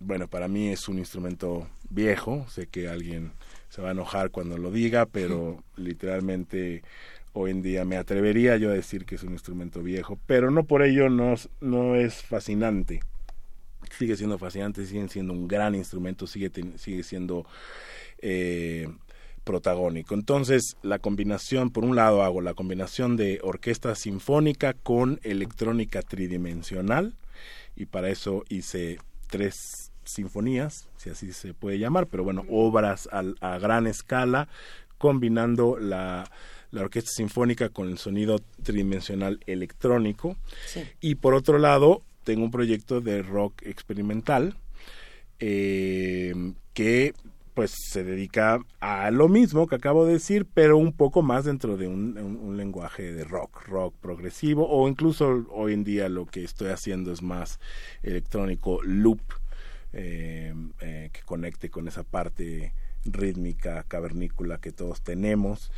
bueno, para mí es un instrumento viejo, sé que alguien se va a enojar cuando lo diga, pero (laughs) literalmente hoy en día me atrevería yo a decir que es un instrumento viejo, pero no por ello no, es- no es fascinante. Sigue siendo fascinante, sigue siendo un gran instrumento, sigue, sigue siendo eh, protagónico. Entonces, la combinación, por un lado, hago la combinación de orquesta sinfónica con electrónica tridimensional y para eso hice tres sinfonías, si así se puede llamar, pero bueno, obras al- a, gran escala, combinando la, la orquesta sinfónica con el sonido tridimensional electrónico. Y por otro lado, tengo un proyecto de rock experimental eh, que pues se dedica a lo mismo que acabo de decir, pero un poco más dentro de un, lenguaje de rock, rock progresivo, o incluso hoy en día lo que estoy haciendo es más electrónico loop, eh, eh, que conecte con esa parte rítmica, cavernícola que todos tenemos.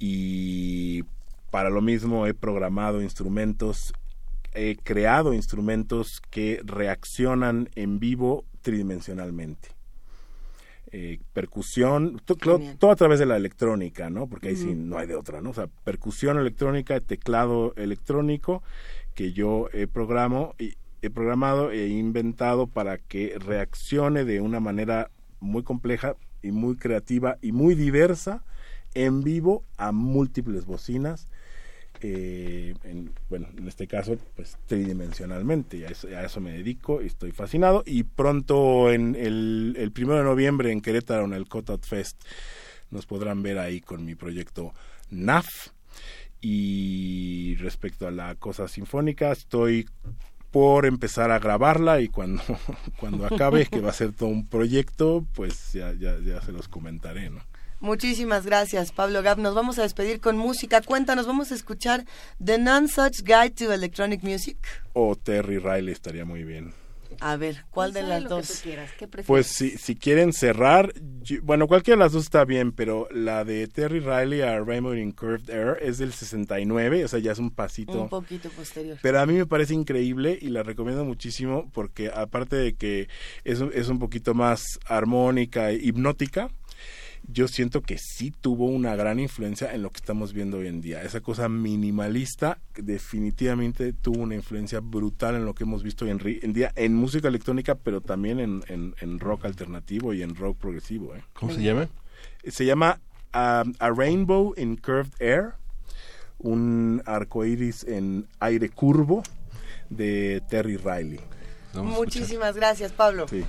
Y para lo mismo he programado instrumentos, he creado instrumentos que reaccionan en vivo tridimensionalmente eh, percusión, to- todo a través de la electrónica, ¿no? Porque ahí sí no hay de otra, ¿no? O sea, percusión electrónica, teclado electrónico que yo he programo y he programado e inventado para que reaccione de una manera muy compleja y muy creativa y muy diversa en vivo a múltiples bocinas eh, en, bueno, en este caso, pues tridimensionalmente, y a eso, me dedico y estoy fascinado. Y pronto, en el, el primero de noviembre en Querétaro, en el Cotot Fest, nos podrán ver ahí con mi proyecto NAF. Y respecto a la cosa sinfónica, estoy por empezar a grabarla y cuando, (laughs) cuando acabe, que va a ser todo un proyecto, pues ya, ya, ya se los comentaré, ¿no? Muchísimas gracias, Pablo Gab. Nos vamos a despedir con música. Cuéntanos, vamos a escuchar The Non-Such Guide to Electronic Music. O Terry Riley estaría muy bien. A ver, ¿cuál de Sé las que dos? tú quieras. ¿Qué prefieres? Pues si, si quieren cerrar, yo- bueno, cualquiera de las dos está bien, pero la de Terry Riley a Rainbow in Curved Air es del 69, o sea, ya es un pasito. Un poquito posterior. Pero a mí me parece increíble y la recomiendo muchísimo porque aparte de que es, un- es un poquito más armónica e hipnótica, yo siento que sí tuvo una gran influencia en lo que estamos viendo hoy en día. Esa cosa minimalista definitivamente tuvo una influencia brutal en lo que hemos visto hoy en, día en música electrónica, pero también en, en- en rock alternativo y en rock progresivo. ¿eh? ¿Cómo se llama? Se llama um, A Rainbow in Curved Air, un arco iris en aire curvo de Terry Riley. Muchísimas gracias, Pablo. Sí.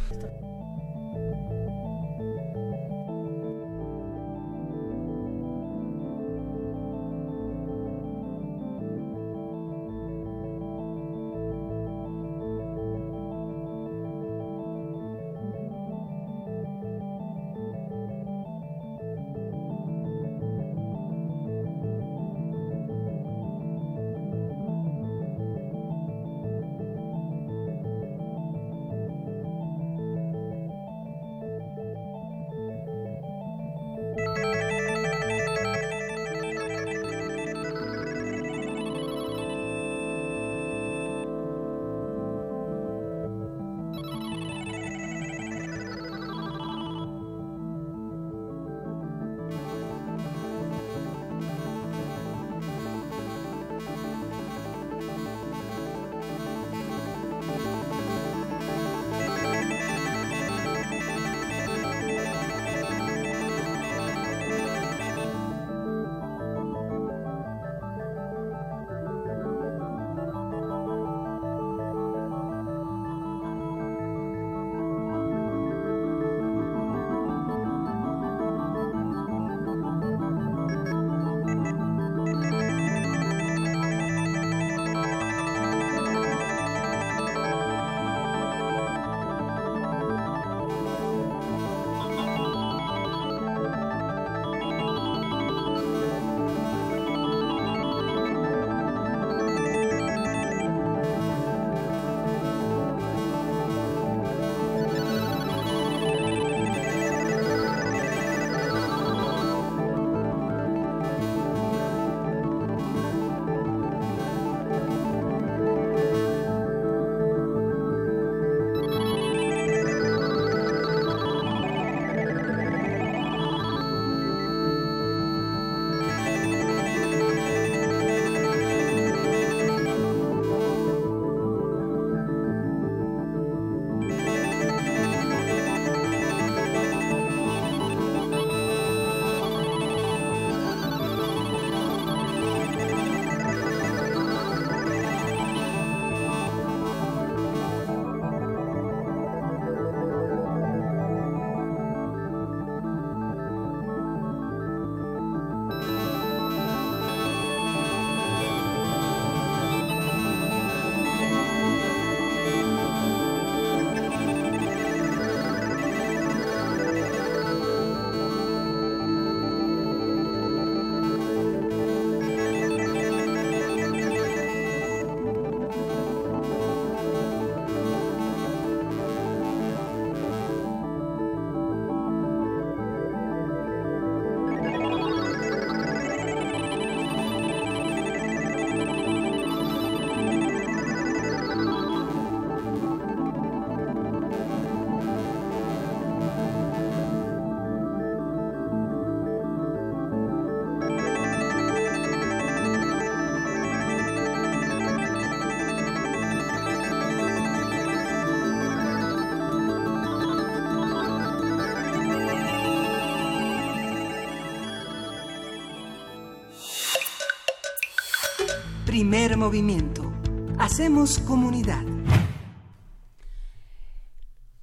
Primer movimiento. Hacemos comunidad.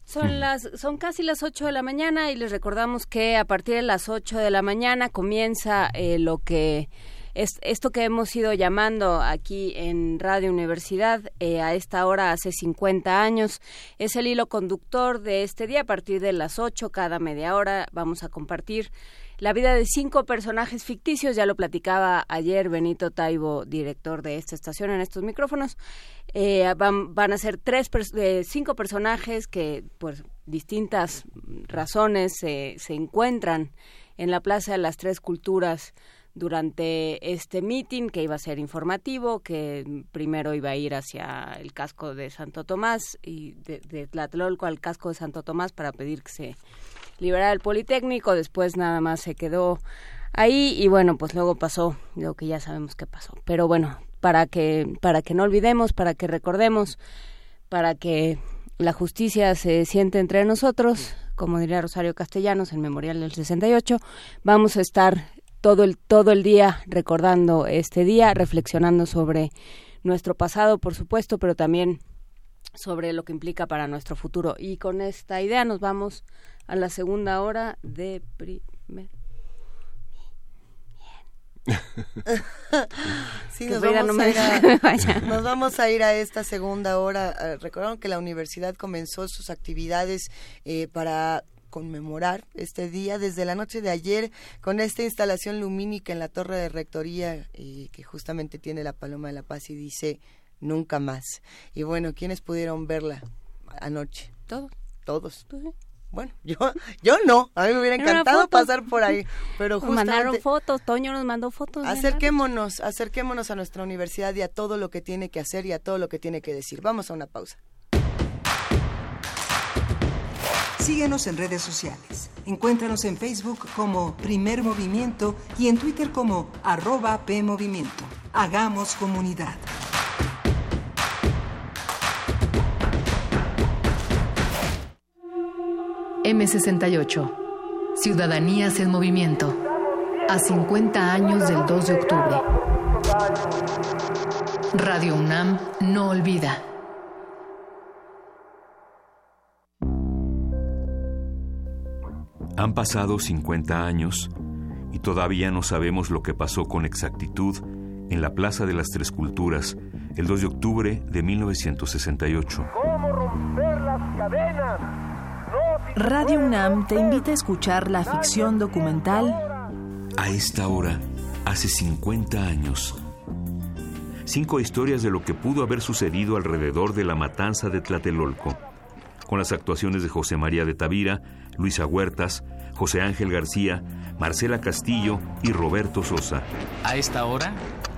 Son las son casi las 8 de la mañana y les recordamos que a partir de las 8 de la mañana comienza eh, lo que Es, esto que hemos ido llamando aquí en Radio Universidad eh, a esta hora hace 50 años es el hilo conductor de este día. A partir de las 8 cada media hora vamos a compartir la vida de cinco personajes ficticios. Ya lo platicaba ayer Benito Taibo, director de esta estación en estos micrófonos. Eh, van, van, a ser tres, eh, cinco personajes que por distintas razones se encuentran en la Plaza de las Tres Culturas durante este meeting que iba a ser informativo, que primero iba a ir hacia el casco de Santo Tomás y de, de Tlatelolco al casco de Santo Tomás para pedir que se liberara el Politécnico, después nada más se quedó ahí y bueno, pues luego pasó lo que ya sabemos que pasó. Pero bueno, para que para que no olvidemos, para que recordemos, para que la justicia se siente entre nosotros, como diría Rosario Castellanos en Memorial del 68, vamos a estar todo el, todo el día recordando este día, reflexionando sobre nuestro pasado, por supuesto, pero también sobre lo que implica para nuestro futuro. Y con esta idea nos vamos a la segunda hora de primer. (laughs) sí, nos vamos, a ir a, (laughs) nos vamos, a ir a, esta segunda hora. Eh, recordaron que la universidad comenzó sus actividades eh, para conmemorar este día desde la noche de ayer con esta instalación lumínica en la torre de rectoría eh, que justamente tiene la Paloma de la Paz y dice nunca más. Y bueno, ¿quiénes pudieron verla anoche? Todos. Todos. Bueno, (laughs) yo, yo no, a mí me hubiera encantado pasar por ahí, pero justamente... Mandaron fotos, Toño nos mandó fotos. Acerquémonos, acerquémonos a nuestra universidad y a todo lo que tiene que hacer y a todo lo que tiene que decir. Vamos a una pausa. Síguenos en redes sociales. Encuéntranos en Facebook como Primer Movimiento y en Twitter como arroba PMovimiento. Hagamos comunidad. M68. Ciudadanías en movimiento. A 50 años del 2 de octubre. Radio UNAM no olvida. Han pasado 50 años y todavía no sabemos lo que pasó con exactitud en la Plaza de las Tres Culturas el 2 de octubre de 1968. ¿Cómo romper las cadenas? Radio UNAM te invita a escuchar la ficción documental A esta hora, hace 50 años. Cinco historias de lo que pudo haber sucedido alrededor de la matanza de Tlatelolco, con las actuaciones de José María de Tavira, Luisa Huertas, José Ángel García, Marcela Castillo y Roberto Sosa. A esta hora,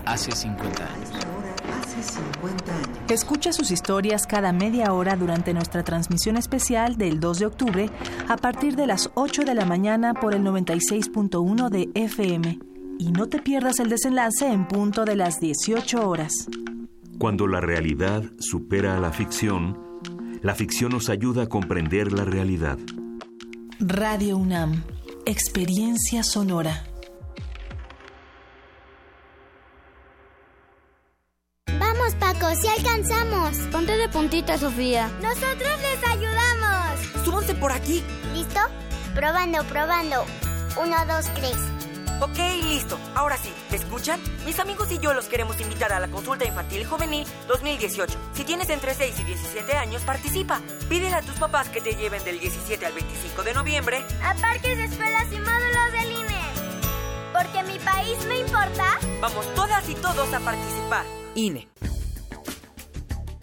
hace 50 años. Escucha sus historias cada media hora durante nuestra transmisión especial del 2 de octubre a partir de las 8 de la mañana por el 96.1 de FM. Y no te pierdas el desenlace en punto de las 18 horas. Cuando la realidad supera a la ficción, la ficción nos ayuda a comprender la realidad. Radio UNAM, Experiencia Sonora. Vamos, Paco, si alcanzamos. Ponte de puntita, Sofía. Nosotros les ayudamos. Súbanse por aquí. ¿Listo? Probando, probando. Uno, dos, tres. Ok, listo. Ahora sí, ¿me escuchan? Mis amigos y yo los queremos invitar a la consulta infantil juvenil 2018. Si tienes entre 6 y 17 años, participa. Pídele a tus papás que te lleven del 17 al 25 de noviembre a parques, escuelas y módulos del INE. Porque mi país me importa. Vamos todas y todos a participar. INE.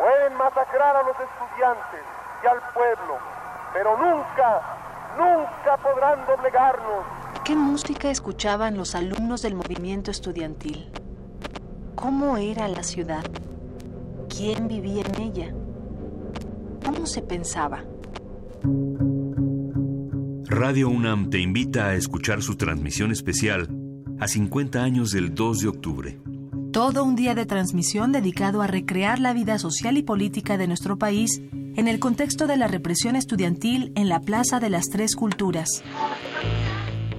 Pueden masacrar a los estudiantes y al pueblo, pero nunca, nunca podrán doblegarnos. ¿Qué música escuchaban los alumnos del movimiento estudiantil? ¿Cómo era la ciudad? ¿Quién vivía en ella? ¿Cómo se pensaba? Radio UNAM te invita a escuchar su transmisión especial a 50 años del 2 de octubre. Todo un día de transmisión dedicado a recrear la vida social y política de nuestro país en el contexto de la represión estudiantil en la Plaza de las Tres Culturas.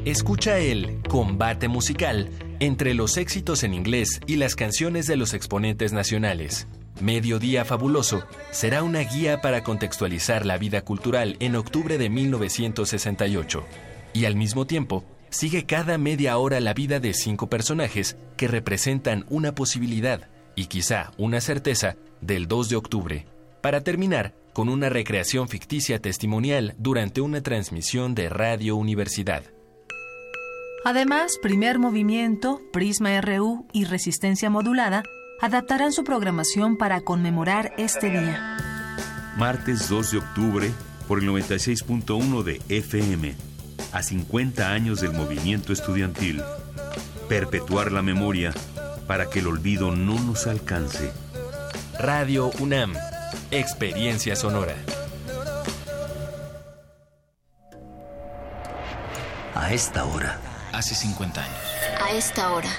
Escucha el combate musical entre los éxitos en inglés y las canciones de los exponentes nacionales. Mediodía Fabuloso será una guía para contextualizar la vida cultural en octubre de 1968 y al mismo tiempo sigue cada media hora la vida de cinco personajes que representan una posibilidad y quizá una certeza del 2 de octubre, para terminar con una recreación ficticia testimonial durante una transmisión de Radio Universidad. Además, Primer Movimiento, Prisma RU y Resistencia Modulada adaptarán su programación para conmemorar este día. Martes 2 de octubre por el 96.1 de FM. A 50 años del movimiento estudiantil. Perpetuar la memoria para que el olvido no nos alcance. Radio UNAM. Experiencia sonora. A esta hora. Hace 50 años. A esta hora.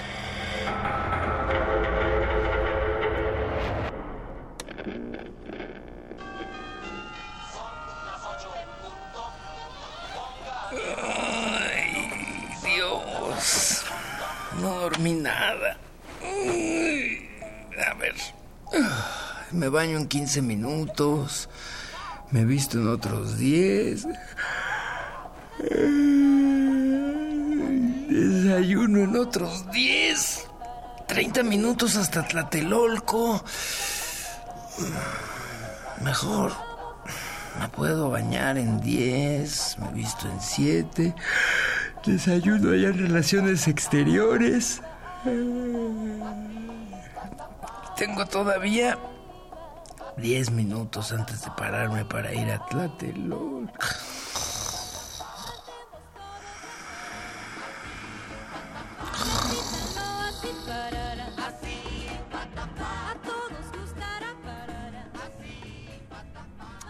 Dormí nada. A ver. Me baño en 15 minutos. Me visto en otros 10. Desayuno en otros 10. 30 minutos hasta Tlatelolco. Mejor. Me puedo bañar en 10. Me visto en 7. Desayuno allá en relaciones exteriores. Tengo todavía 10 minutos antes de pararme para ir a Tlatelolco.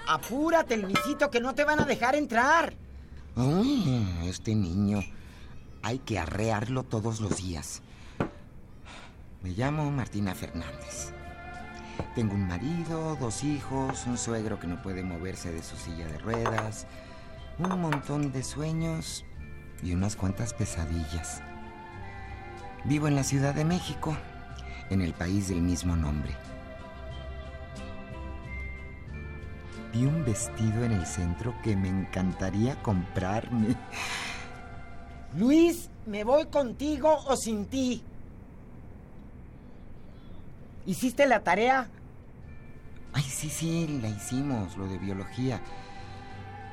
Apúrate, Luisito, que no te van a dejar entrar. Ay, este niño. Hay que arrearlo todos los días. Me llamo Martina Fernández. Tengo un marido, dos hijos, un suegro que no puede moverse de su silla de ruedas, un montón de sueños y unas cuantas pesadillas. Vivo en la Ciudad de México, en el país del mismo nombre. Vi un vestido en el centro que me encantaría comprarme. (laughs) Luis, ¿me voy contigo o sin ti? ¿Hiciste la tarea? Ay, sí, sí, la hicimos, lo de biología.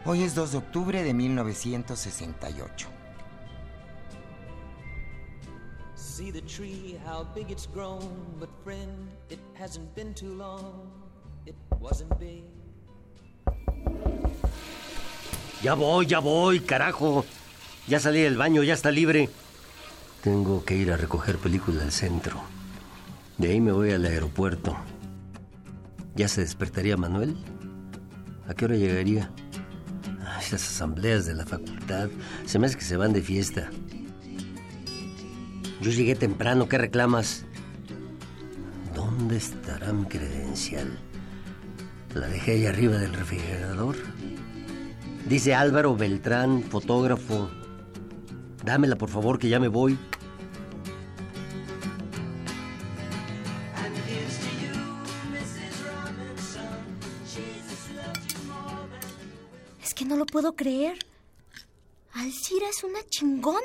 Hoy es 2 de octubre de 1968. See the tree, how big it's grown. But friend, it hasn't been too long. It wasn't big. Ya voy, ya voy, carajo. Ya salí del baño, ya está libre. Tengo que ir a recoger película al centro. De ahí me voy al aeropuerto. ¿Ya se despertaría Manuel? ¿A qué hora llegaría? Ay, las asambleas de la facultad. Se me hace que se van de fiesta. Yo llegué temprano, ¿qué reclamas? ¿Dónde estará mi credencial? La dejé ahí arriba del refrigerador. Dice Álvaro Beltrán, fotógrafo. Dámela, por favor, que ya me voy. Es que no lo puedo creer. Alcira es una chingona.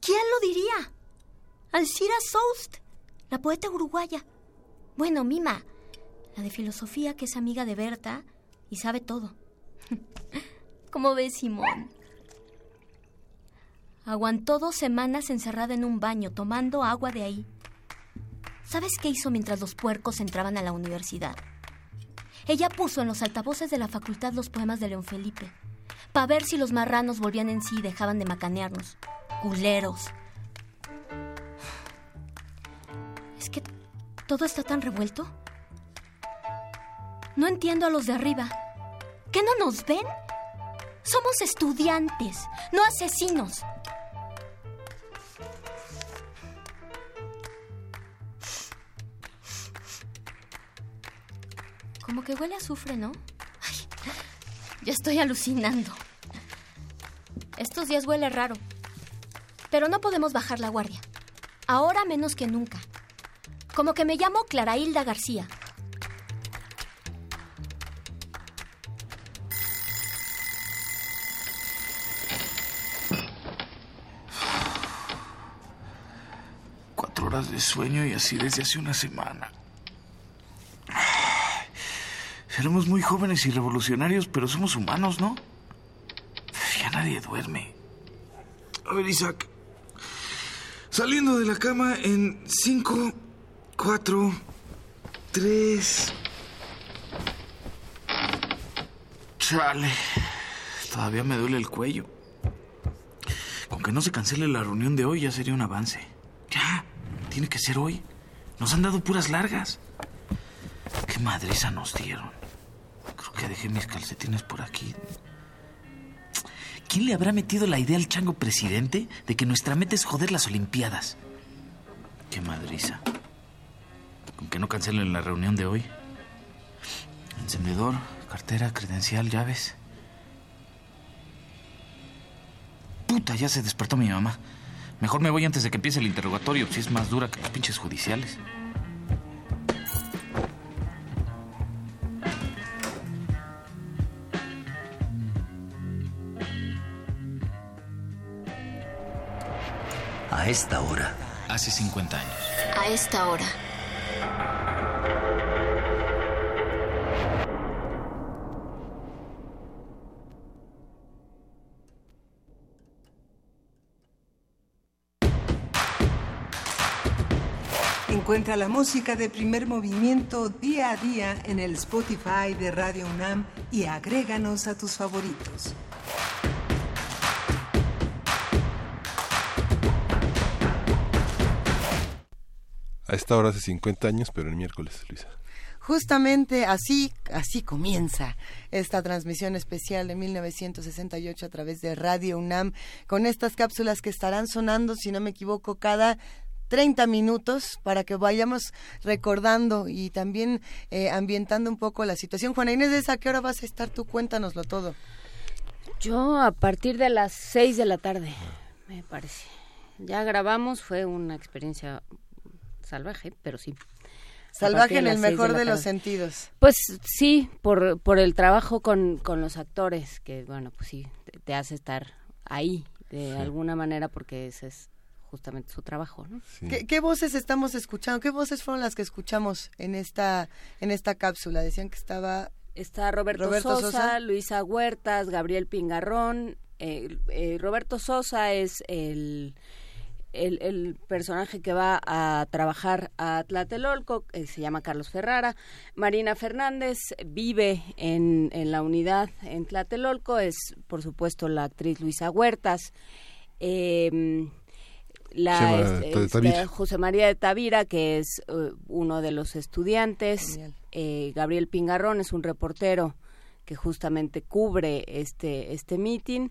¿Quién lo diría? Alcira Soust, la poeta uruguaya. Bueno, Mima, la de filosofía que es amiga de Berta y sabe todo. (laughs) ¿Cómo ves, Simón? Aguantó dos semanas encerrada en un baño tomando agua de ahí. ¿Sabes qué hizo mientras los puercos entraban a la universidad? Ella puso en los altavoces de la facultad los poemas de León Felipe, para ver si los marranos volvían en sí y dejaban de macanearnos. Culeros. Es que todo está tan revuelto. No entiendo a los de arriba. ¿Qué no nos ven? Somos estudiantes, no asesinos. Como que huele a azufre, ¿no? Ay, ya estoy alucinando. Estos días huele raro. Pero no podemos bajar la guardia. Ahora menos que nunca. Como que me llamo Clara Hilda García. Horas de sueño y así desde hace una semana. Seremos muy jóvenes y revolucionarios, pero somos humanos, ¿no? Ya nadie duerme. A ver, Isaac. Saliendo de la cama en cinco, cuatro, tres. Chale. Todavía me duele el cuello. Con que no se cancele la reunión de hoy ya sería un avance. Ya, tiene que ser hoy. Nos han dado puras largas. Qué madriza nos dieron. Creo que dejé mis calcetines por aquí. ¿Quién le habrá metido la idea al chango presidente de que nuestra meta es joder las Olimpiadas? Qué madriza. Con que no cancelen la reunión de hoy. Encendedor, cartera, credencial, llaves. Puta, ya se despertó mi mamá. Mejor me voy antes de que empiece el interrogatorio, si es más dura que los pinches judiciales. A esta hora. Hace 50 años. A esta hora. Encuentra la música de primer movimiento día a día en el Spotify de Radio UNAM y agréganos a tus favoritos. A esta hora hace 50 años, pero el miércoles, Luisa. Justamente así, así comienza esta transmisión especial de 1968 a través de Radio UNAM, con estas cápsulas que estarán sonando, si no me equivoco, cada 30 minutos para que vayamos recordando y también eh, ambientando un poco la situación. Juana Inés, ¿a qué hora vas a estar tú? Cuéntanoslo todo. Yo a partir de las 6 de la tarde, me parece. Ya grabamos, fue una experiencia salvaje, pero sí. Salvaje en el de mejor de los sentidos. Pues sí, por, por el trabajo con, con los actores, que bueno, pues sí, te, te hace estar ahí de Sí. alguna manera porque ese es justamente su trabajo, ¿no? ¿Qué, qué voces estamos escuchando? ¿Qué voces fueron las que escuchamos en esta en esta cápsula? Decían que estaba Está Roberto, Roberto Sosa, Sosa. Luisa Huertas, Gabriel Pingarrón. eh, eh, Roberto Sosa es el, el, el personaje que va a trabajar a Tlatelolco, eh, se llama Carlos Ferrara. Marina Fernández vive en, en la unidad en Tlatelolco, es por supuesto la actriz Luisa Huertas. Eh, la Chema este, de. José María de Tavira, que es eh, uno de los estudiantes. Eh, Gabriel Pingarrón es un reportero que justamente cubre este, este meeting.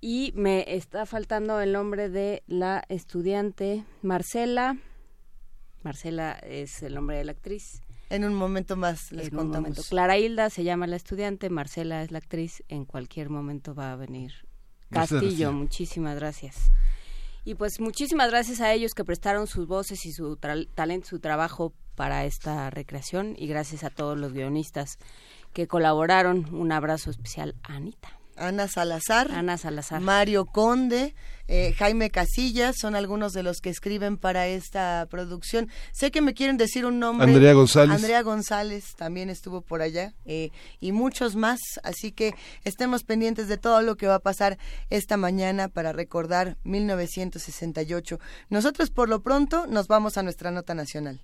Y me está faltando el nombre de la estudiante Marcela. Marcela es el nombre de la actriz. En un momento más les en un contamos. momento. Clara Hilda se llama la estudiante, Marcela es la actriz. En cualquier momento va a venir Castillo. Muchísimas gracias. Y pues muchísimas gracias a ellos que prestaron sus voces y su tra- talento, su trabajo para esta recreación y gracias a todos los guionistas que colaboraron. Un abrazo especial a Anita. Ana Salazar, Ana Salazar. Mario Conde, eh, Jaime Casillas, son algunos de los que escriben para esta producción. Sé que me quieren decir un nombre. Andrea González. Andrea González también estuvo por allá eh, y muchos más. Así que estemos pendientes de todo lo que va a pasar esta mañana para recordar 1968. Nosotros por lo pronto nos vamos a nuestra nota nacional.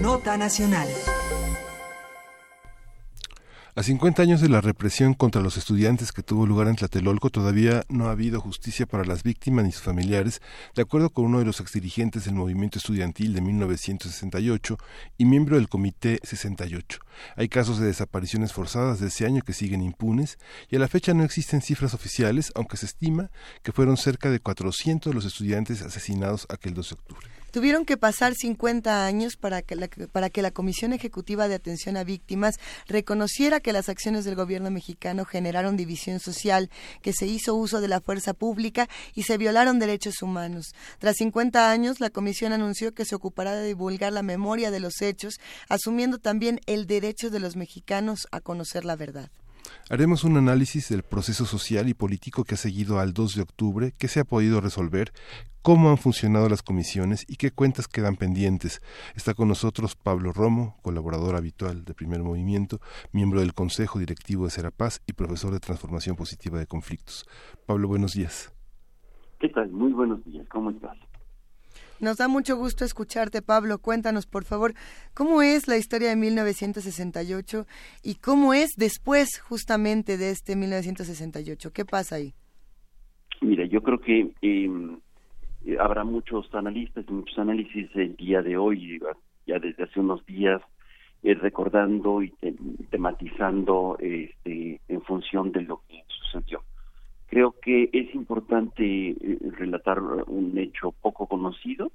Nota Nacional. A 50 años de la represión contra los estudiantes que tuvo lugar en Tlatelolco, todavía no ha habido justicia para las víctimas ni sus familiares, de acuerdo con uno de los exdirigentes del movimiento estudiantil de 1968 y miembro del Comité 68. Hay casos de desapariciones forzadas de ese año que siguen impunes y a la fecha no existen cifras oficiales, aunque se estima que fueron cerca de 400 los estudiantes asesinados aquel 2 de octubre. Tuvieron que pasar 50 años para que, la, para que la Comisión Ejecutiva de Atención a Víctimas reconociera que las acciones del gobierno mexicano generaron división social, que se hizo uso de la fuerza pública y se violaron derechos humanos. Tras 50 años, la Comisión anunció que se ocupará de divulgar la memoria de los hechos, asumiendo también el derecho de los mexicanos a conocer la verdad. Haremos un análisis del proceso social y político que ha seguido al 2 de octubre, qué se ha podido resolver, cómo han funcionado las comisiones y qué cuentas quedan pendientes. Está con nosotros Pablo Romo, colaborador habitual de Primer Movimiento, miembro del Consejo Directivo de Serapaz y profesor de Transformación Positiva de Conflictos. Pablo, buenos días. ¿Qué tal? Muy buenos días. ¿Cómo estás? Nos da mucho gusto escucharte, Pablo. Cuéntanos, por favor, cómo es la historia de 1968 y cómo es después justamente de este 1968. ¿Qué pasa ahí? Mira, yo creo que em, habrá muchos analistas y muchos análisis el día de hoy, ya desde hace unos días, eh, recordando y tematizando este, en función de lo que sucedió. Creo que es importante eh, relatar un hecho poco conocido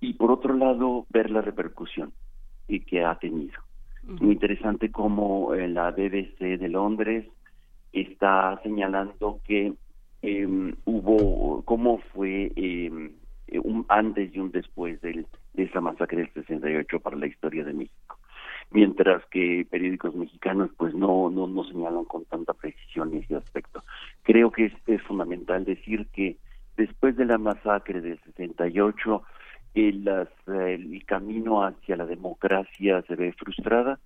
y por otro lado ver la repercusión que ha tenido. Muy interesante cómo eh, la BBC de Londres está señalando que eh, hubo, cómo fue eh, un antes y un después del, de esa masacre del 68 para la historia de México mientras que periódicos mexicanos pues no no, no señalan con tanta precisión ese aspecto. Creo que es, fundamental decir que después de la masacre del 68 el, el camino hacia la democracia se ve frustrada,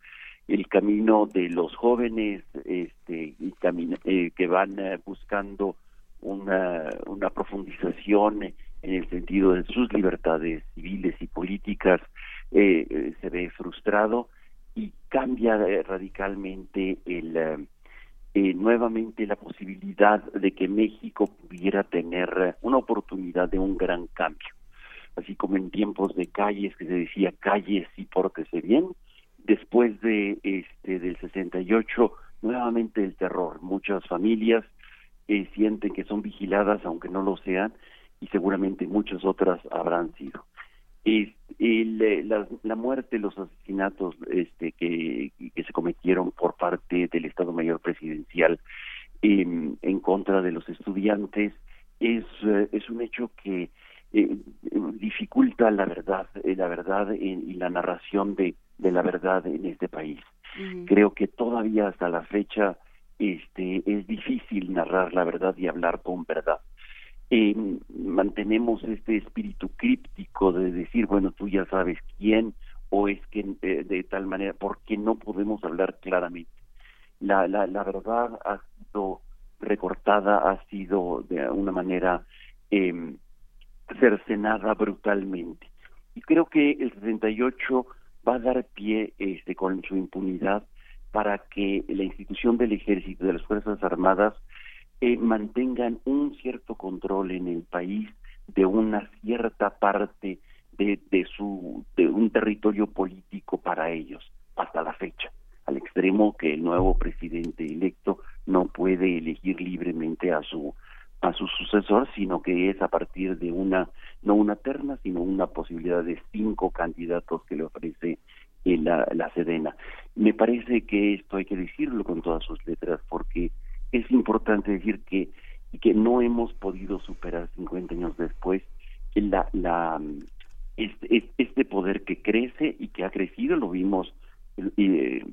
el camino de los jóvenes este, eh, que van eh, buscando una, una profundización en el sentido de sus libertades civiles y políticas eh, se ve frustrado y cambia eh, radicalmente el eh, eh, nuevamente la posibilidad de que México pudiera tener una oportunidad de un gran cambio. Así como en tiempos de calles que se decía calles y pórtese bien después de este del 68 nuevamente el terror. Muchas familias sienten que son vigiladas aunque no lo sean y seguramente muchas otras habrán sido y, la, la, muerte, los asesinatos este, que, que, se cometieron por parte del Estado Mayor Presidencial en contra de los estudiantes es, eh, es un hecho que eh, dificulta la verdad, eh, la verdad y la narración de, de la verdad en este país. Creo que todavía hasta la fecha este, es difícil narrar la verdad y hablar con verdad eh, mantenemos este espíritu críptico de decir, bueno, tú ya sabes quién, o es que eh, de tal manera, porque no podemos hablar claramente. La, la, la verdad ha sido recortada, ha sido de una manera eh, cercenada brutalmente. Y creo que el 68 va a dar pie este, con su impunidad para que la institución del ejército, de las Fuerzas Armadas, eh, mantengan un cierto control en el país de una cierta parte de, de su de un territorio político para ellos hasta la fecha. Al extremo que el nuevo presidente electo no puede elegir libremente a su a su sucesor sino que es a partir de una no una terna sino una posibilidad de cinco candidatos que le ofrece la, la Sedena. Me parece que esto hay que decirlo con todas sus letras porque es importante decir que que no hemos podido superar 50 años después la, la este, este poder que crece y que ha crecido lo vimos eh,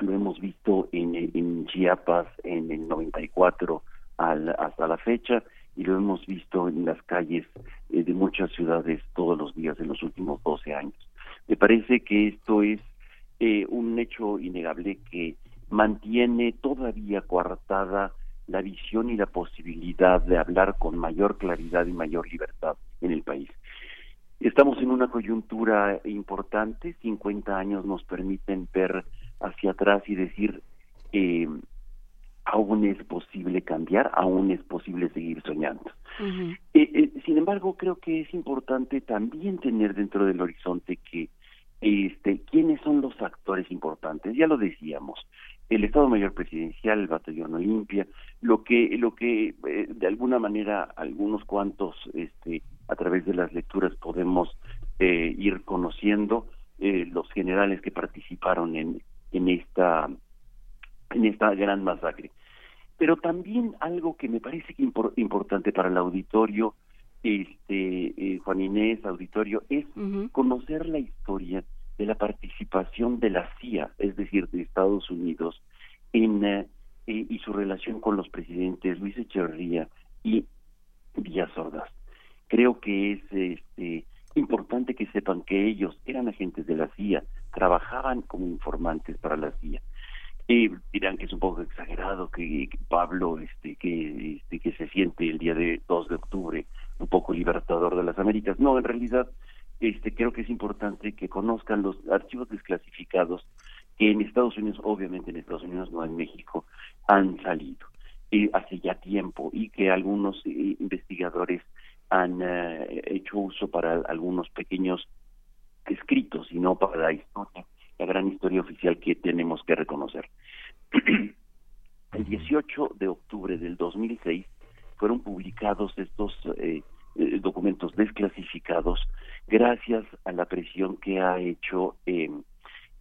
lo hemos visto en, en Chiapas en el 94 al, hasta la fecha y lo hemos visto en las calles eh, de muchas ciudades todos los días en los últimos 12 años. Me parece que esto es eh, un hecho innegable que mantiene todavía coartada la visión y la posibilidad de hablar con mayor claridad y mayor libertad en el país. Estamos en una coyuntura importante, 50 años nos permiten ver hacia atrás y decir, eh, aún es posible cambiar, aún es posible seguir soñando. Eh, eh, sin embargo, creo que es importante también tener dentro del horizonte que este, quiénes son los actores importantes. Ya lo decíamos, el Estado Mayor Presidencial, el Batallón Olimpia, lo que, lo que eh, de alguna manera algunos cuantos, este, a través de las lecturas podemos eh, ir conociendo eh, los generales que participaron en, en esta, en esta gran masacre. Pero también algo que me parece que importante para el auditorio, este, Juan Inés, auditorio, es conocer la historia de la participación de la CIA, es decir, de Estados Unidos, en, eh, y su relación con los presidentes Luis Echeverría y Díaz Ordaz. Creo que es este, importante que sepan que ellos eran agentes de la CIA, trabajaban como informantes para la CIA. Y dirán que es un poco exagerado que, Pablo, este, que, este, que se siente el día de 2 de octubre un poco libertador de las Américas. No, en realidad este, creo que es importante que conozcan los archivos desclasificados que en Estados Unidos, obviamente en Estados Unidos, no en México, han salido eh, hace ya tiempo y que algunos eh, investigadores han eh, hecho uso para algunos pequeños escritos y no para la historia, la gran historia oficial que tenemos que reconocer. (clears throat) El 18 de octubre del 2006 fueron publicados estos documentos desclasificados gracias a la presión que ha hecho eh,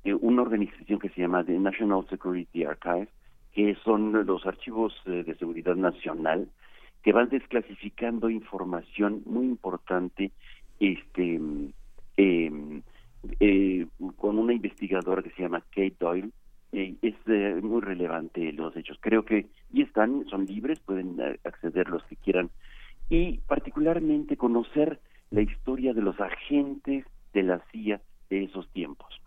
eh, una organización que se llama The National Security Archive, que son los archivos eh, de seguridad nacional, que van desclasificando información muy importante este em, con una investigadora que se llama Kate Doyle. es muy relevante los hechos. Creo que y están, son libres, pueden acceder los que quieran y particularmente conocer la historia de los agentes de la CIA de esos tiempos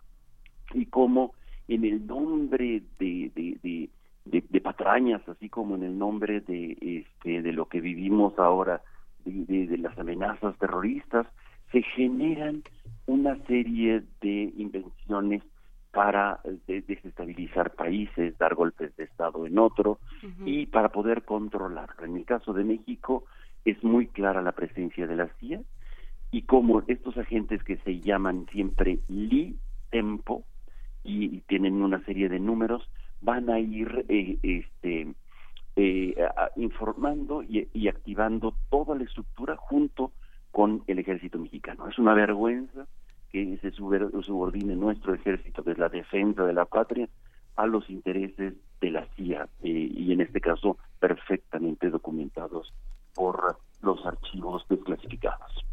y cómo en el nombre de, de, de, patrañas, así como en el nombre de, este, de lo que vivimos ahora, de, las amenazas terroristas, se generan una serie de invenciones para desestabilizar países, dar golpes de Estado en otro y para poder controlarlo. En el caso de México es muy clara la presencia de la CIA y como estos agentes que se llaman siempre Li Tempo y, tienen una serie de números van a ir eh, este eh, informando y, activando toda la estructura junto con el ejército mexicano. Es una vergüenza que se subordine nuestro ejército, que es la defensa de la patria, a los intereses de la CIA eh, y en este caso perfectamente documentados por los archivos desclasificados.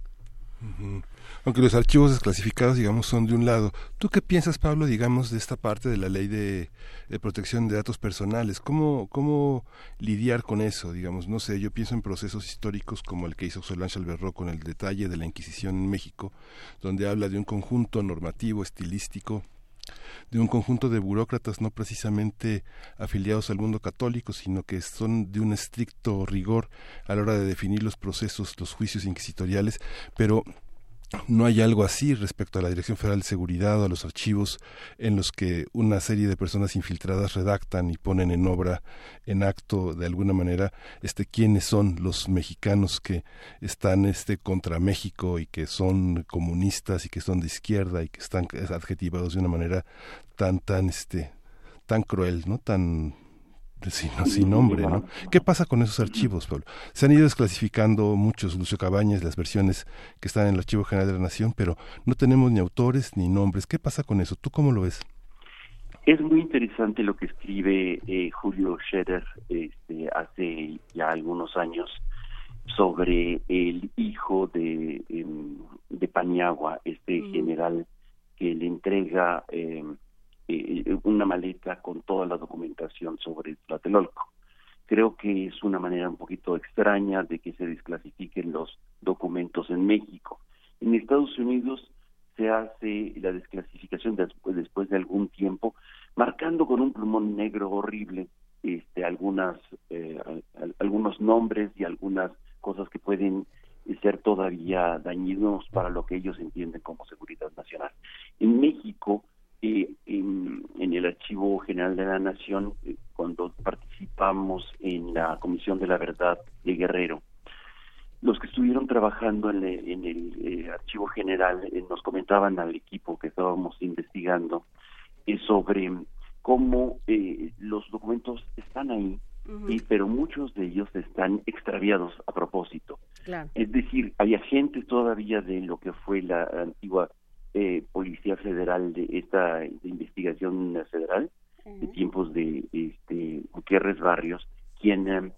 Aunque los archivos desclasificados, digamos, son de un lado. ¿Tú qué piensas, Pablo, digamos, de esta parte de la ley de, protección de datos personales? ¿Cómo, ¿Cómo lidiar con eso? Digamos, no sé, yo pienso en procesos históricos como el que hizo Solange Alberro con el detalle de la Inquisición en México, donde habla de un conjunto normativo, estilístico, de un conjunto de burócratas no precisamente afiliados al mundo católico, sino que son de un estricto rigor a la hora de definir los procesos, los juicios inquisitoriales, pero no hay algo así respecto a la Dirección Federal de Seguridad o a los archivos en los que una serie de personas infiltradas redactan y ponen en obra, en acto de alguna manera, este quiénes son los mexicanos que están este contra México y que son comunistas y que son de izquierda y que están adjetivados de una manera tan tan este tan cruel, ¿no? tan sin, sin nombre, ¿no? ¿Qué pasa con esos archivos, Pablo? Se han ido desclasificando muchos, Lucio Cabañas, las versiones que están en el Archivo General de la Nación, pero no tenemos ni autores ni nombres. ¿Qué pasa con eso? ¿Tú cómo lo ves? Es muy interesante lo que escribe eh, Julio Scherer este, hace ya algunos años sobre el hijo de, em, de Paniagua, este general que le entrega eh, eh, una maleta con toda la documentación sobre Tlatelolco. Creo que es una manera un poquito extraña de que se desclasifiquen los documentos en México. En Estados Unidos se hace la desclasificación después, después de algún tiempo, marcando con un plumón negro horrible este, algunas, eh, algunos nombres y algunas cosas que pueden ser todavía dañinos para lo que ellos entienden como seguridad nacional. En México en, el Archivo General de la Nación eh, cuando participamos en la Comisión de la Verdad de Guerrero. Los que estuvieron trabajando en el, eh, Archivo General eh, nos comentaban al equipo que estábamos investigando sobre cómo eh, los documentos están ahí, y, pero muchos de ellos están extraviados a propósito. Es decir, hay agentes todavía de lo que fue la antigua eh, Policía Federal de esta investigación federal, de tiempos de este, Gutiérrez Barrios, quien eh,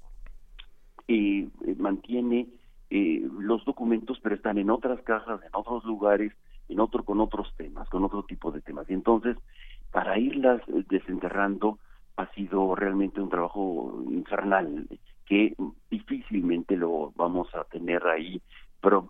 eh, mantiene los documentos, pero están en otras cajas, en otros lugares, en otro con otros temas, con otro tipo de temas. Y entonces, para irlas desenterrando, ha sido realmente un trabajo infernal que difícilmente lo vamos a tener ahí eh,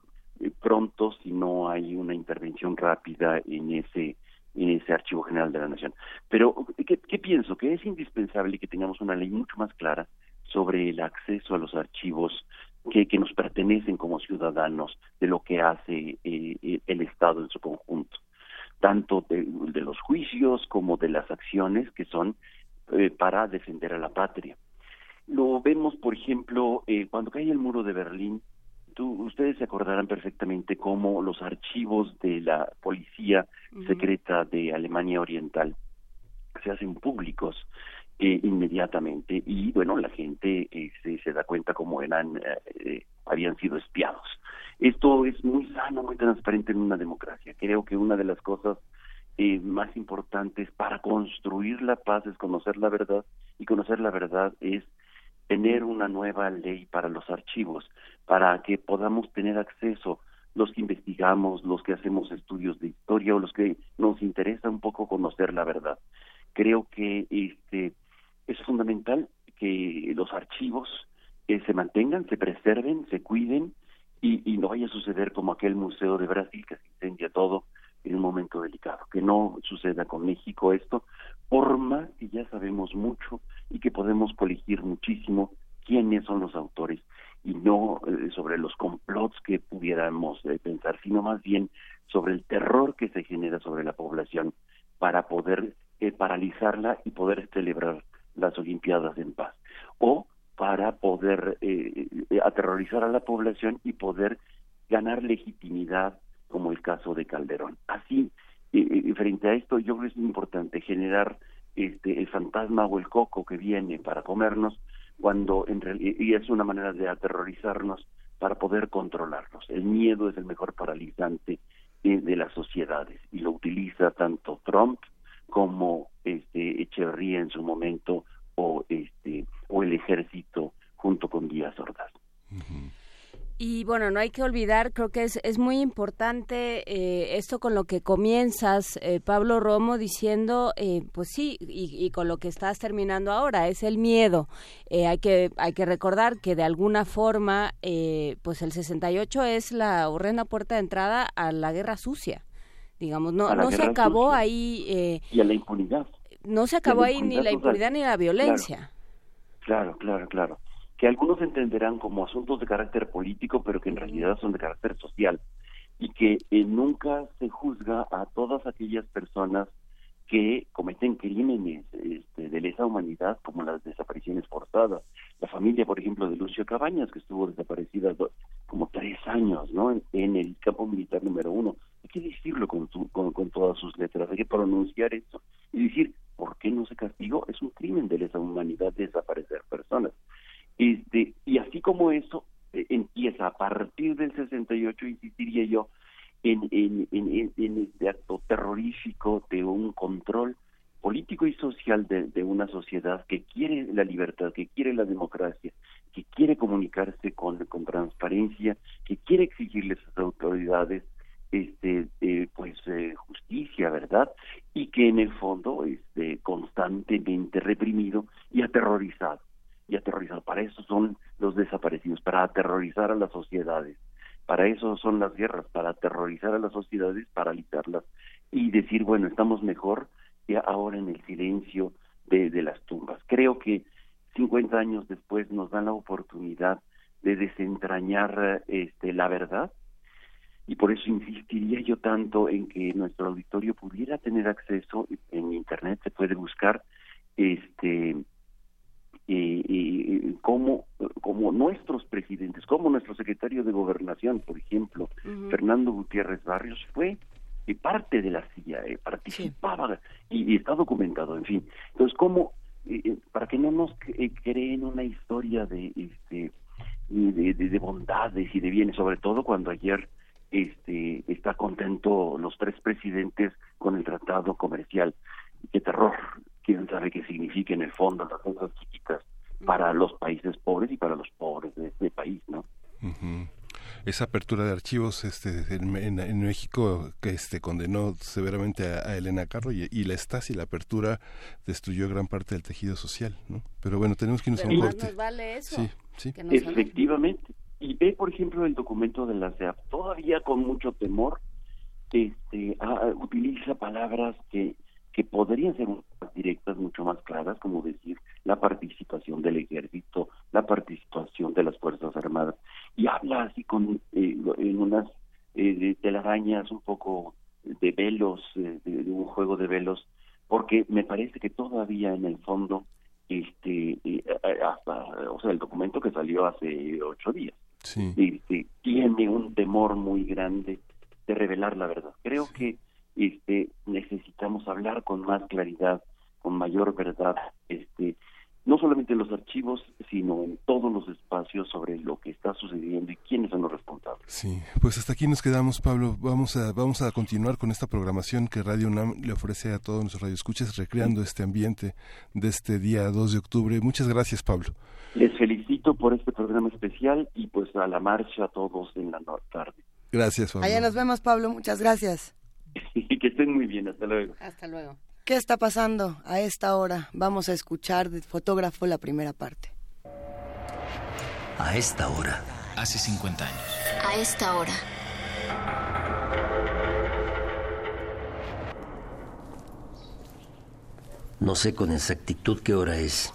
pronto si no hay una intervención rápida en ese en ese archivo general de la nación. Pero ¿qué, pienso? Que es indispensable que tengamos una ley mucho más clara sobre el acceso a los archivos que, que nos pertenecen como ciudadanos de lo que hace eh, eh, el Estado en su conjunto, tanto de, de, los juicios como de las acciones que son para defender a la patria. Lo vemos, por ejemplo, eh, cuando cae el muro de Berlín, tú, ustedes se acordarán perfectamente cómo los archivos de la policía secreta de Alemania Oriental se hacen públicos eh, inmediatamente. Y bueno la gente eh, se, se, da cuenta cómo eran eh, habían sido espiados. Esto es muy sano muy transparente en una democracia. Creo que una de las cosas eh, más importantes para construir la paz es conocer la verdad y conocer la verdad es tener una nueva ley para los archivos, para que podamos tener acceso los que investigamos, los que hacemos estudios de historia o los que nos interesa un poco conocer la verdad. Creo que este es fundamental que los archivos eh, se mantengan, se preserven, se cuiden y, y, no vaya a suceder como aquel museo de Brasil que se incendia todo en un momento delicado. Que no suceda con México esto, por más que ya sabemos mucho y que podemos colegir muchísimo quiénes son los autores y no eh, sobre los complots que pudiéramos eh, pensar, sino más bien sobre el terror que se genera sobre la población para poder eh, paralizarla y poder celebrar las Olimpiadas en paz. O para poder aterrorizar a la población y poder ganar legitimidad, como el caso de Calderón. Así, frente a esto, yo creo que es importante generar este, el fantasma o el coco que viene para comernos, cuando en y es una manera de aterrorizarnos para poder controlarnos. El miedo es el mejor paralizante de, de las sociedades y lo utiliza tanto Trump como este Echeverría en su momento o este o el ejército junto con Díaz Ordaz. Y bueno, no hay que olvidar, creo que es, es muy importante eh, esto con lo que comienzas, eh, Pablo Romo, diciendo, eh, pues sí, y, con lo que estás terminando ahora, es el miedo. hay, que, hay que recordar que de alguna forma, pues el 68 es la horrenda puerta de entrada a la guerra sucia. Digamos, no, no se acabó ahí. y a la impunidad. No se acabó ahí ni la impunidad ni la violencia. claro, claro. claro que algunos entenderán como asuntos de carácter político, pero que en realidad son de carácter social, y que eh, nunca se juzga a todas aquellas personas que cometen crímenes este, de lesa humanidad, como las desapariciones forzadas. La familia, por ejemplo, de Lucio Cabañas, que estuvo desaparecida como tres años, ¿no? En, el campo militar número uno. Hay que decirlo con, con, con todas sus letras, hay que pronunciar eso y decir, ¿por qué no se castigó? Es un crimen de lesa humanidad desaparecer personas. Este, y así como eso eh, empieza a partir del 68, insistiría yo, en, en, este acto terrorífico de un control político y social de, de, una sociedad que quiere la libertad, que quiere la democracia, que quiere comunicarse con, con transparencia, que quiere exigirle a sus autoridades este eh, pues eh, justicia, ¿verdad? Y que en el fondo este constantemente reprimido y aterrorizado y aterrorizar. Para eso son los desaparecidos, para aterrorizar a las sociedades. Para eso son las guerras, para aterrorizar a las sociedades, paralizarlas y decir, bueno, estamos mejor ahora en el silencio de, de las tumbas. Creo que 50 años después nos dan la oportunidad de desentrañar este, la verdad y por eso insistiría yo tanto en que nuestro auditorio pudiera tener acceso en internet se puede buscar este eh, como, como nuestros presidentes, como nuestro secretario de gobernación, por ejemplo, Fernando Gutiérrez Barrios, fue eh, parte de la CIA, eh, participaba y, está documentado, en fin. Entonces, ¿cómo, para que no nos creen una historia de, este, de, de, bondades y de bienes, sobre todo cuando ayer este, está contento los tres presidentes con el tratado comercial. Qué terror, quién sabe qué significa en el fondo las cosas chiquitas para los países pobres y para los pobres de este país, ¿no? Esa apertura de archivos este, en, México que este, condenó severamente a, Elena Carro y, la Stasi, la apertura destruyó gran parte del tejido social, ¿no? Pero bueno, tenemos que irnos a un corte. Nos vale eso. Sí, sí. Efectivamente. Y ve, por ejemplo, el documento de la CEAP, todavía con mucho temor, este, utiliza palabras que que podrían ser más directas, mucho más claras, como decir la participación del ejército, la participación de las Fuerzas Armadas, y habla así con eh, en unas eh, telarañas un poco de velos, eh, de, un juego de velos, porque me parece que todavía en el fondo, este, eh, hasta, o sea, el documento que salió hace ocho días, este, tiene un temor muy grande de revelar la verdad. Creo que este, necesitamos hablar con más claridad, con mayor verdad, este, no solamente en los archivos, sino en todos los espacios sobre lo que está sucediendo y quiénes son los responsables. Sí, pues hasta aquí nos quedamos, Pablo. Vamos a, vamos a continuar con esta programación que Radio UNAM le ofrece a todos nuestros radioescuchas, recreando este ambiente de este día 2 de octubre. Muchas gracias, Pablo. Les felicito por este programa especial y pues a la marcha a todos en la tarde. Gracias, Pablo. Allá nos vemos, Pablo. Muchas gracias. (laughs) que estén muy bien, hasta luego. Hasta luego. ¿Qué está pasando a esta hora? Vamos a escuchar de fotógrafo la primera parte. A esta hora. Hace 50 años. A esta hora. No sé con exactitud qué hora es.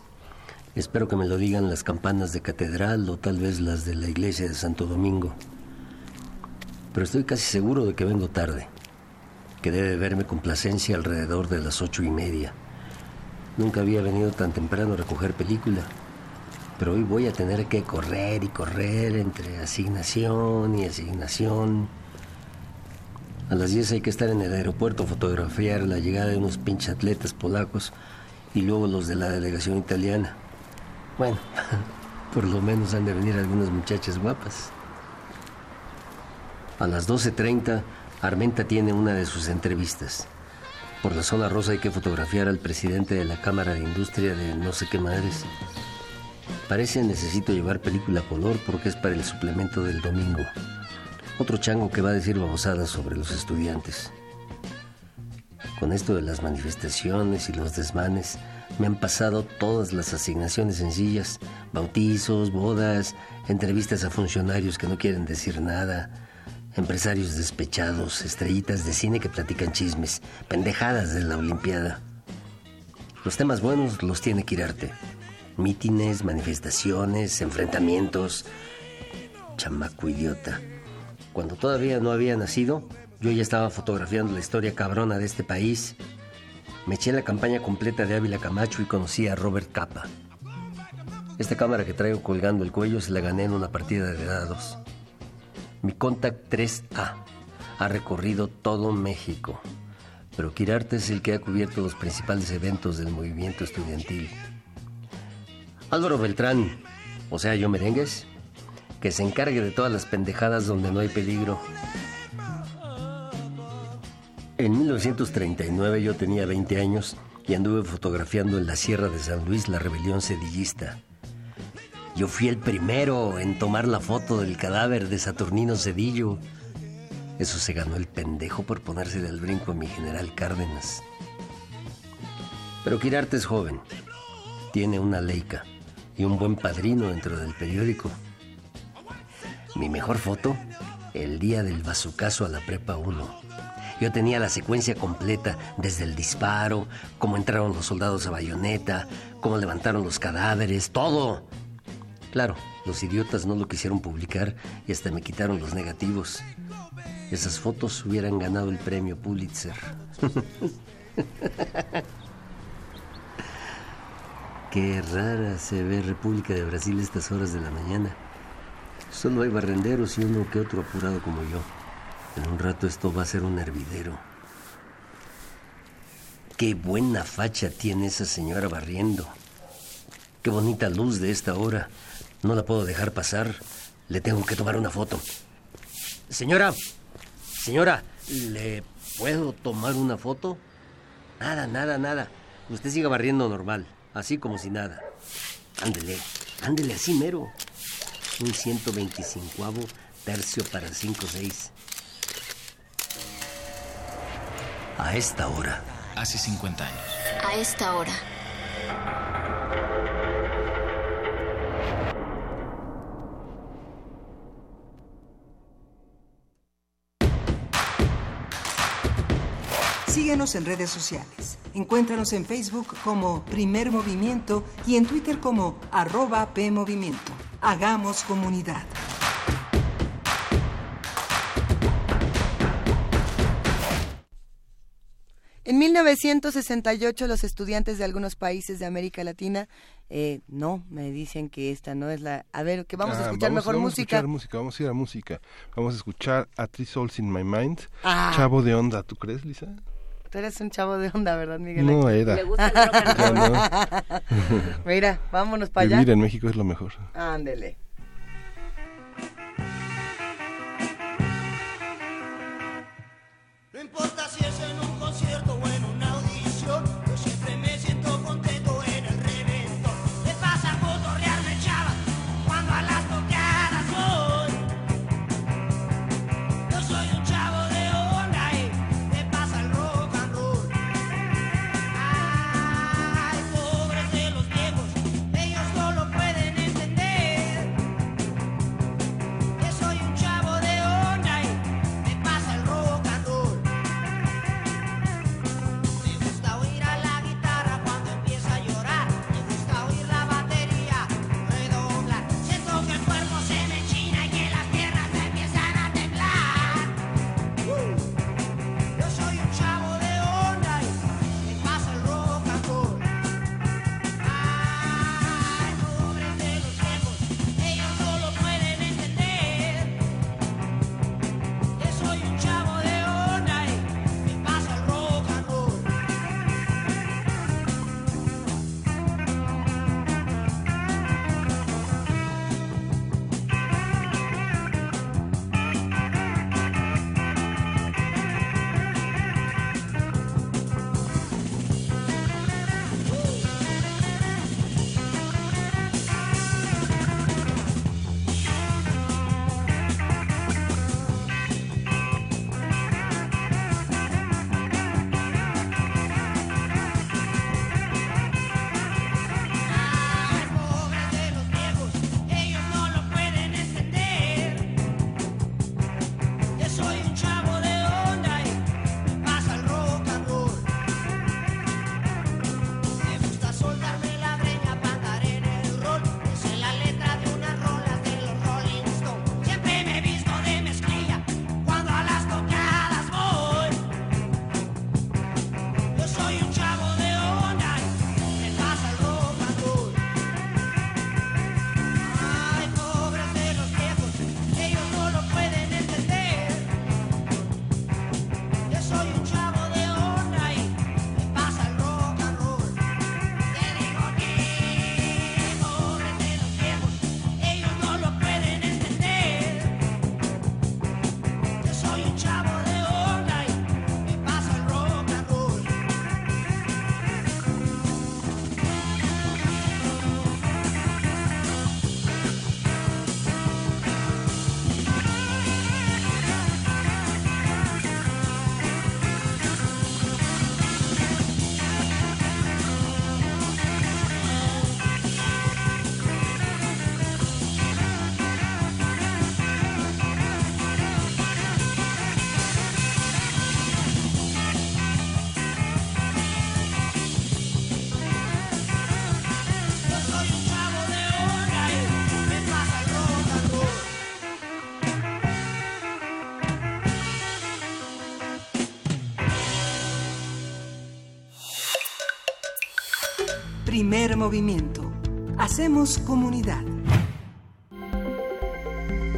Espero que me lo digan las campanas de catedral o tal vez las de la iglesia de Santo Domingo. Pero estoy casi seguro de que vengo tarde que debe verme con placencia alrededor de las ocho y media. Nunca había venido tan temprano a recoger película, pero hoy voy a tener que correr y correr entre asignación y asignación. A las 10 hay que estar en el aeropuerto fotografiar la llegada de unos pinches atletas polacos y luego los de la delegación italiana. Bueno, (laughs) por lo menos han de venir algunas muchachas guapas. A las 12.30 Armenta tiene una de sus entrevistas. Por la zona rosa hay que fotografiar al presidente de la Cámara de Industria de no sé qué madres. Parece necesito llevar película color porque es para el suplemento del domingo. Otro chango que va a decir babosadas sobre los estudiantes. Con esto de las manifestaciones y los desmanes, me han pasado todas las asignaciones sencillas, bautizos, bodas, entrevistas a funcionarios que no quieren decir nada, empresarios despechados, estrellitas de cine que platican chismes, pendejadas de la Olimpiada. Los temas buenos los tiene Quirarte. Mítines, manifestaciones, enfrentamientos. Chamaco idiota. Cuando todavía no había nacido, yo ya estaba fotografiando la historia cabrona de este país. Me eché la campaña completa de Ávila Camacho y conocí a Robert Capa. Esta cámara que traigo colgando el cuello se la gané en una partida de dados. Mi Contact 3A ha recorrido todo México, pero Quirarte es el que ha cubierto los principales eventos del movimiento estudiantil. Álvaro Beltrán, o sea, yo merengues, que se encargue de todas las pendejadas donde no hay peligro. En 1939 yo tenía 20 años y anduve fotografiando en la Sierra de San Luis la rebelión sedillista. Yo fui el primero en tomar la foto del cadáver de Saturnino Cedillo. Eso se ganó el pendejo por ponerse del brinco a mi general Cárdenas. Pero Quirarte es joven. Tiene una leica y un buen padrino dentro del periódico. Mi mejor foto, el día del bazucazo a la prepa 1. Yo tenía la secuencia completa, desde el disparo, cómo entraron los soldados a bayoneta, cómo levantaron los cadáveres, todo. Claro, los idiotas no lo quisieron publicar y hasta me quitaron los negativos. Esas fotos hubieran ganado el premio Pulitzer. (laughs) Qué rara se ve República de Brasil estas horas de la mañana. Solo hay barrenderos y uno que otro apurado como yo. En un rato esto va a ser un hervidero. Qué buena facha tiene esa señora barriendo. Qué bonita luz de esta hora. No la puedo dejar pasar. Le tengo que tomar una foto. Señora, señora, ¿le puedo tomar una foto? Nada, nada, nada. Usted siga barriendo normal, así como si nada. Ándele, ándele así mero. Un 125 tercio para 5-6. A esta hora. Hace 50 años. A esta hora. Síguenos en redes sociales. Encuéntranos en Facebook como Primer Movimiento y en Twitter como arroba PMovimiento. Hagamos comunidad. En 1968 los estudiantes de algunos países de América Latina, eh, no, me dicen que esta no es la... A ver, que vamos a Ah, escuchar vamos- mejor vamos a música. escuchar música. Vamos a ir a música. Vamos a escuchar a Three Souls in My Mind. Ah. Chavo de onda, ¿tú crees, Lisa? Tú eres un chavo de onda, ¿verdad, Miguel? No era. Le gusta el rock and Ya roll. no. (laughs) Mira, vámonos para allá. Vivir en México es lo mejor. Ándele. Primer movimiento. Hacemos comunidad.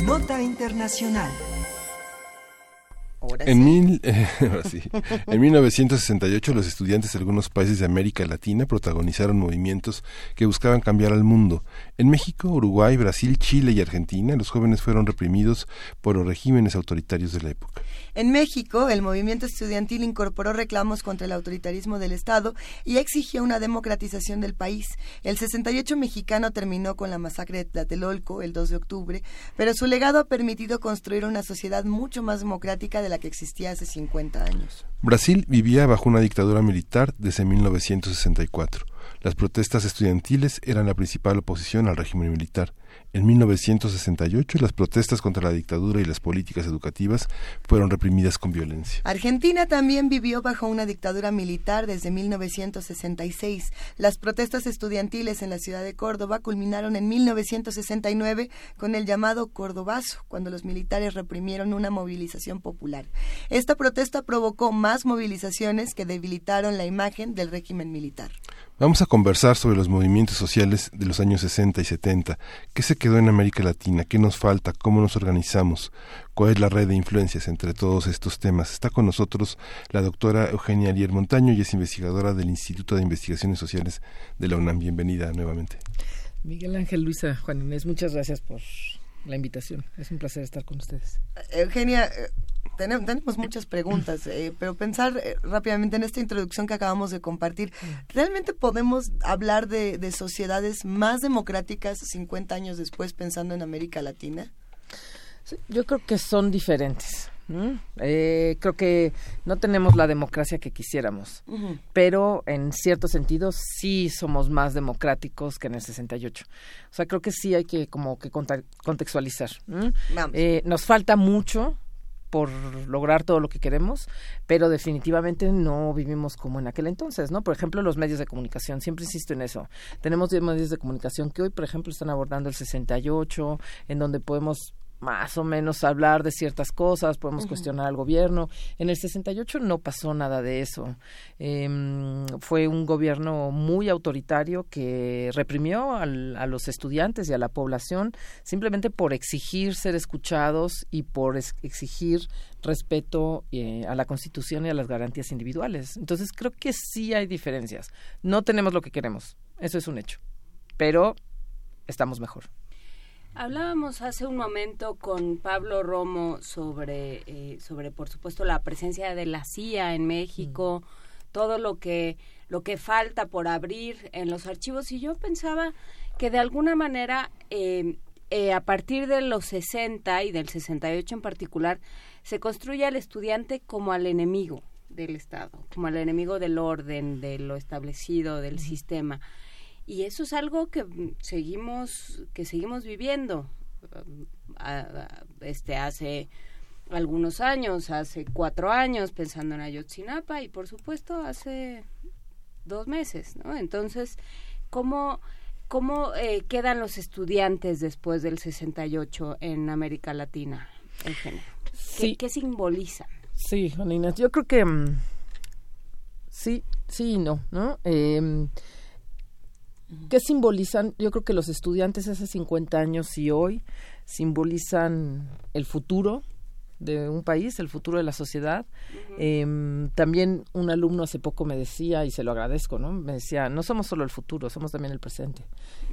Nota internacional. Ahora En, sí. mil, eh, (laughs) ahora sí. en 1968 los estudiantes de algunos países de América Latina protagonizaron movimientos que buscaban cambiar al mundo. En México, Uruguay, Brasil, Chile y Argentina los jóvenes fueron reprimidos por los regímenes autoritarios de la época. En México, el movimiento estudiantil incorporó reclamos contra el autoritarismo del Estado y exigió una democratización del país. El 68 mexicano terminó con la masacre de Tlatelolco el 2 de octubre, pero su legado ha permitido construir una sociedad mucho más democrática de la que existía hace 50 años. Brasil vivía bajo una dictadura militar desde 1964. Las protestas estudiantiles eran la principal oposición al régimen militar. En 1968 las protestas contra la dictadura y las políticas educativas fueron reprimidas con violencia. Argentina también vivió bajo una dictadura militar desde 1966. Las protestas estudiantiles en la ciudad de Córdoba culminaron en 1969 con el llamado Cordobazo, cuando los militares reprimieron una movilización popular. Esta protesta provocó más movilizaciones que debilitaron la imagen del régimen militar. Vamos a conversar sobre los movimientos sociales de los años 60 y 70. ¿Qué se quedó en América Latina? ¿Qué nos falta? ¿Cómo nos organizamos? ¿Cuál es la red de influencias entre todos estos temas? Está con nosotros la doctora Eugenia Alier Montaño y es investigadora del Instituto de Investigaciones Sociales de la UNAM. Bienvenida nuevamente. Miguel Ángel, Luisa, Juan Inés, muchas gracias por la invitación. Es un placer estar con ustedes. Eugenia, tenem- tenemos muchas preguntas, eh, pero pensar eh, rápidamente en esta introducción que acabamos de compartir, ¿realmente podemos hablar de, de sociedades más democráticas 50 años después pensando en América Latina? Sí, yo creo que son diferentes. Eh, creo que no tenemos la democracia que quisiéramos, pero en cierto sentido sí somos más democráticos que en el 68. O sea, creo que sí hay que como que contextualizar. ¿m? Vamos. Eh, nos falta mucho por lograr todo lo que queremos, pero definitivamente no vivimos como en aquel entonces, ¿no? Por ejemplo, los medios de comunicación, siempre insisto en eso. Tenemos medios de comunicación que hoy, por ejemplo, están abordando el 68, en donde podemos más o menos hablar de ciertas cosas, podemos cuestionar al gobierno. En el 68 no pasó nada de eso. Em, fue un gobierno muy autoritario que reprimió al- a los estudiantes y a la población simplemente por exigir ser escuchados y por exigir respeto eh, a la Constitución y a las garantías individuales. Entonces creo que sí hay diferencias. No tenemos lo que queremos, eso es un hecho, pero estamos mejor. Hablábamos hace un momento con Pablo Romo sobre, eh, sobre por supuesto, la presencia de la CIA en México, todo lo que, lo que falta por abrir en los archivos. Y yo pensaba que de alguna manera, eh, eh, a partir de los 60 y del 68 en particular, se construye al estudiante como al enemigo del Estado, como al enemigo del orden, de lo establecido, del sistema. Y eso es algo que mm, seguimos que seguimos viviendo um, este hace algunos años, hace cuatro años pensando en Ayotzinapa y por supuesto hace dos meses, ¿no? Entonces, ¿cómo, cómo eh, quedan los estudiantes después del 68 en América Latina, Eugenia? ¿Qué, Sí. qué simbolizan? Sí, Juana Inés, yo creo que mm, sí, sí y no, ¿no? Eh, ¿Qué simbolizan? Yo creo que los estudiantes hace 50 años y hoy simbolizan el futuro de un país, el futuro de la sociedad. Em, también un alumno hace poco me decía, y se lo agradezco, ¿no? Me decía, no somos solo el futuro, somos también el presente.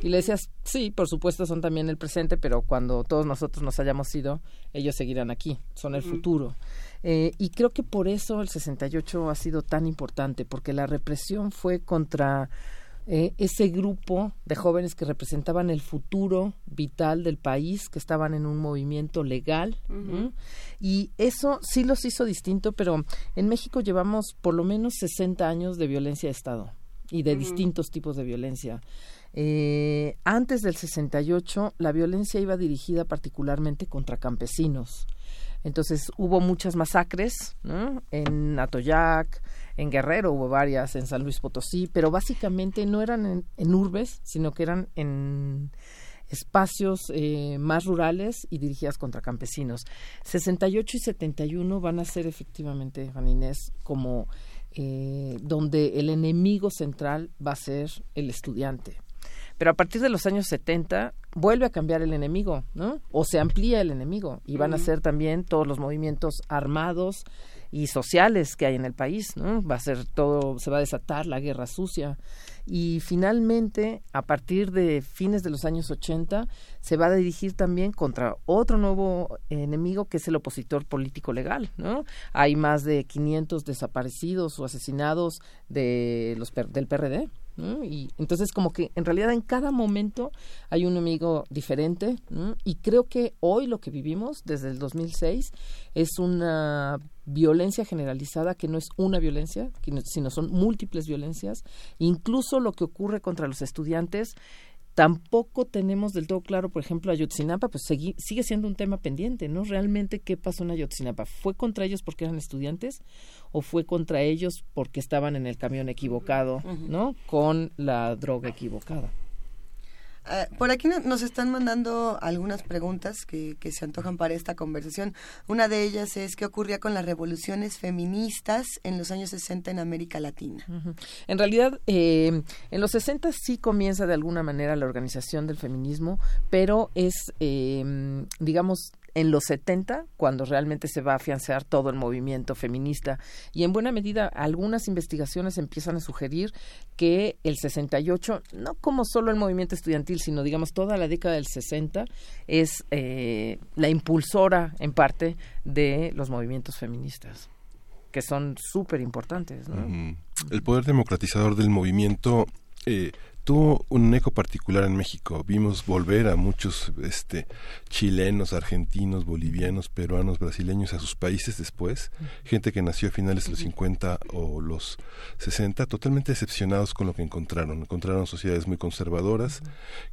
Y le decías, sí, por supuesto son también el presente, pero cuando todos nosotros nos hayamos ido, ellos seguirán aquí, son el futuro. Eh, y creo que por eso el 68 ha sido tan importante, porque la represión fue contra eh, ese grupo de jóvenes que representaban el futuro vital del país, que estaban en un movimiento legal. Y eso sí los hizo distinto, pero en México llevamos por lo menos 60 años de violencia de Estado y de distintos tipos de violencia. Eh, antes del 68, la violencia iba dirigida particularmente contra campesinos. Entonces hubo muchas masacres, ¿no? En Atoyac, en Guerrero hubo varias, en San Luis Potosí, pero básicamente no eran en, en urbes, sino que eran en espacios eh, más rurales y dirigidas contra campesinos. 68 y 71 van a ser efectivamente, Juan Inés, como eh, donde el enemigo central va a ser el estudiante. Pero a partir de los años 70 vuelve a cambiar el enemigo, ¿no? O se amplía el enemigo y van a ser también todos los movimientos armados y sociales que hay en el país, ¿no? Va a ser todo, se va a desatar la guerra sucia y finalmente a partir de fines de los años 80 se va a dirigir también contra otro nuevo enemigo que es el opositor político legal, ¿no? Hay más de 500 desaparecidos o asesinados de los del PRD, Y entonces como que en realidad en cada momento hay un enemigo diferente. Y creo que hoy lo que vivimos desde el 2006 es una violencia generalizada que no es una violencia, sino son múltiples violencias. Incluso lo que ocurre contra los estudiantes tampoco tenemos del todo claro, por ejemplo, Ayotzinapa, pues segui- sigue siendo un tema pendiente, ¿no? Realmente, ¿qué pasó en Ayotzinapa? ¿Fue contra ellos porque eran estudiantes o fue contra ellos porque estaban en el camión equivocado, ¿no? Con la droga equivocada. Ah, por aquí no- nos están mandando algunas preguntas que, que se antojan para esta conversación. Una de ellas es qué ocurría con las revoluciones feministas en los años 60 en América Latina. En realidad, eh, en los 60 sí comienza de alguna manera la organización del feminismo, pero es, eh, digamos, en los 70 cuando realmente se va a afianzar todo el movimiento feminista. Y en buena medida, algunas investigaciones empiezan a sugerir que el 68, no como solo el movimiento estudiantil, sino digamos toda la década del 60, es eh, la impulsora en parte de los movimientos feministas que son súper importantes. ¿no? El poder democratizador del movimiento eh, tuvo un eco particular en México. Vimos volver a muchos este, chilenos, argentinos, bolivianos, peruanos, brasileños a sus países después. Gente que nació a finales de los 50 o los 60, totalmente decepcionados con lo que encontraron. Encontraron sociedades muy conservadoras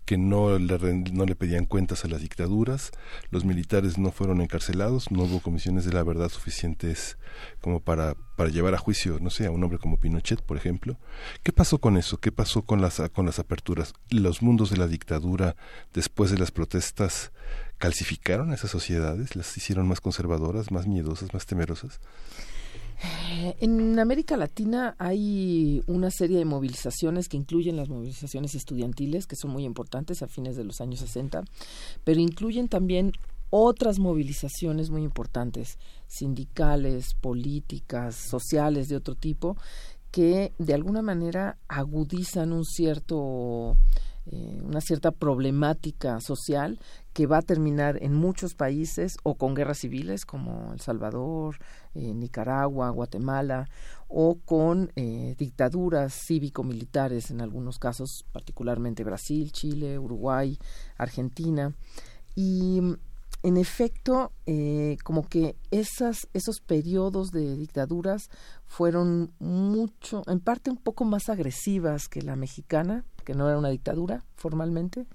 que no le, no le pedían cuentas a las dictaduras. Los militares no fueron encarcelados, no hubo comisiones de la verdad suficientes como para, para llevar a juicio, no sé, a un hombre como Pinochet, por ejemplo. ¿Qué pasó con eso? ¿Qué pasó con las, con las aperturas? ¿Los mundos de la dictadura, después de las protestas, calcificaron a esas sociedades? ¿Las hicieron más conservadoras, más miedosas, más temerosas? Eh, En América Latina hay una serie de movilizaciones que incluyen las movilizaciones estudiantiles, que son muy importantes a fines de los años 60, pero incluyen también otras movilizaciones muy importantes, sindicales, políticas, sociales de otro tipo, que de alguna manera agudizan un cierto eh, una cierta problemática social que va a terminar en muchos países o con guerras civiles como El Salvador, eh, Nicaragua, Guatemala o con eh, dictaduras cívico-militares en algunos casos, particularmente Brasil, Chile, Uruguay, Argentina. Y en efecto, eh, como que esas, esos periodos de dictaduras fueron mucho, en parte un poco más agresivas que la mexicana, que no era una dictadura formalmente,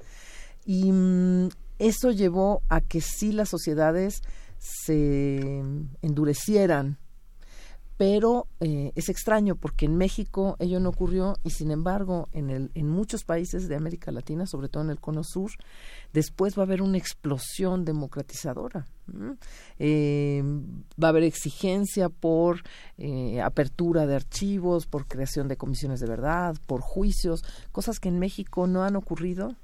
y mm, eso llevó a que sí las sociedades se endurecieran. Pero eh, es extraño porque en México ello no ocurrió y sin embargo en, el, en muchos países de América Latina, sobre todo en el Cono Sur, después va a haber una explosión democratizadora. Eh, va a haber exigencia por eh, apertura de archivos, por creación de comisiones de verdad, por juicios, cosas que en México no han ocurrido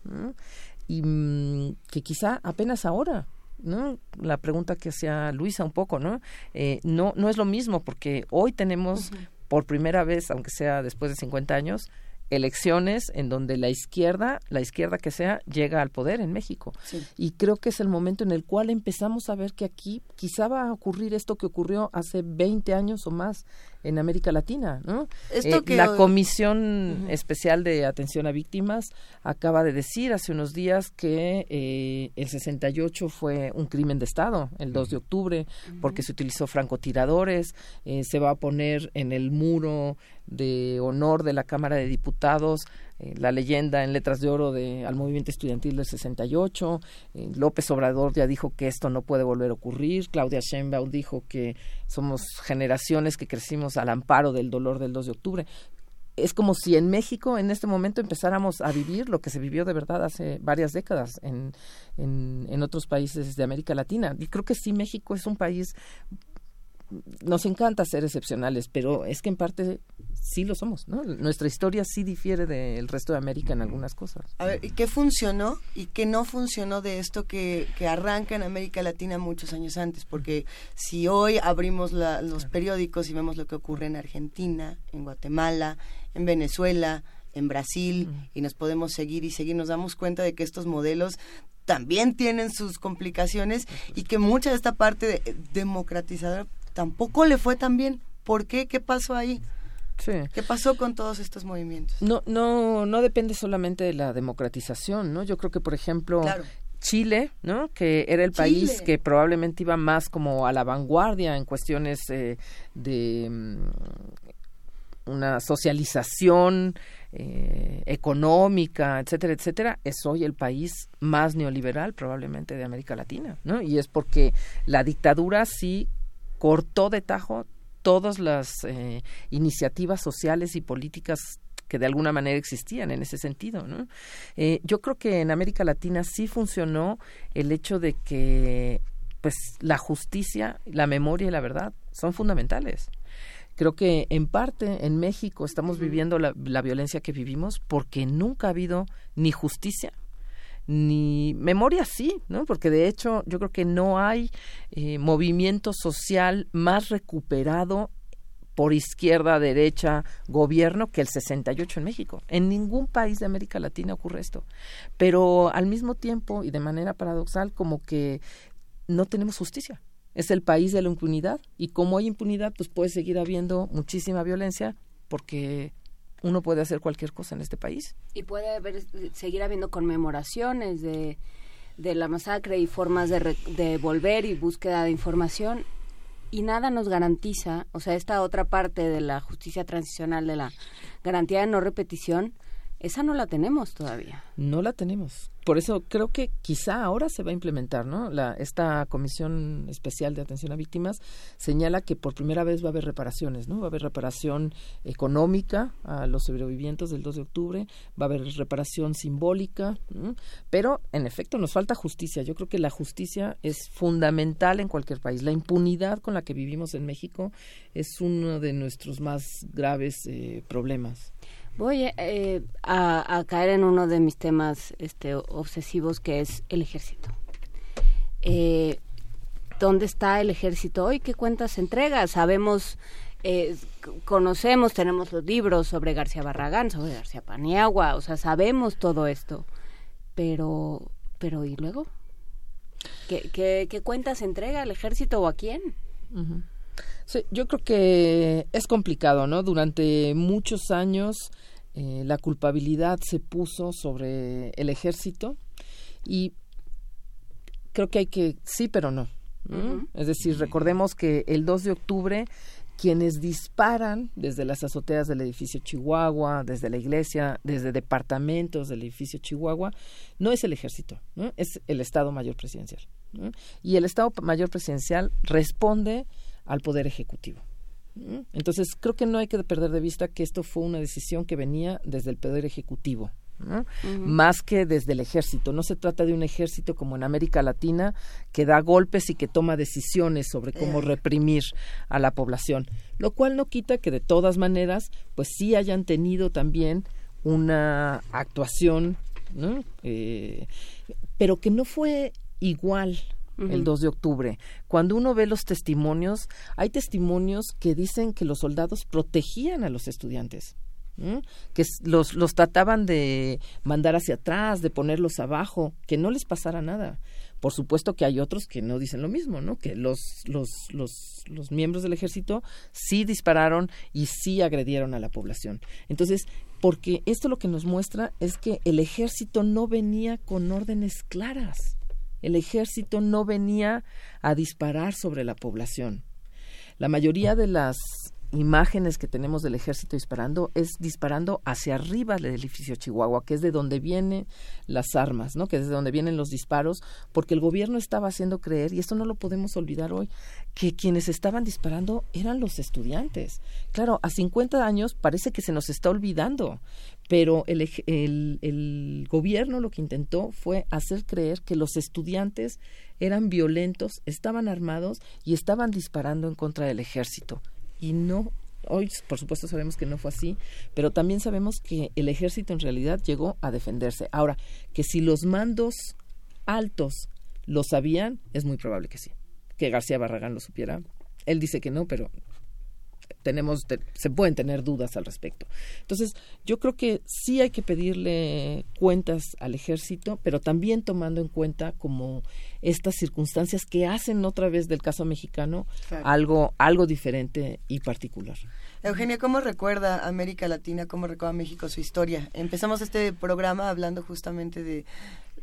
y mm, que quizá apenas ahora ¿no? La pregunta que hacía Luisa un poco, ¿no? Eh, no, no es lo mismo porque hoy tenemos por primera vez, aunque sea después de 50 años, elecciones en donde la izquierda, la izquierda que sea, llega al poder en México. Sí. Y creo que es el momento en el cual empezamos a ver que aquí quizá va a ocurrir esto que ocurrió hace 20 años o más en América Latina, ¿no? Esto Eh, que la hoy- Comisión Especial de Atención a Víctimas acaba de decir hace unos días que eh, el 68 fue un crimen de Estado, el 2 de octubre, porque se utilizó francotiradores, eh, se va a poner en el muro de honor de la Cámara de Diputados eh, la leyenda en letras de oro de, al movimiento estudiantil del 68. eh, López Obrador ya dijo que esto no puede volver a ocurrir. Claudia Sheinbaum dijo que somos generaciones que crecimos al amparo del dolor del 2 de octubre. Es como si en México en este momento empezáramos a vivir lo que se vivió de verdad hace varias décadas en, en, en otros países de América Latina. Y creo que sí, México es un país nos encanta ser excepcionales, pero es que en parte sí lo somos, ¿no? Nuestra historia sí difiere del resto de América en algunas cosas. A ver, ¿y qué funcionó y qué no funcionó de esto que, que arranca en América Latina muchos años antes? Porque si hoy abrimos la- los periódicos y vemos lo que ocurre en Argentina, en Guatemala, en Venezuela, en Brasil, y nos podemos seguir y seguir, nos damos cuenta de que estos modelos también tienen sus complicaciones y que mucha de esta parte de- democratizadora tampoco le fue tan bien. ¿Por qué? ¿Qué pasó ahí? Sí. ¿Qué pasó con todos estos movimientos? No, no, no depende solamente de la democratización, ¿no? Yo creo que, por ejemplo, Claro. Chile, ¿no? Que era el país que probablemente iba más como a la vanguardia en cuestiones eh, de mm, una socialización eh, económica, etcétera, etcétera, es hoy el país más neoliberal probablemente de América Latina, ¿no? Y es porque la dictadura sí cortó de tajo todas las eh, iniciativas sociales y políticas que de alguna manera existían en ese sentido. ¿no? Eh, yo creo que en América Latina sí funcionó el hecho de que pues la justicia, la memoria y la verdad son fundamentales. Creo que en parte en México estamos viviendo la, la violencia que vivimos porque nunca ha habido ni justicia ni memoria sí, ¿no? Porque de hecho yo creo que no hay eh, movimiento social más recuperado por izquierda, derecha, gobierno que el 68 en México. En ningún país de América Latina ocurre esto. Pero al mismo tiempo y de manera paradoxal como que no tenemos justicia. Es el país de la impunidad y como hay impunidad pues puede seguir habiendo muchísima violencia porque uno puede hacer cualquier cosa en este país. Y puede haber, seguir habiendo conmemoraciones de, de la masacre y formas de, de volver y búsqueda de información. Y nada nos garantiza, o sea, esta otra parte de la justicia transicional, de la garantía de no repetición, esa no la tenemos todavía. No la tenemos. Por eso creo que quizá ahora se va a implementar, ¿no? La, esta Comisión Especial de Atención a Víctimas señala que por primera vez va a haber reparaciones, ¿no? Va a haber reparación económica a los sobrevivientes del 2 de octubre, va a haber reparación simbólica, pero en efecto nos falta justicia. Yo creo que la justicia es fundamental en cualquier país. La impunidad con la que vivimos en México es uno de nuestros más graves eh, problemas. Voy eh, a, caer en uno de mis temas este, obsesivos que es el ejército. Eh, ¿Dónde está el ejército hoy? ¿Qué cuentas entrega? Sabemos, eh, conocemos, tenemos los libros sobre García Barragán, sobre García Paniagua, o sea, sabemos todo esto. Pero, pero ¿y luego? ¿Qué, qué, cuentas entrega el ejército o a quién? Yo creo que es complicado, ¿no? Durante muchos años eh, la culpabilidad se puso sobre el ejército y creo que hay que, sí, pero no. Es decir, recordemos que el 2 de octubre quienes disparan desde las azoteas del edificio Chihuahua, desde la iglesia, desde departamentos del edificio Chihuahua, no es el ejército, ¿no? es el Estado Mayor Presidencial. ¿no? Y el Estado Mayor Presidencial responde al Poder Ejecutivo. ¿No? Entonces, creo que no hay que perder de vista que esto fue una decisión que venía desde el Poder Ejecutivo. más que desde el ejército. No se trata de un ejército como en América Latina que da golpes y que toma decisiones sobre cómo Eh. reprimir a la población, lo cual no quita que de todas maneras, pues sí hayan tenido también una actuación, ¿no? Eh, pero que no fue igual el Ujú. 2 de octubre. Cuando uno ve los testimonios, hay testimonios que dicen que los soldados protegían a los estudiantes. que los, los trataban de mandar hacia atrás, de ponerlos abajo, que no les pasara nada. Por supuesto que hay otros que no dicen lo mismo, ¿no? Que los, los, los, los miembros del ejército sí dispararon y sí agredieron a la población. Entonces, porque esto lo que nos muestra es que el ejército no venía con órdenes claras. El ejército no venía a disparar sobre la población. La mayoría de las imágenes que tenemos del ejército disparando es disparando hacia arriba del edificio Chihuahua, que es de donde vienen las armas, ¿no? Que es de donde vienen los disparos, porque el gobierno estaba haciendo creer, y esto no lo podemos olvidar hoy, que quienes estaban disparando eran los estudiantes. Claro, a 50 años parece que se nos está olvidando, pero el, el, el gobierno lo que intentó fue hacer creer que los estudiantes eran violentos, estaban armados y estaban disparando en contra del ejército. Y no, hoy por supuesto sabemos que no fue así, pero también sabemos que el ejército en realidad llegó a defenderse. Ahora, que si los mandos altos lo sabían, es muy probable que sí. Que García Barragán lo supiera. Él dice que no, pero tenemos te- se pueden tener dudas al respecto. Entonces, yo creo que sí hay que pedirle cuentas al ejército, pero también tomando en cuenta como estas circunstancias que hacen otra vez del caso mexicano Claro. algo algo diferente y particular. Eugenia, ¿cómo recuerda América Latina, cómo recuerda México su historia? Empezamos este programa hablando justamente de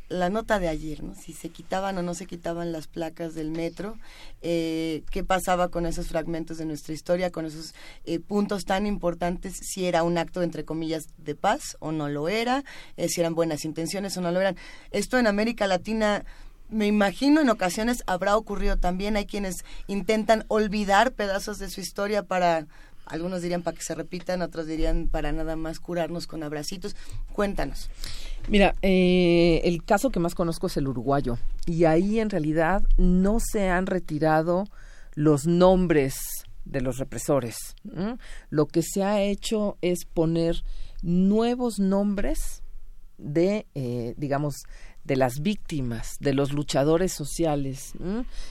la nota de ayer, ¿no? Si se quitaban o no se quitaban las placas del metro, eh, qué pasaba con esos fragmentos de nuestra historia, con esos eh, puntos tan importantes, si era un acto, entre comillas, de paz o no lo era, eh, si eran buenas intenciones o no lo eran. Esto en América Latina me imagino en ocasiones habrá ocurrido también. Hay quienes intentan olvidar pedazos de su historia para, algunos dirían para que se repitan, otros dirían para nada más curarnos con abracitos. Cuéntanos. Mira, eh, el caso que más conozco es el uruguayo y ahí en realidad no se han retirado los nombres de los represores. Lo que se ha hecho es poner nuevos nombres de, eh, digamos, de las víctimas, de los luchadores sociales.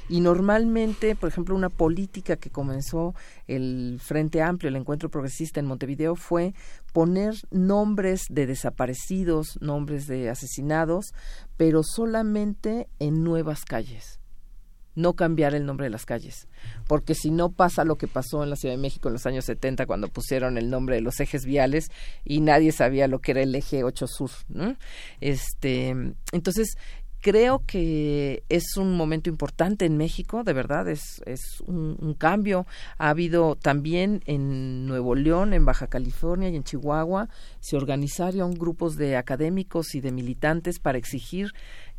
Y normalmente, por ejemplo, una política que comenzó el Frente Amplio, el Encuentro Progresista en Montevideo, fue poner nombres de desaparecidos, nombres de asesinados, pero solamente en nuevas calles no cambiar el nombre de las calles, porque si no pasa lo que pasó en la Ciudad de México en los años 70 cuando pusieron el nombre de los ejes viales y nadie sabía lo que era el eje 8 sur, ¿no? Este, entonces creo que es un momento importante en México, de verdad, es, es un, un cambio. Ha habido también en Nuevo León, en Baja California y en Chihuahua, se organizaron grupos de académicos y de militantes para exigir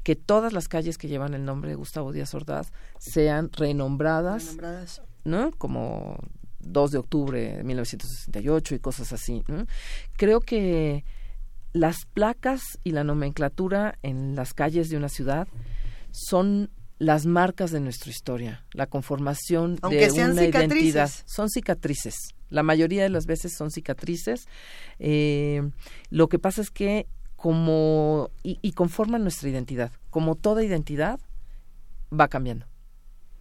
que todas las calles que llevan el nombre de Gustavo Díaz Ordaz sean renombradas, Nombradas. ¿no? Como 2 de octubre de 1968 y cosas así. ¿no? Creo que las placas y la nomenclatura en las calles de una ciudad son las marcas de nuestra historia, la conformación Aunque de sean una identidad. Son cicatrices. La mayoría de las veces son cicatrices. Eh, lo que pasa es que como y, y conforman nuestra identidad. Como toda identidad va cambiando.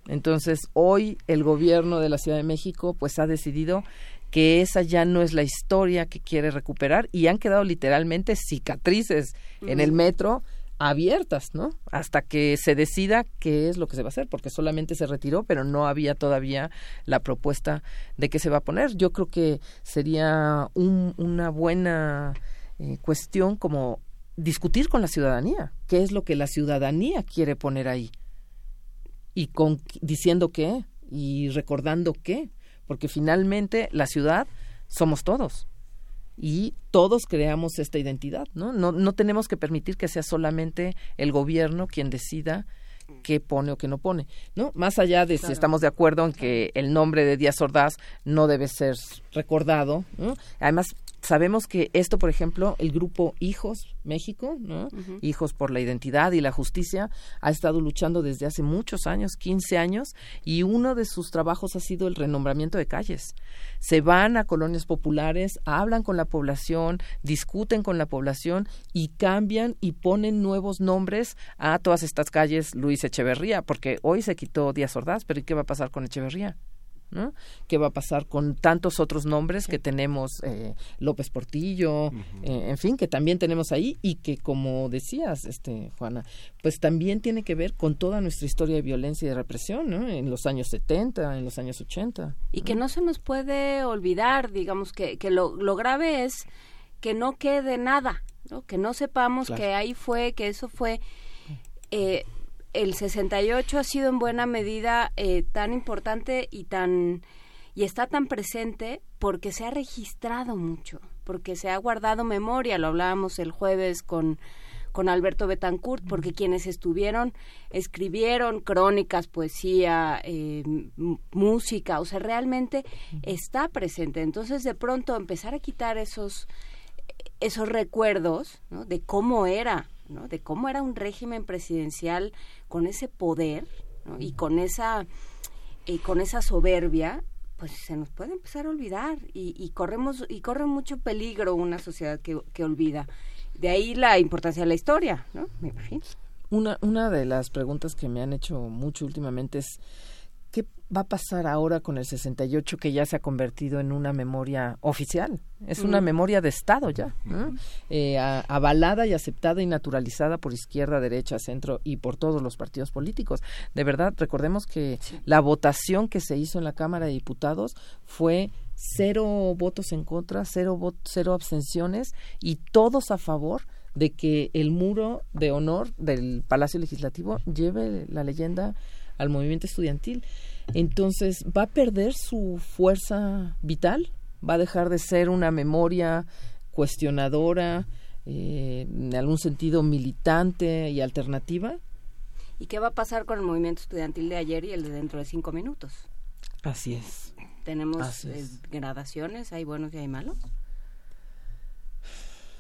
Entonces, hoy el gobierno de la Ciudad de México pues ha decidido que esa ya no es la historia que quiere recuperar y han quedado literalmente cicatrices en el metro abiertas, ¿no? Hasta que se decida qué es lo que se va a hacer, porque solamente se retiró, pero no había todavía la propuesta de qué se va a poner. Yo creo que sería un- una buena eh, cuestión como discutir con la ciudadanía, qué es lo que la ciudadanía quiere poner ahí y con diciendo qué y recordando qué, porque finalmente la ciudad somos todos y todos creamos esta identidad, ¿no? No, no tenemos que permitir que sea solamente el gobierno quien decida qué pone o qué no pone, ¿no? Más allá de si estamos de acuerdo en que el nombre de Díaz Ordaz no debe ser recordado, ¿no? Además, sabemos que esto, por ejemplo, el grupo Hijos México, ¿no? Hijos por la Identidad y la Justicia, ha estado luchando desde hace muchos años, 15 años, y uno de sus trabajos ha sido el renombramiento de calles. Se van a colonias populares, hablan con la población, discuten con la población y cambian y ponen nuevos nombres a todas estas calles Luis Echeverría, porque hoy se quitó Díaz Ordaz, pero ¿y qué va a pasar con Echeverría? ¿No? ¿Qué va a pasar con tantos otros nombres que tenemos, eh, López Portillo, eh, en fin, que también tenemos ahí y que, como decías, este Juana, pues también tiene que ver con toda nuestra historia de violencia y de represión, ¿no? En los años 70, en los años 80. y que no se nos puede olvidar, digamos que, que lo, lo grave es que no quede nada, ¿no? que no sepamos Claro. que ahí fue, que eso fue. eh, el 68 ha sido en buena medida eh, tan importante y tan y está tan presente porque se ha registrado mucho, porque se ha guardado memoria, lo hablábamos el jueves con con Alberto Betancourt, porque quienes estuvieron escribieron crónicas, poesía, eh, música, o sea, realmente está presente. Entonces, de pronto, empezar a quitar esos, esos recuerdos ¿no? de cómo era, ¿no? de cómo era un régimen presidencial con ese poder ¿no? y con esa, y con esa soberbia, pues se nos puede empezar a olvidar y, y corremos y corre mucho peligro una sociedad que, que olvida. De ahí la importancia de la historia, ¿no? Me imagino. Una, una de las preguntas que me han hecho mucho últimamente es ¿qué va a pasar ahora con el 68 que ya se ha convertido en una memoria oficial? Es una Mm. memoria de Estado ya. Eh, a- avalada y aceptada y naturalizada por izquierda, derecha, centro y por todos los partidos políticos. De verdad, recordemos que la votación que se hizo en la Cámara de Diputados fue cero votos en contra, cero, vo- cero abstenciones y todos a favor de que el muro de honor del Palacio Legislativo lleve la leyenda al movimiento estudiantil. Entonces, ¿va a perder su fuerza vital? ¿Va a dejar de ser una memoria cuestionadora, eh, en algún sentido militante y alternativa? ¿Y qué va a pasar con el movimiento estudiantil de ayer y el de dentro de cinco minutos? Así es. Tenemos Así es. eh, gradaciones, hay buenos y hay malos.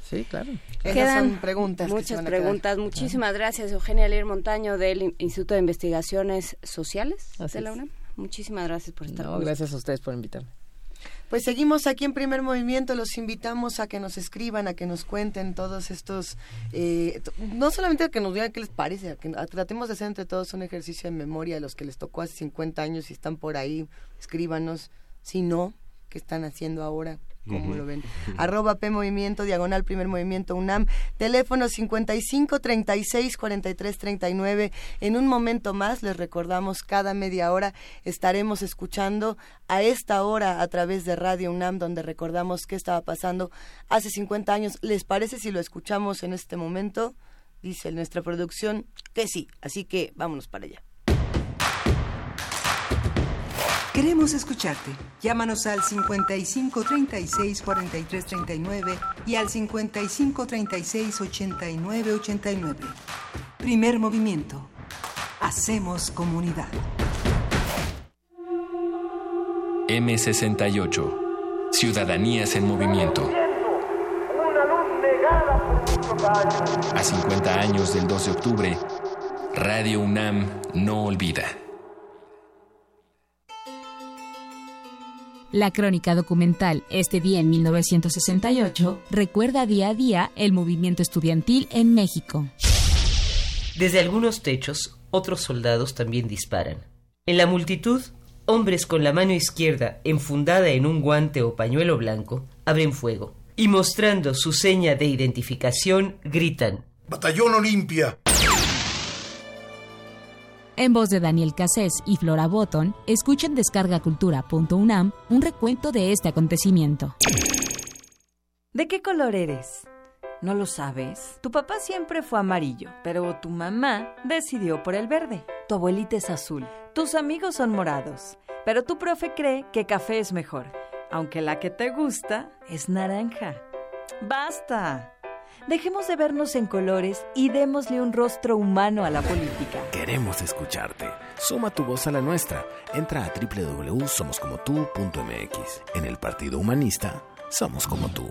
Sí, claro. Esas son preguntas que se Muchas quedar. preguntas. Muchísimas gracias, Eugenia Leir Montaño del In- Instituto de Investigaciones Sociales Así de la es. UNAM. Muchísimas gracias por estar No, gracias a ustedes por invitarme. Pues seguimos aquí en Primer Movimiento, los invitamos a que nos escriban, a que nos cuenten todos estos, eh, no solamente a que nos digan qué les parece, a que a- tratemos de hacer entre todos un ejercicio de memoria a los que les tocó hace 50 años y están por ahí, escríbanos, si no, ¿qué están haciendo ahora? ¿Cómo Ujú. lo ven? Arroba P Movimiento, diagonal Primer Movimiento UNAM, teléfono 55 36 43 39. En un momento más, les recordamos, cada media hora estaremos escuchando a esta hora a través de Radio UNAM, donde recordamos qué estaba pasando hace 50 años. ¿Les parece si lo escuchamos en este momento? Dice nuestra producción que sí, así que vámonos para allá. Queremos escucharte. Llámanos al 55 36 43 39 y al 55 36 89 89. Primer movimiento. Hacemos comunidad. M68. Ciudadanías en movimiento. Una luz negada por muchos años. A 50 años del 2 de octubre, Radio UNAM no olvida. La crónica documental Este día en 1968 recuerda día a día el movimiento estudiantil en México. Desde algunos techos, otros soldados también disparan. En la multitud, hombres con la mano izquierda enfundada en un guante o pañuelo blanco abren fuego y mostrando su seña de identificación gritan. Batallón Olimpia. En voz de Daniel Cassés y Flora Botton, escuchen descargacultura.unam un recuento de este acontecimiento. ¿De qué color eres? ¿No lo sabes? Tu papá siempre fue amarillo, pero tu mamá decidió por el verde. Tu abuelita es azul. Tus amigos son morados, pero tu profe cree que café es mejor, aunque la que te gusta es naranja. ¡Basta! Dejemos de vernos en colores y démosle un rostro humano a la política. Queremos escucharte. Suma tu voz a la nuestra. Entra a www.somoscomotu.mx. En el Partido Humanista, somos como tú.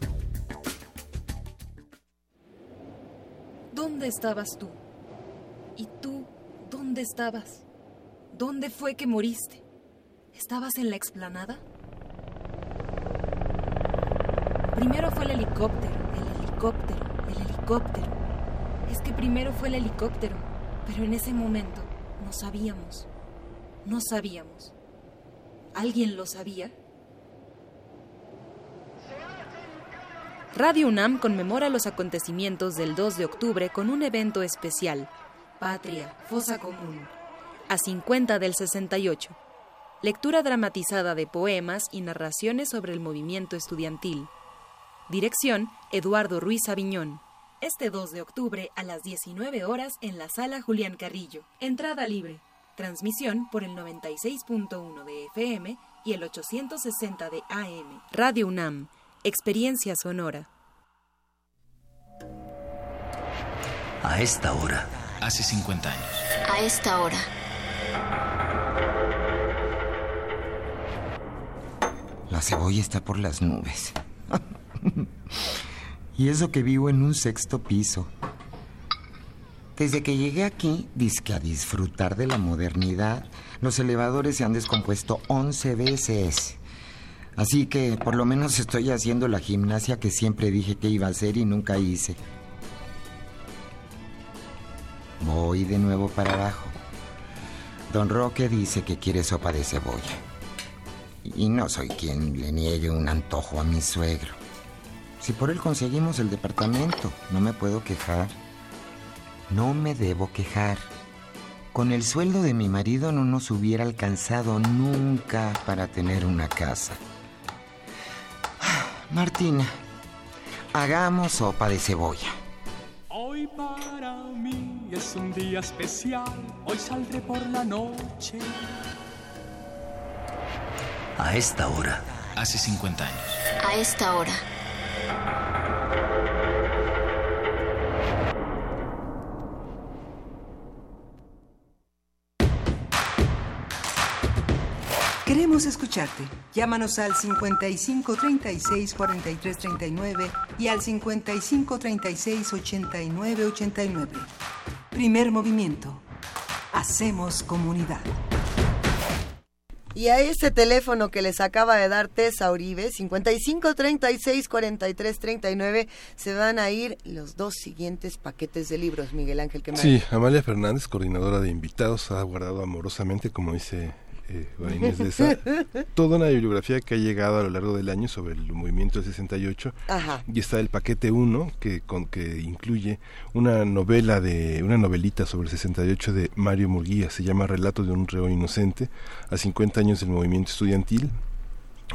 ¿Dónde estabas tú? ¿Y tú dónde estabas? ¿Dónde fue que moriste? ¿Estabas en la explanada? Primero fue el helicóptero, el helicóptero, el helicóptero. Es que primero fue el helicóptero, pero en ese momento no sabíamos. No sabíamos. ¿Alguien lo sabía? Radio UNAM conmemora los acontecimientos del 2 de octubre con un evento especial, Patria, Fosa Común, a 50 del 68. Lectura dramatizada de poemas y narraciones sobre el movimiento estudiantil. Dirección, Eduardo Ruiz Aviñón. Este 2 de octubre a las 19 horas en la sala Julián Carrillo. Entrada libre. Transmisión por el 96.1 de FM y el 860 de AM. Radio UNAM. Experiencia sonora. A esta hora. Hace 50 años. A esta hora. La cebolla está por las nubes. (laughs) y eso que vivo en un sexto piso. Desde que llegué aquí, dizque a disfrutar de la modernidad, los elevadores se han descompuesto 11 veces. Así que por lo menos estoy haciendo la gimnasia que siempre dije que iba a hacer y nunca hice. Voy de nuevo para abajo. Don Roque dice que quiere sopa de cebolla. Y no soy quien le niegue un antojo a mi suegro. Si por él conseguimos el departamento, no me puedo quejar. No me debo quejar. Con el sueldo de mi marido no nos hubiera alcanzado nunca para tener una casa. Martina, hagamos sopa de cebolla. Hoy para mí es un día especial, hoy saldré por la noche. A esta hora. Hace 50 años. A esta hora. Queremos escucharte. Llámanos al 55 36 43 39 y al 55 36 89 89. Primer movimiento. Hacemos comunidad. Y a ese teléfono que les acaba de dar Tessa Uribe, 55 36 43 39, se van a ir los dos siguientes paquetes de libros, Miguel Ángel. Que me Sí, Amalia Fernández, coordinadora de invitados, ha guardado amorosamente, como dice eh, Inés de esa, (laughs) toda una bibliografía que ha llegado a lo largo del año sobre el movimiento del 68 Ajá. y está el paquete 1 que con que incluye una novela de una novelita sobre el 68 de Mario Murguía. Se llama Relato de un reo inocente a 50 años del movimiento estudiantil.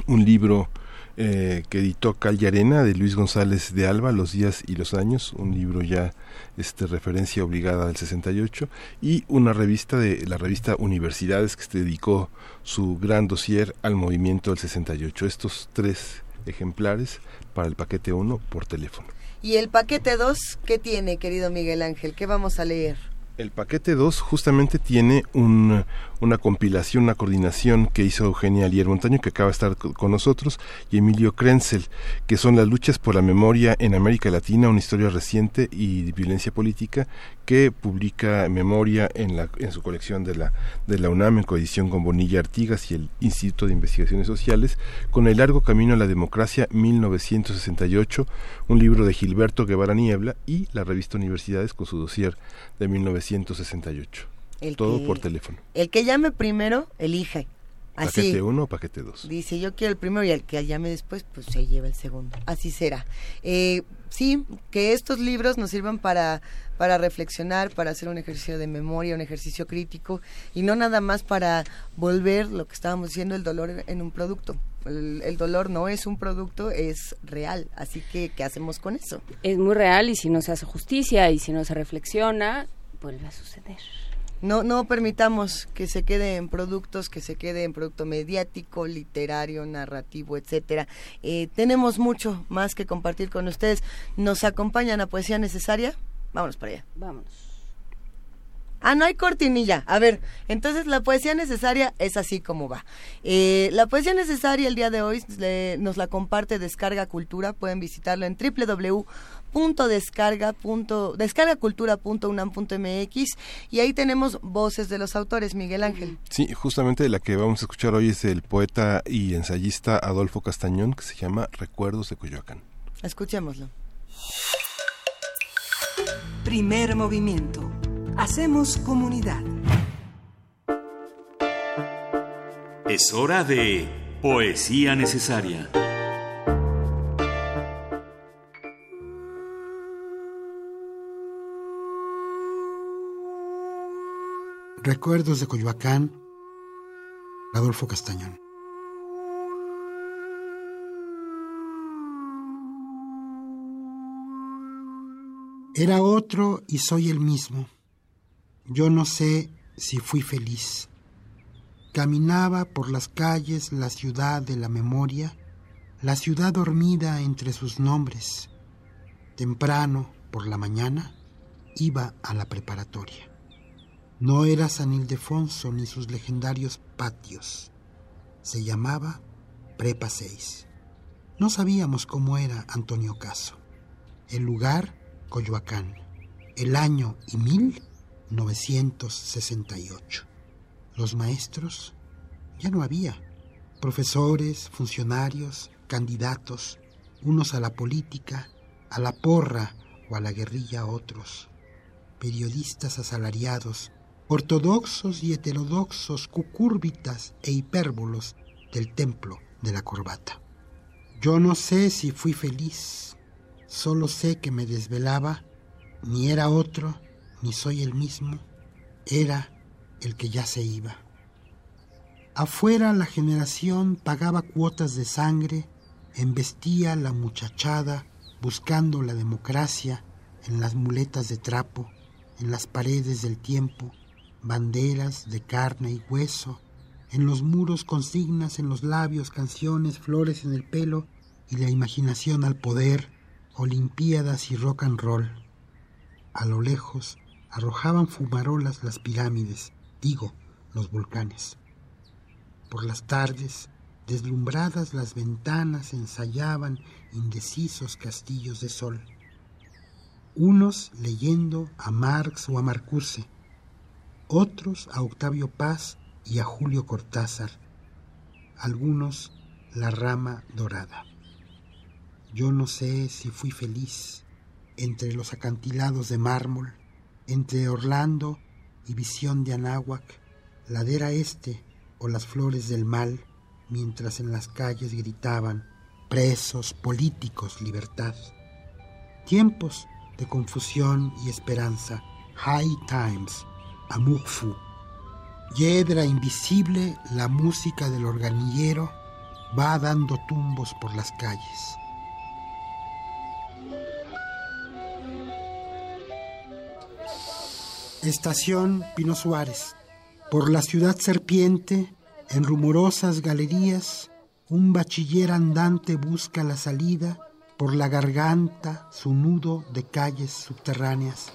Un libro eh, que editó Cal y Arena de Luis González de Alba, Los días y los años, un libro ya este referencia obligada del 68 y una revista de la revista Universidades que se dedicó su gran dossier al movimiento del 68. Estos tres ejemplares para el paquete 1 por teléfono. Y el paquete 2, ¿qué tiene, querido Miguel Ángel? ¿Qué vamos a leer? El paquete 2 justamente tiene un, una compilación, una coordinación que hizo Eugenia Alier Montaño, que acaba de estar co- con nosotros, y Emilio Krenzel, que son las luchas por la memoria en América Latina, una historia reciente y violencia política, que publica Memoria en, la, en su colección de la, de la UNAM, en coedición con Bonilla Artigas y el Instituto de Investigaciones Sociales, con El largo camino a la democracia 1968, un libro de Gilberto Guevara Niebla, y la revista Universidades con su dossier de 1968. El Todo que- por teléfono. El que llame primero, elige. Así. Paquete 1 o paquete 2. Dice, yo quiero el primero y el que llame después, pues se lleva el segundo. Así será. Eh, sí, que estos libros nos sirvan para, para reflexionar, para hacer un ejercicio de memoria, un ejercicio crítico, y no nada más para volver lo que estábamos diciendo, el dolor en un producto. El, el dolor no es un producto, es real. Así que, ¿qué hacemos con eso? Es muy real y si no se hace justicia y si no se reflexiona, vuelve a suceder. No, no permitamos que se quede en productos, que se quede en producto mediático, literario, narrativo, etcétera. Eh, tenemos mucho más que compartir con ustedes. ¿Nos acompañan a Poesía Necesaria? Vámonos para allá. Vámonos. Ah, no hay cortinilla. A ver, entonces la poesía necesaria es así como va. Eh, la poesía necesaria el día de hoy le- nos la comparte Descarga Cultura. Pueden visitarlo en www.descarga.descargacultura.unam.mx y ahí tenemos voces de los autores. Miguel Ángel. Sí, justamente la que vamos a escuchar hoy es el poeta y ensayista Adolfo Castañón, que se llama Recuerdos de Coyoacán. Escuchémoslo. Primer movimiento. Hacemos comunidad. Es hora de Poesía Necesaria. Recuerdos de Coyoacán, Adolfo Castañón. Era otro y soy el mismo. Yo no sé si fui feliz. Caminaba por las calles la ciudad de la memoria, la ciudad dormida entre sus nombres. Temprano, por la mañana, iba a la preparatoria. No era San Ildefonso ni sus legendarios patios. Se llamaba Prepa 6. No sabíamos cómo era Antonio Caso. El lugar, Coyoacán. El año y 1968. Los maestros ya no había. Profesores, funcionarios, candidatos, unos a la política, a la porra o a la guerrilla otros. Periodistas asalariados, ortodoxos y heterodoxos, cucúrbitas e hipérbolos del templo de la corbata. Yo no sé si fui feliz, solo sé que me desvelaba, ni era otro, ni soy el mismo, era el que ya se iba. Afuera la generación pagaba cuotas de sangre, embestía la muchachada buscando la democracia en las muletas de trapo, en las paredes del tiempo, banderas de carne y hueso, en los muros consignas, en los labios, canciones, flores en el pelo y la imaginación al poder, olimpiadas y rock and roll. A lo lejos arrojaban fumarolas las pirámides, digo, los volcanes. Por las tardes, deslumbradas las ventanas ensayaban indecisos castillos de sol. Unos leyendo a Marx o a Marcuse, otros a Octavio Paz y a Julio Cortázar, algunos la rama dorada. Yo no sé si fui feliz entre los acantilados de mármol, entre Orlando y visión de Anáhuac, ladera este o las flores del mal, mientras en las calles gritaban presos, políticos, libertad. Tiempos de confusión y esperanza, high times, amour. Hiedra invisible, la música del organillero va dando tumbos por las calles. Estación Pino Suárez. Por la ciudad serpiente, en rumorosas galerías, un bachiller andante busca la salida por la garganta, su nudo de calles subterráneas,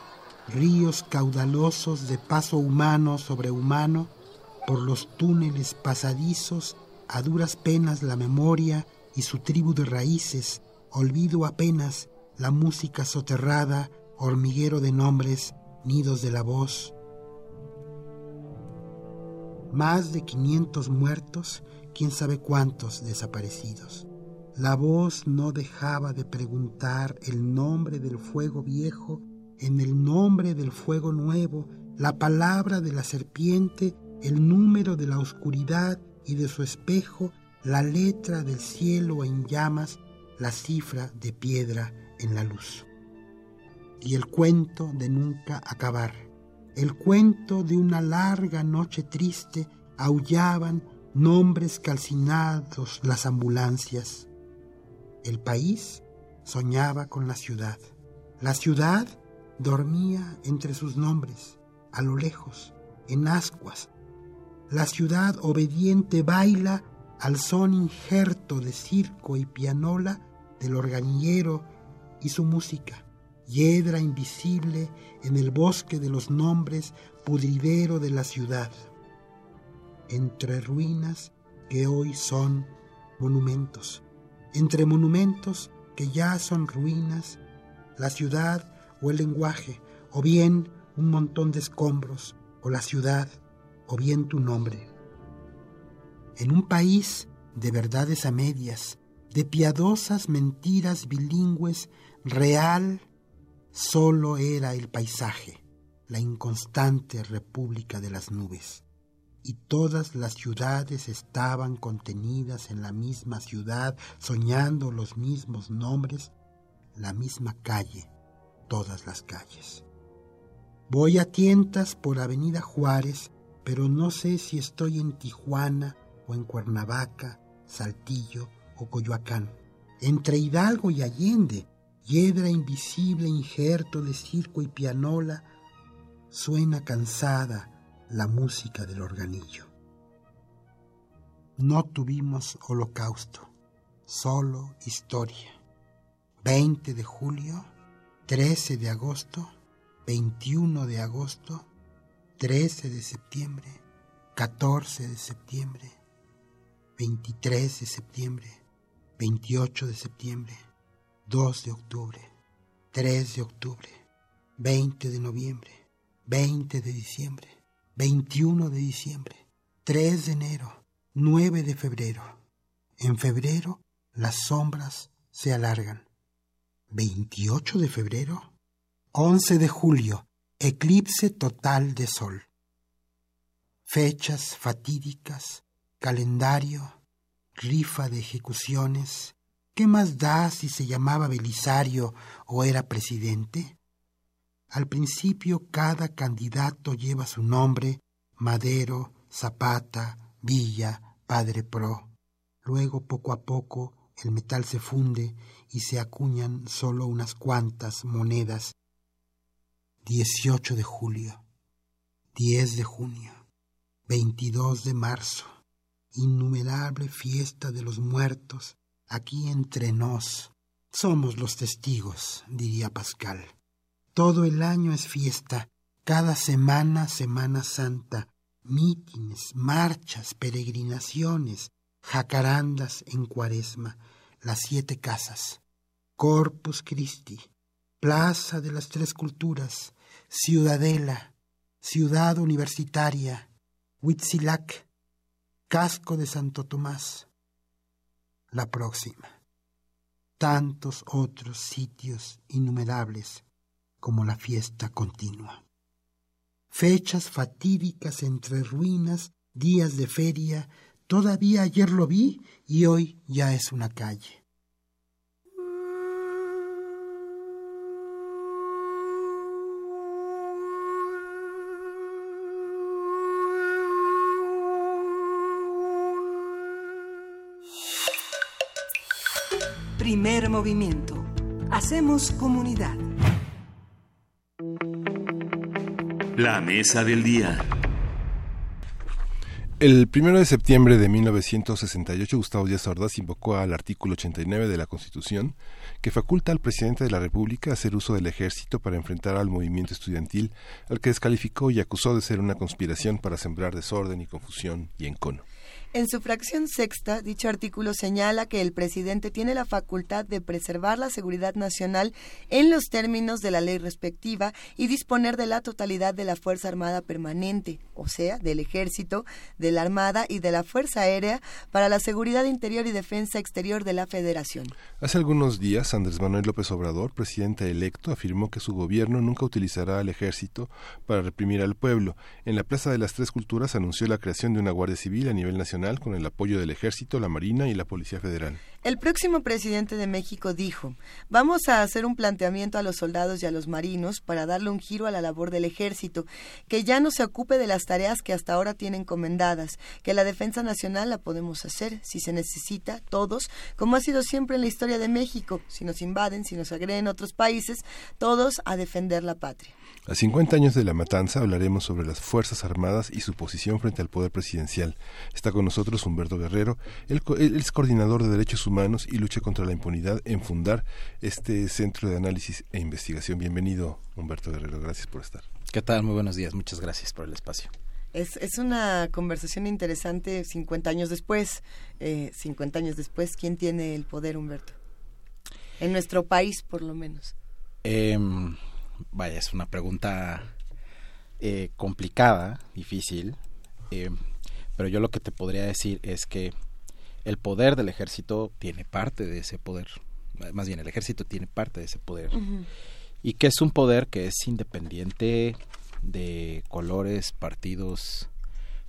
ríos caudalosos de paso humano sobre humano, por los túneles pasadizos, a duras penas la memoria y su tribu de raíces, olvido apenas la música soterrada, hormiguero de nombres, nidos de la voz. Más de 500 muertos, quién sabe cuántos desaparecidos. La voz no dejaba de preguntar el nombre del fuego viejo en el nombre del fuego nuevo, la palabra de la serpiente, el número de la oscuridad y de su espejo, la letra del cielo en llamas, la cifra de piedra en la luz. Y el cuento de nunca acabar, el cuento de una larga noche triste, aullaban nombres calcinados las ambulancias. El país soñaba con la ciudad. La ciudad dormía entre sus nombres, a lo lejos, en ascuas. La ciudad obediente baila al son injerto de circo y pianola del organillero y su música, hiedra invisible en el bosque de los nombres pudridero de la ciudad, entre ruinas que hoy son monumentos, entre monumentos que ya son ruinas, la ciudad o el lenguaje, o bien un montón de escombros, o la ciudad, o bien tu nombre. En un país de verdades a medias, de piadosas mentiras bilingües, real solo era el paisaje, la inconstante república de las nubes. Y todas las ciudades estaban contenidas en la misma ciudad, soñando los mismos nombres, la misma calle, todas las calles. Voy a tientas por Avenida Juárez pero no sé si estoy en Tijuana o en Cuernavaca, Saltillo o Coyoacán. Entre Hidalgo y Allende, hiedra invisible injerto de circo y pianola, suena cansada la música del organillo. No tuvimos holocausto, solo historia. 20 de julio, 13 de agosto, 21 de agosto, 13 de septiembre, 14 de septiembre, 23 de septiembre, 28 de septiembre, 2 de octubre, 3 de octubre, 20 de noviembre, 20 de diciembre, 21 de diciembre, 3 de enero, 9 de febrero. En febrero las sombras se alargan. 28 de febrero, 11 de julio, eclipse total de sol. Fechas fatídicas, calendario, rifa de ejecuciones. ¿Qué más da si se llamaba Belisario o era presidente? Al principio cada candidato lleva su nombre, Madero, Zapata, Villa, Padre Pro. Luego, poco a poco, el metal se funde y se acuñan solo unas cuantas monedas. 18 de julio, 10 de junio, 22 de marzo, innumerable fiesta de los muertos, aquí entre nos. Somos los testigos, diría Pascal. Todo el año es fiesta, cada semana Semana Santa, mítines, marchas, peregrinaciones, jacarandas en cuaresma, las siete casas, Corpus Christi, Plaza de las Tres Culturas, Ciudadela, Ciudad Universitaria, Huitzilac, Casco de Santo Tomás. La próxima. Tantos otros sitios innumerables como la fiesta continua. Fechas fatídicas entre ruinas, días de feria, todavía ayer lo vi y hoy ya es una calle. Primer movimiento. Hacemos comunidad. La mesa del día. El primero de septiembre de 1968, Gustavo Díaz Ordaz invocó al artículo 89 de la Constitución, que faculta al presidente de la República hacer uso del ejército para enfrentar al movimiento estudiantil, al que descalificó y acusó de ser una conspiración para sembrar desorden y confusión y encono. En su fracción sexta, dicho artículo señala que el presidente tiene la facultad de preservar la seguridad nacional en los términos de la ley respectiva y disponer de la totalidad de la Fuerza Armada Permanente, o sea, del Ejército, de la Armada y de la Fuerza Aérea para la seguridad interior y defensa exterior de la Federación. Hace algunos días, Andrés Manuel López Obrador, presidente electo, afirmó que su gobierno nunca utilizará al ejército para reprimir al pueblo. En la Plaza de las Tres Culturas anunció la creación de una Guardia Civil a nivel nacional con el apoyo del Ejército, la Marina y la Policía Federal. El próximo presidente de México dijo, vamos a hacer un planteamiento a los soldados y a los marinos para darle un giro a la labor del ejército, que ya no se ocupe de las tareas que hasta ahora tienen encomendadas, que la defensa nacional la podemos hacer, si se necesita, todos, como ha sido siempre en la historia de México, si nos invaden, si nos agreden otros países, todos a defender la patria. A 50 años de la matanza hablaremos sobre las Fuerzas Armadas y su posición frente al poder presidencial. Está con nosotros Humberto Guerrero, es coordinador de derechos humanos y lucha contra la impunidad en fundar este centro de análisis e investigación. Bienvenido, Humberto Guerrero, gracias por estar. ¿Qué tal? Muy buenos días, muchas gracias por el espacio. Es, es una conversación interesante 50 años después. Eh, 50 años después, ¿quién tiene el poder, Humberto? En nuestro país, por lo menos. Eh, vaya, es una pregunta eh, complicada, difícil, eh, pero yo lo que te podría decir es que el poder del ejército tiene parte de ese poder, más bien el ejército tiene parte de ese poder, y que es un poder que es independiente de colores, partidos,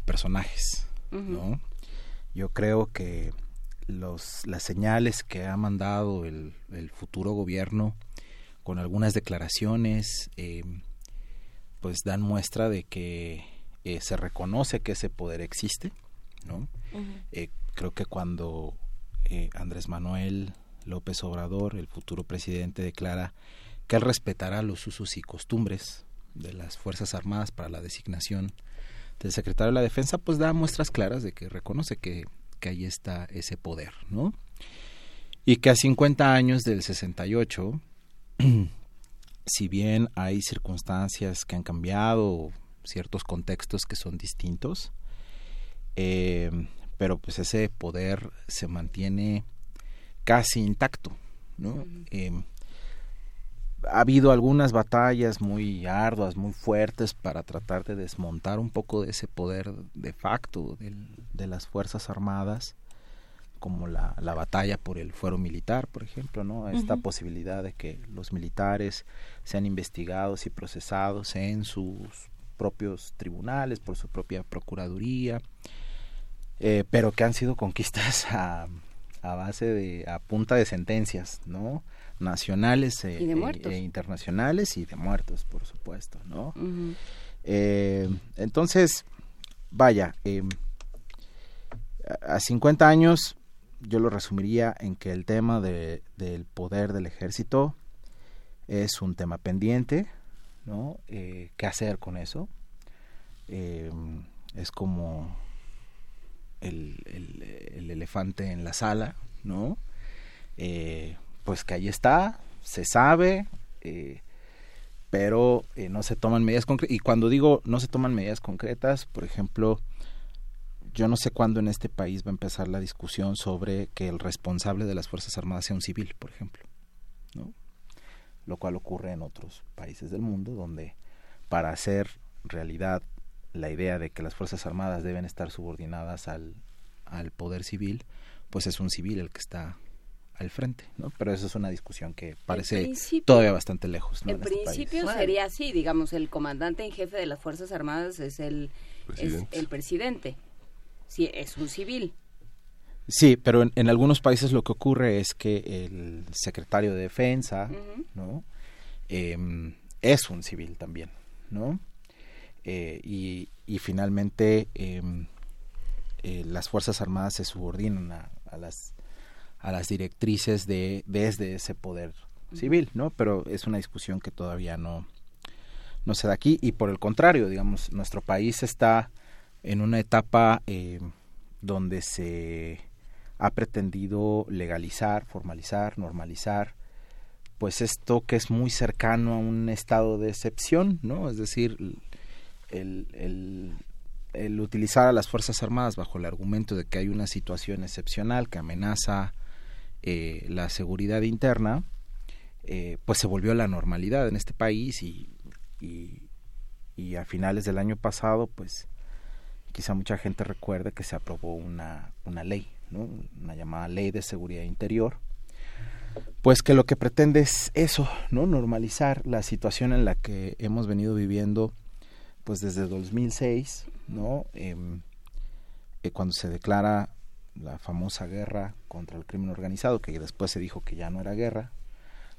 personajes, ¿no? Yo creo que los, las señales que ha mandado el, el futuro gobierno con algunas declaraciones, eh, pues dan muestra de que eh, se reconoce que ese poder existe, ¿no? Ujú. creo que cuando Andrés Manuel López Obrador, el futuro presidente, declara que él respetará los usos y costumbres de las Fuerzas Armadas para la designación del secretario de la Defensa, pues da muestras claras de que reconoce que, que ahí está ese poder, ¿no? Y que a 50 años del 68, (clears throat) si bien hay circunstancias que han cambiado, ciertos contextos que son distintos, eh, pero pues ese poder se mantiene casi intacto, ¿no? Eh, ha habido algunas batallas muy arduas, muy fuertes para tratar de desmontar un poco de ese poder de facto de las Fuerzas Armadas, como la, la, batalla por el fuero militar, por ejemplo, ¿no? Esta posibilidad de que los militares sean investigados y procesados en sus propios tribunales, por su propia procuraduría, eh, pero que han sido conquistas (laughs) a, a base de, a punta de sentencias, ¿no? Nacionales e, de e- e internacionales y de muertos, por supuesto, ¿no? Eh, entonces, vaya, eh, a a 50 años yo lo resumiría en que el tema de, del poder del ejército es un tema pendiente, ¿no? Eh, ¿Qué hacer con eso? Eh, es como el, el- el elefante en la sala, ¿no? Eh, pues que ahí está, se sabe, eh, pero eh, no se toman medidas concretas. Y cuando digo no se toman medidas concretas, por ejemplo, yo no sé cuándo en este país va a empezar la discusión sobre que el responsable de las Fuerzas Armadas sea un civil, por ejemplo, ¿no? Lo cual ocurre en otros países del mundo donde para hacer realidad la idea de que las Fuerzas Armadas deben estar subordinadas al, al poder civil, pues es un civil el que está al frente, ¿no? Pero eso es una discusión que parece todavía bastante lejos, ¿no? En en este principio país. sería así, digamos, el comandante en jefe de las Fuerzas Armadas es el, es Presidente. el presidente. Sí, es un civil. Sí, pero en, en algunos países lo que ocurre es que el secretario de defensa. ¿no? Em, es un civil también, ¿no? Eh, y, y finalmente em, eh, las fuerzas armadas se subordinan a, a las a las directrices de desde ese poder civil, ¿no? Pero es una discusión que todavía no no se da aquí y por el contrario, digamos, nuestro país está en una etapa eh, donde se ha pretendido legalizar, formalizar, normalizar, pues esto que es muy cercano a un estado de excepción, ¿no? Es decir, el, el, utilizar a las Fuerzas Armadas bajo el argumento de que hay una situación excepcional que amenaza eh, la seguridad interna, eh, pues se volvió la normalidad en este país y, y, y a finales del año pasado, pues quizá mucha gente recuerde que se aprobó una, una ley, ¿no? una llamada Ley de Seguridad Interior, pues que lo que pretende es eso, ¿no? normalizar la situación en la que hemos venido viviendo pues desde 2006, ¿no? Em, eh, cuando se declara la famosa guerra contra el crimen organizado, que después se dijo que ya no era guerra,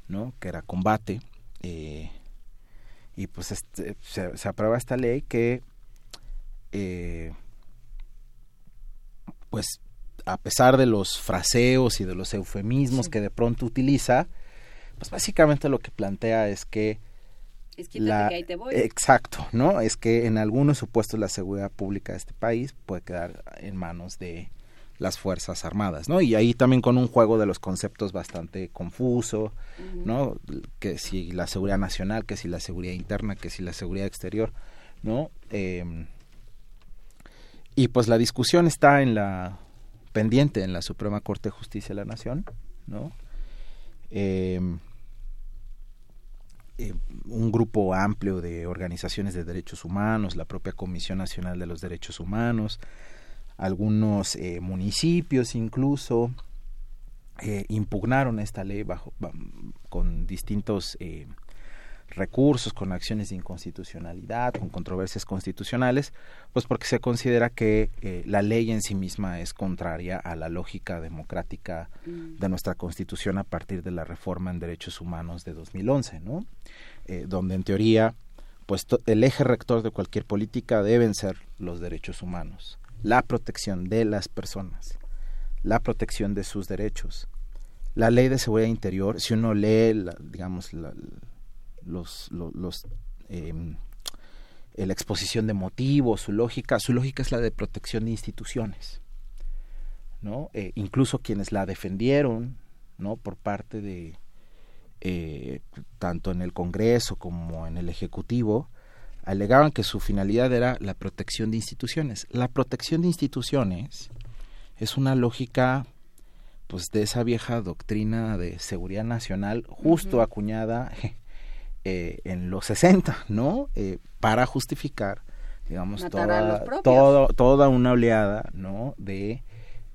¿no? que era combate, eh, y pues este, se, se aprueba esta ley que eh, pues a pesar de los fraseos y de los eufemismos que de pronto utiliza, pues básicamente lo que plantea es que Es quítate que ahí te voy. exacto, ¿no? Es que en algunos supuestos la seguridad pública de este país puede quedar en manos de las fuerzas armadas, ¿no? Y ahí también con un juego de los conceptos bastante confuso, ¿no? Que si la seguridad nacional, que si la seguridad interna, que si la seguridad exterior, ¿no? Eh, y pues la discusión está en la pendiente en la Suprema Corte de Justicia de la Nación, ¿no? Eh, eh, un grupo amplio de organizaciones de derechos humanos, la propia Comisión Nacional de los Derechos Humanos, algunos eh, municipios incluso eh, impugnaron esta ley bajo ba- con distintos recursos, con acciones de inconstitucionalidad, con controversias constitucionales, pues porque se considera que eh, la ley en sí misma es contraria a la lógica democrática Mm. de nuestra Constitución a partir de la reforma en derechos humanos de 2011, ¿no? Eh, donde en teoría pues el eje rector de cualquier política deben ser los derechos humanos, la protección de las personas, la protección de sus derechos. La ley de seguridad interior, si uno lee, digamos, la, los, los, em, la exposición de motivos, su lógica, su lógica es la de protección de instituciones, ¿no? Eh, incluso quienes la defendieron, ¿no? Por parte de, eh, tanto en el Congreso como en el Ejecutivo, alegaban que su finalidad era la protección de instituciones. La protección de instituciones es una lógica pues de esa vieja doctrina de seguridad nacional justo acuñada eh, en los 60, ¿no? Eh, para justificar, digamos, toda, toda una oleada, ¿no? De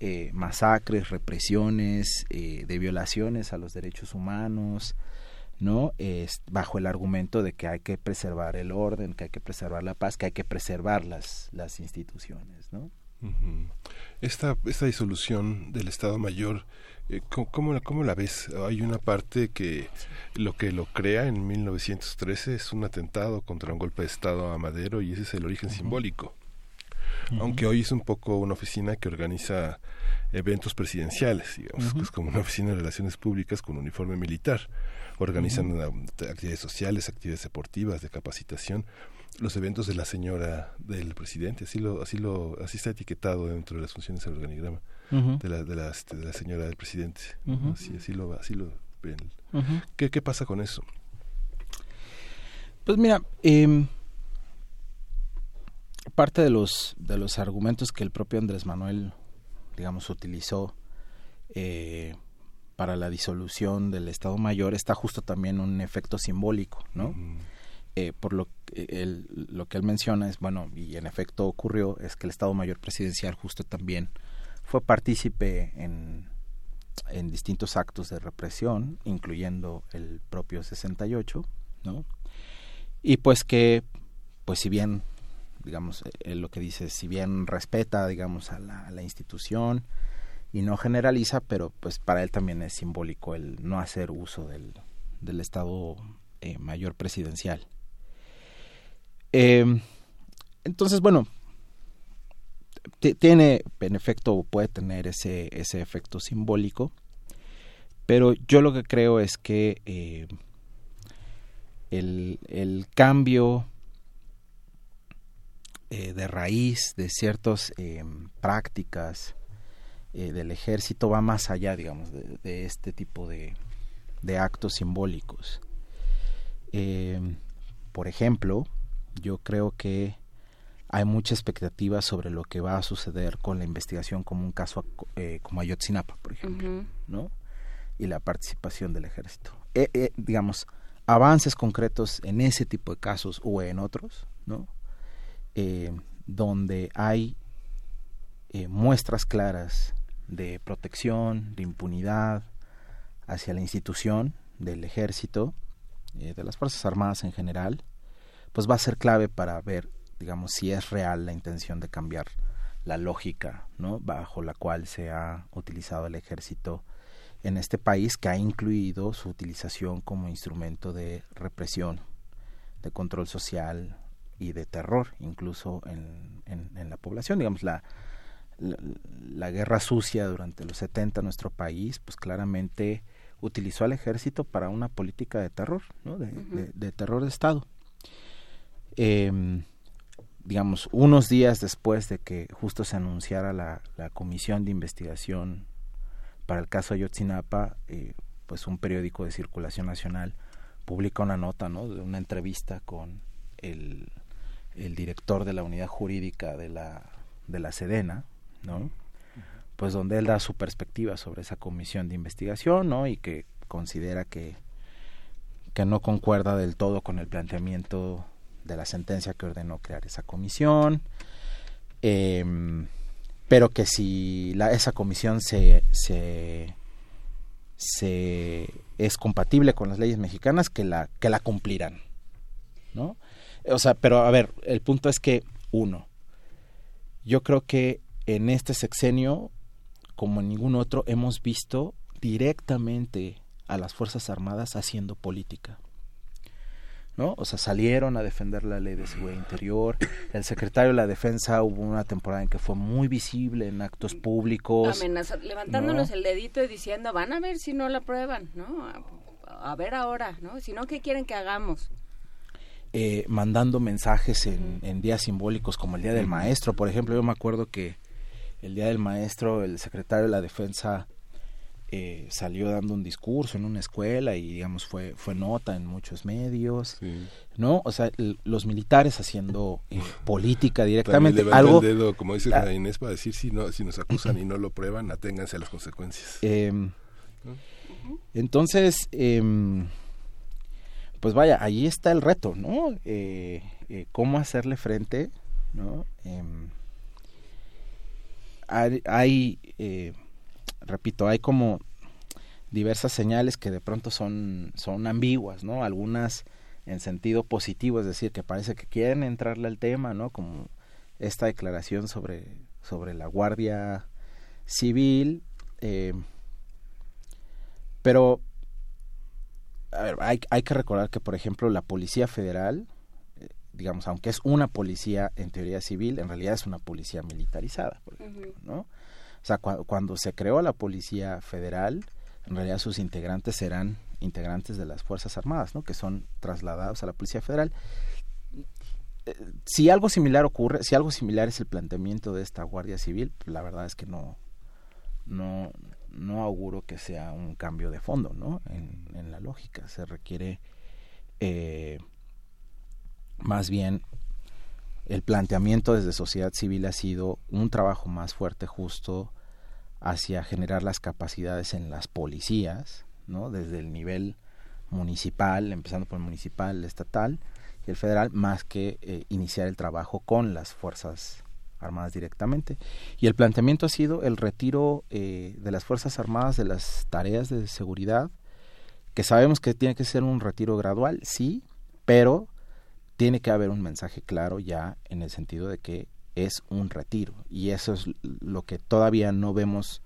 eh, masacres, represiones, de violaciones a los derechos humanos, ¿no? Es bajo el argumento de que hay que preservar el orden, que hay que preservar la paz, que hay que preservar las, las instituciones, ¿no? esta, esta disolución del Estado Mayor eh, ¿Cómo, ¿Cómo, la ves? Hay una parte que lo que lo crea en 1913 es un atentado contra un golpe de Estado a Madero y ese es el origen simbólico. Aunque hoy es un poco una oficina que organiza eventos presidenciales, digamos, es como una oficina de relaciones públicas con uniforme militar. Organizan actividades sociales, actividades deportivas, de capacitación, los eventos de la señora del presidente, así lo, así lo, así está etiquetado dentro de las funciones del organigrama de, la, de, la, este, de, la, señora del presidente. así, así, lo, así lo ven. ¿Qué, ¿Qué pasa con eso? Pues mira, eh, parte de los, de los argumentos que el propio Andrés Manuel, digamos, utilizó eh, para la disolución del Estado Mayor está justo también un efecto simbólico, ¿no? Eh, por lo, el, lo que él menciona es, bueno, y en efecto ocurrió, es que el Estado Mayor Presidencial justo también fue partícipe en, en distintos actos de represión, incluyendo el propio 68, ¿no? Y pues que, pues si bien, digamos, él lo que dice, si bien respeta, digamos, a la, institución y no generaliza, pero pues para él también es simbólico el no hacer uso del, del Estado eh, Mayor Presidencial. Eh, entonces, bueno, tiene, en efecto, puede tener ese, ese efecto simbólico, pero yo lo que creo es que eh, el, el, cambio eh, de raíz de ciertas eh, prácticas del ejército va más allá, digamos, de, este tipo de, de actos simbólicos. por ejemplo, yo creo que hay mucha expectativa sobre lo que va a suceder con la investigación como un caso eh, como Ayotzinapa, por ejemplo, ¿no? Y la participación del ejército. Eh, eh, digamos, avances concretos en ese tipo de casos o en otros, ¿no? donde hay muestras claras de protección, de impunidad hacia la institución del ejército, de las Fuerzas Armadas en general, pues va a ser clave para ver digamos, si es real la intención de cambiar la lógica, ¿no? Bajo la cual se ha utilizado el ejército en este país, que ha incluido su utilización como instrumento de represión, de control social y de terror, incluso en, en, la población. Digamos, la, la, guerra sucia durante los 70 en nuestro país, pues claramente utilizó al ejército para una política de terror, ¿no? de, de, terror de Estado. Eh, digamos, unos días después de que justo se anunciara la, la comisión de investigación para el caso Ayotzinapa, eh, pues un periódico de circulación nacional publica una nota, ¿no? De una entrevista con el, el director de la unidad jurídica de la, de la Sedena, ¿no? Pues donde él da su perspectiva sobre esa comisión de investigación, ¿no? Y que considera que, que no concuerda del todo con el planteamiento de la sentencia que ordenó crear esa comisión, em, pero que si esa comisión se, se, se, es compatible con las leyes mexicanas, que la, que la cumplirán. ¿no? O sea, pero a ver, el punto es que, uno, yo creo que en este sexenio, como en ningún otro, hemos visto directamente a las Fuerzas Armadas haciendo política. ¿No? O sea, salieron a defender la ley de seguridad interior. El secretario de la defensa hubo una temporada en que fue muy visible en actos públicos. Amenaza, levantándonos el dedito y diciendo, van a ver si no la prueban, ¿no? A, a ver ahora, ¿no? Si no, ¿qué quieren que hagamos? Eh, mandando mensajes en, en, días simbólicos como el Día del Maestro, por ejemplo. Yo me acuerdo que el Día del Maestro, el secretario de la Defensa eh, salió dando un discurso en una escuela y digamos fue fue nota en muchos medios no o sea los militares haciendo eh, política directamente algo el dedo, como dice la Inés para decir si no si nos acusan y no lo prueban aténganse a las consecuencias eh, entonces em, pues vaya ahí está el reto no eh, cómo hacerle frente no em, hay, hay repito, hay como diversas señales que de pronto son, son ambiguas, ¿no? Algunas en sentido positivo, es decir, que parece que quieren entrarle al tema, ¿no? Como esta declaración sobre, sobre la Guardia Civil, eh, pero a ver, hay, hay, que recordar que, por ejemplo, la Policía Federal, eh, digamos, aunque es una policía en teoría civil, en realidad es una policía militarizada, por ejemplo, ¿no? Sea, cu cuando se creó la Policía Federal, en realidad sus integrantes eran integrantes de las Fuerzas Armadas, ¿no? Que son trasladados a la Policía Federal. Eh, si algo similar ocurre, si algo similar es el planteamiento de esta Guardia Civil, la verdad es que no, no, no auguro que sea un cambio de fondo, ¿no? En, en la lógica se requiere eh, más bien el planteamiento desde sociedad civil ha sido un trabajo más fuerte justo hacia generar las capacidades en las policías, ¿no? Desde el nivel municipal, empezando por el municipal, el estatal y el federal, más que eh, iniciar el trabajo con las fuerzas armadas directamente. Y el planteamiento ha sido el retiro eh, de las fuerzas armadas de las tareas de seguridad, que sabemos que tiene que ser un retiro gradual, sí, pero tiene que haber un mensaje claro ya en el sentido de que es un retiro. Y eso es lo que todavía no vemos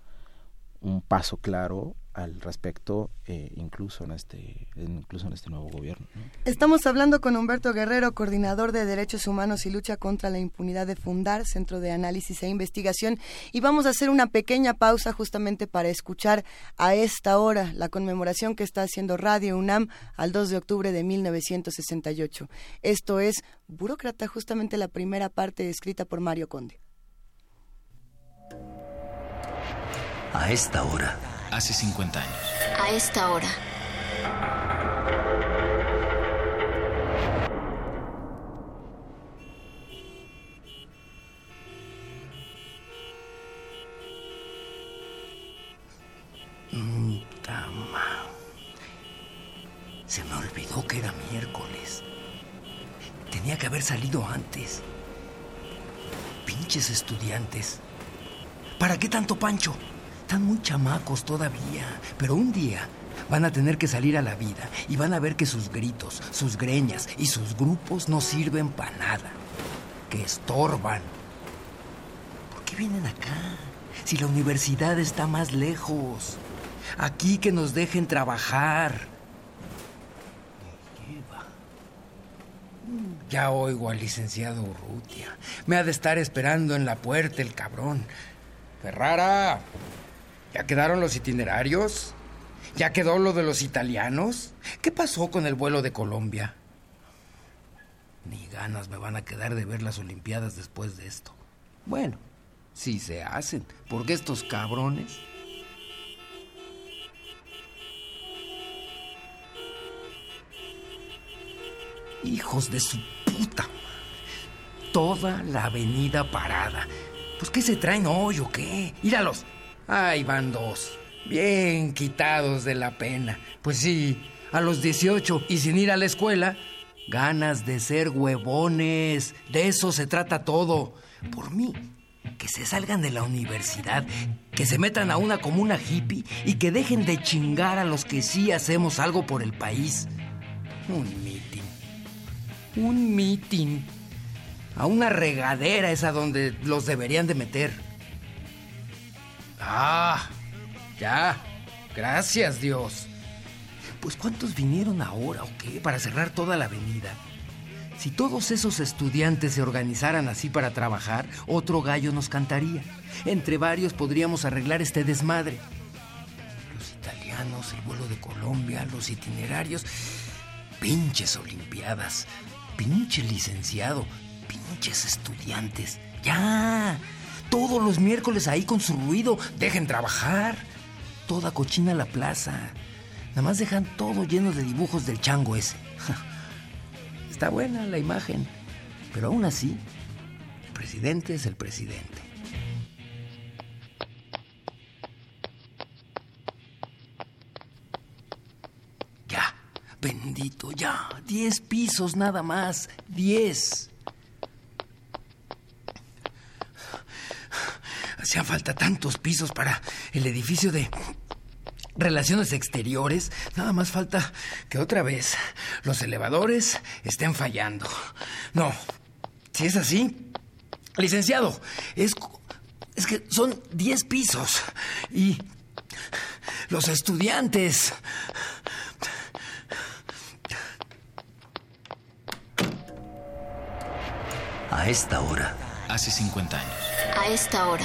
un paso claro al respecto eh, incluso en este incluso en este nuevo gobierno estamos hablando con Humberto Guerrero coordinador de derechos humanos y lucha contra la impunidad de Fundar Centro de Análisis e Investigación y vamos a hacer una pequeña pausa justamente para escuchar a esta hora la conmemoración que está haciendo Radio UNAM al 2 de octubre de 1968 esto es Burócrata justamente la primera parte escrita por Mario Conde. A esta hora hace 50 años. A esta hora. Tama. Se me olvidó que era miércoles. Tenía que haber salido antes. Pinches estudiantes. ¿Para qué tanto pancho? Están muy chamacos todavía, pero un día van a tener que salir a la vida y van a ver que sus gritos, sus greñas y sus grupos no sirven para nada, que estorban. ¿Por qué vienen acá? Si la universidad está más lejos. Aquí que nos dejen trabajar. Ya oigo al licenciado Urrutia. Me ha de estar esperando en la puerta el cabrón. Ferrara, ¿Ya quedaron los itinerarios? ¿Ya quedó lo de los italianos? ¿Qué pasó con el vuelo de Colombia? Ni ganas me van a quedar de ver las Olimpiadas después de esto. Bueno, si se hacen, porque estos cabrones... Hijos de su puta. Toda la avenida parada. Pues ¿qué se traen hoy o qué? Íralos. Ahí van dos. Bien quitados de la pena. Pues sí, a los 18 y sin ir a la escuela, ganas de ser huevones. De eso se trata todo. Por mí, que se salgan de la universidad, que se metan a una comuna hippie y que dejen de chingar a los que sí hacemos algo por el país. Un mitin. Un mitin. A una regadera es a donde los deberían de meter. Ah, ya. Gracias, Dios. Pues ¿cuántos vinieron ahora o qué? Para cerrar toda la avenida. Si todos esos estudiantes se organizaran así para trabajar, otro gallo nos cantaría. Entre varios podríamos arreglar este desmadre. Los italianos, el vuelo de Colombia, los itinerarios, pinches olimpiadas, pinche licenciado, pinches estudiantes. Ya, todos los miércoles ahí con su ruido, dejen trabajar. Toda cochina la plaza. Nada más dejan todo lleno de dibujos del chango ese. (laughs) Está buena la imagen, pero aún así, el presidente es el presidente. Ya, bendito, ya. Diez pisos nada más. Diez. Hacían falta tantos pisos para el edificio de relaciones exteriores. Nada más falta que otra vez los elevadores estén fallando. No, si es así, licenciado, es, es que son 10 pisos y los estudiantes... A esta hora. Hace 50 años. A esta hora.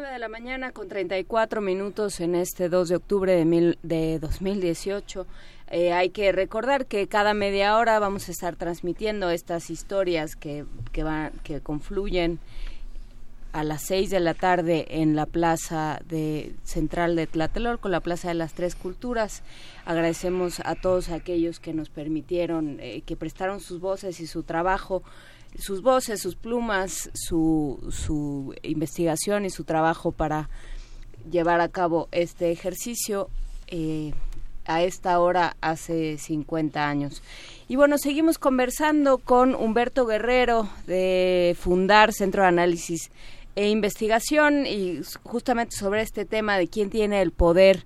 De la mañana con 34 minutos en este 2 de octubre de, mil, de 2018. Eh, hay que recordar que cada media hora vamos a estar transmitiendo estas historias que, que, van, que confluyen a las seis de la tarde en la plaza de central de Tlatelolco, la plaza de las tres culturas. Agradecemos a todos aquellos que nos permitieron, eh, que prestaron sus voces y su trabajo, sus voces, sus plumas, su, su investigación y su trabajo para llevar a cabo este ejercicio. Eh, a esta hora hace 50 años. Y bueno, seguimos conversando con Humberto Guerrero de Fundar Centro de Análisis e investigación y justamente sobre este tema de quién tiene el poder,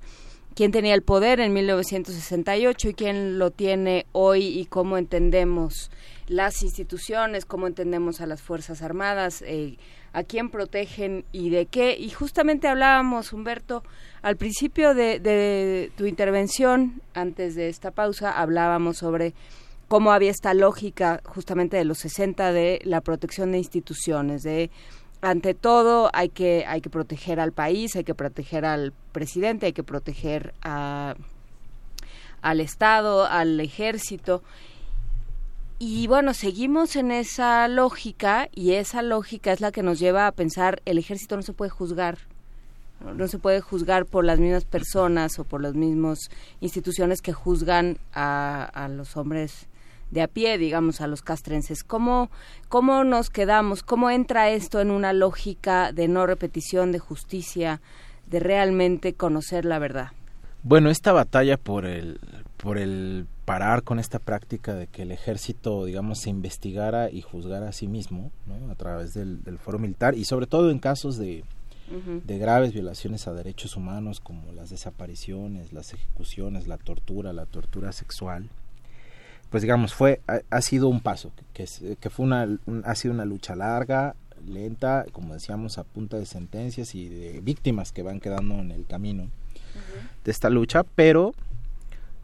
quién tenía el poder en 1968 y quién lo tiene hoy y cómo entendemos las instituciones, cómo entendemos a las Fuerzas Armadas, eh, a quién protegen y de qué. Y justamente hablábamos, Humberto, al principio de, de tu intervención, antes de esta pausa, hablábamos sobre cómo había esta lógica justamente de los 60 de la protección de instituciones, de ante todo hay que hay que proteger al país, hay que proteger al presidente, hay que proteger a, al Estado, al ejército. Y bueno, seguimos en esa lógica y esa lógica es la que nos lleva a pensar el ejército no se puede juzgar, no se puede juzgar por las mismas personas o por las mismas instituciones que juzgan a, a los hombres de a pie, digamos, a los castrenses. ¿Cómo, ¿Cómo nos quedamos? ¿Cómo entra esto en una lógica de no repetición, de justicia, de realmente conocer la verdad? Bueno, esta batalla por el, por el parar con esta práctica de que el ejército, digamos, se investigara y juzgara a sí mismo, ¿no? A través del, del foro militar y sobre todo en casos de, uh -huh. de graves violaciones a derechos humanos como las desapariciones, las ejecuciones, la tortura, la tortura sexual, pues digamos fue ha, ha sido un paso que, que fue una un, ha sido una lucha larga lenta como decíamos a punta de sentencias y de víctimas que van quedando en el camino. De esta lucha pero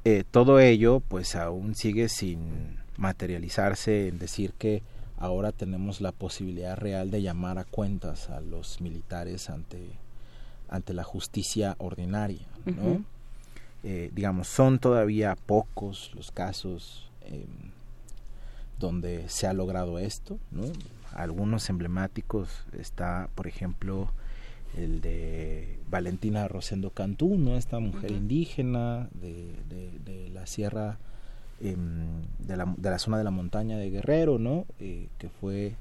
eh, todo ello pues aún sigue sin materializarse en decir que ahora tenemos la posibilidad real de llamar a cuentas a los militares ante ante la justicia ordinaria ¿no? Uh -huh. eh, digamos son todavía pocos los casos eh, donde se ha logrado esto, ¿no? Algunos emblemáticos está, por ejemplo, el de Valentina Rosendo Cantú, ¿no? Esta mujer uh -huh. indígena de, de, de, la sierra, eh, de, la, de la zona de la montaña de Guerrero, ¿no? Eh, que fue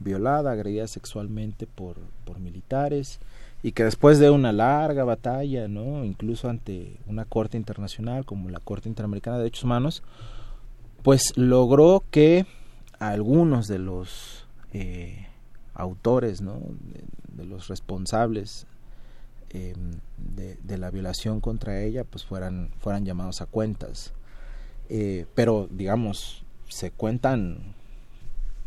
violada, agredida sexualmente por, por militares y que después de una larga batalla, ¿no? Incluso ante una corte internacional como la Corte Interamericana de Derechos Humanos, pues logró que algunos de los eh, autores, ¿no? De, los responsables em, de, la violación contra ella, pues fueran, fueran llamados a cuentas. Eh, pero, digamos, se cuentan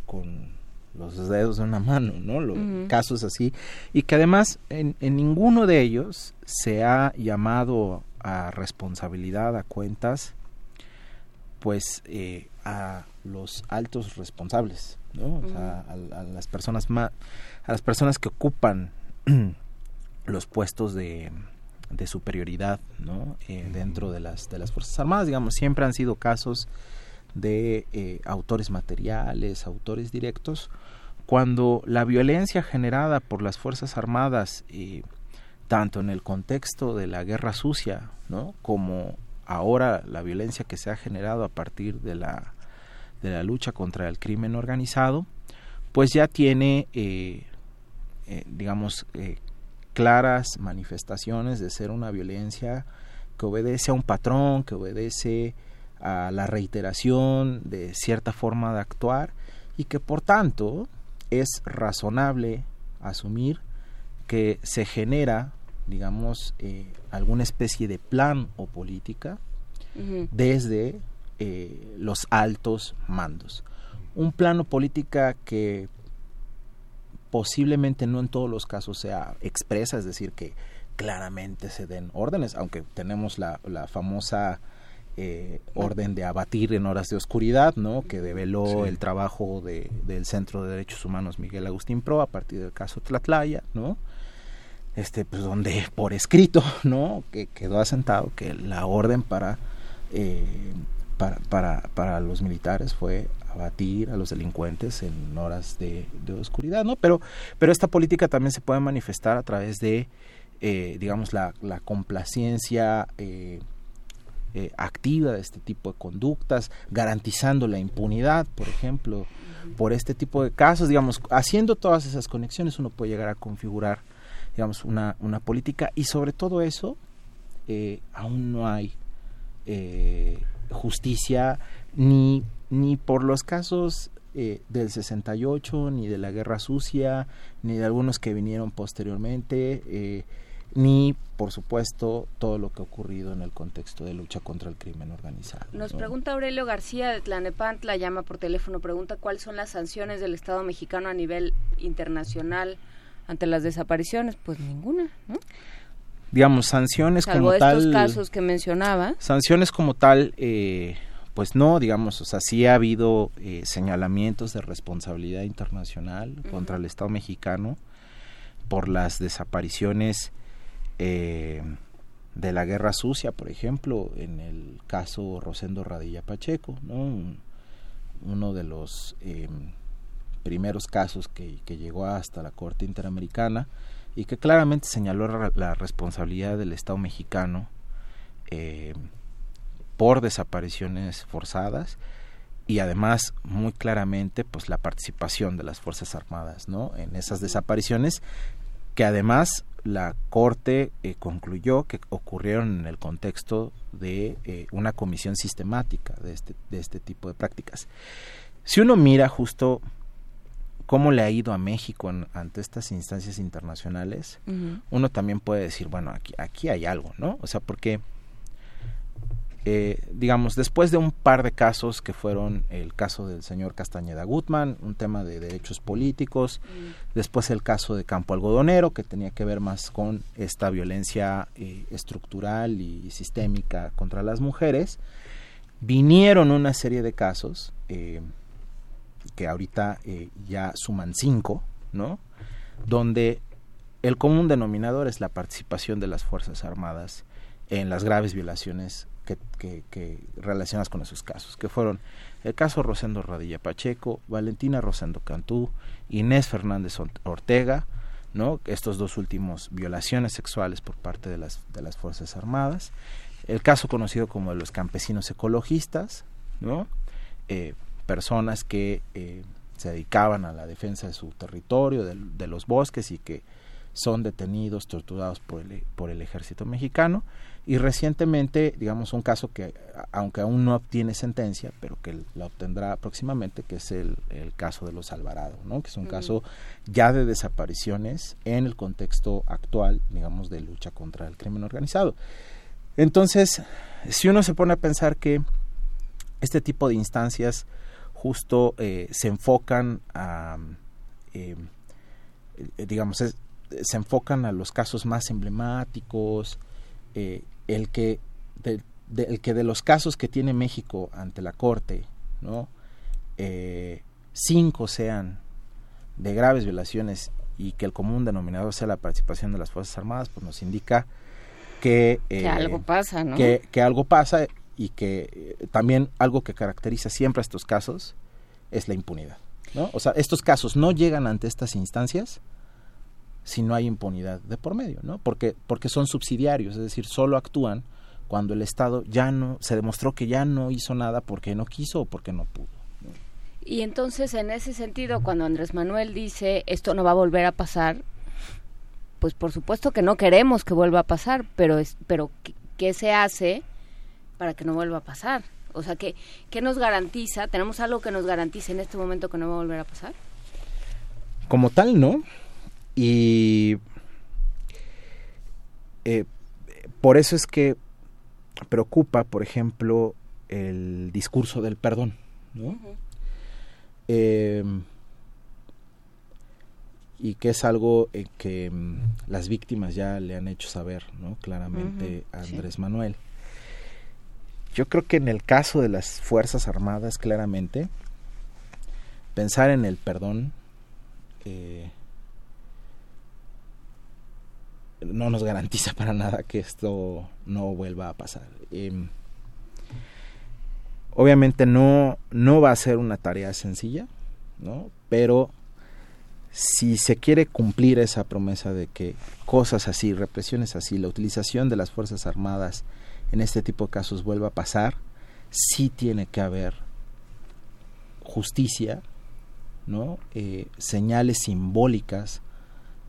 con los dedos de una mano, ¿no? Los Casos así. Y que además en, en, ninguno de ellos se ha llamado a responsabilidad, a cuentas, pues eh, a los altos responsables, ¿no? a, las personas más, a las personas que ocupan (clears throat) los puestos de, de superioridad, ¿no? Eh, dentro de las de las fuerzas armadas, digamos, siempre han sido casos de eh, autores materiales, autores directos, cuando la violencia generada por las fuerzas armadas tanto en el contexto de la guerra sucia, ¿no? como ahora la violencia que se ha generado a partir de la, de la lucha contra el crimen organizado, pues ya tiene, eh, digamos, eh, claras manifestaciones de ser una violencia que obedece a un patrón, que obedece a la reiteración de cierta forma de actuar y que por tanto es razonable asumir que se genera digamos, eh, alguna especie de plan o política desde eh, los altos mandos. Un plano política que posiblemente no en todos los casos sea expresa, es decir, que claramente se den órdenes, aunque tenemos la, la famosa eh, orden de abatir en horas de oscuridad, ¿no? que develó el trabajo de, del Centro de Derechos Humanos Miguel Agustín Pro a partir del caso Tlatlaya, ¿no? este pues donde por escrito (laughs) no que quedó asentado que la orden para eh, para, para, para los militares fue abatir a los delincuentes en horas de, oscuridad no pero pero esta política también se puede manifestar a través de eh, digamos la, la complacencia eh, activa de este tipo de conductas, garantizando la impunidad, por ejemplo, por este tipo de casos, digamos, haciendo todas esas conexiones uno puede llegar a configurar digamos, una, una política. Y sobre todo eso eh, aún no hay eh, justicia ni, ni por los casos eh, del 68, ni de la Guerra Sucia, ni de algunos que vinieron posteriormente, ni, por supuesto, todo lo que ha ocurrido en el contexto de lucha contra el crimen organizado. Nos pregunta Aurelio García de Tlanepantla, llama por teléfono, pregunta cuáles son las sanciones del Estado mexicano a nivel internacional ante las desapariciones? Pues ninguna, ¿no? Digamos, sanciones Salvo como estos casos que mencionaba. Sanciones como tal, eh, pues no, digamos, o sea, sí ha habido eh, señalamientos de responsabilidad internacional contra el Estado mexicano por las desapariciones eh, de la Guerra Sucia, por ejemplo, en el caso Rosendo Radilla Pacheco, ¿no? uno de los primeros casos que, llegó hasta la Corte Interamericana y que claramente señaló la responsabilidad del Estado mexicano eh, por desapariciones forzadas y además muy claramente pues la participación de las fuerzas armadas no en esas desapariciones que además la corte eh, concluyó que ocurrieron en el contexto de eh, una comisión sistemática de este de este tipo de prácticas. Si uno mira justo cómo le ha ido a México ante estas instancias internacionales, uno también puede decir, bueno, aquí, aquí hay algo, ¿no? O sea, porque, eh, digamos, después de un par de casos que fueron el caso del señor Castañeda Gutman, un tema de derechos políticos, después el caso de Campo Algodonero, que tenía que ver más con esta violencia eh, estructural y sistémica contra las mujeres, vinieron una serie de casos, eh, que ahorita eh, ya suman cinco, ¿no? Donde el común denominador es la participación de las Fuerzas Armadas en las graves violaciones que, relacionadas con esos casos, que fueron el caso Rosendo Radilla Pacheco, Valentina Rosendo Cantú, Inés Fernández Ortega, ¿no? Estos dos últimos violaciones sexuales por parte de las, de las Fuerzas Armadas, el caso conocido como de los campesinos ecologistas, ¿no? Eh, personas que eh, se dedicaban a la defensa de su territorio, de, los bosques y que son detenidos, torturados por el, por el ejército mexicano y recientemente, digamos, un caso que, aunque aún no obtiene sentencia, pero que la obtendrá próximamente, que es el, el caso de los Alvarado, ¿no? que es un caso ya de desapariciones en el contexto actual, digamos, de lucha contra el crimen organizado. Entonces, si uno se pone a pensar que este tipo de instancias justo eh, se enfocan a, eh, digamos, se enfocan a los casos más emblemáticos, eh, el que de, el que de los casos que tiene México ante la Corte, ¿no? Eh, cinco sean de graves violaciones y que el común denominador sea la participación de las Fuerzas Armadas, pues nos indica que, que algo pasa, ¿no? Que, que algo pasa y que eh, también algo que caracteriza siempre a estos casos es la impunidad, ¿no? O sea, estos casos no llegan ante estas instancias si no hay impunidad de por medio, ¿no? Porque, porque son subsidiarios, es decir, solo actúan cuando el Estado ya no, se demostró que ya no hizo nada porque no quiso o porque no pudo. Y entonces, en ese sentido, cuando Andrés Manuel dice esto no va a volver a pasar, pues por supuesto que no queremos que vuelva a pasar, pero, es, pero ¿qué, se hace para que no vuelva a pasar? O sea, ¿qué, ¿qué nos garantiza? ¿Tenemos algo que nos garantice en este momento que no va a volver a pasar? Como tal, no. Y eh, por eso es que preocupa, por ejemplo, el discurso del perdón, ¿no? eh, y que es algo eh, que mm, las víctimas ya le han hecho saber, ¿no? Claramente uh -huh, a Andrés sí. Manuel. Yo creo que en el caso de las Fuerzas Armadas, claramente, pensar en el perdón eh, no nos garantiza para nada que esto no vuelva a pasar. Eh, obviamente no, no va a ser una tarea sencilla, ¿no? Pero si se quiere cumplir esa promesa de que cosas así, represiones así, la utilización de las Fuerzas Armadas en este tipo de casos vuelva a pasar, sí tiene que haber justicia, ¿no? Eh, señales simbólicas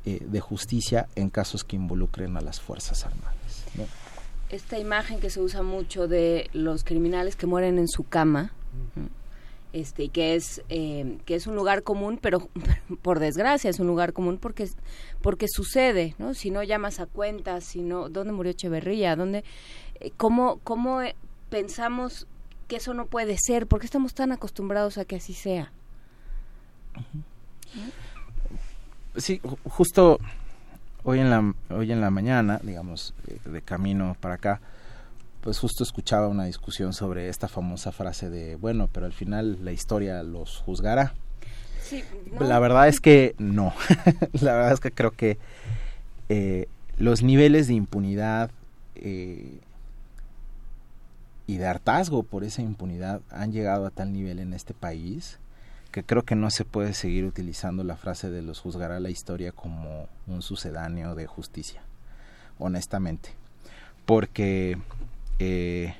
eh, de justicia en casos que involucren a las Fuerzas Armadas. ¿no? Esta imagen que se usa mucho de los criminales que mueren en su cama, este, que es eh, que es un lugar común, pero (laughs) por desgracia es un lugar común porque porque sucede, ¿no? Si no llamas a cuentas, si no, ¿dónde murió Echeverría? ¿Dónde, eh, cómo, cómo pensamos que eso no puede ser? ¿Por qué estamos tan acostumbrados a que así sea? Uh -huh. Sí, justo hoy en la hoy en la mañana, digamos, de camino para acá, pues justo escuchaba una discusión sobre esta famosa frase de, bueno, pero al final la historia los juzgará. Sí, no. La verdad es que no. (laughs) la verdad es que creo que eh, los niveles de impunidad eh, y de hartazgo por esa impunidad han llegado a tal nivel en este país que creo que no se puede seguir utilizando la frase de los juzgará la historia como un sucedáneo de justicia, honestamente. Porque, eh,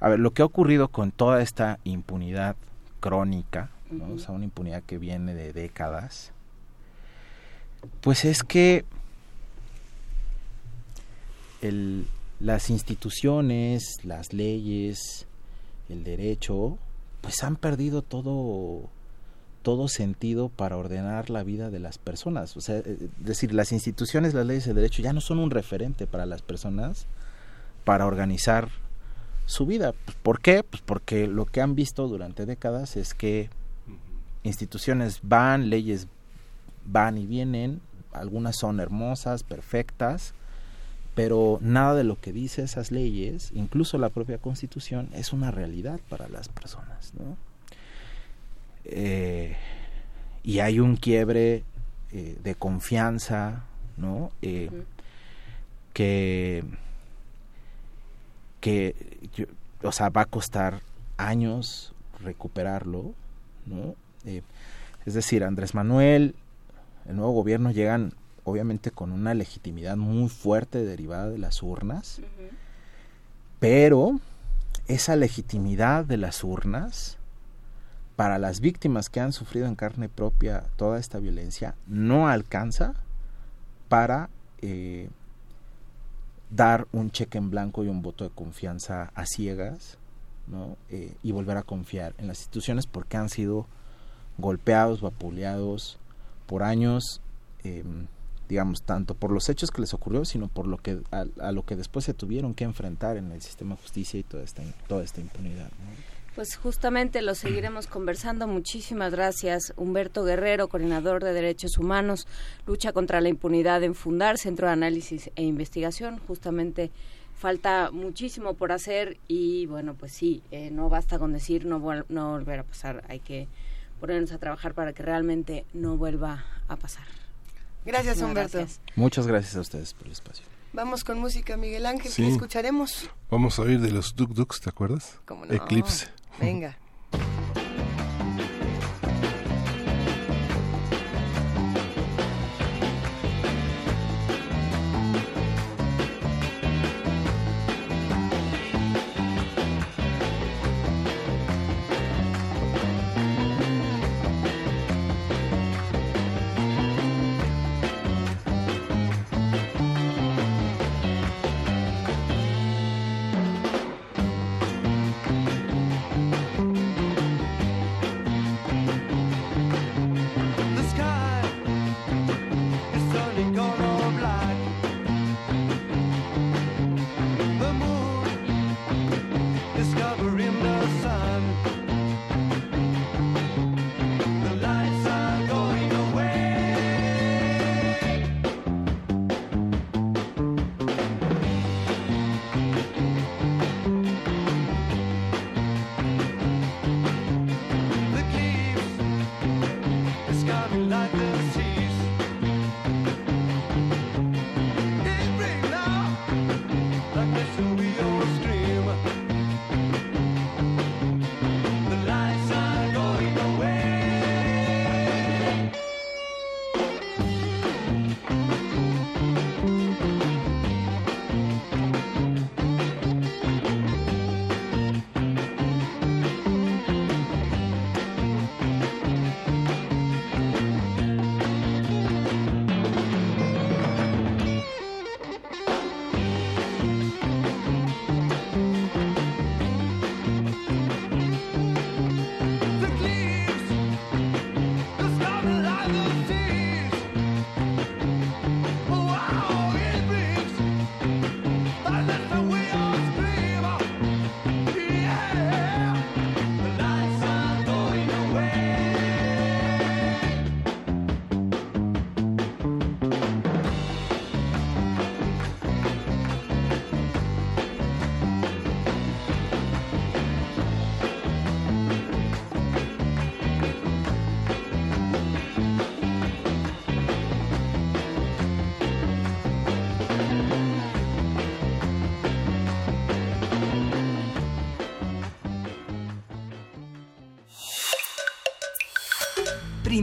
a ver, lo que ha ocurrido con toda esta impunidad crónica, ¿no? uh -huh. o sea, una impunidad que viene de décadas, pues es que el, las instituciones, las leyes, el derecho, pues han perdido todo todo sentido para ordenar la vida de las personas. O sea, es decir, las instituciones, las leyes de derecho ya no son un referente para las personas para organizar su vida. ¿Por qué? Pues porque lo que han visto durante décadas es que instituciones van, leyes van y vienen, algunas son hermosas, perfectas, pero nada de lo que dice esas leyes, incluso la propia constitución, es una realidad para las personas, ¿no? Eh, y hay un quiebre eh, de confianza, ¿no? Eh, uh -huh. Que, que, yo, o sea, va a costar años recuperarlo, ¿no? es decir, Andrés Manuel, el nuevo gobierno llegan obviamente con una legitimidad muy fuerte derivada de las urnas, uh -huh. pero esa legitimidad de las urnas para las víctimas que han sufrido en carne propia toda esta violencia no alcanza para eh, dar un cheque en blanco y un voto de confianza a ciegas ¿no? Eh, y volver a confiar en las instituciones porque han sido golpeados, vapuleados por años, em, digamos, tanto por los hechos que les ocurrió, sino por lo que a, lo que después se tuvieron que enfrentar en el sistema de justicia y toda esta, toda esta impunidad. Pues justamente lo seguiremos conversando. Muchísimas gracias, Humberto Guerrero, coordinador de Derechos Humanos, lucha contra la impunidad en Fundar, Centro de Análisis e Investigación. Justamente falta muchísimo por hacer y bueno, pues sí, eh, no basta con decir no, no volver a pasar, hay que ponernos a trabajar para que realmente no vuelva a pasar. Gracias, Humberto. Muchas gracias a ustedes por el espacio. Vamos con música, Miguel Ángel, ¿qué escucharemos? Vamos a oír de los Duk Duks, ¿te acuerdas? Eclipse. Venga.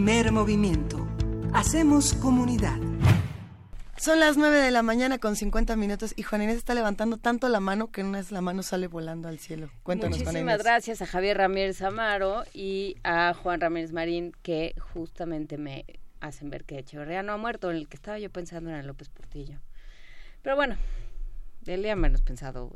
Primer movimiento. Hacemos comunidad. Son las 9 de la mañana con 50 minutos y Juan Inés está levantando tanto la mano que una vez la mano sale volando al cielo. Cuéntanos, Muchísimas gracias a Javier Ramírez Amaro y a Juan Ramírez Marín que justamente me hacen ver que Echeverría no ha muerto. En el que estaba yo pensando era López Portillo. Pero bueno, del día menos pensado,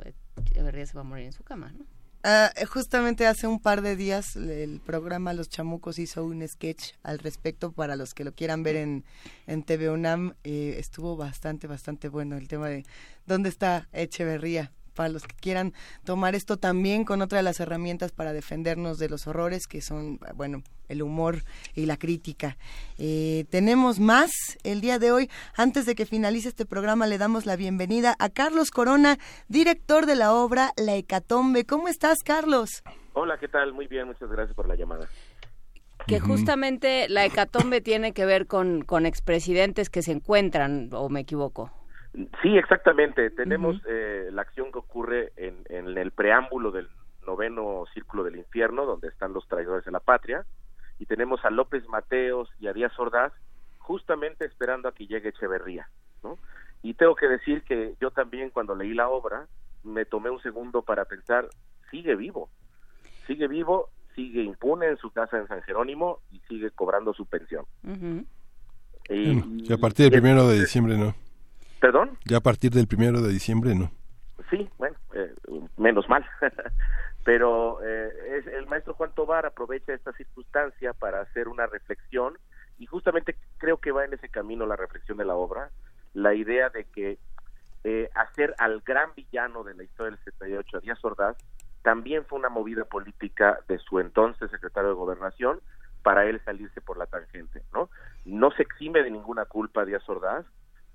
Echeverría se va a morir en su cama, ¿no? Ah, justamente hace un par de días el programa Los Chamucos hizo un sketch al respecto para los que lo quieran ver en, en TV UNAM. Eh, estuvo bastante, bastante bueno el tema de dónde está Echeverría para los que quieran tomar esto también con otra de las herramientas para defendernos de los horrores, que son, bueno, el humor y la crítica. Eh, tenemos más el día de hoy. Antes de que finalice este programa, le damos la bienvenida a Carlos Corona, director de la obra La Hecatombe. ¿Cómo estás, Carlos? Hola, ¿qué tal? Muy bien, muchas gracias por la llamada. Que justamente la hecatombe tiene que ver con, con expresidentes que se encuentran, o me equivoco. Sí, exactamente. Tenemos eh, la acción que ocurre en, en, el preámbulo del noveno círculo del infierno, donde están los traidores de la patria, y tenemos a López Mateos y a Díaz Ordaz justamente esperando a que llegue Echeverría, ¿no? Y tengo que decir que yo también cuando leí la obra me tomé un segundo para pensar, sigue vivo, sigue vivo, sigue impune en su casa en San Jerónimo y sigue cobrando su pensión. Y, a partir del primero de diciembre no. ¿Perdón? Ya a partir del primero de diciembre no. Sí, bueno, eh, menos mal. (laughs) Pero eh, es, el maestro Juan Tobar aprovecha esta circunstancia para hacer una reflexión y justamente creo que va en ese camino la reflexión de la obra, la idea de que eh, hacer al gran villano de la historia del 78, a Díaz Ordaz, también fue una movida política de su entonces secretario de Gobernación para él salirse por la tangente, ¿no? No se exime de ninguna culpa Díaz Ordaz,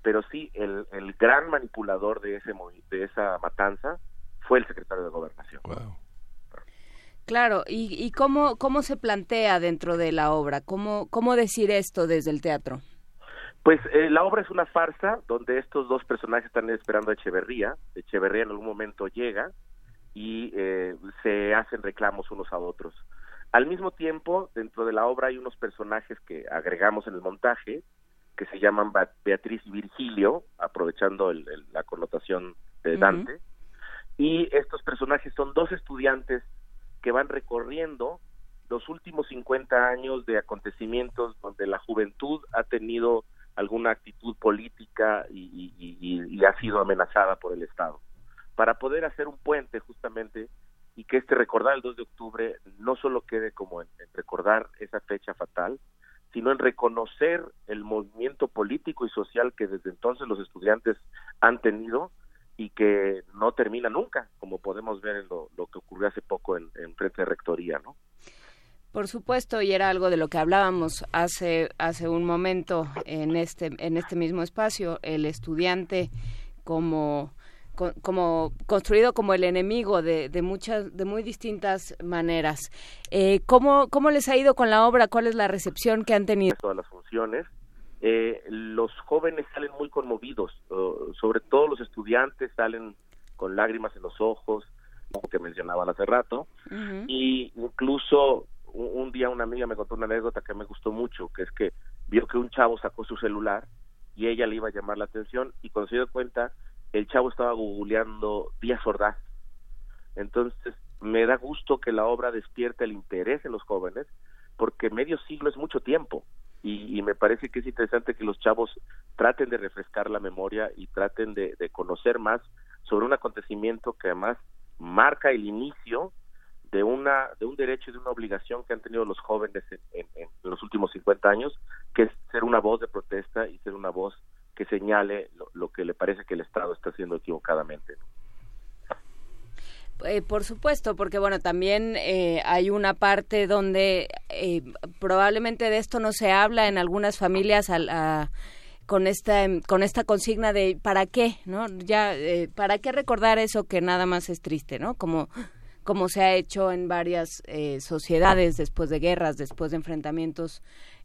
pero sí el, el gran manipulador de ese de esa matanza fue el secretario de Gobernación. Claro, ¿y, y cómo, cómo se plantea dentro de la obra? ¿Cómo, cómo decir esto desde el teatro? Pues eh, la obra es una farsa donde estos dos personajes están esperando a Echeverría. Echeverría en algún momento llega y eh, se hacen reclamos unos a otros. Al mismo tiempo, dentro de la obra hay unos personajes que agregamos en el montaje que se llaman Beatriz y Virgilio, aprovechando la connotación de Dante. Y estos personajes son dos estudiantes que van recorriendo los últimos 50 años de acontecimientos donde la juventud ha tenido alguna actitud política y, ha sido amenazada por el Estado. Para poder hacer un puente justamente y que este recordar el 2 de octubre no solo quede como en recordar esa fecha fatal, sino en reconocer el movimiento político y social que desde entonces los estudiantes han tenido y que no termina nunca, como podemos ver en lo, que ocurrió hace poco en, frente de rectoría, ¿no? Por supuesto, y era algo de lo que hablábamos hace hace un momento en este en este mismo espacio, el estudiante como como construido como el enemigo de, de muchas de muy distintas maneras. Eh, ¿cómo, ¿Cómo les ha ido con la obra? ¿Cuál es la recepción que han tenido? Todas las funciones eh, los jóvenes salen muy conmovidos, sobre todo los estudiantes salen con lágrimas en los ojos, como que mencionaban hace rato, y incluso un, día una amiga me contó una anécdota que me gustó mucho, que es que vio que un chavo sacó su celular y ella le iba a llamar la atención y cuando se dio cuenta el chavo estaba googleando Díaz Ordaz. Entonces me da gusto que la obra despierte el interés en los jóvenes porque medio siglo es mucho tiempo y, me parece que es interesante que los chavos traten de refrescar la memoria y traten de, conocer más sobre un acontecimiento que además marca el inicio de una de un derecho y de una obligación que han tenido los jóvenes en, los últimos 50 años, que es ser una voz de protesta y ser una voz que señale lo, que le parece que el Estado está haciendo equivocadamente. Eh, por supuesto, porque bueno, también eh, hay una parte donde eh, probablemente de esto no se habla en algunas familias con esta con esta consigna de para qué, ¿no? Ya para qué recordar eso que nada más es triste, ¿no? Como como se ha hecho en varias sociedades después de guerras, después de enfrentamientos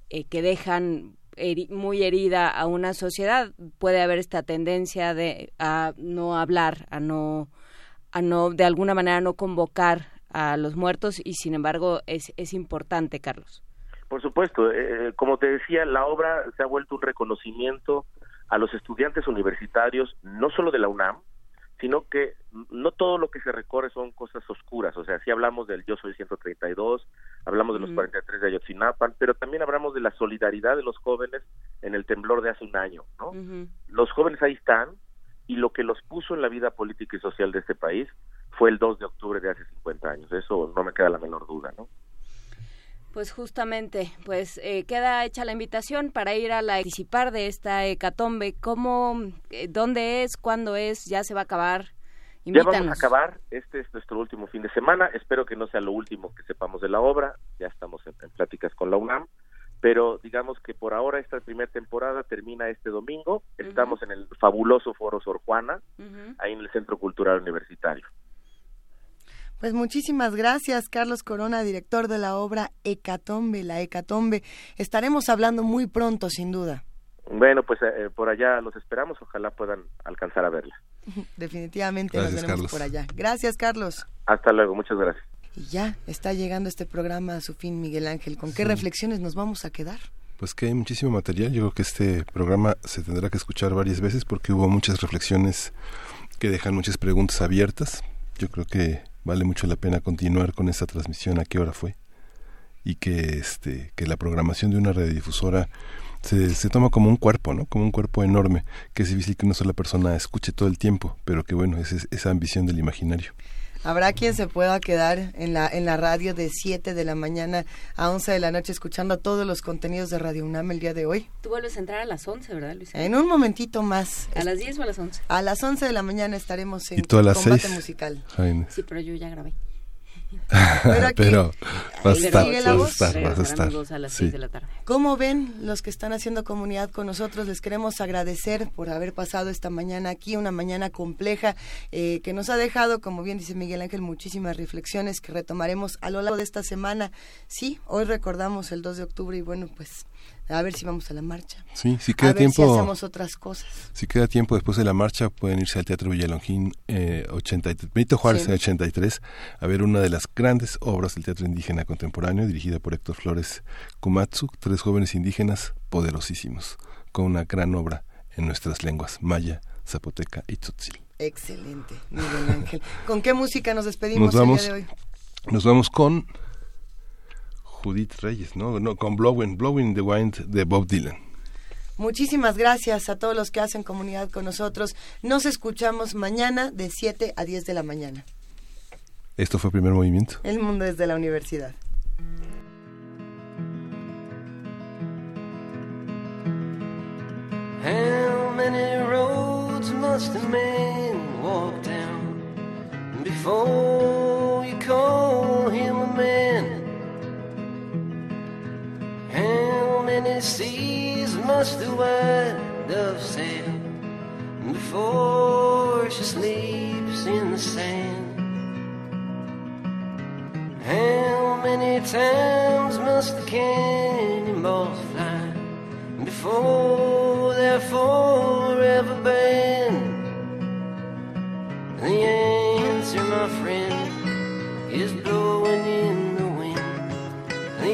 que dejan muy herida a una sociedad, puede haber esta tendencia de a no hablar, a no a no, de alguna manera, no convocar a los muertos y, sin embargo, es, es importante, Carlos. Por supuesto, eh, eh, como te decía, la obra se ha vuelto un reconocimiento a los estudiantes universitarios, no solo de la UNAM, sino que no todo lo que se recorre son cosas oscuras, o sea, si hablamos del Yo Soy 132, hablamos de los 43 de Ayotzinapa, pero también hablamos de la solidaridad de los jóvenes en el temblor de hace un año, ¿no? Los jóvenes ahí están, y lo que los puso en la vida política y social de este país fue el 2 de octubre de hace 50 años. Eso no me queda la menor duda, ¿no? Pues justamente, pues eh, queda hecha la invitación para ir a la participar de esta hecatombe. ¿Cómo, eh, dónde es, cuándo es, ya se va a acabar? Invítanos. Ya vamos a acabar, este es nuestro último fin de semana, espero que no sea lo último que sepamos de la obra, ya estamos en pláticas con la UNAM, pero digamos que por ahora esta primera temporada termina este domingo. Estamos en el fabuloso Foro Sor Juana, ahí en el Centro Cultural Universitario. Pues muchísimas gracias, Carlos Corona, director de la obra Hecatombe, la Hecatombe. Estaremos hablando muy pronto, sin duda. Bueno, pues eh, por allá los esperamos, ojalá puedan alcanzar a verla. (laughs) Definitivamente nos veremos por allá. Gracias, Carlos. Hasta luego, muchas gracias. Y ya está llegando este programa a su fin, Miguel Ángel. ¿Con qué reflexiones nos vamos a quedar? Pues que hay muchísimo material. Yo creo que este programa se tendrá que escuchar varias veces porque hubo muchas reflexiones que dejan muchas preguntas abiertas. Yo creo que vale mucho la pena continuar con esta transmisión a qué hora fue y que este que la programación de una radiodifusora se, se toma como un cuerpo, ¿no? Como un cuerpo enorme, que es difícil que una sola persona escuche todo el tiempo, pero que bueno, es, es esa ambición del imaginario. Habrá quien se pueda quedar en la, en la radio de 7 de la mañana a 11 de la noche escuchando todos los contenidos de Radio UNAM el día de hoy. Tú vuelves a entrar a las 11, ¿verdad, Luis? En un momentito más. ¿A las 10 o a las 11? A las 11 de la mañana estaremos en ¿Y tú a las combate seis? musical. Jaime. Sí, pero yo ya grabé. Pero (laughs) aquí- Pero vas a estar, vas a estar, vas a Regresarán estar. los dos a las Sí. 6 de la tarde. ¿Cómo ven los que están haciendo comunidad con nosotros? Les queremos agradecer por haber pasado esta mañana aquí, una mañana compleja eh, que nos ha dejado, como bien dice Miguel Ángel, muchísimas reflexiones que retomaremos a lo largo de esta semana. Sí, hoy recordamos el 2 de octubre y bueno, pues a ver si vamos a la marcha. Sí, si queda a ver tiempo. si hacemos otras cosas. Si queda tiempo después de la marcha, pueden irse al Teatro Villalongín eh, 83, Benito Juárez Sí. en 83 a ver una de las grandes obras del teatro indígena contemporáneo dirigida por Héctor Flores Kumatsu, tres jóvenes indígenas poderosísimos, con una gran obra en nuestras lenguas, maya, zapoteca y tzotzil. Excelente, Miguel Ángel. (laughs) ¿Con qué música nos despedimos Nos vamos, el día de hoy? nos vamos con Judith Reyes, ¿no? no con Blowing, Blowing the Wind de Bob Dylan. Muchísimas gracias a todos los que hacen comunidad con nosotros. Nos escuchamos mañana de 7 a 10 de la mañana. Esto fue Primer Movimiento. El mundo desde la universidad. How many roads must a man walk down before you call him a man? How many seas must the white dove sail before she sleeps in the sand? How many times must the cannonballs fly before they're forever banned? The answer, my friend, is blowing in the wind. The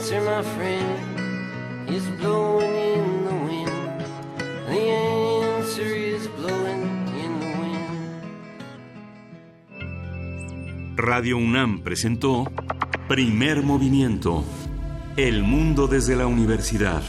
answer, my friend, is blowing in the wind. The answer is blowing in the wind. Radio UNAM presentó Primer Movimiento. El mundo desde la universidad.